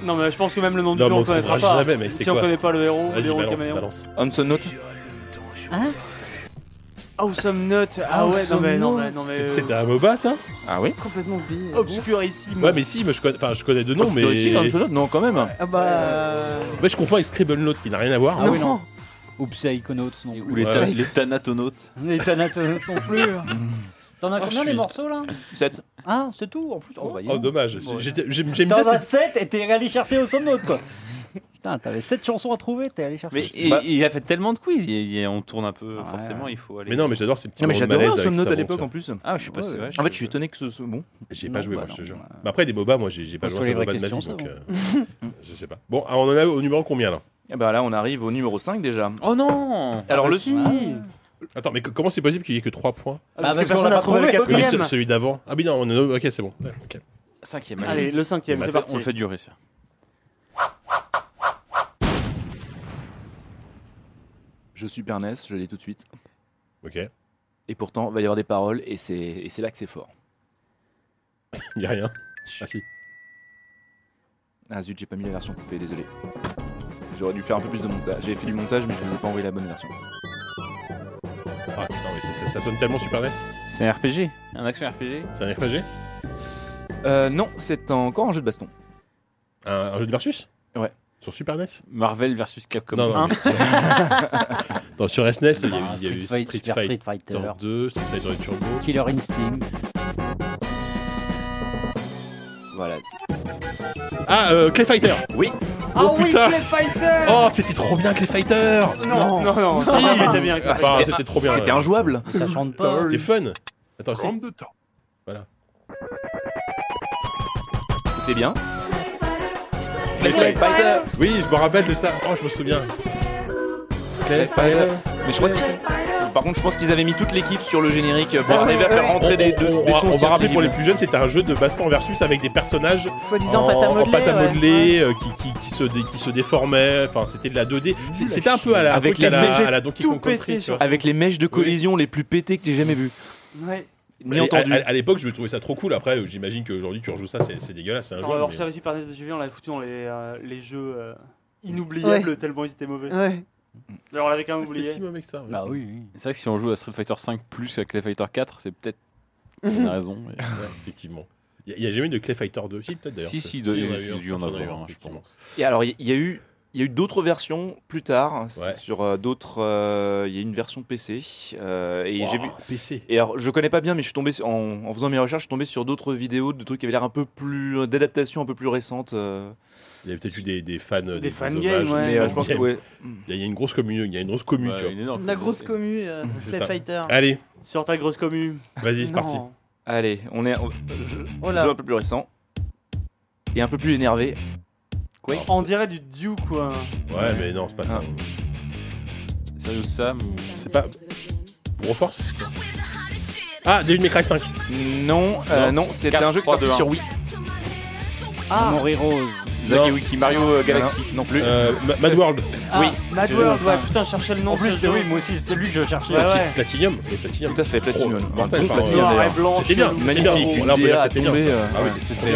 Non, mais je pense que même le nom du Non, jeu, mais on on le connaîtra trouvera pas. jamais, mec, c'est si on quoi connaît pas le héros, Vas-y, le balance, caméléon. balance. Hanson Note Awesome Note. Ah ouais, non mais, non mais, non mais. C'est- euh, C'était un MOBA, ça Ah oui Complètement oublié. Obscurissime. Ouais, mais si, mais je connais, enfin, je connais de nom, mais. Hanson Note Non, quand même. Ah bah. euh, Ouais, je confonds avec Scribble Note qui n'a rien à voir. Ah oui, non. Ou Psychonautes non Ou plus. les, ta- Ouais. les Thanatonautes. Les Thanatonautes non plus. T'en as Ah, combien des suis- morceaux là 7. Ah, c'est tout en plus. Oh, bah, Oh, dommage. Bon, J'étais- J'aime j'aime T'en bien as cette. 7 et t'es allé chercher au sommet quoi. Putain, t'avais 7 chansons à trouver, t'es allé chercher. Mais il, Bah- il a fait tellement de quiz, il, il- on tourne un peu, Ouais. forcément, il faut aller. Mais non, mais j'adore ces petits Non, mais moments de j'adorais malaise Hanson avec Note à l'époque en plus. Ah, je suis passé, Ouais, ouais. En fait, je suis étonné que ce soit bon. J'ai Non, pas joué, bah moi, je te jure. bah. Mais après, des MOBA, moi, j'ai pas joué à un MOBA de ma vie, donc. euh, Je sais pas. Bon, ah, on en a au numéro combien là? Et bah là, on arrive au numéro 5 déjà. Oh non Alors, bah le si. Attends, mais que- comment c'est possible qu'il y ait que 3 points? Ah, parce Bah, qu'on n'a trouvé le pas quatrième. ce- celui d'avant. Ah, oui, non, on est- ok, c'est bon. Cinquième, Allez, le cinquième, Bah, c'est on parti. on le fait durer ça. Je Super NES, je l'ai tout de suite. Ok. Et pourtant, il va y avoir des paroles et c'est et c'est là que c'est fort. Il y a rien. Ah, si. Ah zut, j'ai pas mis la version coupée, désolé. J'aurais dû faire un peu plus de montage. J'ai fait du montage, mais je vous ai pas envoyé la bonne version. Ah, putain, mais ça, ça- ça sonne tellement Super NES. C'est un RPG Un action RPG C'est un RPG Euh, non, c'est encore un jeu de baston. un, un jeu de versus? Ouais. Sur Super NES Marvel versus Capcom Non, non. 1 mais sur... non, sur SNES, il y a eu, Ah, il y a eu Street Street Fighter, Street Fighter, 2, Street Fighter Turbo. Killer Instinct. Voilà. Ah, euh, Clay Fighter Oui. Oh Ah oui, putain Clay Fighter Oh, c'était trop bien Clay Fighter Non, non, non, Si. c'était bien. Ah, Enfin, c'était trop bien. C'était injouable. Ça chante pas. C'était fun. Attends, c'est. C'était bien. Fighter. Oui, je me rappelle de ça. Oh, je me souviens. Clay Fighter. Mais je crois qu'ils- Par contre, je pense qu'ils avaient mis toute l'équipe sur le générique pour arriver à faire rentrer des, on, des on- sons on va rappeler pour les plus jeunes, c'était un jeu de baston versus avec des personnages Soi-disant en, pâte à en modeler. pâte à ouais. modeler, euh, qui, qui, qui se dé- qui se déformaient. Enfin, c'était de la 2D. C'est- C'était un peu à la, un Avec truc à les la, effets à la Donkey tout Kong Country. pété tu sur- vois. Avec les mèches de collision les plus pétées que j'ai jamais vues. Ouais. Ni entendu. À, à- à l'époque, je trouvais ça trop cool. Après, euh, j'imagine qu'aujourd'hui, tu rejoues ça, c'est c'est dégueulasse. C'est un jeu. Alors, mais- par NES de JV, on l'avait foutu dans les, euh, les jeux euh, inoubliables tellement ils étaient mauvais. Ouais. D'ailleurs, on l'avait quand même oublié. si mauvais que ça. ouais. Bah oui, oui. C'est vrai que si on joue à Street Fighter 5 plus qu'à Clay Fighter 4, c'est peut-être une raison. mais- Ouais, effectivement. Il n'y a, jamais eu de Clay Fighter 2. Si, peut-être d'ailleurs. Si, si, on a a dû en on a eu un, je effectivement. Et alors, il y, y a eu. Il y a eu d'autres versions plus tard Ouais. sur euh, d'autres. euh, Il y a eu une version PC euh, et Wow, j'ai vu. PC. Et alors, je connais pas bien, mais je suis tombé en, en faisant mes recherches, je suis tombé sur d'autres vidéos de trucs qui avaient l'air un peu plus euh, d'adaptation un peu plus récentes. euh. Il y a peut-être eu des, des fans. Des, fan hommages, games, ouais. mais euh, je pense que ouais. Il y a une grosse commune. Il y a une grosse commune, Ouais, tu vois. une énorme La grosse commu, euh, C'est. Fighter. Allez, Sur ta grosse commu. vas-y, c'est parti. Allez, on est. on- je- Oh là. jeu un peu plus récent et un peu plus énervé. Quake. On dirait du Duke, quoi. Ouais, mais non, c'est pas ça. Serious Sam ou- C'est pas. Broforce Ah, Devil May Cry 5. Non, euh, Non, 4, un jeu qui 3, sortait 2, 1. sur Wii. Ah, Mori Rose. Zack Non. et Wiki Mario euh, Galaxy. Non plus. Euh, Ma- Mad World. ah, oui. Mad World, ouais, putain, je cherchais le nom. En de plus, oui, moi aussi, c'était lui que je cherchais. Ouais, Plati- ouais. Platinum. Platinum. Tout à fait, Platinum. Un mortel, bon enfin, Platinum, Noir et blanc, C'était bien, Magnifique, une Là, on peut dire DA que à c'était bien. tomber, ça. euh, Ah oui, ouais, c'était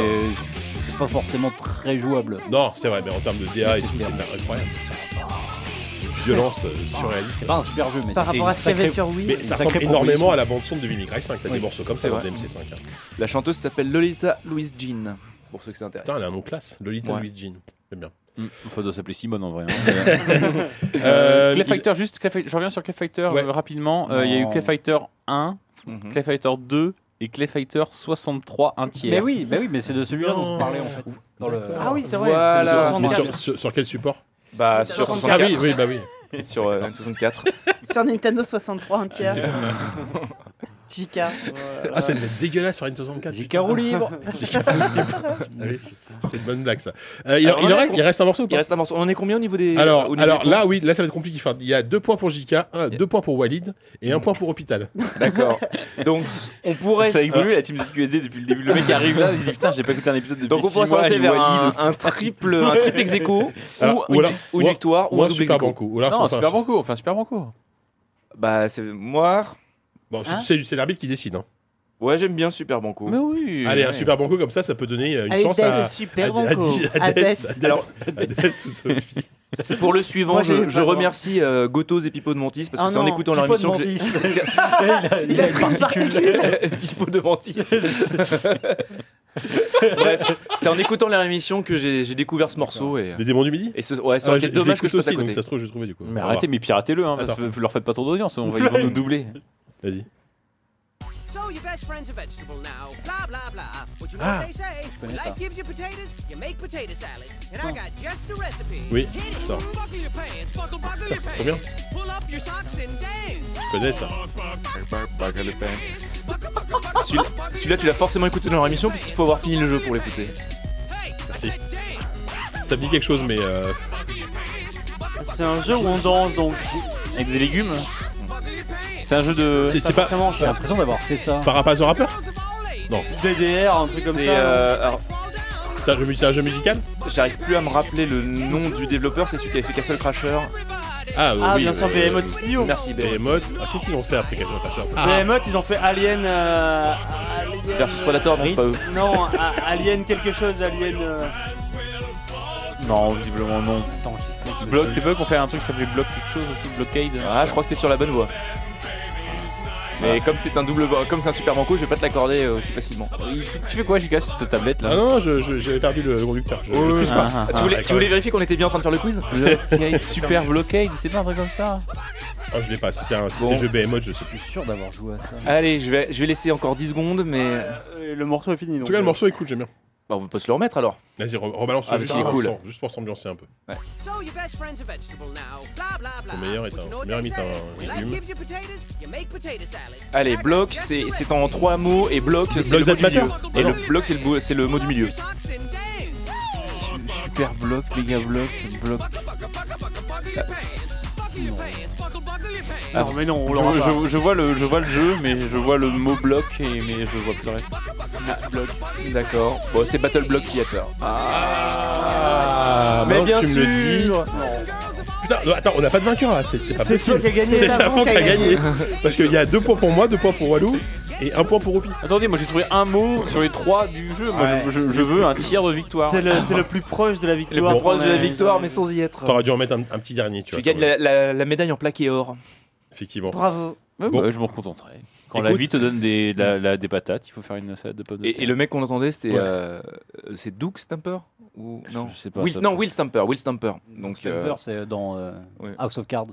pas forcément très jouable. Non, c'est vrai, mais en termes de DA et C'est tout, c'était incroyable. Violence euh, surréaliste. C'est pas un super jeu, mais par rapport à ce qu'il y avait sur Wii. Mais ça ressemble énormément à la bande son de Devil May Cry 5. T'as des morceaux comme ça c'est dans vrai. DMC5. hein. La chanteuse s'appelle Lolita Louise Jean, pour ceux intéresse. Putain, elle a un nom classe. Lolita Ouais. Louise Jean. J'aime bien. Mm. Ça doit s'appeler Simone en vrai. hein. Euh, Clay il- Fighter, juste, Clay Fighter- je reviens sur Clay Fighter Ouais. euh, rapidement. Euh, Il y a eu Non. Clay Fighter 1, Mhm. Clay Fighter 2 et Clay Fighter 63 un tiers. Mais oui, mais oui, mais c'est de celui-là dont on parlait en fait. Dans le... Ah oui, c'est vrai. Voilà. Mais 64. sur, sur- sur quel support Bah, sur 64. Ah oui, oui, bah oui. Sur euh, N64. Sur Nintendo 63, un tiers. Chica. Ah, ça devait être dégueulasse sur N64. J'ai carreau libre. Ah c'est une bonne blague ça. Euh, il, Alors, il reste, il reste un morceau ou Il pas reste un morceau. On en est combien au niveau des. Alors, niveau alors des là, oui, là ça va être compliqué. Enfin, il y a deux points pour un, deux points pour Walid et un point pour Hôpital. D'accord. Donc, on pourrait. Ça évolue la team ZQSD depuis le début. Le mec arrive là, il dit putain, j'ai pas écouté un épisode depuis Donc, on pourrait s'orienter vers Walid. un, un triple, un triple ex ou, ou une, une victoire, ou, un double ex Non, c'est super banco, enfin super banco. Bah, c'est moi. Bon, c'est- Hein c'est c'est l'arbitre qui décide. hein. Ouais, j'aime bien Super Banco. Mais oui. Allez, un super banco comme ça, ça peut donner euh, une Allez, chance Des, à. super à- banco. à- à- à- Alors- ou Sophie. Pour le suivant, Moi, je, je remercie euh, Gotos et Pipo de Mantis parce que Oh c'est en écoutant leur Pipo émission que j'ai. Il, a, il a une particule. Pipo de Mantis. Bref, c'est en écoutant leur émission que j'ai j'ai découvert ce morceau et, Les démons du midi et ce, ouais, ça Ah, aurait été dommage que je passe à aussi, donc côté. ça se trouve, je vais trouver du coup. Mais arrêtez, mais piratez-le, hein, parce que leur faites pas trop d'audience, on va, ils vont nous doubler. Vas-y. So your best friend's a vegetable now. Blah blah blah. But you know Ah, what they say? When connais ça. life gives you potatoes, you make potato salad. And I got just the recipe. Oui, Hit it. ça. Buckle your pants, buckle, buckle your trop bien. pants. Pull up your socks and dance. Je connais ça. Celui-là, celui-là, tu l'as forcément écouté dans leur émission puisqu'il faut avoir fini le jeu pour l'écouter. Hey, Merci. Ça me dit quelque chose, mais euh, C'est un jeu où on danse donc. Avec des légumes C'est un jeu de. c'est pas. forcément J'ai l'impression d'avoir fait ça. Par rapport à ce rappeur DDR, un truc comme ça. C'est, euh, alors, C'est un jeu mu- c'est un jeu musical j'arrive plus à me rappeler le nom du développeur, c'est celui qui avait fait Castle Crasher. Ah, Ah, oui. bien sûr, euh, Behemoth Studio. Merci. Behemoth. Ah, Qu'est-ce qu'ils ont fait après Castle Crasher Behemoth, ils ont fait Alien. euh, Alien Versus Predator, non, c'est pas eux. Non, a- Alien quelque chose, Alien. euh, Non, visiblement non. Attends, j'ai Block, c'est pas eux qu'on fait un truc qui s'appelait Block quelque chose aussi, Blockade Ah, je crois que t'es sur la bonne voie. Mais comme c'est un double, comme c'est un super banco, je vais pas te l'accorder euh, aussi facilement. Tu, fais quoi, Giga, sur ta tablette là Ah non, j'avais perdu le conducteur. Je, je oui, triche ah, pas. ah, tu voulais, tu vérifier qu'on était bien en train de faire le quiz Blockade, Super Blockade, c'est pas un truc comme ça Ah, je l'ai pas. Si c'est un si Bon. jeu Behemoth, je sais plus. Je suis sûr d'avoir joué à ça. Allez, je vais, je vais laisser encore 10 secondes, mais euh, le morceau est fini. En Donc, tout cas, le euh, morceau est cool, j'aime bien. Bah, on peut se le remettre alors. Vas-y, re- rebalance Ah, juste, pour- cool. juste pour s'ambiancer un peu. So your best friend's a vegetable now. Blah blah blah. Le meilleur est un- meilleur est un légume. Allez, bloc, c'est en trois mots et bloc, c'est Block le mot du milieu. Et le bloc, c'est le, le mot du milieu. Super Block, méga Block, Block. Buckle Non, mais non, on l'aura Je, pas. je- je vois le, je vois le jeu, mais je vois le mot bloc, et, mais je vois plus le reste. Bloc. D'accord. Bon, c'est Battle Block Theater. Ah, mais maintenant bien me le sûr. dis. Putain, non, attends, on n'a pas de vainqueur là, c'est c'est pas C'est possible. toi qui as gagné. C'est Savon qui a gagné. gagné. Parce qu'il y a deux points pour moi, deux points pour Walou et un point pour Rupi. Attendez, moi j'ai trouvé un mot sur les trois du jeu. Moi je, je- je veux un tiers de victoire. T'es le, t'es le plus proche de la Le victoire. plus proche de la victoire, mais sans y être. T'aurais dû en mettre un, un petit dernier, tu Tu vois. gagnes la, la- la médaille en plaqué or. Effectivement. Bravo. Ouais, Bon. bah, je m'en contenterai. Quand la Écoute. vie te donne des, la- la- des patates, il faut faire une salade de pommes de terre. Et, et le mec qu'on entendait, c'était. Ouais. euh, c'est Doug Stamper Ou Je- non? je sais pas, Will, ça Non, Will Stamper. Will Stamper. Donc, euh, Stamper, c'est dans euh, ouais. House of Cards.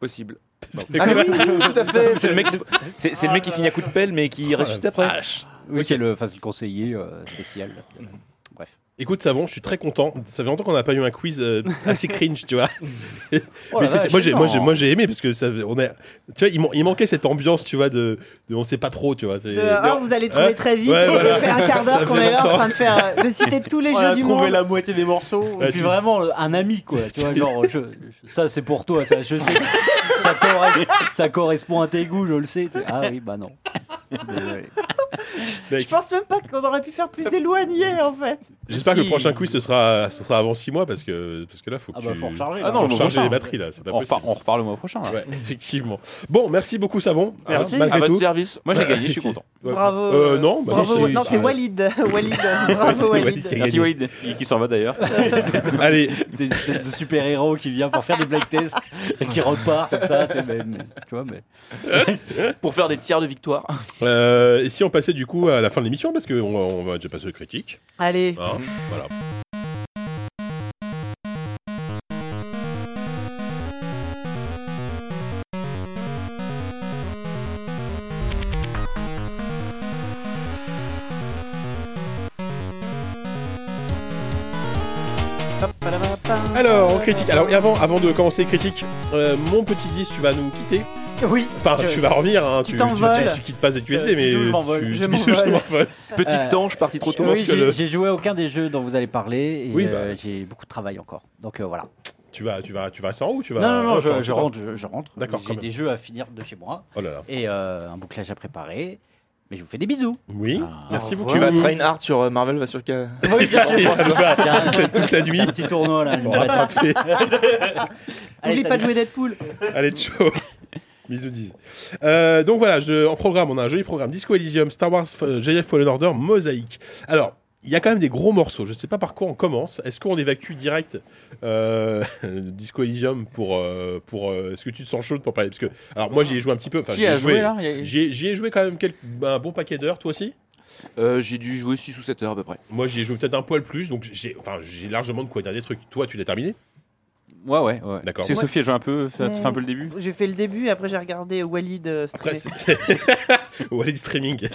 possible. C'est Ah, oui, oui, tout à fait. C'est le mec, qui se- c'est, c'est le mec qui finit à coup de pelle, mais qui reste juste après. Oui, c'est le, enfin, c'est le conseiller euh, spécial. Écoute, Savon, je suis très content. Ça fait longtemps qu'on n'a pas eu un quiz euh, assez cringe, tu vois. Oh Mais moi, j'ai, moi, non. j'ai, moi, j'ai aimé parce que ça, on est, tu vois, il, man- il manquait cette ambiance, tu vois, de, de on sait pas trop, tu vois. C'est, De, ah, vous allez trouver très vite. Ouais, voilà. Ça fait un quart d'heure qu'on est là en train de faire, de citer tous les On jeux a du trouvé monde. la moitié des morceaux. Ouais, Et puis tu- vraiment euh, un ami, quoi. Tu vois, genre, je- ça c'est pour toi, ça, je sais. ça, corres- ça correspond à tes goûts, je le sais. Ah oui, bah non. Je pense même pas qu'on aurait pu faire plus éloigné en fait. J'espère que le prochain quiz ce sera, ce sera avant 6 mois parce que, parce que là, faut que Ah bah tu faut recharger. Ah non, faut recharger les batteries là, c'est pas on, possible. repart, on repart le mois prochain. là. Ouais, effectivement. Bon, merci beaucoup, Savon. Hein, Merci. malgré À votre tout. service. Moi j'ai gagné, je suis content. Ouais. Bravo. Euh, non, bah Bravo. non, c'est Walid. Walid. Bravo Walid Merci. Walid, qui, qui s'en va d'ailleurs. Allez, de super-héros qui vient pour faire des black tests et qui repart comme ça. Tu vois, mais. Pour faire des tiers de victoire. Euh, et si on passait du coup à la fin de l'émission parce qu'on va, on va déjà passer aux critiques. Allez. hein, voilà. Alors, on critique. Alors, et avant, avant de commencer les critiques, euh, mon petit 10, tu vas nous quitter. Oui. Enfin, Je- tu vas revenir, hein, Tu tu, t'envoles. tu, tu quittes pas ZQSD, Euh, mais je m'envole. Je m'envole. Petite Euh, tanche partie trop tôt. Oui, j'ai le- joué à aucun des jeux dont vous allez parler et Oui, euh, bah. j'ai beaucoup de travail encore. Donc euh, voilà. Tu vas, tu vas, tu vas en haut ou tu vas non, non, non, Ah, je, je rentre, je, je rentre. D'accord, J'ai des jeux à finir de chez moi Oh là là. et euh, un bouclage à préparer. Mais je vous fais des bisous. Oui, Ah, merci au beaucoup. Tu vas train hard sur euh, Marvel va sur K. Oui, je toute la- toute la nuit. Un petit tournoi là. je rattraper. Allez, N'oublie pas de jouer Deadpool. Allez, ciao. Bisous disent. Euh, donc voilà, je- en programme, on a un joli programme Disco Elysium, Star Wars, euh, Jedi Fallen Order, Mosaïque. Alors, il y a quand même des gros morceaux. Je sais pas par quoi on commence. Est-ce qu'on évacue direct euh, Disco Elysium pour euh, pour euh, Est-ce que tu te sens chaud pour parler? Parce que alors moi j'y ai joué un petit peu. Enfin, Qui j'y ai a joué, là? J'y ai, j'y ai joué quand même quelques- un bon paquet d'heures. Toi aussi? Euh, J'ai dû jouer 6 ou 7 heures à peu près. Moi j'y ai joué peut-être un poil plus. Donc j'ai enfin j'ai largement de quoi dire des trucs. Toi tu l'as terminé? Ouais, ouais, ouais. D'accord. C'est. Sophie, elle joue un peu, fait, fait un peu le début. J'ai fait le début et après j'ai regardé Walid euh, streamer. Walid streaming.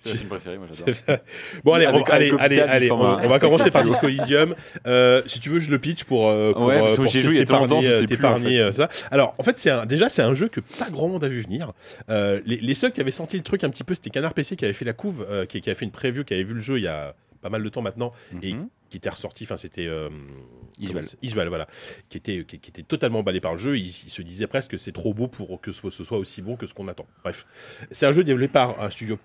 C'est ma film préférée, moi j'adore. Bon allez, Avec on, un allez, allez, du allez, on, format. on va commencer par Disco Elysium. Euh, si tu veux, je le pitch pour, euh, pour, Ouais, parce euh, que pour j'y ai joué il y a t'épargner, tellement longtemps, je sais plus, t'épargner, en fait. euh, ça. Alors, en fait, c'est un, déjà, c'est un jeu que pas grand monde a vu venir. Euh, les, les seuls qui avaient senti le truc un petit peu, c'était Canard PC qui avait fait la couve, euh, qui, qui a fait une preview, qui avait vu le jeu il y a pas mal de temps maintenant et Mhm. qui était ressorti. Enfin, c'était euh, Isuel, voilà, qui était, qui, qui était totalement emballé par le jeu. Il, il se disait presque que c'est trop beau pour que ce, ce soit aussi bon que ce qu'on attend. Bref, c'est un jeu développé par un studio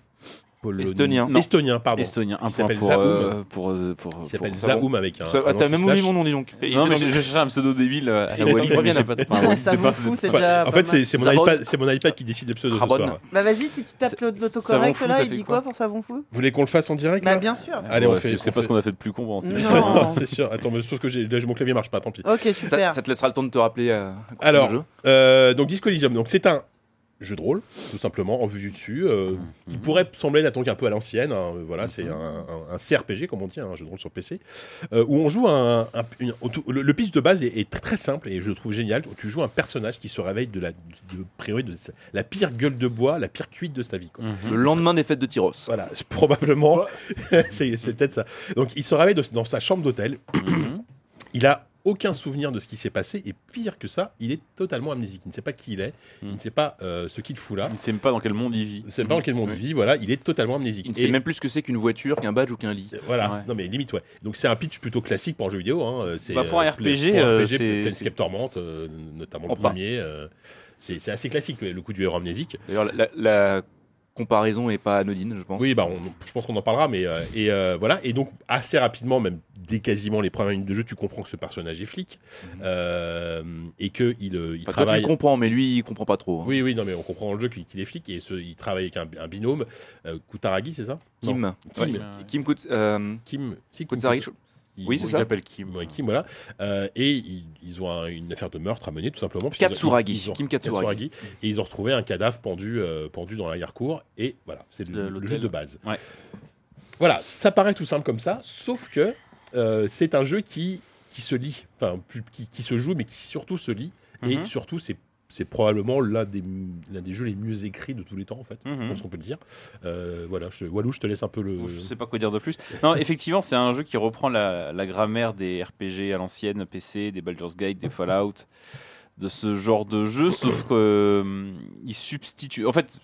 polonais- Estonien. Non. estonien, pardon. Estonien, un point s'appelle pour, euh, pour, euh, pour, qui s'appelle Zaum avec un. Ça- ah, T'as même oublié mon nom, dis donc. Non, mais je, cherchais un pseudo débile euh, à Il revient, j'ai pas- c'est pas- fout, c'est déjà. en fait, c'est mon, iPad- c'est mon iPad qui décide le pseudo ce soir. Bah vas-y, si tu tapes l'autocorrect fou, là, ça il dit quoi pour savon fou? Vous voulez qu'on le fasse en direct Bah bien sûr. Allez, on fait- c'est- pas ce qu'on a fait de plus con émission. Non. c'est sûr. Attends, mais sauf que mon clavier marche pas, tant pis. Ok, Ça, super. ça te laissera le temps de te rappeler euh, à Alors. Euh, donc Disco Elysium, donc c'est un jeu de rôle, tout simplement, en vue du dessus, euh, qui pourrait sembler donc un peu à l'ancienne. hein, voilà, c'est un, un- un CRPG, comme on dit, un jeu de rôle sur PC, euh, où on joue un. un- une- autour- le, le pitch de base est, est très, très simple et je le trouve génial. Tu joues un personnage qui se réveille de la, de, de sa- la pire gueule de bois, la pire cuite de sa vie. quoi. Le lendemain des fêtes de Tyros. Voilà, probablement. c'est c'est peut-être ça. Donc, il se réveille de- dans sa chambre d'hôtel. il a aucun souvenir de ce qui s'est passé. Et pire que ça, il est totalement amnésique. Il ne sait pas qui il est. Il Mhm. ne sait pas euh, ce qu'il fout là. Il ne sait même pas dans quel monde il vit. Il ne sait pas dans quel monde il vit. Voilà, il est totalement amnésique. Il ne Et- sait même plus ce que c'est qu'une voiture, qu'un badge ou qu'un lit. Voilà, Ouais. non mais limite ouais. Donc c'est un pitch plutôt classique pour un jeu vidéo. Hein. C'est Bah, pour un euh, RPG, pour un euh, RPG, c'est- Torment, euh, notamment le premier. euh, c'est c'est assez classique le, le coup du héros amnésique. D'ailleurs, la, la- la comparaison est pas anodine, je pense. Oui, bah, on- je pense qu'on en parlera, mais euh, et euh, voilà. Et donc assez rapidement, même dès quasiment les premières minutes de jeu, tu comprends que ce personnage est flic euh, et que il, il Enfin, toi, tu travaille. le comprends, mais lui, il comprend pas trop. hein. Oui, oui, non, mais on comprend dans le jeu qu'il est flic et ce, il travaille avec un, un binôme, Kutaragi, c'est ça? Non, Kim. Kim. Ouais. Kim Kim, si, Kim Kutsari, Kut- il- Oui, c'est il ça. s'appelle Kim. Ouais, Kim, voilà. Euh, et ils, ils ont un- une affaire de meurtre à mener, tout simplement. Katsuragi. ils- ils ont- Kim Katsuragi. Et ils ont retrouvé un cadavre pendu, euh, pendu dans l'arrière-cour. Et voilà, c'est le, jeu de base. Ouais. Voilà, ça paraît tout simple comme ça, sauf que euh, c'est un jeu qui, qui se lit, enfin, qui, qui se joue, mais qui surtout se lit. Et Mhm. surtout, c'est. C'est probablement l'un des, l'un des jeux les mieux écrits de tous les temps, en fait. Je Mhm. pense qu'on peut le dire. Euh, voilà, je, Walou, je te laisse un peu le. Je sais pas quoi dire de plus. Non, effectivement, c'est un jeu qui reprend la, la grammaire des RPG à l'ancienne, PC, des Baldur's Gate, des Fallout, de ce genre de jeu, sauf que euh, substitue. En fait,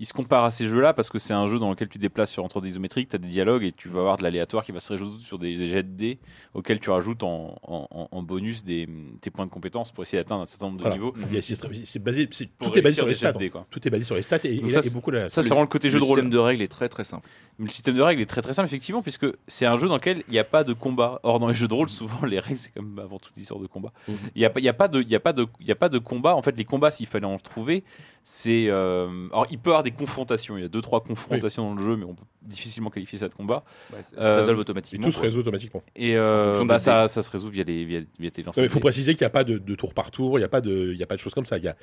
il se compare à ces jeux-là parce que c'est un jeu dans lequel tu te déplaces sur un tour isométrique, tu as des dialogues et tu vas avoir de l'aléatoire qui va se résoudre sur des jets de dés auxquels tu rajoutes en, en- en bonus des, tes points de compétences pour essayer d'atteindre un certain nombre de Voilà. niveaux. C'est c'est basé, tout est basé sur les stats. dés, quoi. Tout est basé sur les stats et, ça, là, et beaucoup la. Ça, c'est vraiment le côté jeu Le de rôle. système de règles est très très simple. Le système de règles est très très simple effectivement puisque c'est un jeu dans lequel il n'y a pas de combat. Or dans les jeux de rôle souvent les règles c'est comme avant toute histoire de combat. Mhm. Il n'y a, pas- il y a pas de il y a pas de il y a pas de combat. En fait les combats s'il fallait en trouver c'est euh, alors il peut y avoir des confrontations. Il y a deux trois confrontations dans le jeu mais on peut difficilement qualifier ça de combat. Ouais, ça se Euh, résolve Et automatiquement. tout se résout automatiquement. Et En euh, fonction bah, ça, ça se résout via les via, via tes lancers il faut préciser qu'il n'y a pas de, de tour par tour, il n'y a pas de, il y a pas de choses comme ça. Il y a,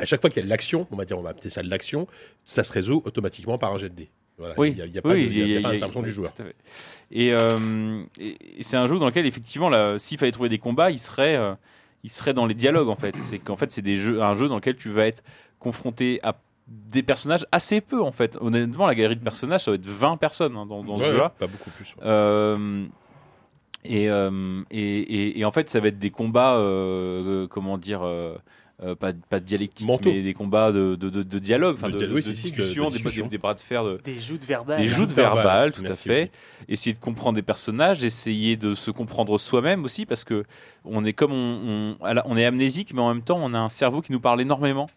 à chaque fois qu'il y a de l'action, on va dire, on va appeler ça de l'action, ça se résout automatiquement par un jet de dés. Voilà. Oui, il n'y a, il y a pas oui, d'intervention du joueur. Et, euh, et- et c'est un jeu dans lequel effectivement, là, s'il fallait trouver des combats, il serait, euh, il serait dans les dialogues en fait. C'est qu'en fait, c'est des jeux, un jeu dans lequel tu vas être confronté à des personnages assez peu en fait. Honnêtement, la galerie de personnages, ça va être 20 personnes hein, dans, dans ce jeu-là. pas beaucoup plus. ouais. Euh, et, euh, et, et- et en fait, ça va être des combats, euh, comment dire, euh, pas, pas de dialectique, Mentaux. mais des combats de, de, de- de dialogue, enfin De oui, si, discussion, de des- discussion. Des, des bras de fer, de, Des joutes verbales. des joutes verbales. verbales, tout Merci, à fait. Essayer de comprendre des personnages, essayer de se comprendre soi-même aussi, parce que on est comme on, on, est amnésique, mais en même temps, on a un cerveau qui nous parle énormément.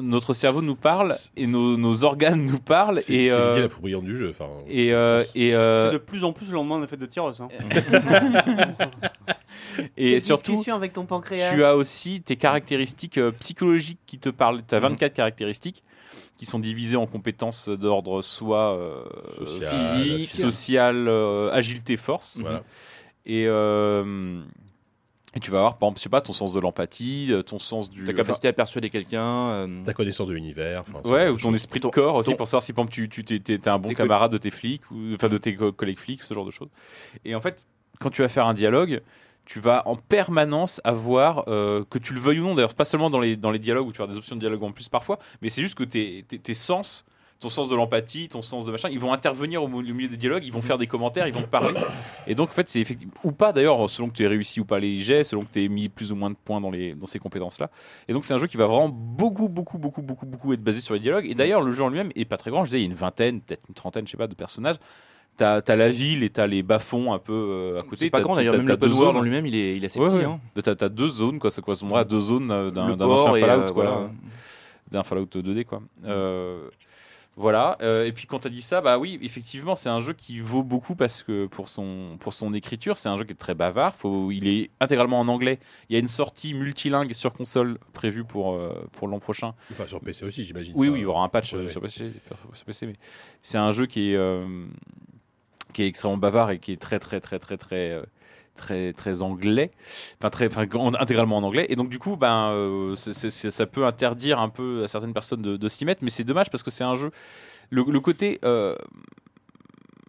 Notre cerveau nous parle et nos, nos organes nous parlent C'est euh, la plus brillante du jeu. Enfin, et euh, et euh, C'est de plus en plus le lendemain de la fête de Tyros. hein. Et surtout, discussion avec ton pancréas. tu as aussi tes caractéristiques euh, psychologiques qui te parlent. Tu as Mhm. 24 caractéristiques qui sont divisées en compétences d'ordre soit euh, Social, physique, social. social, euh, agilité, force. Voilà. Et, euh, et tu vas avoir, par exemple, je sais pas, ton sens de l'empathie, ton sens du. Ta capacité à persuader quelqu'un. euh, Ta connaissance de l'univers. enfin, Ouais, ou ton esprit de Ton- corps aussi ton- pour savoir si par exemple, tu, tu t'es, t'es- t'es un bon Tes co- camarade de tes flics ou enfin de tes co- collègues flics, ce genre de choses. Et en fait, quand tu vas faire un dialogue, tu vas en permanence avoir euh, que tu le veuilles ou non. D'ailleurs, pas seulement dans les dialogues où tu as des options de dialogue en plus parfois, mais c'est juste que tes, sens ton sens de l'empathie, ton sens de machin, ils vont intervenir au milieu des dialogues, ils vont faire des commentaires, ils vont te parler. Et donc, en fait, c'est effectivement, ou pas d'ailleurs, selon que tu aies réussi ou pas les jets, selon que tu aies mis plus ou moins de points dans ces compétences-là. Et donc, c'est un jeu qui va vraiment beaucoup, beaucoup, beaucoup, beaucoup, beaucoup être basé sur les dialogues. Et d'ailleurs, le jeu en lui-même est pas très grand. Je disais, il y a une vingtaine, peut-être une trentaine, je sais pas, de personnages. T'as as la ville et t'as les bas-fonds un peu euh, à côté. C'est pas T'as- grand d'ailleurs, t'as- même t'as l'open deux world zones. en lui-même, il est, il est assez Ouais, petit. ouais. hein. T'as t'as deux zones, quoi. Ça correspondrait à deux zones euh, d'un Le d'un port ancien et, Fallout, euh, quoi. voilà. D'un Fallout 2D, quoi. Euh, voilà. Euh, et puis quand tu as dit ça, bah oui, effectivement, c'est un jeu qui vaut beaucoup parce que pour son, pour son écriture, c'est un jeu qui est très bavard. Faut, il est intégralement en anglais. Il y a une sortie multilingue sur console prévue pour, euh, pour l'an prochain. Enfin, sur PC aussi, j'imagine. Oui, oui, il y aura un patch ouais, ouais. sur, PC, sur PC, mais c'est un jeu qui est, euh, qui est extrêmement bavard et qui est très, très, très, très, très, euh, très, très anglais, enfin très, enfin, en- intégralement en anglais. Et donc du coup, ben, euh, ça peut interdire un peu à certaines personnes de, de s'y mettre, mais c'est dommage parce que c'est un jeu. Le, le côté euh,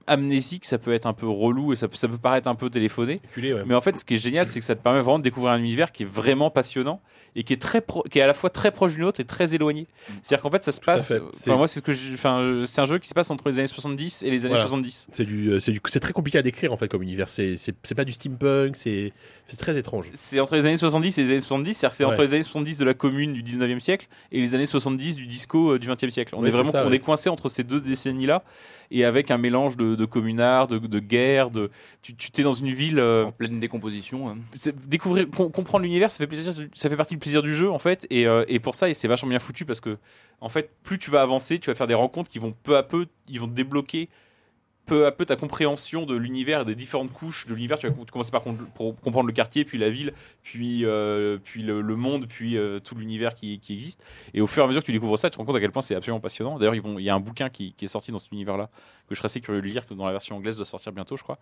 amnésique, ça peut être un peu relou et ça peut, ça peut paraître un peu téléphoné. Culé, ouais. Mais en fait, ce qui est génial, c'est que ça te permet vraiment de découvrir un univers qui est vraiment passionnant et qui est très pro- qui est à la fois très proche d'une autre et très éloigné. C'est-à-dire qu'en fait, ça se passe. enfin, C'est- moi, c'est ce que enfin, euh, c'est un jeu qui se passe entre les années 70 et les années Voilà. 70. C'est du, euh, c'est du, c'est très compliqué à décrire en fait comme univers. C'est, c'est, pas du steampunk, c'est, c'est très étrange. C'est entre les années 70 et les années 70, c'est-à-dire c'est Ouais. entre les années 70 de la commune du 19e siècle et les années 70 du disco euh, du 20e siècle. On Ouais, est vraiment ça, on ouais. est coincé entre ces deux décennies-là et avec un mélange de, de communards, de, de guerre, de tu, t'es dans une ville euh, En pleine décomposition. hein. découvrir com- comprendre l'univers ça fait plaisir ça fait partie du plaisir du jeu en fait et, euh, et pour ça et c'est vachement bien foutu parce que en fait plus tu vas avancer tu vas faire des rencontres qui vont peu à peu ils vont te débloquer peu à peu ta compréhension de l'univers et des différentes couches de l'univers tu vas com- commencer par comprendre le quartier puis la ville puis euh, puis le, le monde puis euh, tout l'univers qui, qui existe et au fur et à mesure que tu découvres ça tu te rends compte à quel point c'est absolument passionnant d'ailleurs il y a un bouquin qui, qui est sorti dans cet univers là que je serais assez curieux de lire que dans la version anglaise doit sortir bientôt je crois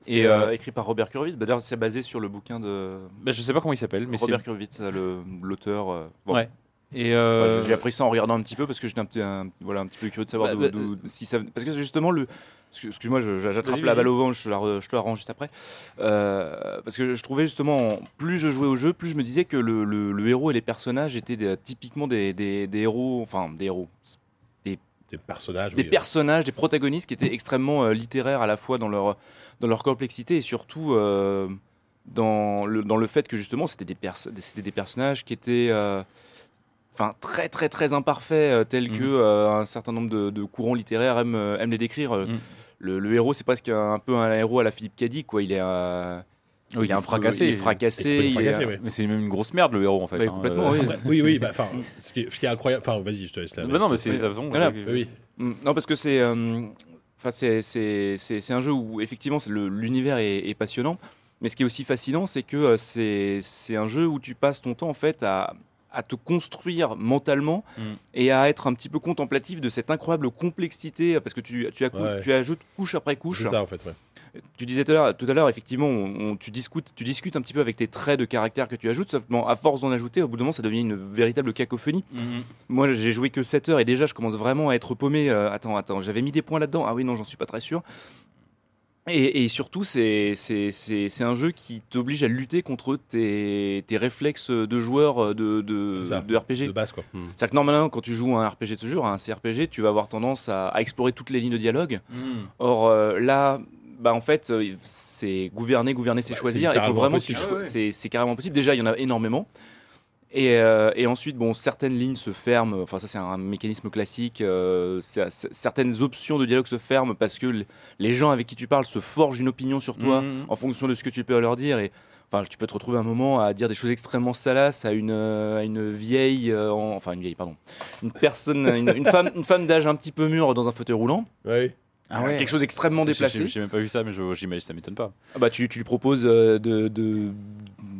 C'est Et, euh, écrit par Robert Kurvitz. Bah, D'ailleurs, c'est basé sur le bouquin de bah, je sais pas comment il s'appelle mais c'est Robert Kurvitz, le- l'auteur. bon. Ouais. Et euh, Enfin, j'ai- appris ça en regardant un petit peu parce que j'étais un, petit- un- voilà, un petit peu curieux de savoir Bah, d'où- bah, d'où- si ça. Parce que justement, le. Excuse-moi, je- j'attrape la balle au vent, je te la, re- je te la rends juste après. Euh, parce que je trouvais justement, plus je jouais au jeu, plus je me disais que le, le- le héros et les personnages étaient des- typiquement des, des- des héros, enfin des héros, Des personnages. des oui. personnages, des protagonistes qui étaient extrêmement euh, littéraires à la fois dans leur, dans leur complexité et surtout euh, dans, le, dans le fait que justement c'était des, pers- c'était des personnages qui étaient euh, enfin, très très très imparfaits euh, tels Mhm. que euh, un certain nombre de, de courants littéraires aiment, euh, aiment les décrire. Mhm. Le, le héros c'est presque un, un peu un héros à la Philippe Cadic quoi. Il est un, Oui, il est un fracassé. il est fracassé. Il est il est- fracassé, ouais. Mais c'est même une grosse merde le héros en fait. Bah, hein. complètement, Euh, oui. Oui, oui, bah, enfin, ce, qui est, ce qui est incroyable. Enfin, vas-y, je te laisse là. bah non, mais c'est Voilà. Oui, Mm, Non, parce que c'est. euh, Enfin, c'est- c'est c'est- c'est un jeu où effectivement l'univers est, est passionnant, mais ce qui est aussi fascinant, c'est que euh, c'est c'est un jeu où tu passes ton temps en fait à, à te construire mentalement Mm. et à être un petit peu contemplatif de cette incroyable complexité, parce que tu, tu, accou- Ouais. tu ajoutes couche après couche. c'est ça en fait. Ouais. Tu disais tout à l'heure, tout à l'heure, effectivement, on- on- tu, discutes, tu discutes un petit peu avec tes traits de caractère que tu ajoutes, seulement à force d'en ajouter, au bout d'un moment, ça devient une véritable cacophonie. Mhm. Moi, j'ai joué que 7 heures et déjà, je commence vraiment à être paumé. Euh, attends, attends, j'avais mis des points là-dedans. Ah oui, non, j'en suis pas très sûr. Et, et surtout, c'est c'est- c'est- c'est un jeu qui t'oblige à lutter contre tes, tes réflexes de joueur de, de, ça. de RPG. De base, quoi. Hmm. C'est-à-dire que normalement, quand tu joues à un RPG de ce genre, à un CRPG, tu vas avoir tendance à, à explorer toutes les lignes de dialogue. Mhm. Or euh, là, bah en fait, euh, c'est gouverner, gouverner, c'est Bah, choisir. c'est Il faut carrément vraiment Ah ouais, c'est c'est carrément possible. Déjà, il y en a énormément. Et, euh, et ensuite, bon, certaines lignes se ferment. Enfin, ça, c'est un mécanisme classique. euh, certaines options de dialogue se ferment parce que les gens avec qui tu parles se forgent une opinion sur toi Mhm. en fonction de ce que tu peux leur dire. Et enfin, tu peux te retrouver un moment à dire des choses extrêmement salaces à une, à une vieille, euh, en- enfin une vieille, pardon, une personne, une, une femme, une femme d'âge un petit peu mûr dans un fauteuil roulant. Ouais. Ah ouais. quelque chose d'extrêmement déplacé. J'ai même pas vu ça, mais j'imagine ça m'étonne pas. Ah bah tu, tu lui proposes de, de,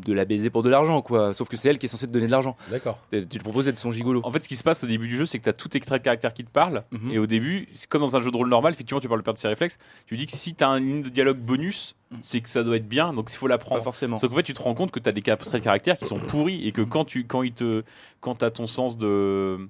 de la baiser pour de l'argent, quoi. Sauf que c'est elle qui est censée te donner de l'argent. D'accord. Tu tu lui proposes d'être son gigolo. En fait, ce qui se passe au début du jeu, c'est que tu as tous tes traits de caractère qui te parlent. Mhm. Et au début, c'est comme dans un jeu de rôle normal, effectivement, tu parles de perdre ses réflexes. Tu dis que si tu as une ligne de dialogue bonus, Mhm. c'est que ça doit être bien, donc il faut Pas l'apprendre. forcément. Sauf qu'en fait, tu te rends compte que tu as des traits de caractère qui sont pourris et que quand tu quand il te quand as ton sens de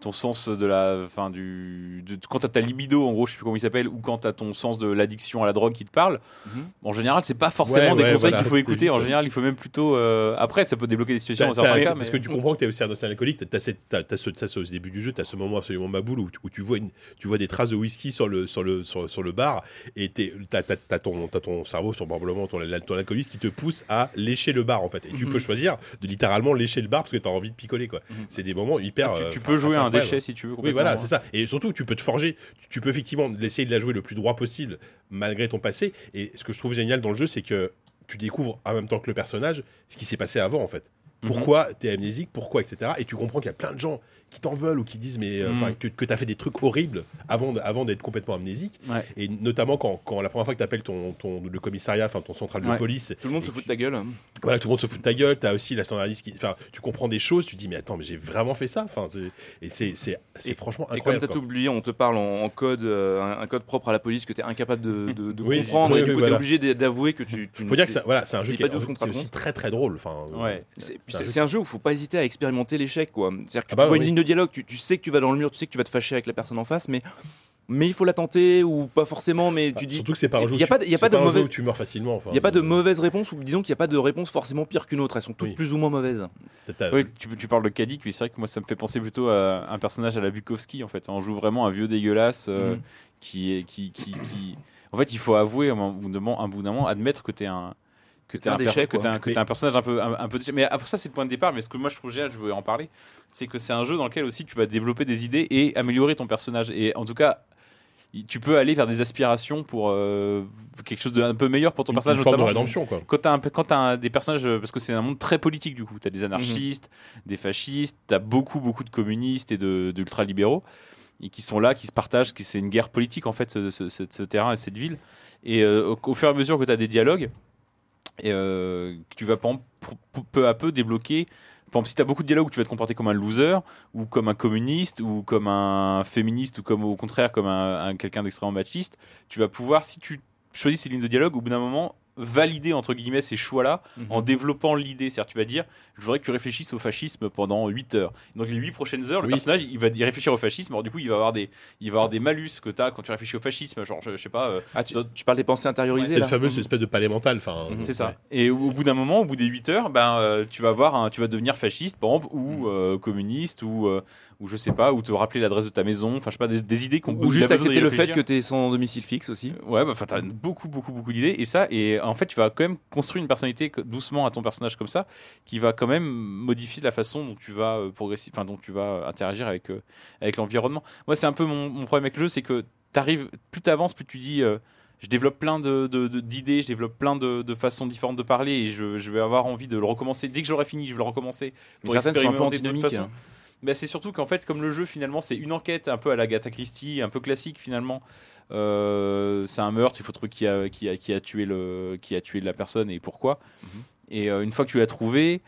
ton sens de la enfin du de, quand t'as ta libido en gros je sais plus comment il s'appelle ou quand t'as ton sens de l'addiction à la drogue qui te parle Mhm. en général c'est pas forcément Ouais, des ouais, conseils voilà. qu'il faut écouter en général il faut même plutôt euh, après ça peut débloquer des situations T'as- dans certains t'as- cas parce que tu comprends que tu es aussi un ancien alcoolique, tu as, ce, t'as ce- au début du jeu, tu as ce moment absolument maboule où, tu- où tu, vois une, tu vois des traces de whisky sur le, sur le, sur, sur le bar et tu as, ton, t'as ton cerveau, sur probablement ton, ton alcooliste qui te pousse à lécher le bar en fait. Et tu Mhm. peux choisir de littéralement lécher le bar parce que tu as envie de picoler. quoi. Mhm. C'est des moments hyper. tu, euh, tu peux jouer assez un déchet si tu veux Oui, voilà, hein. c'est ça. Et surtout, tu peux te forger. Tu- peux effectivement essayer de la jouer le plus droit possible, malgré ton passé. Et ce que je trouve génial dans le jeu, c'est que tu découvres en même temps que le personnage ce qui s'est passé avant, en fait. Mhm. Pourquoi t'es amnésique, pourquoi, etc. Et tu comprends qu'il y a plein de gens qui t'en veulent ou qui disent mais euh, enfin que, que t'as fait des trucs horribles avant, de- avant d'être complètement amnésique. Ouais. Et notamment quand, quand la première fois que t'appelles ton, ton le commissariat, enfin ton central de Ouais. police, Tout le monde se fout tu- de ta gueule. voilà, tout le monde se fout de ta gueule. T'as aussi la standardiste qui, enfin, tu comprends des choses. Tu dis mais attends, mais j'ai vraiment fait ça. Enfin, et c'est c'est c'est Et- franchement Et comme incroyable. t'as quoi. tout oublié, on te parle en, en code, euh, un, code propre à la police que t'es incapable de, de- de Oui, comprendre oui, et du oui, coup voilà. t'es obligé d'a- d'avouer que tu. tu ne Faut dire que ça, voilà, c'est un jeu qui pas est, aussi très très drôle. Enfin, Ouais. C'est un jeu c'est un jeu où faut pas hésiter à expérimenter l'échec, quoi. C'est-à-dire que Ah bah tu vois oui. une ligne de dialogue, tu, tu sais que tu vas dans le mur, tu sais que tu vas te fâcher avec la personne en face, mais mais il faut la tenter ou pas forcément. Mais tu dis, Surtout que c'est pas un jeu. Il y a où pas tu- de- il y a c'est pas de un jeu mauvaise- où tu meurs facilement. Enfin, il y a pas de mauvaise réponse ou disons qu'il y a pas de réponse forcément pire qu'une autre. Elles sont toutes Oui. plus ou moins mauvaises. Oui, tu, tu parles de Kadik, mais c'est vrai que moi ça me fait penser plutôt à un personnage à la Bukowski en fait. On joue vraiment un vieux dégueulasse euh, Mhm. qui est qui, qui, qui- En fait, il faut avouer à un bout d'un moment, un bout d'un moment, admettre que t'es un que t'es un un, per- déchet, que t'es un, que Mais- t'es un personnage un peu un, un peu déchet. mais après ça c'est le point de départ. Mais ce que moi je trouve génial je veux en parler c'est que c'est un jeu dans lequel aussi tu vas développer des idées et améliorer ton personnage. Et en tout cas tu peux aller vers des aspirations pour euh, quelque chose d'un peu meilleur pour ton une, personnage une forme de rédemption quoi. quand t'as quand t'as un- des personnages euh, parce que c'est un monde très politique du coup. T'as des anarchistes des fascistes t'as beaucoup beaucoup de communistes et de d'ultra libéraux et qui sont là qui se partagent qui c'est une guerre politique en fait ce, ce- ce- ce terrain et cette ville. Et euh, au, au fur et à mesure que tu as des dialogues et euh, que tu vas peu à peu débloquer si tu as beaucoup de dialogues tu vas te comporter comme un loser, ou comme un communiste, ou comme un féministe, ou comme au contraire comme un, un- quelqu'un d'extrêmement machiste, tu vas pouvoir, si tu choisis ces lignes de dialogue, au bout d'un moment, valider entre guillemets ces choix-là Mhm. en développant l'idée. C'est-à-dire, tu vas dire, je voudrais que tu réfléchisses au fascisme pendant 8 heures. Donc, les 8 prochaines heures, le Oui. personnage, il va y réfléchir au fascisme. Alors, du coup, il va avoir des, il va avoir des malus que tu as quand tu réfléchis au fascisme. Genre, je, je sais pas, euh, Ah, tu, tu parles des pensées intériorisées C'est le fameux cette espèce de palais mental. Enfin, Mhm. c'est ça. Et au, bout d'un moment, au bout des 8 heures, ben, euh, tu vas voir, un- tu vas devenir fasciste, par exemple, ou euh, communiste, ou, euh, ou je sais pas, ou te rappeler l'adresse de ta maison. Enfin, je sais pas, des, des idées qu'on Ou juste accepter le fait que t'es sans domicile fixe aussi. Ouais, bah, t'as beaucoup, beaucoup, beaucoup d'idées. Et ça, et en fait, tu vas quand même construire une personnalité doucement à ton personnage comme ça, qui va quand même modifier la façon dont tu vas euh, progresser, enfin, dont tu vas interagir avec, euh, avec l'environnement. Moi, c'est un peu mon, mon problème avec le jeu, c'est que t'arrives, plus t'avances, plus tu dis, euh, je développe plein de, de- de- d'idées, je développe plein de, de façons différentes de parler, et je, je vais avoir envie de le recommencer. Dès que j'aurai fini, je vais le recommencer. Mais certaines sont un peu antinomiques. Bah, c'est surtout qu'en fait, comme le jeu finalement, c'est une enquête un peu à la Gata Christie, un peu classique finalement. Euh, c'est un meurtre, il faut trouver qui a, qui a, qui a tué le, qui a tué la personne et pourquoi. Mhm. Et euh, une fois que tu l'as trouvé,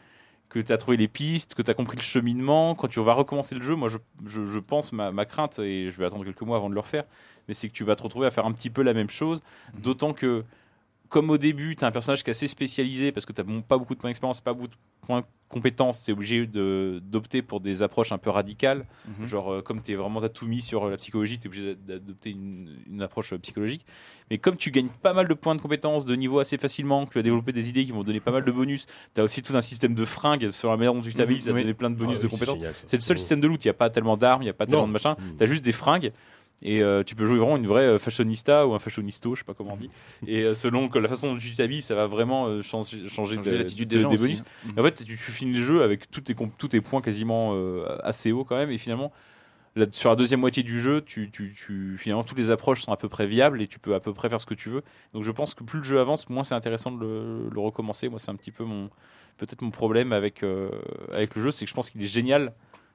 que tu as trouvé les pistes, que tu as compris le cheminement, quand tu vas recommencer le jeu, moi je, je, je pense, ma, ma crainte, et je vais attendre quelques mois avant de le refaire, mais c'est que tu vas te retrouver à faire un petit peu la même chose, Mhm. d'autant que comme au début, tu as un personnage qui est assez spécialisé parce que tu n'as pas beaucoup de points d'expérience, pas beaucoup de points de compétences, tu es obligé de- d'opter pour des approches un peu radicales. Mhm. Genre, euh, comme tu es vraiment t'as tout mis sur euh, la psychologie, tu es obligé d'a- d'adopter une, une approche euh, psychologique. Mais comme tu gagnes pas mal de points de compétences, de niveau assez facilement, que tu vas développer des idées qui vont donner pas mal de bonus, tu as aussi tout un système de fringues sur la manière dont tu t'habilles, ça oui. donner plein de bonus Ah de oui, compétences. C'est le seul Mhm. système de loot, il n'y a pas tellement d'armes, il n'y a pas tellement Non. de machin, Mhm. tu as juste des fringues. Et euh, tu peux jouer vraiment une vraie euh, fashionista ou un fashionisto, je sais pas comment on dit. Et euh, selon que la façon dont tu t'habilles, ça va vraiment euh, changer, changer, Changer de- l'attitude de- des gens des aussi. bonus. Et en fait, tu, tu finis le jeu avec tous tes, comp- tous tes points quasiment assez hauts quand même. Et finalement, sur la deuxième moitié du jeu, tu, tu, tu- finalement, toutes les approches sont à peu près viables et tu peux à peu près faire ce que tu veux. Donc je pense que plus le jeu avance, moins c'est intéressant de le, le recommencer. Moi, c'est un petit peu mon peut-être mon problème avec, avec le jeu, c'est que je pense qu'il est génial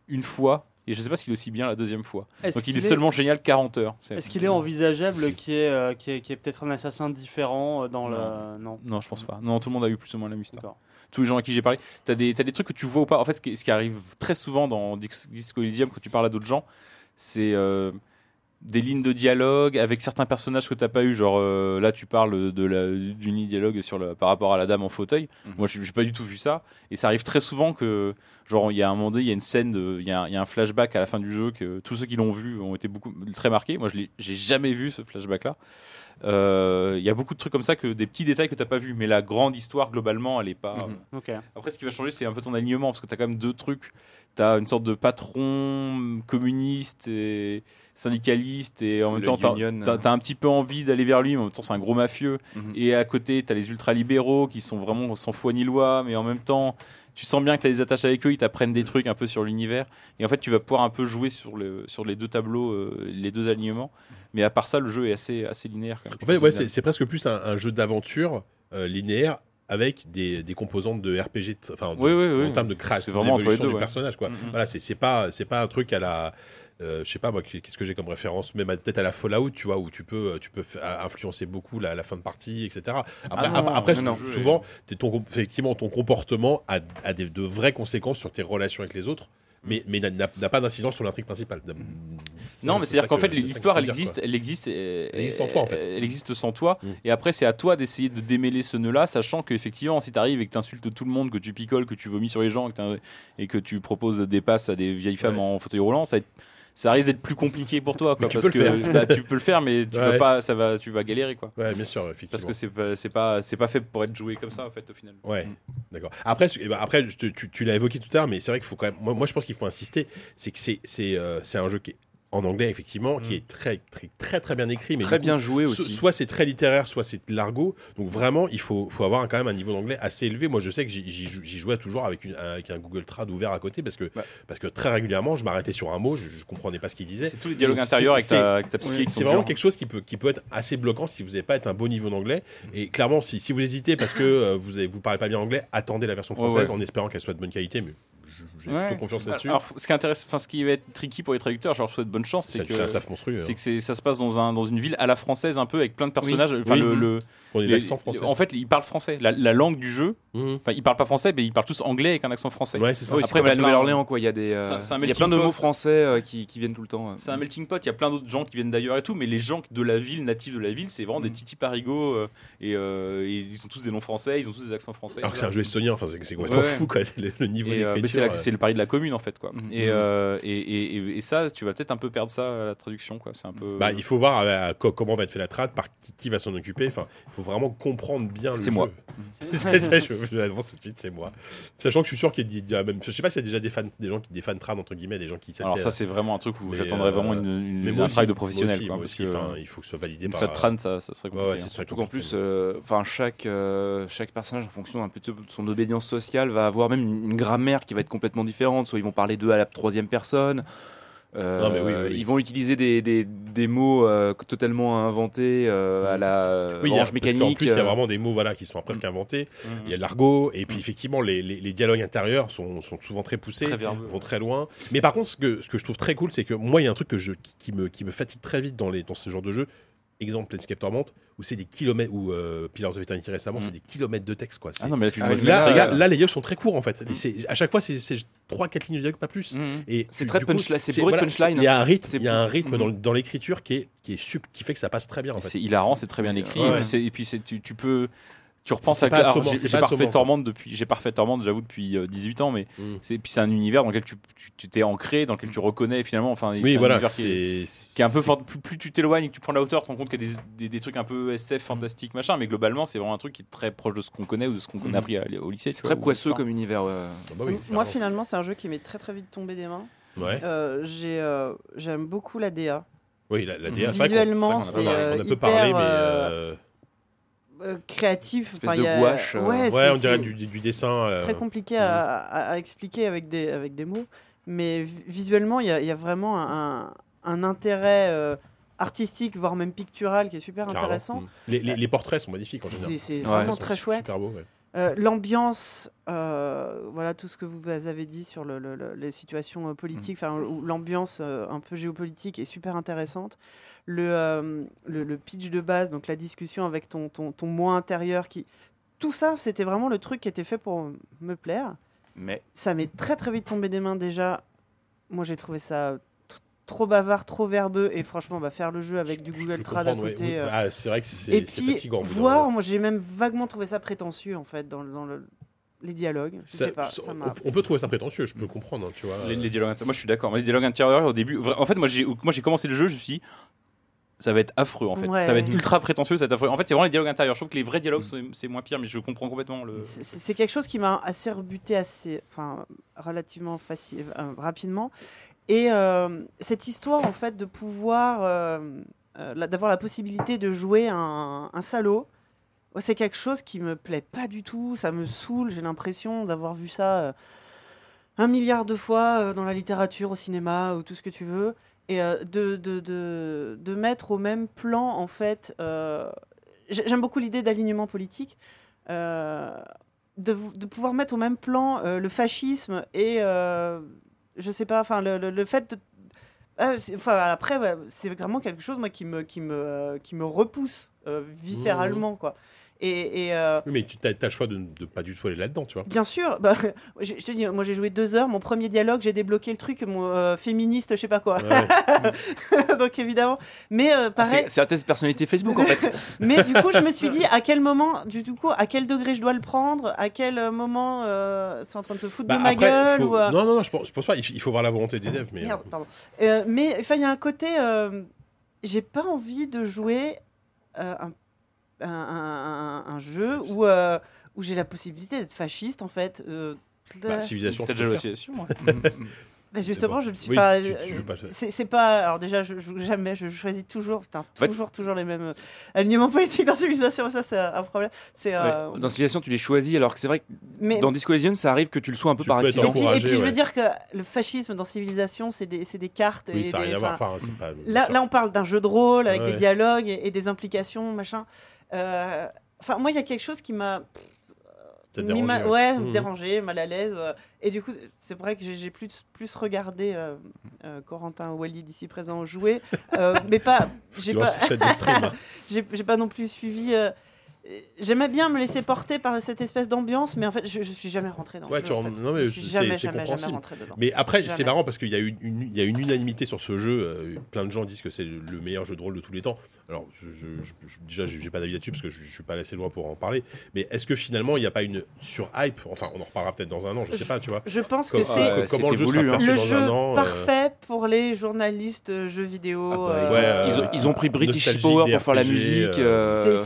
une fois et je sais pas s'il est aussi bien la deuxième fois. Donc il est seulement génial 40 heures. Est-ce qu'il est envisageable qu'il y ait, euh, ait- ait peut-être un assassin différent euh, dans le. Non. Non, je pense pas. Non, tout le monde a eu plus ou moins la même histoire. Tous les gens à qui j'ai parlé, t'as des, t'as des trucs que tu vois ou pas? En fait, ce qui, ce qui arrive très souvent dans Disco Elysium quand tu parles à d'autres gens, c'est euh, des lignes de dialogue avec certains personnages que t'as pas eu. Genre euh, là, tu parles de la, ligne de dialogue sur le, par rapport à la dame en fauteuil. Mhm. Moi, j'ai pas du tout vu ça. Et ça arrive très souvent que, genre, il y a un moment donné, il y a une scène, de- il y, a un- il y a un flashback à la fin du jeu que tous ceux qui l'ont vu ont été beaucoup très marqués. Moi, je l'ai, j'ai jamais vu ce flashback-là. Euh, Il y a beaucoup de trucs comme ça que des petits détails que t'as pas vu, mais la grande histoire globalement, elle est pas. Mhm. Après, ce qui va changer, c'est un peu ton alignement, parce que tu as quand même deux trucs. Tu as une sorte de patron communiste et syndicaliste, et en même Le temps, tu as, euh. un petit peu envie d'aller vers lui, mais en même temps, c'est un gros mafieux. Mhm. Et à côté, tu as les ultralibéraux qui sont vraiment sans foi ni loi, mais en même temps, tu sens bien que tu as des attaches avec eux, ils t'apprennent des trucs un peu sur l'univers. Et en fait, tu vas pouvoir un peu jouer sur, le, sur les deux tableaux, euh, les deux alignements. Mais à part ça, le jeu est assez, assez linéaire. Quand même. En fait, ouais, c'est presque plus un, un jeu d'aventure euh, linéaire avec des, des composantes de RPG, enfin, Oui, oui, oui. en termes de création, d'évolution du ouais. personnage, quoi. Mhm. Voilà, c'est c'est pas, c'est pas un truc à la, euh, je sais pas moi, qu'est-ce que j'ai comme référence, même peut-être à la Fallout, tu vois, où tu peux, tu peux influencer beaucoup la, la fin de partie, etc. Après, Ah non, après, après, non, non. sou- souvent, t'es ton, effectivement, ton comportement a, a des, de vraies conséquences sur tes relations avec les autres. Mais, mais n'a- pas d'incidence sur l'intrigue principale. Non, mais C'est c'est-à-dire qu'en que- fait, l'histoire, elle existe, elle existe, euh, Elle existe sans toi, en fait. Elle existe sans toi. Mm. Et après, c'est à toi d'essayer de démêler ce nœud-là, sachant qu'effectivement, si tu arrives et que tu insultes tout le monde, que tu picoles, que tu vomis sur les gens, que et que tu proposes des passes à des vieilles femmes en fauteuil roulant, ça, va être- ça risque d'être plus compliqué pour toi. Quoi, tu parce peux le que faire. bah, tu peux le faire, mais tu Ouais. vas pas, ça va, tu vas galérer. Quoi. Ouais, bien sûr, effectivement. Parce que c'est pas, c'est pas, c'est pas fait pour être joué comme ça, en fait, au final. Ouais, d'accord. Après, eh ben, après tu, tu l'as évoqué tout à l'heure, mais c'est vrai qu'il faut quand même. Moi, moi, je pense qu'il faut insister. C'est que c'est c'est euh, c'est un jeu qui est en anglais effectivement, qui est très très très très bien écrit, mais Très bien joué so- aussi. Soit c'est très littéraire, soit c'est de l'argot. Donc vraiment, il faut faut avoir quand même un niveau d'anglais assez élevé. Moi, je sais que j'y- j'y jou- j'y jouais toujours avec, une, avec un Google Trad ouvert à côté parce que parce que très régulièrement, je m'arrêtais sur un mot, je, je comprenais pas ce qu'il disait. C'est tous les dialogues Donc, intérieurs c'est- avec ta- c'est- avec ta vraiment quelque chose qui peut, qui peut être assez bloquant si vous n'avez pas être un bon niveau d'anglais. Et clairement, si, si vous hésitez parce que euh, vous ne vous parlez pas bien anglais, attendez la version française ouais. en espérant qu'elle soit de bonne qualité. Mais j'ai Ouais. plutôt confiance là-dessus. Alors, ce qui intéresse, enfin, ce qui va être tricky pour les traducteurs, je leur souhaite bonne chance, c'est que fait un taf monstrueux, c'est hein. que ça se passe dans un dans une ville à la française un peu avec plein de personnages. Oui. Enfin, Oui. le, le- Pour des accents français. En fait, ils parlent français. La, la langue du jeu. Mhm. Enfin, ils parlent pas français, mais ils parlent tous anglais avec un accent français. Oui, c'est Après, comme t'as la Nouvelle-Orléans, quoi. Il y a des, euh, C'est un- c'est un il y a melting plein de pot. mots français euh, qui, qui viennent tout le temps. euh. C'est un melting pot, il y a plein d'autres gens qui viennent d'ailleurs et tout, mais les gens de la ville, natifs de la ville, c'est vraiment des titi parigots euh, et, euh, et ils ont tous des noms français, ils ont tous des accents français. Alors que c'est un jeu estonien, enfin, c'est c'est complètement Ouais. fou quoi, le, le niveau d'écriture. c'est euh. le pari de la commune en fait quoi. Mhm. Et, euh, et, et, et- et ça, tu vas peut-être un peu perdre ça à la traduction quoi. C'est un peu. Bah, il faut voir co- comment va être fait la trad, par qui, qui va s'en occuper. Enfin, il faut vraiment comprendre bien le C'est jeu. moi. c'est ça, je, je l'annonce tout de suite, c'est moi. Sachant que je suis sûr qu'il y a, même, je sais pas s'il y a déjà des fans, des gens qui, des fans trad entre guillemets, des gens qui Alors ça, c'est vraiment un truc où j'attendrais euh, vraiment une- une- mais un moi travail de professionnel, Moi aussi, quoi, moi parce aussi, que, enfin, il faut que ce soit validé une par. trad trad, ça- ça serait Ouais, ouais, compliqué, c'est hein. Surtout qu'en compliqué. plus, euh, enfin chaque euh, chaque personnage en fonction un peu de son obédience sociale va avoir même une, une grammaire qui va être complètement différente. Soit ils vont parler d'eux à la troisième personne. Euh, Non, mais oui, oui, oui. Ils vont utiliser des, des, des mots euh, totalement inventés euh, à la euh, Oui, il y a- orange parce mécanique. plus, il y a vraiment des mots voilà, qui sont presque Mm. inventés. Il y a l'argot, et puis effectivement, les, les- les dialogues intérieurs sont, sont souvent très poussés, Très verbeux, vont très loin. Mais par contre, ce que, ce que je trouve très cool, c'est que moi, il y a un truc que je, qui, qui me, qui me fatigue très vite dans, les, dans ce genre de jeu. Exemple, Planescape Torment, où c'est des kilomètres, ou euh, Pillars of Eternity récemment, c'est des kilomètres de texte. Quoi. Mm. Ah non, mais là, tu- là, moi, je là, mettrais- là, les dialogues sont très courts en fait. C'est- à chaque fois, c'est 3-4 lignes de dialogue, pas plus. Mhm. Et C'est très punchline, c'est bourré de punchline. Il y a un rythme, y a un rythme Mhm. dans, dans l'écriture qui, est, qui, est sup- qui fait que ça passe très bien. En fait. C'est hilarant, c'est très bien écrit. Ouais. Et puis, et puis tu, tu peux. Tu repenses à pas j'ai assommant, Torment depuis j'ai Torment j'avoue depuis euh, 18 ans mais Mm. c'est puis c'est un univers dans lequel tu t'es ancré dans lequel tu reconnais finalement enfin Oui, c'est un voilà, univers qui est, c'est- qui est un peu fort plus, plus tu t'éloignes et que tu prends de la hauteur tu te rends compte qu'il y a des, des, des trucs un peu SF fantastique machin mais globalement c'est vraiment un truc qui est très proche de ce qu'on connaît ou de ce qu'on a appris à- au lycée C'est très poisseux comme univers. ouais. Ah bah oui, Moi, finalement, c'est un jeu qui m'est très très vite tombé des mains. Ouais. Euh, j'ai, euh, J'aime beaucoup la DA. Oui, la, la DA, Visuellement, c'est on a euh, peu hyper, parlé, mais. Euh, créatif. Espèce enfin, de il y a- gouache, euh, Ouais, on dirait du, dessin. euh, Très compliqué à, à- à expliquer avec des, avec des mots. Mais vi- visuellement, il y, a- il y a vraiment un, un intérêt euh, artistique, voire même pictural, qui est super carrément. intéressant. Mm. Les, les- les portraits sont magnifiques en C'est- général. c'est vraiment très chouette. Super beau, ouais. Euh, L'ambiance, euh, voilà tout ce que vous avez dit sur le- le- le- les situations politiques, enfin où l'ambiance euh, un peu géopolitique est super intéressante. Le, euh, le, le pitch de base, donc la discussion avec ton, ton, ton moi intérieur, qui, tout ça, c'était vraiment le truc qui était fait pour me plaire. Mais Ça m'est très très vite tombé des mains déjà. Moi j'ai trouvé ça trop bavard, trop verbeux, et franchement, bah, faire le jeu avec du Google Trad à côté. Oui, euh, Ah, c'est vrai que c'est et c'est puis, fatigant. voir, moi j'ai même vaguement trouvé ça prétentieux en fait dans, dans le- les dialogues. Je Ça- sais pas, ça- ça on, peut trouver ça prétentieux, je peux comprendre, hein, tu vois. Les, les dialogues Moi, je suis d'accord. Les dialogues intérieurs, au début. En fait, moi, j'ai moi, j'ai commencé le jeu, je me suis dit, ça va être affreux, en fait. Ouais. Ça va être ultra prétentieux, ça va être affreux. En fait, c'est vraiment les dialogues intérieurs. Je trouve que les vrais dialogues, c'est- moins pire, mais je comprends complètement le. C'est quelque chose qui m'a assez rebuté assez, enfin, relativement facile, euh, rapidement. Et euh, cette histoire, en fait, de pouvoir, euh, d'avoir la possibilité de jouer un, un salaud, c'est quelque chose qui me plaît pas du tout. Ça me saoule. J'ai l'impression d'avoir vu ça un milliard de fois dans la littérature, au cinéma, ou tout ce que tu veux. Et euh, de, de, de, de mettre au même plan, en fait. euh, j'ai- J'aime beaucoup l'idée d'alignement politique. euh, de, de pouvoir mettre au même plan euh, le fascisme et euh, je sais pas, enfin le, le- le fait de ah, enfin après ouais, c'est vraiment quelque chose moi qui me qui me qui me repousse viscéralement quoi. Et, et, euh, Oui, mais tu as, le choix de ne pas du tout aller là-dedans, tu vois. Bien sûr, bah, je, je te dis, moi j'ai joué deux heures, mon premier dialogue, j'ai débloqué le truc, mon euh, féministe, je sais pas quoi. Donc évidemment, mais euh, Ah, pareil. c'est c'est un test personnalité Facebook en fait. Mais du coup, je me suis dit à quel moment, du du coup, à quel degré je dois le prendre, à quel euh, moment euh, c'est en train de se foutre Bah, de ma après, gueule. faut- ou, euh, Non, non, non, je pense, je pense pas. Il faut voir la volonté des devs. Mais... Merde, pardon. Euh, mais enfin, il y a un côté, euh, j'ai pas envie de jouer euh, un, un, un- un- un jeu où, euh, où j'ai la possibilité d'être fasciste en fait. euh, Bah, civilisation, le aussi bah, justement, bon. je ne suis Oui, pas. c'est pas. Alors déjà, je, je- jamais, je choisis toujours, putain, toujours, toujours les mêmes euh, alignements politiques dans civilisation. Ça, c'est un problème. C'est. euh, Ouais. Dans Civilization, tu les choisis alors que c'est vrai que Mais- dans Disco Elysium, ça arrive que tu le sois un peu par accident. Et puis, et je veux dire que le fascisme dans Civilisation, c'est des, c'est des cartes. Oui, et ça n'a des- rien à voir. enfin, pas. Là, là, on parle d'un jeu de rôle avec Ouais. des dialogues et, et des implications, machin. Euh, Enfin, moi, il y a quelque chose qui m'a. Ma- ouais. Mhm. dérangé, mal à l'aise. euh, et du coup, c'est- vrai que j'ai- plus, plus regardé euh, euh, Corentin Walid ici présent jouer. euh, mais pas. J'ai pas, j'ai pas non plus suivi. J'aimais bien me laisser porter par cette espèce d'ambiance, mais en fait, je, je suis jamais rentré dans Ouais, le tu jeu. en en- fait. non, mais je suis c'est- jamais, c'est jamais, jamais compréhensible. rentré dedans. Mais après, c'est marrant parce qu'il y, a une- une- il y a une unanimité sur ce jeu. euh, plein de gens disent que c'est le le meilleur jeu de rôle de tous les temps. Alors, je, je, je- je- déjà, j'ai pas d'avis là-dessus parce que je, je suis pas assez loin pour en parler. Mais est-ce que finalement, il n'y a pas une sur-hype? Enfin, on en reparlera peut-être dans un an, je sais pas, tu vois. Je pense que c'est euh, comment le jeu sera hein. perçu le dans jeu un an, euh, parfait pour les journalistes jeux vidéo. Ah bah, euh, Ouais, euh, ils, ont, ils ont pris British Power pour faire la musique.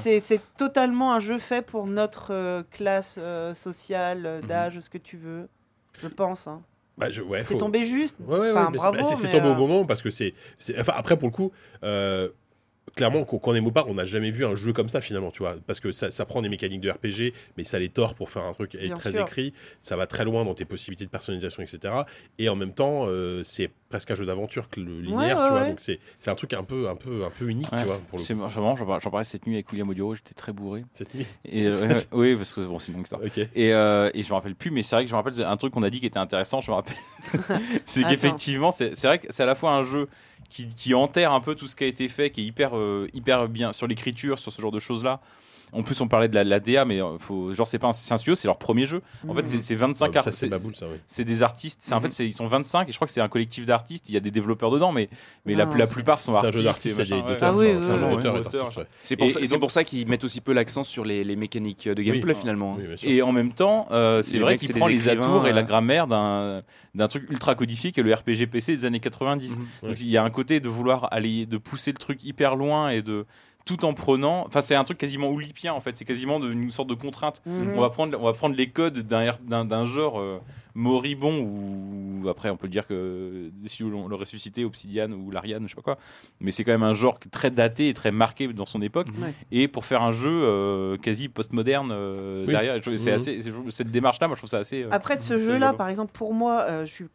C'est- c'est totalement un jeu fait pour notre euh, classe euh, sociale, Mhm. euh, d'âge, ce que tu veux. Je pense. hein. bah, je- ouais, C'est faut- tombé juste. Ouais, ouais, ouais, Enfin, mais c'est- bravo, bah, c'est c'est mais, tombé au euh, bon moment parce que c'est. c'est- Enfin, après, pour le coup, euh, clairement, qu'on aime ou pas, on n'a jamais vu un jeu comme ça finalement, tu vois. Parce que ça, ça prend des mécaniques de RPG, mais ça les tord pour faire un truc Bien très sûr. écrit. Ça va très loin dans tes possibilités de personnalisation, etc. Et en même temps, euh, c'est presque un jeu d'aventure que le linéaire, Ouais, tu vois. ouais. Donc c'est c'est un truc un peu, un peu, un peu unique, Ouais. tu vois, pour le C'est coup. vraiment, j'en parlais- j'en parlais cette nuit avec William Audio, j'étais très bourré. Cette nuit. Et, euh, oui, parce que bon, c'est une longue histoire. Et, euh, et je me rappelle plus, mais c'est vrai que je me rappelle un truc qu'on a dit qui était intéressant. Je me rappelle, c'est qu'effectivement, c'est c'est vrai que c'est à la fois un jeu qui, qui enterre un peu tout ce qui a été fait, qui est hyper, euh, hyper bien sur l'écriture, sur ce genre de choses là. En plus, on parlait de la, la DA, mais euh, faut, genre c'est pas un, c'est un studio, c'est leur premier jeu. En fait, c'est- c'est 25 Ouais, ça, art- c'est baboule, ça, oui. c'est des artistes. C'est en Mhm. fait, c'est- ils sont 25 et je crois que c'est un collectif d'artistes. Il y a des développeurs dedans, mais mais la, c'est- plupart sont C'est un artistes. Ah C'est un jeu. C'est pour, Et- ça- et c'est donc- pour ça qu'ils mettent aussi peu l'accent sur les, les mécaniques de gameplay Oui. finalement. Sûr. Et en même temps, euh, c'est Les vrai mecs, qu'il c'est prend les atours et la euh. grammaire d'un d'un truc ultra codifié qui est le RPG PC des années 90. Mhm. Ouais. Donc il y a un côté de vouloir aller, de pousser le truc hyper loin et de tout en prenant. Enfin, c'est un truc quasiment oulipien en fait. C'est quasiment de- une sorte de contrainte. Mhm. On va prendre, on va prendre les codes d'un genre euh, moribond ou après on peut le dire que si on le ressuscité Obsidian ou l'Ariane, je sais pas quoi. Mais c'est quand même un genre très daté et très marqué dans son époque. Ouais. Et pour faire un jeu euh, quasi postmoderne euh, Oui. derrière, c'est Mhm. assez cette démarche là, moi je trouve ça assez. euh, Après, ce jeu-là, rigolo. par exemple, pour moi, euh, je suis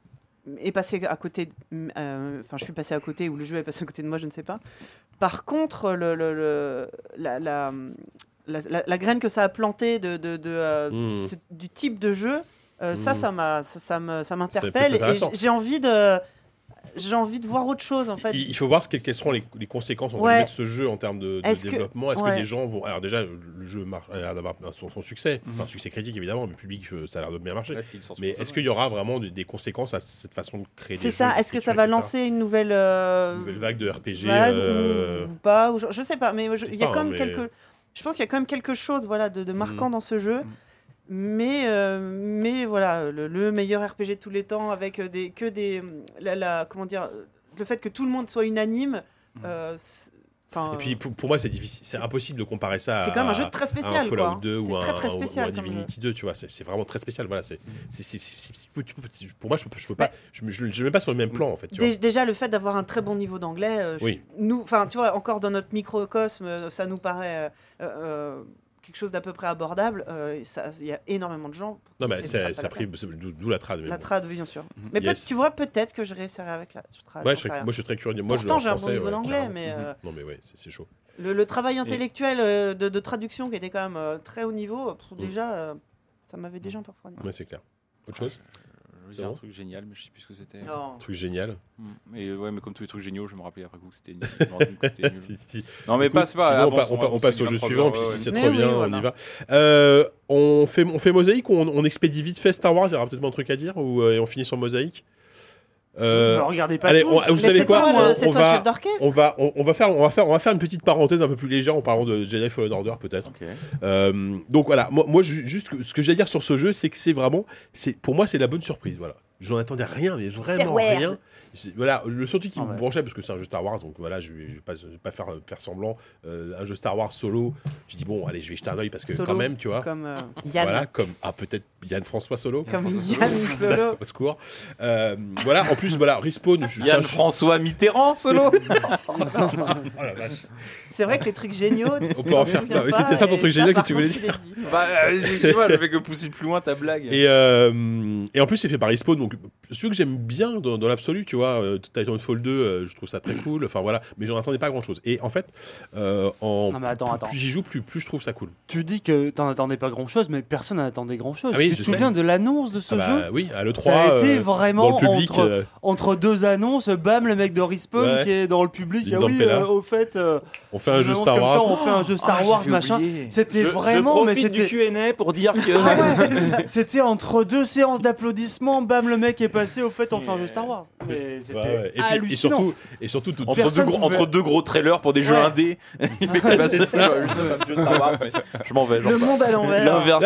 est passé à côté. Euh, enfin, je suis passé à côté ou le jeu est passé à côté de moi, je ne sais pas. Par contre, la, la, la, la, graine que ça a plantée de, de, euh, du type de jeu, euh, mmh. ça, ça, ça, ça m'interpelle. et j'ai envie de j'ai envie de voir autre chose en fait. Il faut voir ce quelles seront les, conséquences de ce jeu en termes de, développement. Est-ce que, ouais. les gens vont. Alors déjà, le jeu a l'air d'avoir son, succès, mm -hmm. enfin succès critique évidemment, mais public, euh, ça a l'air de bien marcher. Mais est-ce qu'il y aura vraiment des, conséquences à cette façon de créer des C'est ça, est-ce que ça va lancer une nouvelle, euh, nouvelle vague de RPG euh, ou Pas, je, je, sais pas, mais il y a quand même hein, quelque. Je pense qu'il y a quand même quelque chose voilà, de, mhm. marquant dans ce jeu. Mais, euh, mais voilà, le, meilleur RPG de tous les temps avec euh, des, que des. La, comment dire euh, Le fait que tout le monde soit unanime. Mmh. Et puis pour, moi, c'est difficile, c'est impossible de comparer ça. C'est quand même un jeu très spécial. À un Fallout 2 ou, très, un, très spécial, ou, un, Divinity 2, tu vois, c'est vraiment très spécial. Voilà, c'est mmh. pour moi, je peux, je peux pas, je, je, mets pas sur le même plan en fait. Déjà, le fait d'avoir un très bon niveau d'anglais, nous, enfin, tu vois, encore dans notre microcosme, ça nous paraît quelque chose d'à peu près abordable, euh, il y a énormément de gens. Non, mais ça, ça d'où la trad. La trad, bien sûr. Mhm. Mais tu vois, peut-être que je réessayerai avec la trad. moi, je suis très curieux. Moi, Pourtant, j'ai un bon niveau d'anglais, mais. Mhm. Euh, non, mais oui, c'est chaud. Le, travail intellectuel euh, de, traduction qui était quand même très haut niveau, mhm. déjà, ça m'avait déjà un peu refroidi. C'est clair. Autre chose? J'ai un truc génial, mais je sais plus ce que c'était. Un truc génial. Mm. Et ouais, mais comme tous les trucs géniaux, je me rappelais après coup que c'était nul. Non, mais passe pas. On, passe au jeu suivant, puis si c'est trop bien, on y va. On, fait, on fait mosaïque ou on, expédie vite fait Star Wars Il y aura peut-être un truc à dire ou, euh, et on finit sur mosaïque? Euh, regardez pas. Allez, vous savez quoi, on, on, toi, va, on, va, on, va, faire, on va faire, on va faire une petite parenthèse un peu plus légère en parlant de Jedi Fallen Order peut-être. Euh, donc voilà, moi, moi juste ce que j'ai à dire sur ce jeu, c'est que c'est vraiment, c'est pour moi c'est la bonne surprise. Voilà, j'en attendais rien, mais vraiment rien. Voilà, le seul truc qui ah me branchait, parce que c'est un jeu Star Wars, donc voilà, je vais, pas, pas, faire, euh, faire semblant, euh, un jeu Star Wars solo, je dis bon, allez, je vais jeter un oeil parce que quand même, tu vois. Comme euh, Yann. Voilà, comme, ah, peut-être Yann François Solo. Comme Yann Solo. solo. Au secours. Voilà, en plus, voilà, Respawn. Je, Yann François Mitterrand Solo. oh, c'est vrai que les trucs géniaux. On peut en faire C'était ça ton truc génial que tu voulais dire. Bah, tu vois, je fais que pousser plus loin ta blague. Et, et en plus, c'est fait par Respawn, donc celui que j'aime bien dans l'absolu, tu vois vois, euh, Titanfall 2, euh, je trouve ça très cool. Enfin voilà, mais j'en attendais pas grand chose. Et en fait, euh, plus, j'y joue, plus, je trouve ça cool. Tu dis que t'en attendais pas grand chose, mais personne n'en attendait grand chose. Ah tu te souviens de l'annonce de ce ah bah jeu Oui, à l'E3. Ça a été vraiment dans public, entre, deux annonces, bam, le mec de Respawn qui est dans le public. Ah oui, au fait, on fait un jeu Star Wars. On fait un jeu Star Wars, machin. C'était vraiment, je mais c'était du Q&A pour dire que ah c'était entre deux séances d'applaudissements, bam, le mec est passé. Au fait, on fait un jeu Star Wars et, surtout, entre, deux gros, entre, deux gros, trailers pour des jeux ouais. indés, il ah, ça. je m'en vais. Le monde à l'envers.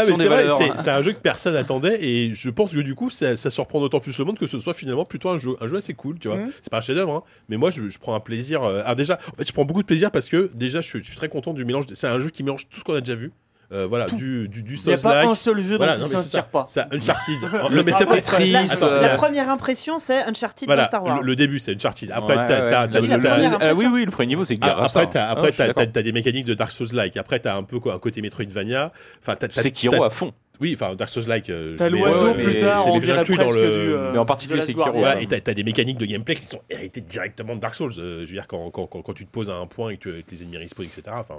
C'est un jeu que personne attendait et je pense que du coup, ça, ça surprend d'autant plus le monde que ce soit finalement plutôt un jeu, un jeu assez cool. Tu vois, mm. c'est pas un chef-d'œuvre, hein. mais moi, je, prends un plaisir. Euh, ah, déjà, je prends beaucoup de plaisir parce que déjà, je suis très content du mélange. C'est un jeu qui mélange tout ce qu'on a déjà vu euh, voilà, Tout. du, du, du Il n'y a pas un seul jeu voilà, dont non, il pas. Ça, Uncharted. non, mais c'est Tetris. La, euh... la, première impression, c'est Uncharted voilà, Star Wars. Le, le début, c'est Uncharted. Après, t'as. Ouais. Ah oui, oui, le premier niveau, c'est ah, Garra. Après, t'as ah, as, as, des mécaniques de Dark Souls-like. Après, t'as un peu quoi, un côté Metroidvania. Enfin, C'est Kiro à fond. Oui, enfin Dark Souls-like. Euh, t'as l'oiseau euh, plus tard, on dirait dans le... Euh, mais en particulier c'est Sekiro. Voilà, hein. et t'as, as des mécaniques de gameplay qui sont héritées directement de Dark Souls. Euh, je veux dire quand, tu te poses à un point et que, tu, les ennemis respawnent, etc. Enfin,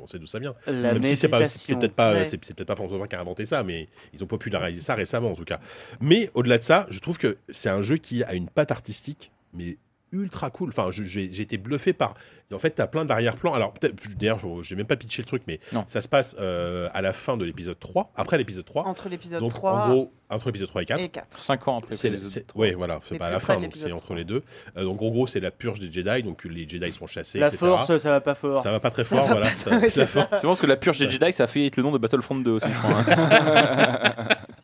on sait d'où ça vient. Même si c'est, pas, peut-être pas, ouais. c'est, peut-être pas François qui a inventé ça, mais ils ont popularisé ça récemment en tout cas. Mais au-delà de ça, je trouve que c'est un jeu qui a une patte artistique, mais ultra cool. Enfin, j'ai été bluffé par. En fait, t'as plein d'arrière-plans. Alors, d'ailleurs, j'ai même pas pitché le truc, mais non. ça se passe euh, à la fin de l'épisode 3, après l'épisode 3. Entre l'épisode 3. En gros, entre l'épisode 3 et 4. Et 4. 5 ans après l'épisode Oui, voilà, c'est pas à la fin, donc c'est entre les deux. Euh, donc, en gros, c'est la purge des Jedi, donc les Jedi sont chassés. La etc. force, ça va pas fort. Ça va pas très fort, voilà. C'est bon parce que la purge des Jedi, ça a fait le nom de Battlefront 2 aussi, je crois. Hein.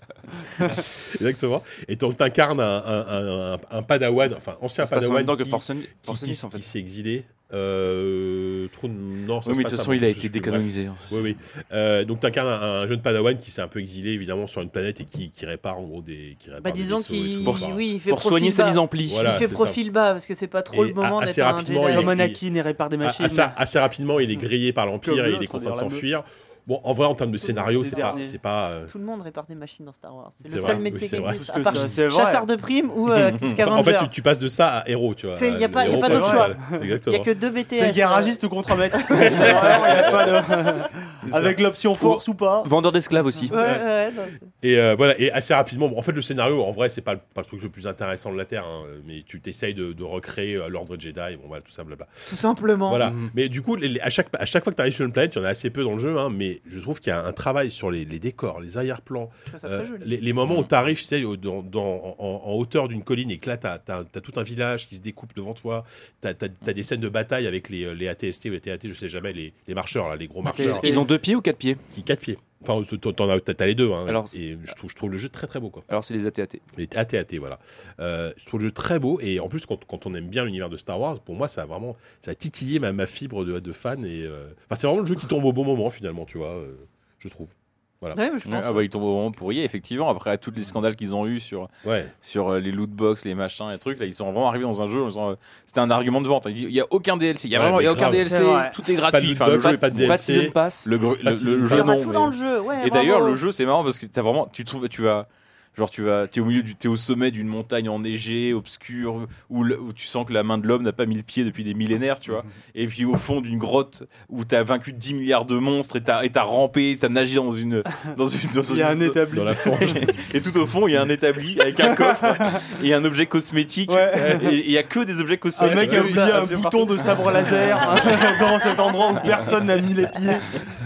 Exactement. Et donc, tu incarnes un, padawan, enfin, ancien padawan qui, s'est exilé. Euh, non, mais de toute façon, il a été décanonisé. Hein. Oui, oui. Euh, donc, tu incarnes un, jeune padawan qui s'est un peu exilé, évidemment, sur une planète et qui, répare en gros des. Bah, disons qu'il. Pour, oui, soigner sa mise en pli. Voilà, il fait profil bas parce que c'est pas trop le moment d'être un Jedi. Comme Anakin et répare des machines. Assez, rapidement, il est grillé par l'Empire et il est contraint de s'enfuir. Bon, en vrai, en termes de scénario, c'est pas, c'est pas. Euh, tout le monde répare des machines dans Star Wars. C'est le seul métier oui, qui existe. À part chasseur de primes ou euh, En fait, tu, passes de ça à héros, tu vois. Il n'y a, pas, pas choix. Il n'y a que deux BTS. T'es euh. garagiste ou contremaître. Avec l'option force ou pas. Vendeur d'esclaves aussi. Et euh, voilà, et assez rapidement. En fait, le scénario, en vrai, c'est pas le truc le plus intéressant de la Terre, hein, mais tu t'essayes de recréer l'ordre Jedi. Bon, voilà, tout ça, blabla. Tout simplement. Voilà. Mm. Mais du coup, à chaque fois que tu arrives sur une planète, il y en a assez peu dans le jeu, hein, mais mais je trouve qu'il y a un travail sur les, les décors, les arrière-plans, euh, les, les moments où tu arrives, tu sais, au- dans, dans- en, en hauteur d'une colline et que là, tu as, tout un village qui se découpe devant toi, tu as, des scènes de bataille avec les, les ATST ou les TAT, je sais jamais, les, les marcheurs, là, les gros marcheurs, Ils ont deux pieds ou quatre pieds? Qui quatre pieds. Enfin, t'en as, t'as les deux, hein, Alors, et je trouve, je trouve le jeu très très beau, quoi. Alors c'est les AT-AT. Les AT-AT, voilà. Euh, je trouve le jeu très beau et en plus quand, quand on aime bien l'univers de Star Wars, pour moi ça a vraiment ça a titillé ma, ma fibre de, de fan et euh, enfin, c'est vraiment le jeu qui tombe au bon moment finalement, tu vois, euh, je trouve. Ouais, mais je pense. Ah bah ils tombent au moment pour y effectivement après tous les scandales qu'ils ont eu sur Ouais. sur euh, les loot box les machins les trucs là ils sont vraiment arrivés dans un jeu euh, c'était un argument de vente il dit, il y a aucun DLC il y a Ouais, vraiment il y a aucun grave. DLC tout est Pas de gratuit enfin le jeu pas de Pas de DLC. season pass. le, gr- Pas le- de season le jeu non, tout dans le jeu. Et d'ailleurs le jeu c'est marrant parce que t'as vraiment tu trouves tu vas genre tu vas t'es au milieu du t'es au sommet d'une montagne enneigée obscure où, le- où tu sens que la main de l'homme n'a pas mis le pied depuis des millénaires tu vois et puis au fond d'une grotte où t'as vaincu 10 milliards de monstres et t'as et t'as rampé t'as nagé dans une dans une dans Il y a un une- établi. Dans la fange. et tout au fond, il y a un établi avec un coffre et un objet cosmétique. Ouais. Et il y a que des objets Un cosmétiques. mec a oublié un partout. bouton de sabre laser dans cet endroit où personne n'a mis les pieds.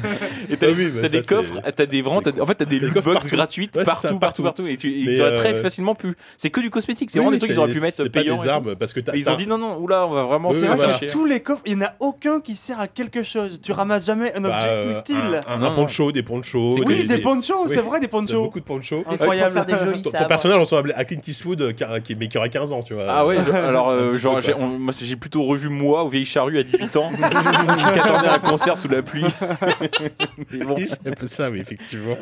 Et t'as Ah oui, bah ça, des coffres, t'as des vraiment, t'as- en fait, t'as des box partout. gratuites Ouais, partout, ça, partout, partout. partout. Et tu, et ils auraient très euh, facilement pu. C'est que du cosmétique. C'est Oui, vraiment oui, des trucs qu'ils auraient pu mettre payants. des armes parce que t'as. Et ils ont dit non, non, oula, on va vraiment Oui, voilà. Tous les coffres, il n'y en a aucun qui sert à quelque chose. Tu ramasses jamais un objet bah, euh, utile. Un, un, Non, un non. poncho, des ponchos. Oui, des ponchos, c'est vrai, des ponchos. beaucoup de ponchos. Incroyable. Pour faire des jolis Ton, personnage ressemble à Clint Eastwood, euh, mais qui aurait 15 ans, tu vois. Ah ouais, alors genre j'ai moi j'ai plutôt revu moi au vieilles charrues à 18 ans qui attendait un concert sous la pluie. Mais bon. C'est un peu ça, oui, effectivement.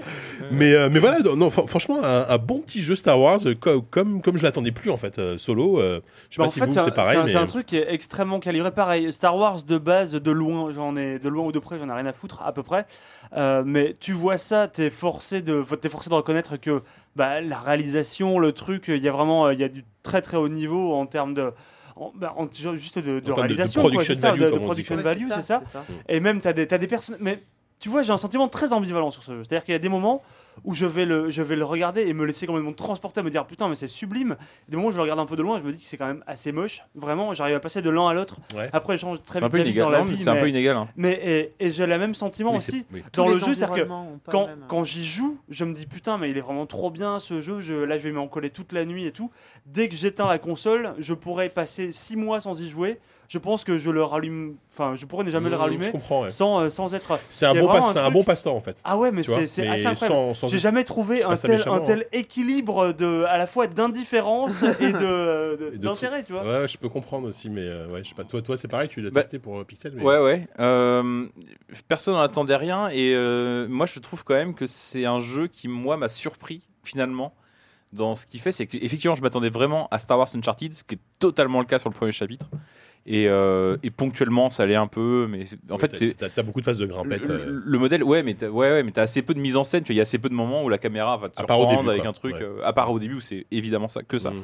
mais, euh, mais voilà, non, fr- franchement, un, un bon petit jeu Star Wars, euh, co- comme, comme je l'attendais plus, en fait, euh, solo. euh, je sais Bah, pas en si fait, vous, c'est pareil, c'est un, mais. c'est un truc qui est extrêmement calibré. Pareil, Star Wars de base, de loin, j'en ai de loin ou de près, j'en ai rien à foutre à peu près. Euh, mais tu vois ça, t'es forcé de, t'es forcé de reconnaître que bah, la réalisation, le truc, il y a vraiment, il y a du très très haut niveau en termes de, en- bah, en- juste de, de termes de- de réalisation, quoi, production c'est ça, value, de, comme production quoi. value, c'est ça. Et même, tu as des, t'as des personnes. Mais tu vois, j'ai un sentiment très ambivalent sur ce jeu. C'est-à-dire qu'il y a des moments où je vais, le, je vais le regarder et me laisser complètement transporter, à me dire putain, mais c'est sublime. Des moments où je le regarde un peu de loin, je me dis que c'est quand même assez moche. Vraiment, j'arrive à passer de l'un à l'autre. Ouais. Après, je change très vite peu d'avis dans la vie. c'est un peu inégal. hein. mais et, et j'ai le même sentiment aussi oui. dans Tous le jeu, c'est-à-dire que quand, j'y joue, je me dis putain, mais il est vraiment trop bien ce jeu. Je, là, je vais m'en coller toute la nuit et tout. Dès que j'éteins la console, je pourrais passer 6 mois sans y jouer. Je pense que je le rallume. Enfin, je pourrais ne jamais le Mmh, rallumer Je comprends, ouais. sans, euh, sans être. C'est un, bon passe- un c'est un truc- bon passe-temps, en fait. Ah ouais, mais c'est assez incroyable. J'ai jamais trouvé un pas tel, un tel équilibre de, à la fois d'indifférence et de- de- de d'intérêt, tu vois. Ouais, je peux comprendre aussi, mais euh, ouais, je sais pas. Toi, toi c'est pareil, tu l'as Bah, testé pour euh, Pixel. Mais... Ouais, ouais. Euh, personne n'en attendait rien et euh, moi je trouve quand même que c'est un jeu qui, moi, m'a surpris finalement dans ce qu'il fait. C'est qu'effectivement, je m'attendais vraiment à Star Wars Uncharted, ce qui est totalement le cas sur le premier chapitre. Et, euh, et ponctuellement, ça allait un peu, mais en fait, t'as- c'est. T'as t'as beaucoup de phases de grimpette. Le, euh, le- le modèle, ouais, mais t'as ouais, ouais, mais t'as assez peu de mise en scène. Il y a assez peu de moments où la caméra va te surprendre début, avec quoi. un truc. Ouais. euh, à part au début où c'est évidemment ça, que ça. mm.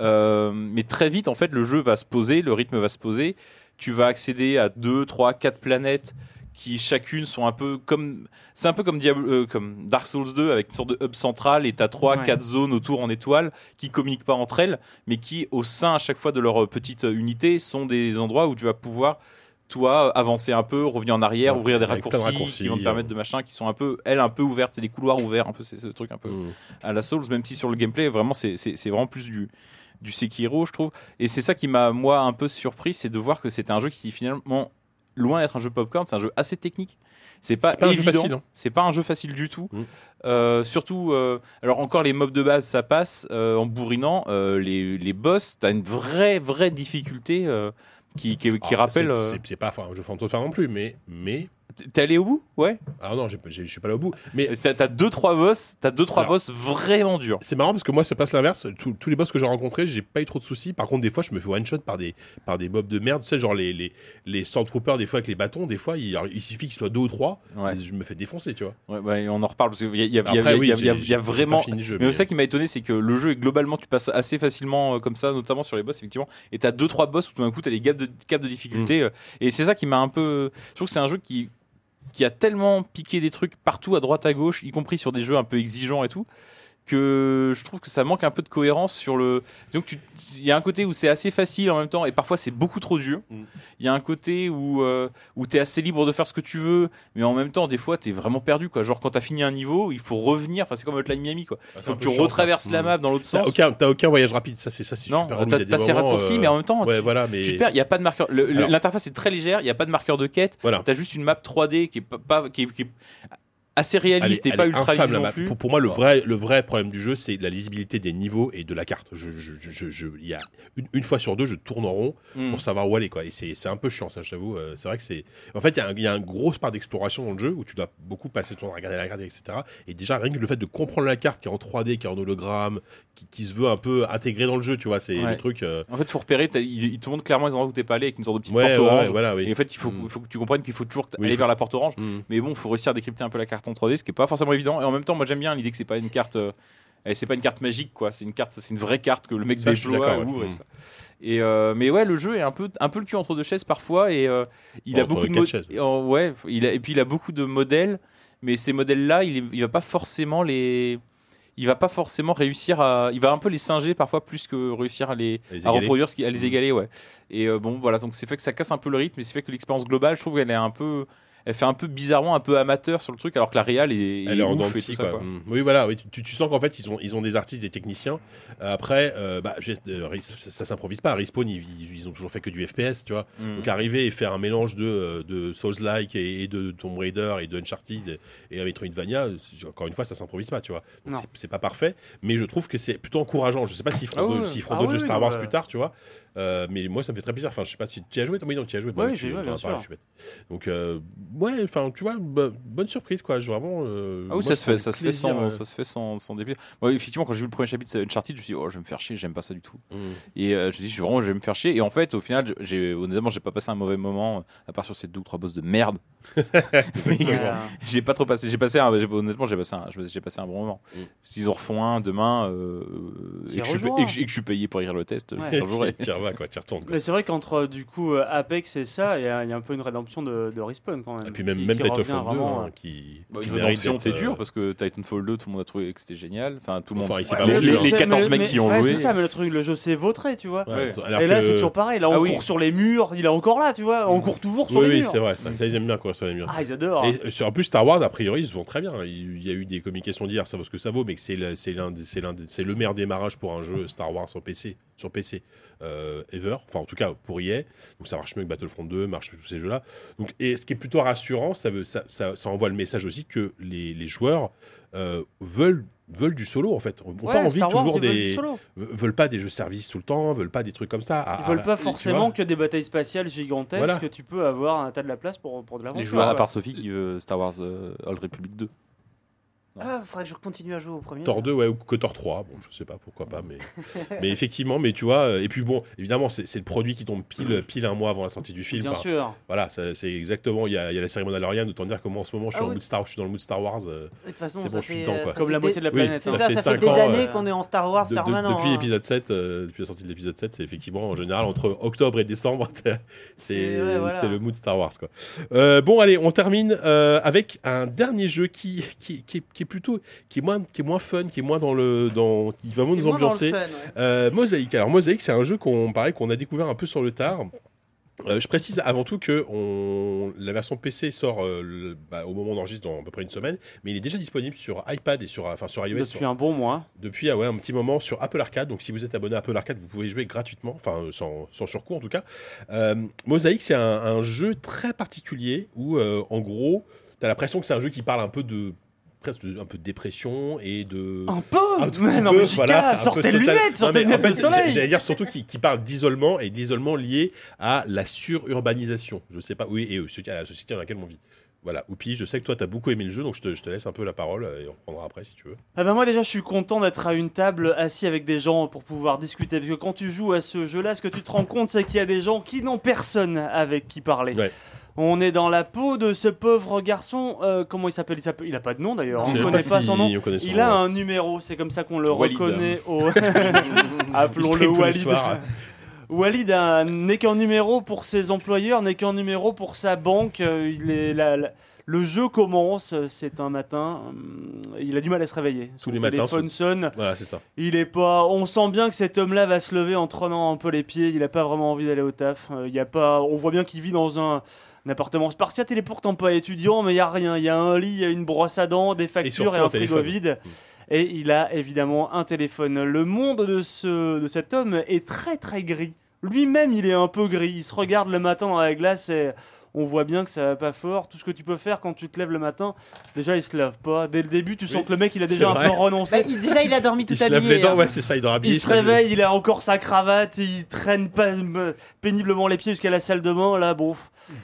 Euh, mais très vite, en fait, le jeu va se poser, le rythme va se poser. Tu vas accéder à 2, 3, 4 planètes qui chacune sont un peu comme. C'est un peu comme, Diablo, euh, comme Dark Souls 2 avec une sorte de hub central et t'as 3, Ouais. 4 zones autour en étoiles qui communiquent pas entre elles, mais qui, au sein à chaque fois de leur euh, petite euh, unité, sont des endroits où tu vas pouvoir. Toi, avancer un peu, revenir en arrière, Ouais, ouvrir des de raccourcis, qui vont te euh. permettre de machin, qui sont un peu, elles, un peu ouvertes, c'est des couloirs ouverts, un peu, c'est ce truc un peu Mm. à la Souls, même si sur le gameplay, vraiment, c'est c'est- c'est vraiment plus du, du Sekiro, je trouve. Et c'est ça qui m'a, moi, un peu surpris, c'est de voir que c'était un jeu qui, finalement, loin d'être un jeu popcorn, c'est un jeu assez technique. C'est pas, pas un jeu évident, facile, hein. c'est pas un jeu facile du tout. Mm. Euh, surtout, euh, alors encore les mobs de base, ça passe euh, en bourrinant. Euh, les, les boss, t'as une vraie, vraie difficulté qui, qui, qui Alors, rappelle. c'est- pas un jeu fantôme non plus, mais. mais... T'es allé au bout? Ouais. Ah non, je suis pas allé au bout. Mais T'as t'as deux, trois boss, t'as deux, trois Alors, boss vraiment durs. C'est marrant parce que moi, ça passe l'inverse. Tous- les boss que j'ai rencontrés, j'ai pas eu trop de soucis. Par contre, des fois, je me fais one shot par des, par des mobs de merde. Tu sais, genre les, les, les Stormtroopers, des fois avec les bâtons, des fois, il, il suffit qu'ils soient deux ou trois. Ouais. Je me fais défoncer, tu vois. Ouais, on en reparle parce qu'il y a, il y a- il y a- Après, il y a- oui, il y a- il y a- j'ai- il y a j'ai- j'ai vraiment. pas fini le jeu, Mais ça qui m'a étonné, c'est que le jeu est globalement, tu passes assez facilement euh, comme ça, notamment sur les boss, effectivement. Et t'as deux trois boss où tout d'un coup t'as les gaps de, caps de difficulté. Mm. euh, Et c'est ça qui m'a un peu. Je trouve que c'est un jeu qui qui a tellement piqué des trucs partout à droite à gauche, y compris sur des jeux un peu exigeants et tout, que je trouve que ça manque un peu de cohérence sur le. Donc tu- il y a un côté où c'est assez facile en même temps et parfois c'est beaucoup trop dur. Mm. Il y a un côté où euh, où t'es assez libre de faire ce que tu veux, mais en même temps des fois t'es vraiment perdu quoi. Genre quand t'as fini un niveau, il faut revenir. Enfin c'est comme Hotline Miami quoi. Ah, c'est Faut que tu chiant, retraverses ça. la Mm. map dans l'autre T'as sens. aucun, t'as aucun voyage rapide, ça c'est ça c'est Non, super t'as Il t'as ces raccourcis, euh, mais en même temps, ouais, tu, voilà, mais tu te perds. Il y a pas de marqueur. le- le- Alors- L'interface est très légère. Il y a pas de marqueur de quête. Voilà. T'as juste une map 3D qui est pas, pas- qui est, qui est assez est- réaliste et pas ultra infâme, non plus. Pour, pour moi, le vrai, le vrai problème du jeu, c'est la lisibilité des niveaux et de la carte. Je, je, je, je- je- il y a une, une fois sur deux, je tourne en rond Mm. pour savoir où aller. Quoi. Et c'est un peu chiant, ça, je t'avoue. Euh, C'est vrai que c'est. En fait, il y a un- il y, a une grosse part d'exploration dans le jeu où tu dois beaucoup passer ton temps à regarder la carte, etc. Et déjà, rien que le fait de comprendre la carte qui est en 3D, qui est en hologramme, qui, qui se veut un peu intégrer dans le jeu, tu vois, c'est Ouais. le truc. euh, En fait, faut repérer. Ils, ils te montrent clairement les endroits où t'es pas allé avec une sorte de petite Ouais, porte ouais, orange. ouais, voilà, oui. Et en fait, il faut, Mm. faut que tu comprennes qu'il faut toujours Oui, aller faut- vers la porte orange. mm. Mais bon, faut réussir à décrypter un peu la carte en 3D, ce qui est pas forcément évident. Et en même temps, moi j'aime bien l'idée que c'est pas une carte. euh, c'est pas une carte magique, quoi. C'est une carte, c'est une vraie carte que le mec Ça, je suis déploie, d'accord, ouais. ouvre et ça. Euh, mais ouais, le jeu est un peu, un peu le cul entre deux chaises parfois. Et euh, il a beaucoup de chaises. Ouais, il a, et puis il a beaucoup de modèles. Mais ces modèles-là, il, il va pas forcément les. Il va pas forcément réussir à. Il va un peu les singer parfois plus que réussir à les, À les à égaler. reproduire, ce qui, à les Mm. égaler, ouais. Et euh, bon, voilà, donc c'est fait que ça casse un peu le rythme, et c'est fait que l'expérience globale, je trouve qu'elle est un peu. Elle fait un peu bizarrement, un peu amateur sur le truc, alors que la réal est, Elle est en ouf dents de et scie, tout ça, quoi. quoi. Mm. Oui, voilà. Oui, tu, tu sens qu'en fait, ils ont, ils ont des artistes, des techniciens. Euh, après, euh, bah, euh, ça, ça s'improvise pas. Respawn, ils, ils- ont toujours fait que du FPS, tu vois. Mm. Donc arriver et faire un mélange de, de Souls-like et, et de Tomb Raider et de Uncharted et un Metroidvania, encore une fois, ça s'improvise pas, tu vois. Donc c'est- pas parfait, mais je trouve que c'est plutôt encourageant. Je sais pas s'ils feront Ah d'autres- ouais. Ah oui, jeux Star Wars bah. plus tard, tu vois. Euh, mais moi, ça me fait très plaisir. Enfin, je sais pas si tu as joué. Oui, non, tu as joué. Oui, j'ai joué, bien parlé, sûr. Donc, euh, ouais, enfin, tu vois, bo- bonne surprise, quoi. Je vraiment. euh, Ah oui, moi, ça se fait, ça se fait sans, ça se fait sans, sans. Moi, effectivement, quand j'ai vu le premier chapitre de Uncharted, je me suis dit, oh, je vais me faire chier, j'aime pas ça du tout. mm. Et je me suis dit, vraiment, je vais me faire chier. Et en fait, au final, j'ai, honnêtement, j'ai pas passé un mauvais moment, à part sur ces deux ou trois boss de merde. J'ai pas trop passé, j'ai passé un, honnêtement, j'ai passé un, j'ai passé un bon moment. Mm. S'ils en refont un demain, et, que je suis, et que je- payé pour lire le test, Ouais. quoi. Retournes, quoi. Mais c'est vrai qu'entre euh, du coup euh, Apex et ça, il y, a il y a un peu une rédemption de, de Respawn quand même. Et puis même, qui- même qui Titanfall revient 2, vraiment, hein, euh, qui, Bah, qui une mérite rédemption, euh, dur parce que Titanfall 2, tout le monde a trouvé que c'était génial. Enfin, tout le monde. Enfin, il s'est Ouais, pas les, les- hein. les c'est- 14 mais- mecs qui ont ouais, joué. C'est ça, mais le truc, le jeu s'est vautré, tu vois. Ouais, et là, que- c'est toujours pareil. Là, on Ah oui. court sur les murs. Il est encore là, tu vois. On court toujours sur Oui, les oui, murs. c'est vrai. Ça, ça, ils aiment bien courir sur les murs. Ah, ils adorent. Et sur, en plus, Star Wars, a priori, ils se vont très bien. Il y a eu des communications d'hier, ça vaut ce que ça vaut, mais que c'est c'est c'est c'est le meilleur démarrage pour un jeu Star Wars sur PC, sur PC euh, ever. Enfin, en tout cas, pour EA. Donc, ça marche mieux que Battlefront 2, marche mieux que tous ces jeux-là. Donc, et ce qui est plutôt rassurant, ça, veut, ça, ça, ça envoie le message aussi que les, les joueurs euh, veulent veulent du solo en fait. On Ouais, pas envie Wars, toujours veulent des veulent pas des jeux services tout le temps, veulent pas des trucs comme ça. À- Ils veulent à- pas forcément que des batailles spatiales gigantesques Voilà. que tu peux avoir un tas de la place pour, pour de l'aventure. Les joueurs, à part Sophie qui veut Star Wars euh, Old Republic 2. Ah, faudrait que je continue à jouer au premier. Thor 2, ouais, ou que Thor 3, bon, je sais pas, pourquoi pas, mais, mais effectivement, mais tu vois, euh, et puis bon, évidemment, c'est le produit qui tombe pile, pile un mois avant la sortie du film. Bien Enfin, sûr. Voilà, c'est exactement, il y, a, il y a la série Mandalorian, autant dire que moi en ce moment, je suis, Ah en oui. mood Star, je suis dans le mood Star Wars. euh, De toute façon, C'est bon, je suis dedans, quoi. Comme la moitié de la Oui, planète. C'est Ça hein. ça, fait ça fait cinq des ans, années euh, qu'on est en Star Wars de- de- permanent. depuis hein. l'épisode 7, euh, depuis la sortie de l'épisode 7, c'est effectivement, en général, entre octobre et décembre, c'est ouais, voilà. le mood Star Wars. Quoi. Euh, bon, allez, on termine euh, avec un dernier jeu qui, qui, qui, est- qui est plutôt, qui est, moins, qui est moins fun, qui est moins dans le, dans, qui va moins nous ambiancer. fun, ouais. Euh, Mosaïque. Alors Mosaïque, c'est un jeu qu'on pareil qu'on a découvert un peu sur le tard. Euh, je précise avant tout que on, la version PC sort euh, le- bah, au moment où on enregistre dans à peu près une semaine, mais il est déjà disponible sur iPad et sur, enfin, sur iOS Depuis sur- un bon mois. depuis ah ouais, un petit moment sur Apple Arcade. Donc si vous êtes abonné à Apple Arcade, vous pouvez jouer gratuitement, enfin euh, sans, sans surcoût en tout cas. Euh, Mosaïque, c'est un, un jeu très particulier où euh, en gros, tu as l'impression que c'est un jeu qui parle un peu de presque un peu de dépression et de Un peu un tout Mais petit non, peu, mais voilà, un sortez peu les total- lunettes, Non, sortez mais en fait, du soleil J'allais dire surtout qui, qui parle d'isolement et de l'isolement lié à la sururbanisation. Je sais pas, oui, et à la société dans laquelle on vit. Voilà, Oupi, je sais que toi, tu as beaucoup aimé le jeu, donc je te, je te laisse un peu la parole et on reprendra après si tu veux. Ah bah moi déjà je suis content d'être à une table assis avec des gens pour pouvoir discuter parce que quand tu joues à ce jeu là ce que tu te rends compte c'est qu'il y a des gens qui n'ont personne avec qui parler. Ouais. On est dans la peau de ce pauvre garçon, euh, comment il s'appelle? Il, il a pas de nom d'ailleurs, on ne connaît pas si son nom. son Il a un numéro, c'est comme ça qu'on le Walid. reconnaît au... Appelons-le Walid. Walid a- n'est qu'un numéro pour ses employeurs, n'est qu'un numéro pour sa banque. euh, Il est la- la- Le jeu commence, c'est un matin, il a du mal à se réveiller. Son Tous les matins, téléphone sonne, Voilà, c'est ça. il est pas. On sent bien que cet homme-là va se lever en traînant un peu les pieds. Il a pas vraiment envie d'aller au taf. Euh, Il y a pas. On voit bien qu'il vit dans un, un appartement spartiate. Il est pourtant pas étudiant, mais il y a rien. Il y a un lit, il y a une brosse à dents, des factures surtout et, un un frigo téléphone. vide. Mm. Et il a évidemment un téléphone. Le monde de ce de cet homme est très très gris. Lui-même, il est un peu gris. Il se regarde le matin dans la glace et on voit bien que ça va pas fort. Tout ce que tu peux faire quand tu te lèves le matin, déjà il se lève pas. Dès le début, tu sens Oui, que le mec il a déjà un peu renoncé. Bah, il- déjà, il a dormi tout Il se lève habillé. les dents, hein. ouais, c'est ça, il dort habillé. Il se réveille, il a encore sa cravate, il traîne pas euh, péniblement les pieds jusqu'à la salle de bain. Là, bon,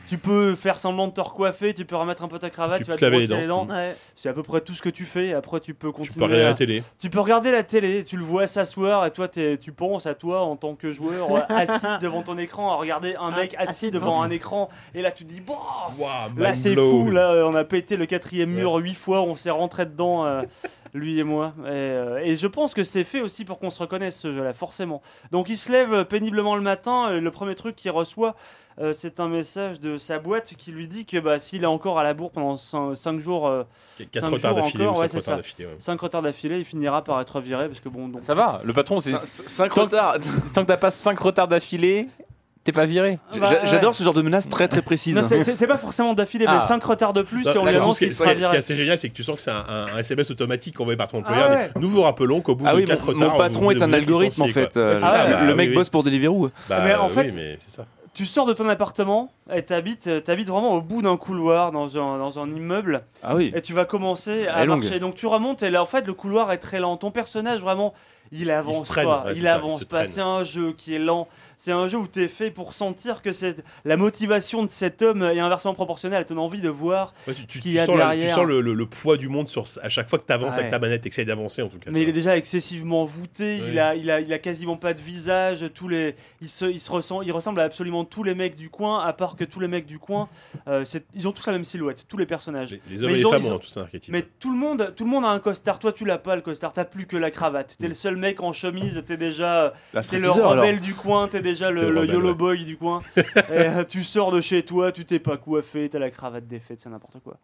tu peux faire semblant de te recoiffer, tu peux remettre un peu ta cravate, Tu tu, vas te laver les brosser les dents. dents. Ouais. C'est à peu près tout ce que tu fais. Après, tu peux Tu continuer. peux regarder à- la télé. Tu peux regarder la télé, tu le vois s'asseoir et toi t'es- tu penses à toi en tant que joueur euh, assis devant ton écran à regarder un mec Ah, assis devant un écran et là tu te dis bon Waouh, là mind c'est fou là on a pété le quatrième mur huit fois on s'est rentré dedans euh, lui et moi et, euh, et je pense que c'est fait aussi pour qu'on se reconnaisse ce jeu là forcément donc il se lève péniblement le matin et le premier truc qu'il reçoit euh, c'est un message de sa boîte qui lui dit que bah, s'il est encore à la bourre pendant 5 jours euh, 4 cinq retards jours d'affilée encore, ou ouais, 5 c'est retards ça. d'affilée. ouais. 5 retards d'affilée, il finira par être viré parce que bon, donc Ça va, le patron, c'est. 5 Tant- retards. Tant que t'as pas 5 retards d'affilée, t'es pas viré. Bah, J'a- J'adore ouais. ce genre de menace très très précise. Non, c'est- pas forcément d'affilée, mais Ah. 5 retards de plus Non, si on lui annonce qu'il sera est- ce qui est viré. assez génial, c'est que tu sens que c'est un, SMS automatique envoyé par ton employeur. Ah ouais. Nous vous rappelons qu'au bout Ah de oui, 4 mon, retards. mon patron vous- est un vous algorithme en fait. Euh, ça, le bah, le oui, mec oui. bosse pour Deliveroo. Bah, Mais en oui, fait- mais c'est ça. Tu sors de ton appartement et t'habites euh, t'habites vraiment au bout d'un couloir dans un, dans un immeuble Ah oui. et tu vas commencer Elle à longue. marcher. Donc tu remontes et là en fait le couloir est très lent. Ton personnage vraiment il avance traîne, pas, ouais, il ça, avance pas. C'est un jeu qui est lent. C'est un jeu où tu es fait pour sentir que c'est la motivation de cet homme est inversement proportionnelle à ton envie de voir. Ouais, tu, tu- qu'il tu y a sens, la- tu derrière. sens le, le- le poids du monde sur, à chaque fois que tu avances Ouais. avec ta manette, tu d'avancer en tout cas. Mais tu il est déjà excessivement voûté, il, a, il, a, il a quasiment pas de visage, tous les, il, se, il, se ressent, il ressemble à absolument tous les mecs du coin, à part que tous les mecs du coin, euh, ils ont tous la même silhouette, tous les personnages. Les, les hommes Mais et les ont- femmes ont ont- tous un archétype. Mais tout le, monde, tout le monde a un costard, toi tu l'as pas le costard, t'as plus que la cravate, t'es le seul mec en chemise, t'es déjà t'es le rebelle du coin, t'es déjà le, le le rebelle, YOLO boy du coin, et euh, tu sors de chez toi, tu t'es pas coiffé, t'as la cravate défaite, c'est n'importe quoi.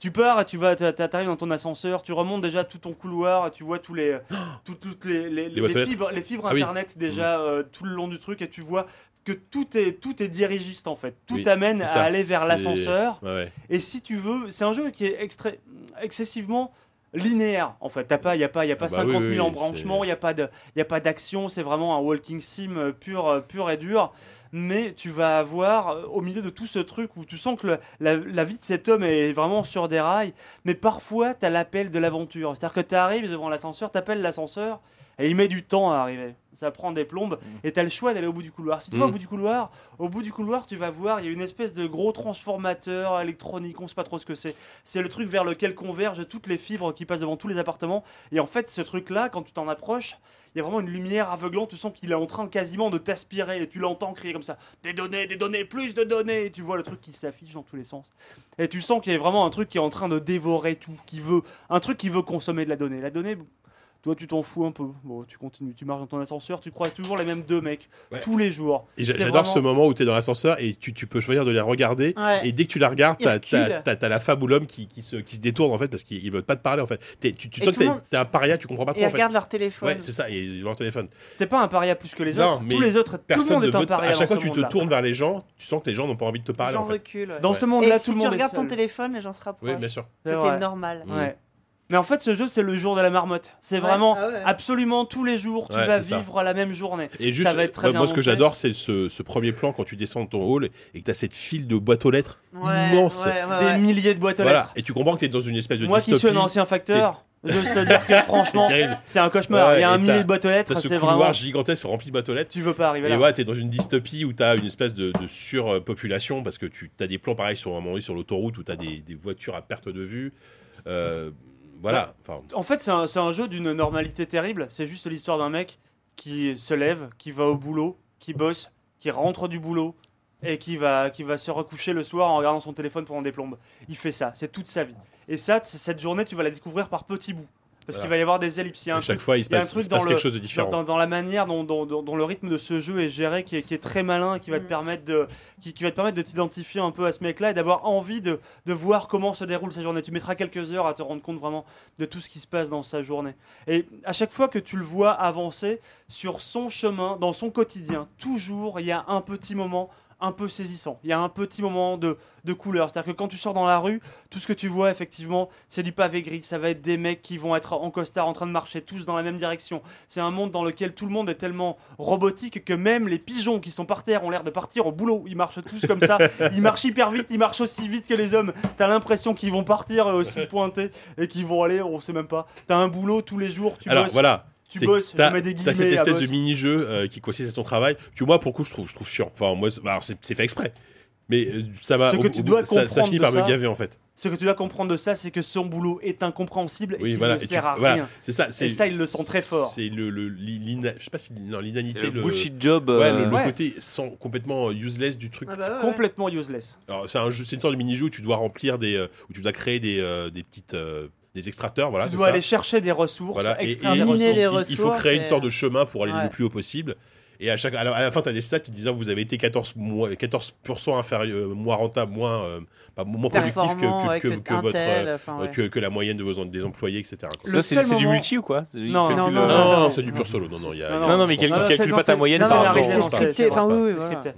Tu pars, et tu vas, t'a- t'a- t'arrives dans ton ascenseur, tu remontes déjà tout ton couloir, et tu vois tous les, tout- toutes les, fibres, les fibres Ah oui. internet déjà euh, tout le long du truc, et tu vois que tout est, tout est dirigiste en fait, tout Oui, amène à ça, aller vers l'ascenseur. Ouais, ouais. Et si tu veux, c'est un jeu qui est extra- excessivement linéaire en fait. T'as pas, y a pas, y a pas Ah bah 50 oui, 000 oui, embranchements, il y a pas de, y a pas d'action. C'est vraiment un walking sim euh, pur, euh, pur et dur. Mais tu vas avoir euh, au milieu de tout ce truc où tu sens que le- la, la vie de cet homme est vraiment sur des rails. Mais parfois, t'as l'appel de l'aventure. C'est-à-dire que tu arrives devant l'ascenseur, t'appelles l'ascenseur et il met du temps à arriver. Ça prend des plombes et t'as le choix d'aller au bout du couloir. Si tu vas au Mm. bout du couloir, au bout du couloir, tu vas voir, il y a une espèce de gros transformateur électronique, on sait pas trop ce que c'est. C'est le truc vers lequel convergent toutes les fibres qui passent devant tous les appartements. Et en fait, ce truc-là, quand tu t'en approches, il y a vraiment une lumière aveuglante. Tu sens qu'il est en train quasiment de t'aspirer. Et tu l'entends crier comme ça Des données, des données, plus de données. Et tu vois le truc qui s'affiche dans tous les sens. Et tu sens qu'il y a vraiment un truc qui est en train de dévorer tout. Qui veut, un truc qui veut consommer de la donnée. La donnée. Toi, tu t'en fous un peu. Bon, tu continues, tu marches dans ton ascenseur, tu croises toujours les mêmes deux mecs, Ouais. tous les jours. Et j'adore vraiment- ce moment où tu es dans l'ascenseur et tu, tu peux choisir de les regarder. Ouais. Et dès que tu la regardes, t'as la femme ou l'homme qui, qui se, qui se détourne en fait parce qu'ils ils veulent pas te parler en fait. T'es- tu tu t'es monde- un paria, tu comprends pas trop ils en fait. regardent leur téléphone. Ouais, c'est ça, ils ont leur téléphone. T'es pas un paria plus que les Non, autres. mais Tous les autres, tout le Personne monde ne est un paria. À chaque fois que tu te tournes vers les gens, tu sens que les gens n'ont pas envie de te parler. Dans ce monde-là, tout si le tu monde est regardes ton téléphone, les gens se rapprochent. Oui, bien sûr. C'est C'était normal. Ouais. Mais en fait, ce jeu, c'est le jour de la marmotte. C'est Ouais. vraiment Ah ouais. absolument tous les jours, tu Ouais, vas c'est ça. vivre la même journée. Et juste, ça va être très moi, bien moi, ce que j'adore, c'est ce, ce premier plan quand tu descends de ton hall et que tu as cette file de boîtes aux lettres Ouais, immense. ouais, ouais, Des milliers de boîtes aux Voilà, lettres. et tu comprends que tu es dans une espèce de Moi qui dystopie. suis un ancien facteur, je veux te dire que franchement, C'est c'est un cauchemar. Ouais, Il y a et un millier de boîtes aux lettres, T'as ce c'est couloir vraiment. gigantesque rempli de boîtes aux lettres. Tu veux pas arriver Et là. ouais, t'es dans une dystopie où t'as une espèce de, de surpopulation parce que tu as des plans pareils sur un moment donné sur l'autoroute où t'as des, des voitures à perte de vue. Euh, voilà. Enfin, En fait, c'est un, un jeu d'une normalité terrible. C'est juste l'histoire d'un mec qui se lève, qui va au boulot, qui bosse, qui rentre du boulot et qui va, qui va se recoucher le soir en regardant son téléphone pendant des plombes. Il fait ça, c'est toute sa vie. Et ça, cette journée, tu vas la découvrir par petits bouts. Parce Voilà. qu'il va y avoir des ellipses. Il y a un chaque truc- fois, il se passe, il truc se passe dans quelque le- chose de différent. dans, dans la manière dont, dont- dont- dont le rythme de ce jeu est géré, qui est, qui est très malin, qui va te Mm. permettre de, qui, qui va te permettre de t'identifier un peu à ce mec-là et d'avoir envie de, de voir comment se déroule sa journée. Tu mettras quelques heures à te rendre compte vraiment de tout ce qui se passe dans sa journée. Et à chaque fois que tu le vois avancer sur son chemin, dans son quotidien, toujours il y a un petit moment un peu saisissant. Il y a un petit moment de, de couleur. C'est-à-dire que quand tu sors dans la rue, tout ce que tu vois, effectivement, c'est du pavé gris. Ça va être des mecs qui vont être en costard en train de marcher tous dans la même direction. C'est un monde dans lequel tout le monde est tellement robotique que même les pigeons qui sont par terre ont l'air de partir au boulot. Ils marchent tous comme ça. Ils marchent hyper vite. Ils marchent aussi vite que les hommes. T'as l'impression qu'ils vont partir euh, aussi pointés et qu'ils vont aller, on sait même pas. T'as un boulot tous les jours. Tu Alors bosses. voilà. Tu C'est- bosses, t'as- je mets des T'as cette guillemets espèce de mini-jeu euh, qui consiste à ton travail, que moi, pour le coup, je trouve, je trouve chiant. Enfin, moi, c'est- alors, c'est c'est fait exprès. Mais euh, ça va. Ce que tu dois ça, finit de par me ça, gaver, en fait. Ce que tu dois comprendre de ça, c'est que son boulot est incompréhensible et Oui, qu'il voilà. ne et tu- sert à voilà, rien. C'est ça. c'est- Et ça, ils le sont très fort. C'est le, le, je sais pas si l'inanité, le bullshit job. Ouais, euh, le, le Ouais. côté sans, complètement useless du truc. Ah bah ouais, ouais. Complètement useless. Alors, c'est un jeu, c'est une sorte de mini-jeu où tu dois remplir des, euh, où tu dois créer des, euh, des petites, euh, des extracteurs, voilà. tu dois ça. aller chercher des ressources, Voilà, et- extraire et- des Miner ressources. les il, il faut créer une sorte de chemin pour aller Ouais. le plus haut possible. Et à, chaque, à, la, à la fin, tu as des stats qui disent vous avez été 14%, moins- 14 inférieur, moins rentable, moins, euh, pas- moins productif que, que, votre, tel, euh, ouais. que, que la moyenne de vos, des employés, etc. quoi. Le Ça, c'est du moment- multi ou quoi? Non, non, euh, non, Non, non, c'est du pur solo. Non, non, il y a- Non, non, non, mais quelqu'un pas. Non, calcule pas ta moyenne c'est Scripté.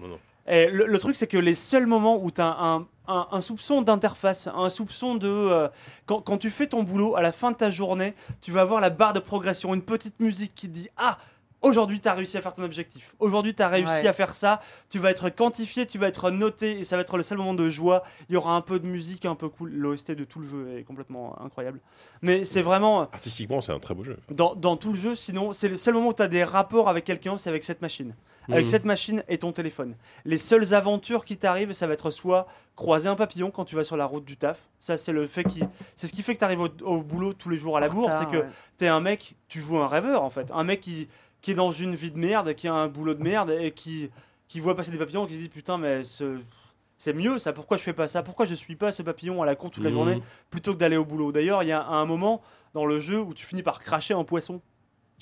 Et le, le truc, c'est que les seuls moments où tu as un, un- soupçon d'interface, un soupçon de... euh, quand, quand tu fais ton boulot, à la fin de ta journée, tu vas avoir la barre de progression, une petite musique qui dit « Ah Aujourd'hui, tu as réussi à faire ton objectif. Aujourd'hui, tu as réussi Ouais. à faire ça. Tu vas être quantifié, tu vas être noté et ça va être le seul moment de joie. Il y aura un peu de musique un peu cool. L'OST de tout le jeu est complètement incroyable. Mais c'est vraiment Artistiquement, c'est un très beau jeu. dans, dans tout le jeu, sinon, c'est le seul moment où tu as des rapports avec quelqu'un, c'est avec cette machine. Avec Mhm. cette machine et ton téléphone. Les seules aventures qui t'arrivent, ça va être soit croiser un papillon quand tu vas sur la route du taf. Ça, c'est le fait qui, c'est ce qui fait que tu arrives au, au boulot tous les jours à la bourre. C'est que ouais. t'es un mec, tu joues un rêveur en fait. Un mec qui, qui est dans une vie de merde, qui a un boulot de merde et qui, qui voit passer des papillons qui se dit putain, mais ce- c'est mieux ça, pourquoi je fais pas ça? Pourquoi je suis pas ce papillon à la cour toute la Mhm. journée plutôt que d'aller au boulot? D'ailleurs, il y a un moment dans le jeu où tu finis par cracher un poisson.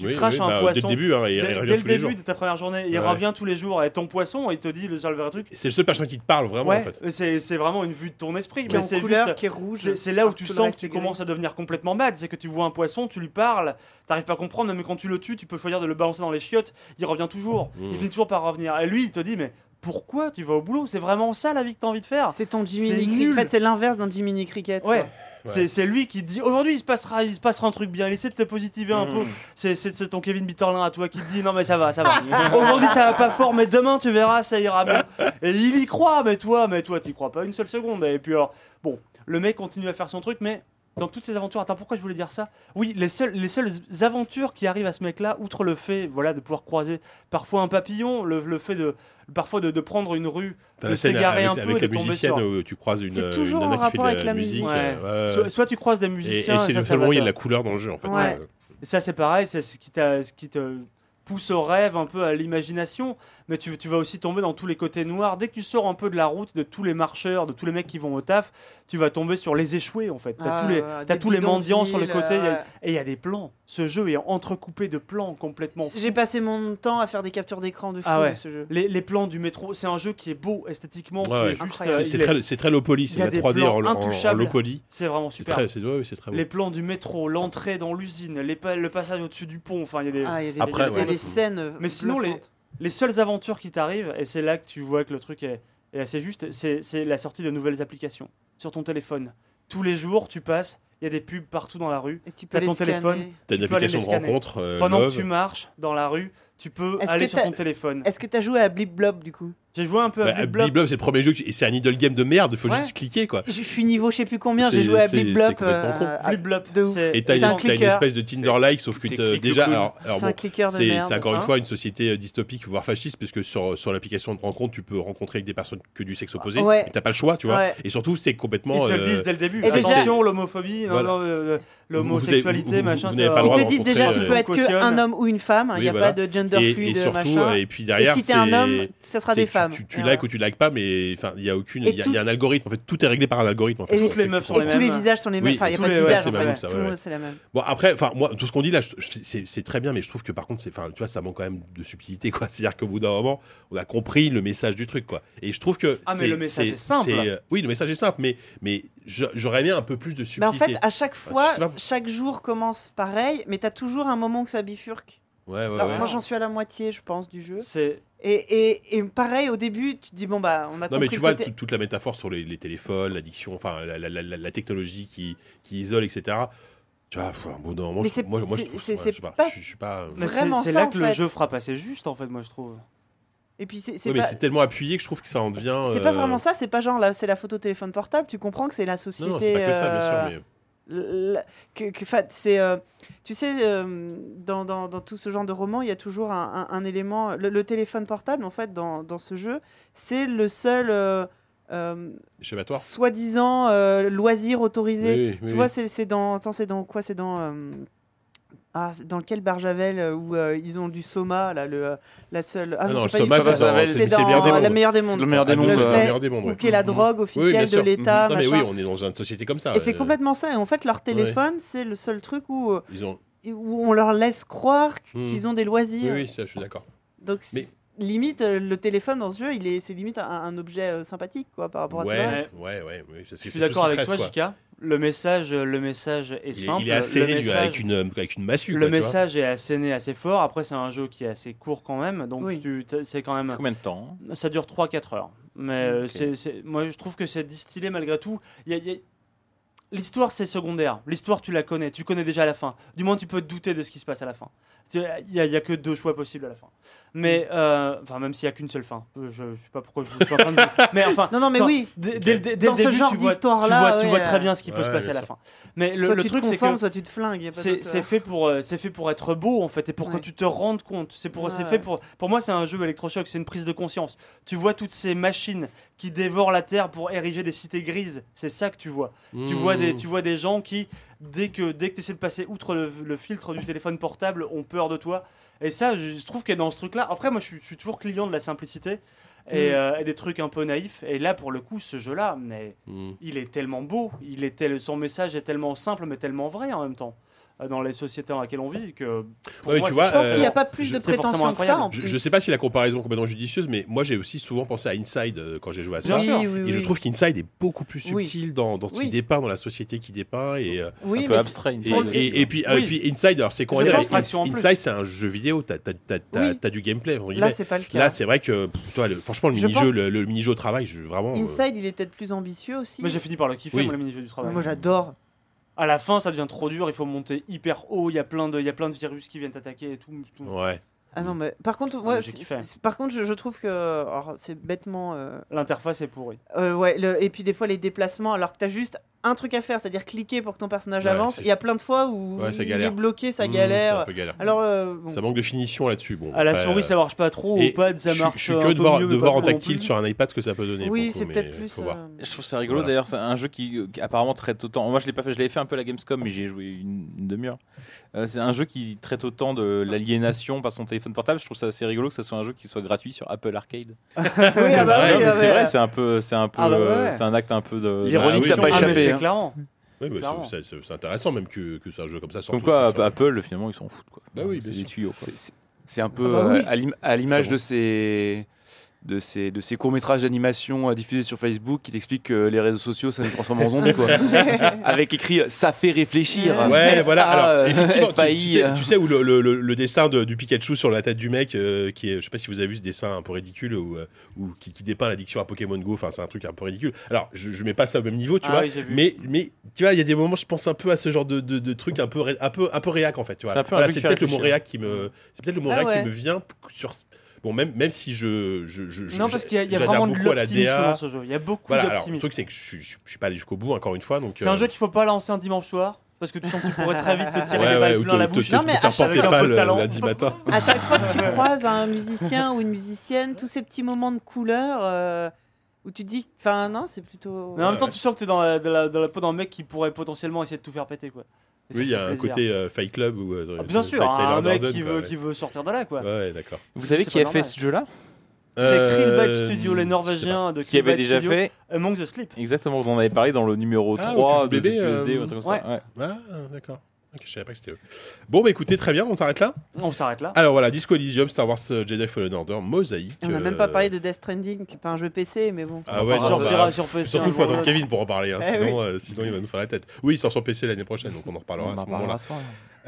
Tu Oui, craches oui, un bah, poisson. Dès le début, hein, il, Dès, revient dès tous le les début jours. de ta première journée, il Ouais. revient tous les jours et ton poisson, il te dit le le vrai truc. C'est le seul personnage qui te parle vraiment, ouais, en fait. c'est c'est vraiment une vue de ton esprit, Qui mais c'est couleur, juste qui est rouge. c'est là où tu sens que tu commences à devenir complètement mad. C'est que tu vois un poisson, tu lui parles, t'arrives pas à comprendre, même quand tu le tues, tu peux choisir de le balancer dans les chiottes, il revient toujours. Mm. Il finit toujours par revenir. Et lui, il te dit, mais pourquoi tu vas au boulot? C'est vraiment ça la vie que t'as envie de faire? C'est ton Jiminy Cricket. En fait, c'est l'inverse d'un Jiminy Cricket. Ouais. quoi. C'est c'est lui qui dit aujourd'hui il se passera il se passera un truc bien. Il essaie de te positiver un Mm. peu. C'est ton Kevin Bitterlin à toi qui te dit non mais ça va ça va. Aujourd'hui ça va pas fort mais demain tu verras ça ira mieux. Et il y croit mais toi mais toi t'y crois pas une seule seconde. Et puis alors bon le mec continue à faire son truc mais dans toutes ces aventures, attends, pourquoi je voulais dire ça? Oui, les seules, les seules aventures qui arrivent à ce mec-là, outre le fait, voilà, de pouvoir croiser parfois un papillon, le, le fait de, parfois de, de prendre une rue, de s'égarer avec, un peu avec et la de tomber musicienne sur- où tu croises une, C'est une toujours nana en rapport avec la musique. musique. Ouais. euh, ouais, Soit, tu croises des Et, et musiciens, c'est le seul moment où il y a de la couleur dans le jeu, en fait. Ouais. Euh, Et ça, c'est pareil, c'est ce qui, t'a- ce qui te pousse au rêve, un peu à l'imagination, mais tu, tu vas aussi tomber dans tous les côtés noirs. Dès que tu sors un peu de la route de tous les marcheurs, de tous les mecs qui vont au taf, tu vas tomber sur les échoués, en fait. T'as Ah, tous les, des tous les mendiants sur le bidonvilles, côté, il y a- ouais. et il y a des plans. Ce jeu est entrecoupé de plans complètement fous. J'ai passé mon temps à faire des captures d'écran de fou Ah ouais. de ce jeu. Les, les plans du métro, c'est un jeu qui est beau esthétiquement, qui Ouais, est ouais. juste. Incroyable. euh, C'est il est- très, c'est très low poly, il c'est y a la des 3D plans en, en- en intouchables. low poly. C'est vraiment C'est super. très, c'est ouais, ouais, c'est très beau. Les plans du métro, l'entrée dans l'usine, les le passage au-dessus du pont, enfin, il y a des. Ah, il y a des, Après, il y a ouais. des scènes. Mais sinon, les. Les seules aventures qui t'arrivent, et c'est là que tu vois que le truc est, est assez juste, c'est c'est la sortie de nouvelles applications sur ton téléphone. Tous les jours, tu passes, il y a des pubs partout dans la rue. Et tu les ton téléphone. une tu aller application les de rencontre, euh, Pendant Love. que tu marches dans la rue, tu peux Est-ce aller que sur ton téléphone. Est-ce que t'as joué à Blip Blob du coup J'ai joué un peu à Bah, Blip Blob. Blip Blob, c'est le premier jeu, et c'est un idle game de merde, faut Ouais. juste cliquer, quoi. je, je suis niveau je sais plus combien, j'ai joué à Blip Blob. à- Blip Blob, de ouf. c'est- Et t'as une, une clicker. espèce de Tinder-like, sauf que déjà, alors, alors C'est un bon, clicker de c'est merde. c'est encore Hein une fois une société euh, dystopique, voire fasciste, parce que sur, sur l'application de rencontre, tu peux rencontrer avec des personnes que du sexe opposé, Ouais. et t'as pas le choix, tu vois. Et surtout, c'est complètement. Ils te le euh, disent dès le début. Attention, l'homophobie, non, non, euh, Vous- vous l'homosexualité, avez- vous- machin. vous ça pas le Ils droit te disent déjà, tu euh, peux être que cautionne. un homme ou une femme, il Oui, n'y a pas de gender fluid, et surtout, machin. euh, et puis derrière, si t'es un homme, ça sera des femmes. Tu, likes ou tu likes pas, mais enfin, il y a aucune, il y, a- un algorithme. En fait, tout est réglé par un algorithme. Et- C'est- les meufs sont tous les visages sont les mêmes. Enfin, il n'y a pas de visage, c'est la même. Bon après, enfin moi tout ce qu'on dit là, c'est très bien, mais je trouve que par contre, enfin tu vois, ça manque quand même de subtilité quoi. C'est-à-dire qu'au bout d'un moment, on a compris le message du truc quoi. Et je trouve que Ah, mais le message est simple. euh, oui, le message est simple, mais j'aurais aimé un peu plus de Mais subtilité. en fait, à chaque fois, sais pas. chaque jour commence pareil, mais t'as toujours un moment où ça bifurque. ouais, ouais, Alors, ouais. moi, j'en suis à la moitié, je pense, du jeu. C'est Et, et, et pareil, au début, tu te dis, bon, bah, on a Non compris mais tu vois toute, la métaphore sur les, les téléphones, l'addiction, enfin la, la- la- la- la technologie qui, qui isole, etc. Tu vois, un d'un moment, moi, moi je trouve, c'est- ouais, c'est je sais pas, pas- je, je suis pas. mais c'est- Vraiment c'est ça, là en que le fait. jeu frappe assez juste en fait, moi je trouve. Et puis, c'est pas... tellement appuyé que je trouve que ça en devient. C'est pas euh, vraiment ça, c'est pas genre là, c'est la photo téléphone portable, tu comprends que c'est la société. Non, non, c'est pas que ça, bien sûr, euh, mais. que, que- c'est euh, tu sais euh, dans, dans, dans tout ce genre de roman il y a toujours un, un- un élément le, le téléphone portable en fait dans, dans ce jeu c'est le seul euh, soi-disant loisir autorisé Oui, oui, tu oui, vois c'est dans attends, c'est dans quoi c'est dans ah, dans lequel Barjavel euh, où euh, ils ont du soma là le euh, la seule Ah non, le Soma, c'est dans- la mondes. meilleure des mondes le meilleur des Ah, mondes. le meilleur des mondes, qui est la drogue Oui, officielle de l'État Non mais oui, on est dans une société comme ça. et c'est complètement ça et en fait leur téléphone c'est le seul truc où Ils ont. où on leur laisse croire Hmm. qu'ils ont des loisirs. oui, ça, je suis d'accord. Donc limite le téléphone dans ce jeu, il est c'est limite un, un objet sympathique quoi par rapport à tout le Ouais, reste. ouais, ouais, ouais. Parce que Je suis d'accord avec toi. Jika. Le message, le message est Il est, simple. il est asséné le lui, message, avec une avec une massue. le quoi, tu vois. message est asséné assez fort. Après, c'est un jeu qui est assez court quand même, donc Oui. tu- t'as- c'est quand même. Combien de temps Ça dure 3-4 heures. Mais euh, c'est- c'est- moi, je trouve que c'est distillé malgré tout. Il y a- il y a- L'histoire, c'est secondaire. L'histoire, tu la connais. Tu connais déjà la fin. Du moins, tu peux te douter de ce qui se passe à la fin. Il n'y a, il y a que deux choix possibles à la fin. Mais, euh, enfin, même s'il n'y a qu'une seule fin. Euh, Je ne sais pas pourquoi je je suis en train de dire. Mais enfin, Non non mais Quand- oui, dès, dès- dès- dès Dans le ce genre tu vois, tu d'histoire-là, vois, tu vois très bien ce qui peut se passer à la fin. Mais le, soit le tu truc, te c'est que soit tu te flingues. c'est c'est fait pour euh, c'est fait pour être beau en fait et pour Ouais. que tu te rendes compte c'est pour fait pour pour moi c'est un jeu électrochoc c'est une prise de conscience tu vois toutes ces machines qui dévorent la terre pour ériger des cités grises c'est ça que tu vois tu vois des Mmh. tu vois des gens qui dès que dès que tu essaies de passer outre le, le filtre du téléphone portable ont peur de toi et ça je, trouve que dans ce truc là après moi je suis, je suis toujours client de la simplicité et, Mm. euh, et des trucs un peu naïfs et là pour le coup ce jeu là mais Mm. il est tellement beau, il est tel, son message est tellement simple mais tellement vrai en même temps dans les sociétés dans lesquelles on vit que pour Ouais, moi, tu c'est- vois, Je pense euh, qu'il n'y a pas plus je- de prétention que ça. En Je, plus. je sais pas si la comparaison est complètement judicieuse, mais moi j'ai aussi souvent pensé à Inside euh, quand j'ai joué à ça. Oui, oui, Et je trouve qu'Inside est beaucoup plus Oui. subtil dans, dans ce Oui. qu'il dépeint, dans la société qu'il dépeint. Et, euh, Oui, Un peu abstrait. et, Inside et- aussi. et puis, euh, Oui. et puis Inside, alors c'est dire plus. Inside, c'est un jeu vidéo, t'as as, du gameplay. Là, c'est pas le cas. Là, c'est vrai que, toi, le- franchement, le Je mini-jeu, le, le au travail, je, vraiment. euh, Inside, il est peut-être plus ambitieux aussi. mais j'ai fini par le kiffer moi le mini-jeu du travail. Moi, j'adore. À la fin ça devient trop dur, il faut monter hyper haut, il y a plein de y a plein de virus qui viennent t'attaquer et tout. tout. Ouais. Ah non, mais par contre, moi, j'ai c'est- c'est- par contre, je, je trouve que alors, c'est bêtement. euh, L'interface est pourrie. euh, ouais, le- et puis des fois les déplacements, alors que t'as juste un truc à faire, c'est-à-dire cliquer pour que ton personnage Ouais, avance. c'est- Il y a plein de fois où Ouais, il est bloqué, ça Mmh, c'est un galère. peu galère. Alors, euh, bon. Ça manque de finition là-dessus. Bon, À la souris ça marche pas trop, au pad ça je suis- marche Je suis un curieux de voir, mieux, de voir en tactile sur un iPad ce que ça peut donner. oui, c'est peut-être plus. Je trouve ça rigolo Voilà. d'ailleurs, c'est un jeu qui, apparemment traite autant. Moi je l'ai pas fait, je l'avais fait un peu à la Gamescom, mais j'y ai joué une, demi-heure. C'est un jeu qui traite autant de l'aliénation par son téléphone portable. Je trouve ça assez rigolo que ce soit un jeu qui soit gratuit sur Apple Arcade. Oui, C'est ah bah vrai, oui, ah c'est c'est un peu, c'est un peu, Ah bah ouais. c'est un acte un peu de. L'ironie que t'as pas Ah, échappé. c'est hein. Oui, bah, c'est- intéressant même que, que c'est un jeu comme ça. sorte Comme quoi, sur- Apple finalement ils s'en foutent quoi. Bah oui, c'est des tuyaux. C'est- un peu Ah bah oui. euh, à l'im- à l'image de ces de ces, de ces courts-métrages d'animation euh, diffusés sur Facebook qui t'expliquent que les réseaux sociaux ça nous transforme en zombies quoi. Avec écrit ça fait réfléchir. Ouais, voilà. Alors, euh, effectivement, tu, tu FAI, sais, euh. tu sais où le, le- dessin de- du Pikachu sur la tête du mec, euh, qui est, je sais pas si vous avez vu ce dessin un peu ridicule ou, ou qui, qui dépeint l'addiction à Pokémon Go. Enfin, c'est un truc un peu ridicule. Alors, je, je mets pas ça au même niveau, tu Ah vois. oui, mais, mais tu vois, il y a des moments, je pense un peu à ce genre de, de, de truc un peu, un peu, un peu réac en fait. Tu vois. C'est Voilà, peut-être le mot réfléchir. réac qui me, c'est peut-être le mot Ah réac ouais. qui me vient sur. Bon, même, même si je, je, je, je- Non parce qu'il y a, y a de beaucoup à la l'optimisme DA. dans ce jeu. Il y a beaucoup Voilà, alors le truc c'est que je, suis- je, je suis pas allé jusqu'au bout encore une fois, donc. C'est un euh, jeu qu'il faut pas lancer un dimanche soir parce que tu sens que tu pourrais très vite te tirer Ouais, les ouais, balles ou plein la bouche. te, Non, mais à chaque- pas peu de le talent. lundi matin. À chaque fois que tu croises un musicien ou une musicienne, tous ces petits moments de couleur euh, où tu te dis, enfin non, c'est plutôt. Mais en même temps, Ouais. tu sens que t'es dans la, dans, la, dans la peau d'un mec qui pourrait potentiellement essayer de tout faire péter quoi. Et Oui, il y a un plaisir. côté euh, Fight Club ou. euh, Ah, bien sûr, Tyler un mec qui quoi, veut, ouais. qui veut sortir de là, quoi. Ouais, d'accord. Vous savez qui a fait ce jeu-là? C'est Euh, Krillbite Studio, les Norvégiens de Qui avait déjà Studio, fait Among the Sleep. Exactement, vous en avez parlé dans le numéro Ah, 3 où de bébé, ZQSD euh, ou un truc comme ouais. ça. Ouais. Ah, d'accord. Ok, je savais pas que c'était eux. Bon, bah écoutez, très bien, on s'arrête là. On s'arrête là. Alors voilà, Disco Elysium, Star Wars euh, Jedi Fallen Order, Mosaïque. Et on n'a même pas parlé de Death Stranding, qui n'est pas un jeu PC, mais bon. Ah ouais, On non, sortira bah, sur PC. Surtout, il faut attendre Kevin pour en parler, hein, Eh sinon, euh, sinon il va nous faire la tête. Oui, il sort sur PC l'année prochaine, donc on en reparlera On à ce en moment-là.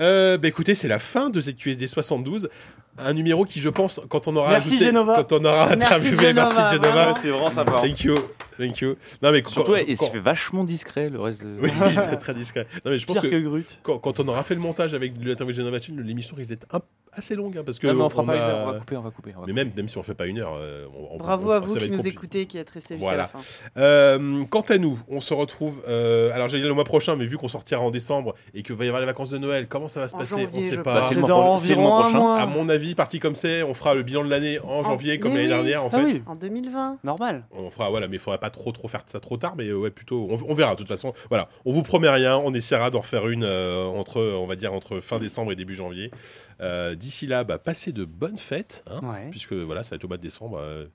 Euh, bah écoutez, c'est la fin de ZQSD 72. Un numéro qui, je pense, quand on aura Merci, ajouté, Genova. quand on aura Merci, interviewé, Genova, merci Genova. vraiment. C'est vraiment sympa. Thank you, thank you. Non mais Surtout, quand- et quand- c'est fait vachement discret le reste de. oui, très très discret. Non mais je pense Pire que, que quand, quand on aura fait le montage avec l'interview de Genova l'émission risque d'être un- assez longue, hein, parce que Non, mais on fera on pas a- une heure, on va couper, on va couper. on va Mais couper. même, même si on fait pas une heure, euh, on- on- Bravo on- à vous qui nous écoutez, qui êtes restés jusqu'à Voilà. la fin. Euh, quant à nous, on se retrouve. euh, alors, j'allais dire le mois prochain, mais vu qu'on sortira en décembre et qu'il va y avoir les vacances de Noël, comment ça va se En passer? On janvier, sait pas. Bah, c'est le dans le mois environ un prochain. mois. À mon avis, parti comme c'est, on fera le bilan de l'année en janvier, comme l'année dernière, en Ah fait. oui. En 2020. Normal. On fera, voilà, mais il faudrait pas trop, trop faire ça trop tard, mais ouais, plutôt, on, verra. De toute façon, voilà, on vous promet rien, on essaiera d'en refaire une entre, on va dire, entre fin décembre et début janvier. Euh, D'ici là, bah, passez de bonnes fêtes, hein, Ouais. puisque voilà, ça va être au mois de décembre. euh,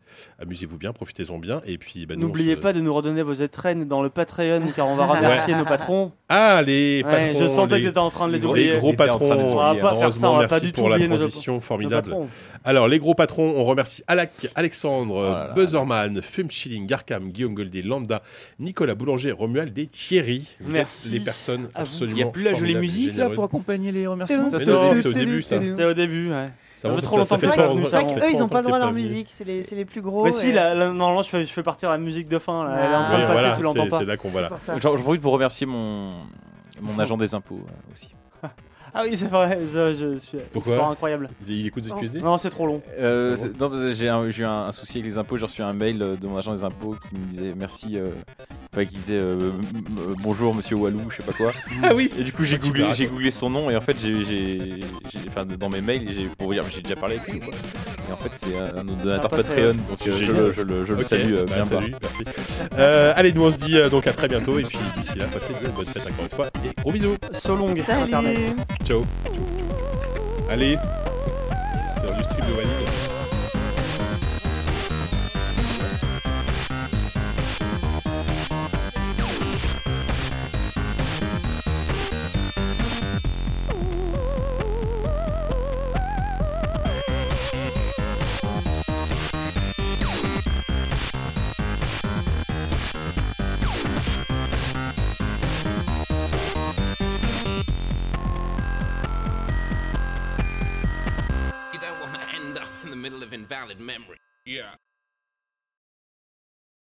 Amusez-vous bien, profitez-en bien, et puis bah, N'oubliez se- pas de nous redonner vos étrennes dans le Patreon, car on va remercier nos patrons. Ah, les Ouais, patrons, je sentais les- que tu étais en train de les oublier. Les gros J'étais en train de les patrons, On va pas faire ça, heureusement, on va merci pas du tout pour la transition nos formidable. patrons. Alors, les gros patrons, on remercie Alak, Alexandre, Oh. Buzzerman, Fumchilling, Garkam, Guillaume Goldé, Lambda, Nicolas Boulanger, Romuald et Thierry. Vous Merci les personnes à vous. absolument Il n'y a plus la jolie musique là pour accompagner les remerciements Mais non, c'est au début, ça. C'était au début, ouais. Ça, Ça ça- fait trop ça- fait trop longtemps- Eux, ils n'ont pas le droit à leur musique, c'est les, c'est les plus gros. Mais si, là, là, normalement, je fais, je fais partir la musique de fin. Là. Elle est en train Oui, de passer, voilà, tu l'entends c'est- pas. C'est là qu'on va là. j'en profite pour remercier mon, mon agent des impôts euh, aussi. Ah oui, c'est vrai, je, je suis. Pourquoi Histoire incroyable. Il il écoute ZQSD Non, c'est trop long. Euh, Ah non, j'ai eu un, un souci avec les impôts. J'ai reçu un mail euh, de mon agent des impôts qui me disait merci. euh, Enfin, qui disait euh, bonjour monsieur Walou, je sais pas quoi. Ah oui Et du coup, j'ai Tu googlé, j'ai googlé son nom et en fait, j'ai, enfin, dans mes mails, j'ai, pour vous dire, j'ai déjà parlé avec lui. Quoi. Et en fait, c'est un, un donateur Ah, Patreon, Patreon. donc je, le- je le, je le Ok, salue bah, bien bas. salut, merci. Euh, allez, nous on se dit donc à très bientôt et puis d'ici là, passez de bonnes fêtes encore une fois et gros bisous. So long, Salut. Internet. Ciao. Allez, l'heure du stream de Wally. Memory. Yeah.